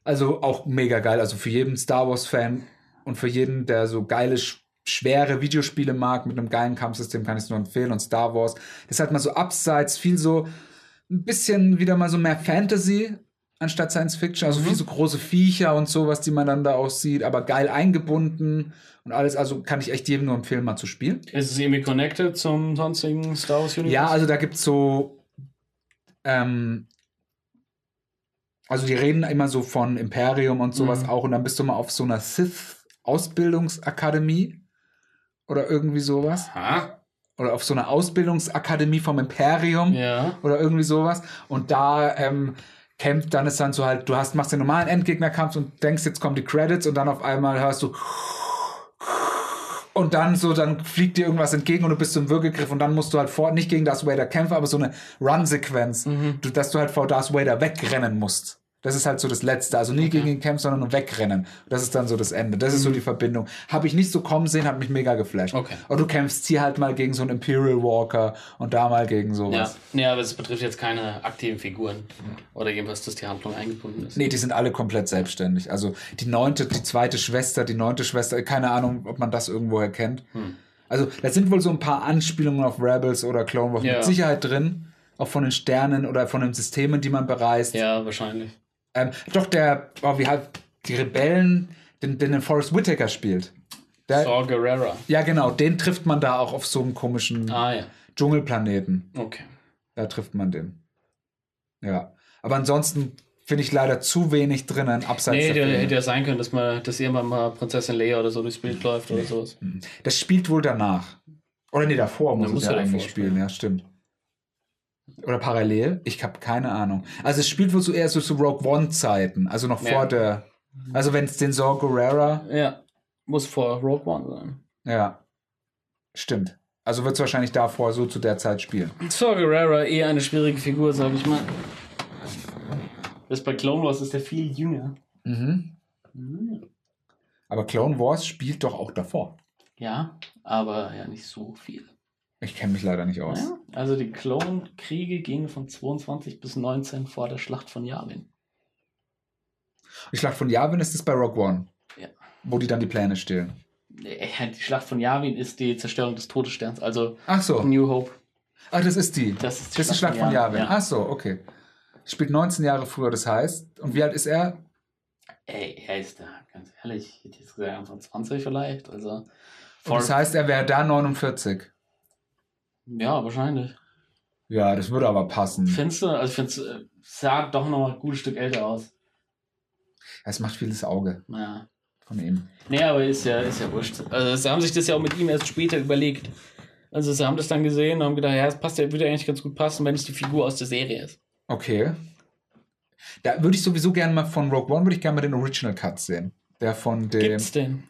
Also auch mega geil. Also für jeden Star Wars-Fan und für jeden, der so geile, sch schwere Videospiele mag, mit einem geilen Kampfsystem, kann ich es nur empfehlen. Und Star Wars ist halt mal so abseits, viel so ein bisschen wieder mal so mehr Fantasy anstatt Science Fiction. Also Mhm. viel so große Viecher und sowas, die man dann da auch sieht, aber geil eingebunden und alles. Also kann ich echt jedem nur empfehlen, mal zu spielen. Ist es irgendwie connected zum sonstigen Star Wars Universe? Ja, also da gibt es so. Ähm, also die reden immer so von Imperium und sowas Mhm. auch. Und dann bist du mal auf so einer Sith-Ausbildungsakademie oder irgendwie sowas. Aha. Oder auf so einer Ausbildungsakademie vom Imperium Ja. oder irgendwie sowas. Und da ähm, kämpft, dann ist dann so halt, du hast, machst den normalen Endgegnerkampf und denkst, jetzt kommen die Credits und dann auf einmal hörst du und dann so, dann fliegt dir irgendwas entgegen und du bist so im Würgegriff und dann musst du halt vor, nicht gegen Darth Vader kämpfen, aber so eine Run-Sequenz, Mhm. dass du halt vor Darth Vader wegrennen musst. Das ist halt so das Letzte. Also nie gegen ihn kämpfen, sondern nur wegrennen. Das ist dann so das Ende. Das ist so die Verbindung. Habe ich nicht so kommen sehen, hat mich mega geflasht. Mhm. Okay. Und du kämpfst hier halt mal gegen so einen Imperial Walker und da mal gegen Ja. sowas. Nee, aber es betrifft jetzt keine aktiven Figuren. Oder irgendwas, dass die Handlung eingebunden ist. Nee, die sind alle komplett selbstständig. Also die neunte, die zweite Schwester, die neunte Schwester, keine Ahnung, ob man das irgendwo erkennt. Hm. Also da sind wohl so ein paar Anspielungen auf Rebels oder Clone Wars Ja. mit Sicherheit drin. Auch von den Sternen oder von den Systemen, die man bereist. Ja, wahrscheinlich. Ähm, doch der, oh, wie halt die Rebellen, den, den, Forrest Whitaker spielt. Der, Saw Gerrera. Ja, genau, den trifft man da auch auf so einem komischen Ah ja. Dschungelplaneten. Okay. Da trifft man den. Ja. Aber ansonsten finde ich leider zu wenig drinnen, abseits Nee, der der, hätte ja sein können, dass man, dass irgendwann mal Prinzessin Leia oder so durchs Bild läuft oder sowas. Das spielt wohl danach. Oder nee, davor muss es ja eigentlich spielen, spielen. ja, stimmt. Oder parallel? Ich habe keine Ahnung. Also es spielt wohl so eher so zu Rogue One-Zeiten, also noch Ja. vor der. Also wenn es den Saw Gerrera. Ja. Muss vor Rogue One sein. Ja. Stimmt. Also wird es wahrscheinlich davor so zu der Zeit spielen. Saw Gerrera eher eine schwierige Figur, sag ich mal. Das bei Clone Wars ist der viel jünger. Mhm. Aber Clone Wars spielt doch auch davor. Ja, aber ja nicht so viel. Ich kenne mich leider nicht aus. Ja, also die Klonkriege gingen von 22 bis 19 vor der Schlacht von Yavin. Die Schlacht von Yavin ist es bei Rogue One. Ja. Wo die dann die Pläne stehlen. Die Schlacht von Yavin ist die Zerstörung des Todessterns, also Ach so. New Hope. Ach, das ist die. Das ist die Das ist die Schlacht Schlacht von Yavin. Ja. Ach so, okay. Spielt 19 Jahre früher, das heißt. Und wie alt ist er? Ey, er ist da, ganz ehrlich, ich hätte jetzt gesagt, Anfang 20 vielleicht. Also, das heißt, er wäre da 49. ja, wahrscheinlich. Ja, das würde aber passen. Findest du? Also, ich finde es sah doch noch ein gutes Stück älter aus. Es macht vieles Auge Naja. von ihm. Nee, aber ist ja, ist ja wurscht. Also, sie haben sich das ja auch mit ihm erst später überlegt. Also, sie haben das dann gesehen und haben gedacht, ja, es passt ja, würde eigentlich ganz gut passen, wenn es die Figur aus der Serie ist. Okay. Da würde ich sowieso gerne mal von Rogue One, würde ich gerne mal den Original Cut sehen. Der von dem. Gibt's denn?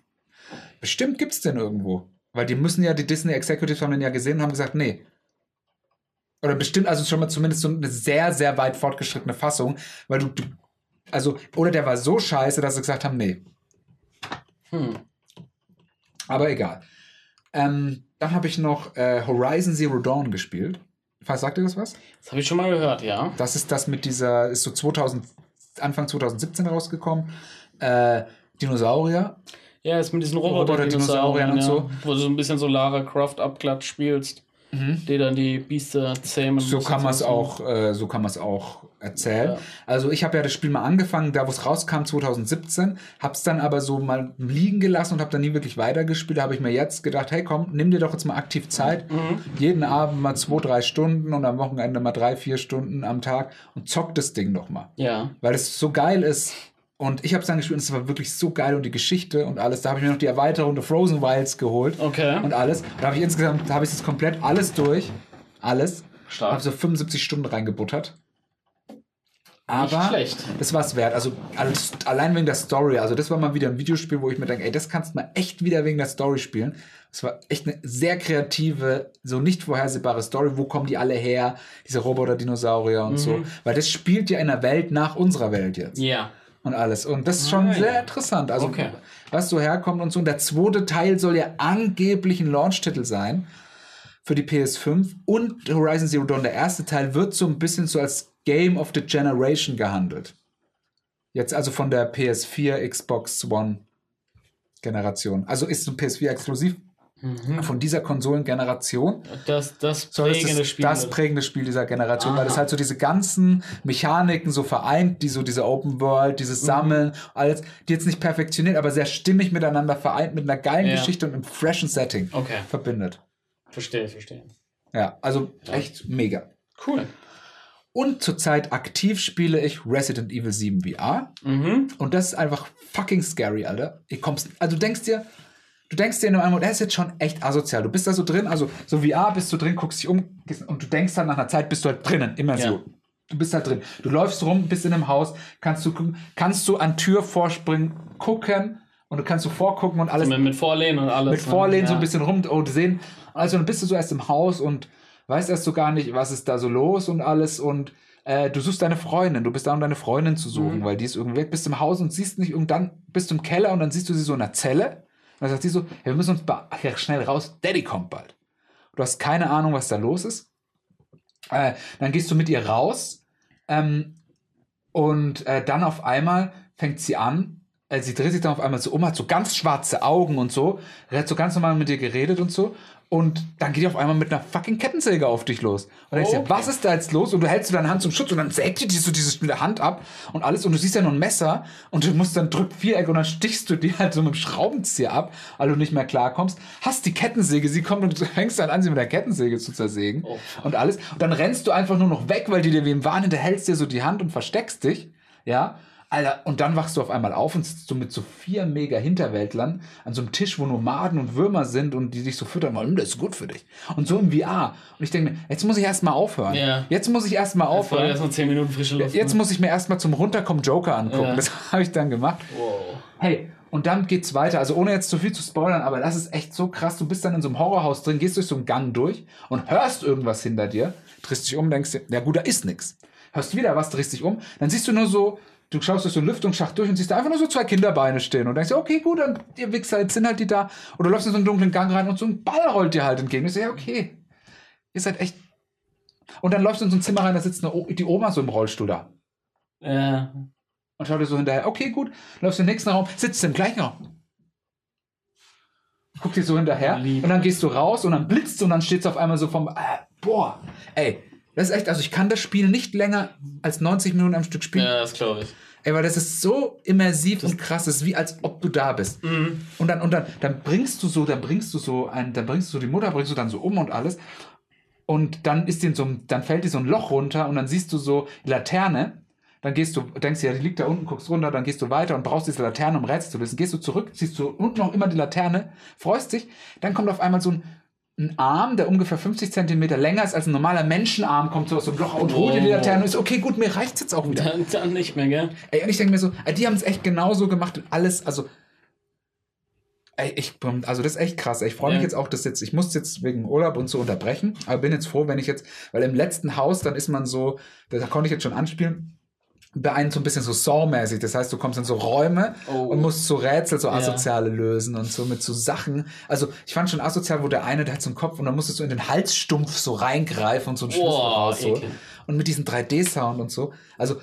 Bestimmt gibt's den irgendwo. Weil die müssen ja, die Disney Executives haben den ja gesehen und haben gesagt, nee. Oder bestimmt, also schon mal zumindest so eine sehr, sehr weit fortgeschrittene Fassung, weil du, du also, oder der war so scheiße, dass sie gesagt haben, nee. Hm. Aber egal. Ähm, dann habe ich noch äh, Horizon Zero Dawn gespielt. Was sagt ihr das was? Das habe ich schon mal gehört, ja. Das ist das mit dieser, ist so 2000, Anfang 2017 rausgekommen. Äh, Dinosaurier. Ja, ist mit diesen Roboter-Dinosauriern und so. Wo du so ein bisschen so Lara Croft abklatsch spielst. die dann die Biester zähmen. So kann und man es so. auch, äh, so kann man es auch erzählen. Ja. Also ich habe ja das Spiel mal angefangen, da wo es rauskam 2017, habe es dann aber so mal liegen gelassen und habe dann nie wirklich weitergespielt. Da habe ich mir jetzt gedacht, hey komm, nimm dir doch jetzt mal aktiv Zeit, Mhm. jeden Abend mal zwei, drei Stunden und am Wochenende mal drei, vier Stunden am Tag und zock das Ding doch mal, Ja. weil es so geil ist. Und ich habe es dann gespielt und es war wirklich so geil und die Geschichte und alles. Da habe ich mir noch die Erweiterung der Frozen Wilds geholt Okay. und alles. Da habe ich insgesamt, da habe ich es komplett alles durch. Alles. Stark. Habe so 75 Stunden reingebuttert. Aber schlecht. das war es wert. Also alles, allein wegen der Story. Also das war mal wieder ein Videospiel, wo ich mir denke, ey, das kannst du mal echt wieder wegen der Story spielen. Das war echt eine sehr kreative, so nicht vorhersehbare Story. Wo kommen die alle her? Diese Roboter-Dinosaurier und so. Weil das spielt ja in der Welt nach unserer Welt jetzt Ja. Und alles. Und das ist schon Ah, sehr ja. interessant. Also, Okay. was so herkommt und so. Und der zweite Teil soll ja angeblich ein Launch-Titel sein für die PS5. Und Horizon Zero Dawn, der erste Teil, wird so ein bisschen so als Game of the Generation gehandelt. Jetzt also von der PS4, Xbox One Generation. Also ist ein PS4 exklusiv von dieser Konsolengeneration Das, das prägende das, Spiel. das prägende Spiel dieser Generation, weil Aha. es halt so diese ganzen Mechaniken so vereint, die so diese Open World, dieses Mhm. Sammeln, alles, die jetzt nicht perfektioniert, aber sehr stimmig miteinander vereint, mit einer geilen Ja. Geschichte und einem freshen Setting okay. verbindet. Verstehe, verstehe. Ja, also echt mega. Cool. Und zurzeit aktiv spiele ich Resident Evil 7 VR. Mhm. Und das ist einfach fucking scary, Alter. Ich kommst, also du denkst dir, du denkst dir in einem Moment, das ist jetzt schon echt asozial. Du bist da so drin, also so VR bist du drin, guckst dich um und du denkst dann nach einer Zeit, bist du halt drinnen, Immersion. Ja. Du bist halt drin. Du läufst rum, bist in einem Haus, kannst du kannst du an Tür vorspringen, gucken und du kannst so vorgucken und alles Mit, mit Vorlehnen und alles. mit ne? Vorlehnen so Ja. ein bisschen rum und sehen. Also dann bist du so erst im Haus und weißt erst so gar nicht, was ist da so los und alles und äh, du suchst deine Freundin, du bist da, um deine Freundin zu suchen, Mhm. weil die ist irgendwie weg, bist im Haus und siehst nicht, und dann bist du im Keller und dann siehst du sie so in einer Zelle. Dann sagt sie so, ja, wir müssen uns schnell raus, Daddy kommt bald. Du hast keine Ahnung, was da los ist. Äh, dann gehst du mit ihr raus ähm, und äh, dann auf einmal fängt sie an, äh, sie dreht sich dann auf einmal so um, hat so ganz schwarze Augen und so, hat so ganz normal mit dir geredet und so. Und dann geht die auf einmal mit einer fucking Kettensäge auf dich los. Und denkst dir, Okay. was ist da jetzt los? Und du hältst so deine Hand zum Schutz und dann sägt die dir so mit der Hand ab und alles. Und du siehst ja nur ein Messer und du musst dann drückt Viereck und dann stichst du die halt so mit dem Schraubenzieher ab, weil du nicht mehr klarkommst. Hast die Kettensäge, sie kommt und du fängst dann an, sie mit der Kettensäge zu zersägen Oh. und alles. Und dann rennst du einfach nur noch weg, weil die dir wie im Wahn hinterhältst dir so die Hand und versteckst dich. Ja. Alter, und dann wachst du auf einmal auf und sitzt so mit so vier mega Hinterwäldlern an so einem Tisch, wo Nomaden und Würmer sind und die dich so füttern wollen, "Hm, das ist gut für dich. Und so im VR. Und ich denke mir, jetzt muss ich erstmal aufhören. Ja. Jetzt muss ich erstmal Jetzt aufhören. erst noch 10 Minuten frische Luft. Jetzt ne? muss ich mir erstmal zum Runterkommen Joker angucken. Ja. Das habe ich dann gemacht. Wow. Hey, und dann geht's weiter. Also ohne jetzt zu viel zu spoilern, aber das ist echt so krass. Du bist dann in so einem Horrorhaus drin, gehst durch so einen Gang durch und hörst irgendwas hinter dir, drehst dich um, denkst dir, na gut, da ist nix. Hörst wieder was, drehst dich um, dann siehst du nur so, du schaust durch so einen Lüftungsschacht durch und siehst da einfach nur so zwei Kinderbeine stehen und denkst dir, okay, gut, dann ihr Wichser, jetzt sind halt die da. Oder du läufst in so einen dunklen Gang rein und so ein Ball rollt dir halt entgegen. Ich so, ja, okay. Ihr seid echt. Und dann läufst du in so ein Zimmer rein, da sitzt die Oma so im Rollstuhl da Ja. und schaut dir so hinterher, okay, gut, läufst in den nächsten Raum, sitzt im gleichen Raum. Guck dir so hinterher Lieb. und dann gehst du raus und dann blitzt und dann steht es auf einmal so vom, äh, boah, ey, das ist echt, also ich kann das Spiel nicht länger als 90 Minuten am Stück spielen, ja, das glaube ich. Ey, weil das ist so immersiv und krass, das ist wie als ob du da bist. Mhm. Und dann, und dann, dann bringst du so, dann bringst du so ein, dann bringst du so die Mutter, bringst du dann so um und alles. Und dann ist in so dann fällt die so ein Loch runter und dann siehst du so die Laterne. Dann gehst du, denkst dir, ja, die liegt da unten, guckst runter, dann gehst du weiter und brauchst diese Laterne, um Rätsel zu lösen. Gehst du zurück, siehst du unten noch immer die Laterne, freust dich, dann kommt auf einmal so ein, ein Arm, der ungefähr 50 Zentimeter länger ist als ein normaler Menschenarm, kommt so aus einem Loch und holt dir die Oh. Laterne und ist, okay, gut, mir reicht's jetzt auch wieder. Dann, dann nicht mehr, gell? Ey, und ich denke mir so, die haben es echt genauso gemacht und alles, also. Ey, ich, also das ist echt krass. ey. Ich freue mich Ja. jetzt auch, dass jetzt, ich muss jetzt wegen Urlaub und so unterbrechen, aber bin jetzt froh, wenn ich jetzt, weil im letzten Haus, dann ist man so, da konnte ich jetzt schon anspielen, bei einem so ein bisschen so Saw-mäßig. Das heißt, du kommst in so Räume Oh. und musst so Rätsel, so asoziale lösen und so mit so Sachen. Also ich fand schon asozial, wo der eine, der hat so einen Kopf und dann musstest du in den Halsstumpf so reingreifen und so einen Schlüssel Boah, rausholen. ekel. Und mit diesem 3D-Sound und so. Also,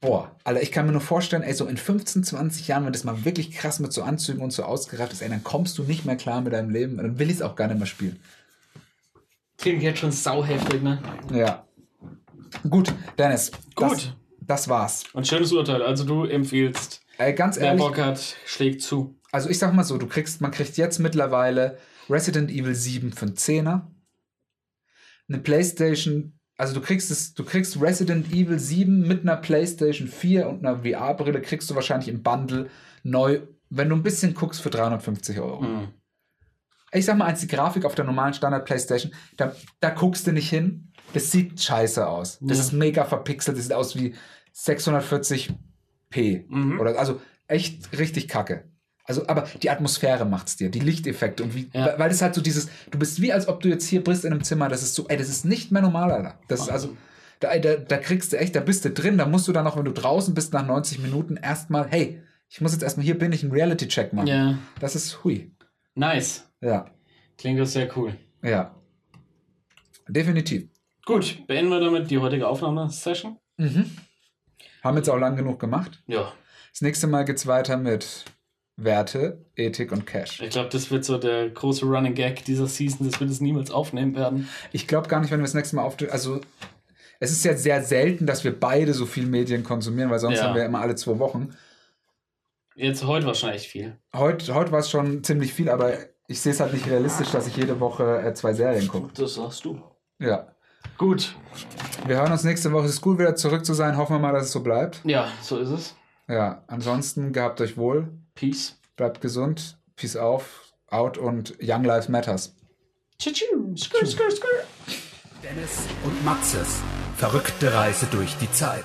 boah, Alter, ich kann mir nur vorstellen, ey, so in 15, 20 Jahren, wenn das mal wirklich krass mit so Anzügen und so ausgereift ist, ey, dann kommst du nicht mehr klar mit deinem Leben. Dann will ich es auch gar nicht mehr spielen. Klingt jetzt schon sauheftig, ne? Ja. Gut, Dennis. Gut. Das, das war's. Und schönes Urteil. Also du empfiehlst, Ey, ganz wer ehrlich, Bock hat, schlägt zu. also ich sag mal so, du kriegst, man kriegt jetzt mittlerweile Resident Evil 7 für einen Zehner. Eine Playstation, also du kriegst es, du kriegst Resident Evil 7 mit einer Playstation 4 und einer VR-Brille kriegst du wahrscheinlich im Bundle neu, wenn du ein bisschen guckst, für 350 Euro. Hm. Ich sag mal eins, die Grafik auf der normalen Standard Playstation, da, da guckst du nicht hin. Das sieht scheiße aus. Das Ja. ist mega verpixelt, das sieht aus wie 640p. Mhm. Oder, also echt richtig kacke. Also, aber die Atmosphäre macht's dir, die Lichteffekte und wie, Ja. weil- weil das halt so dieses, du bist wie als ob du jetzt hier bist in einem Zimmer, das ist so, ey, das ist nicht mehr normal, Alter. Das ist also, da, da, da kriegst du echt, da bist du drin, da musst du dann auch, wenn du draußen bist, nach 90 Minuten erstmal, hey, ich muss jetzt erstmal, hier bin ich, einen Reality-Check machen. Ja. Das ist hui. Nice. Ja, Klingt das sehr cool. ja. Definitiv. Gut, beenden wir damit die heutige Aufnahmesession. Mhm. Haben jetzt auch lang genug gemacht. Ja. Das nächste Mal geht's weiter mit Werte, Ethik und Cash. Ich glaube, das wird so der große Running Gag dieser Season, dass wir das niemals aufnehmen werden. Ich glaube gar nicht, wenn wir das nächste Mal auf. Also, es ist ja sehr selten, dass wir beide so viel Medien konsumieren, weil sonst Ja. haben wir immer alle zwei Wochen. Jetzt heute wahrscheinlich viel. Heute, heute war es schon ziemlich viel, aber ich sehe es halt nicht realistisch, dass ich jede Woche äh, zwei Serien gucke. Das sagst du. Ja. Gut. Wir hören uns nächste Woche. Es ist gut, wieder zurück zu sein. Hoffen wir mal, dass es so bleibt. Ja, so ist es. Ja. Ansonsten gehabt euch wohl. Peace. Bleibt gesund. Peace auf, out und Young Lives Matters. Tschüss. Skrr, skrr, skrr. Dennis und Maxes verrückte Reise durch die Zeit.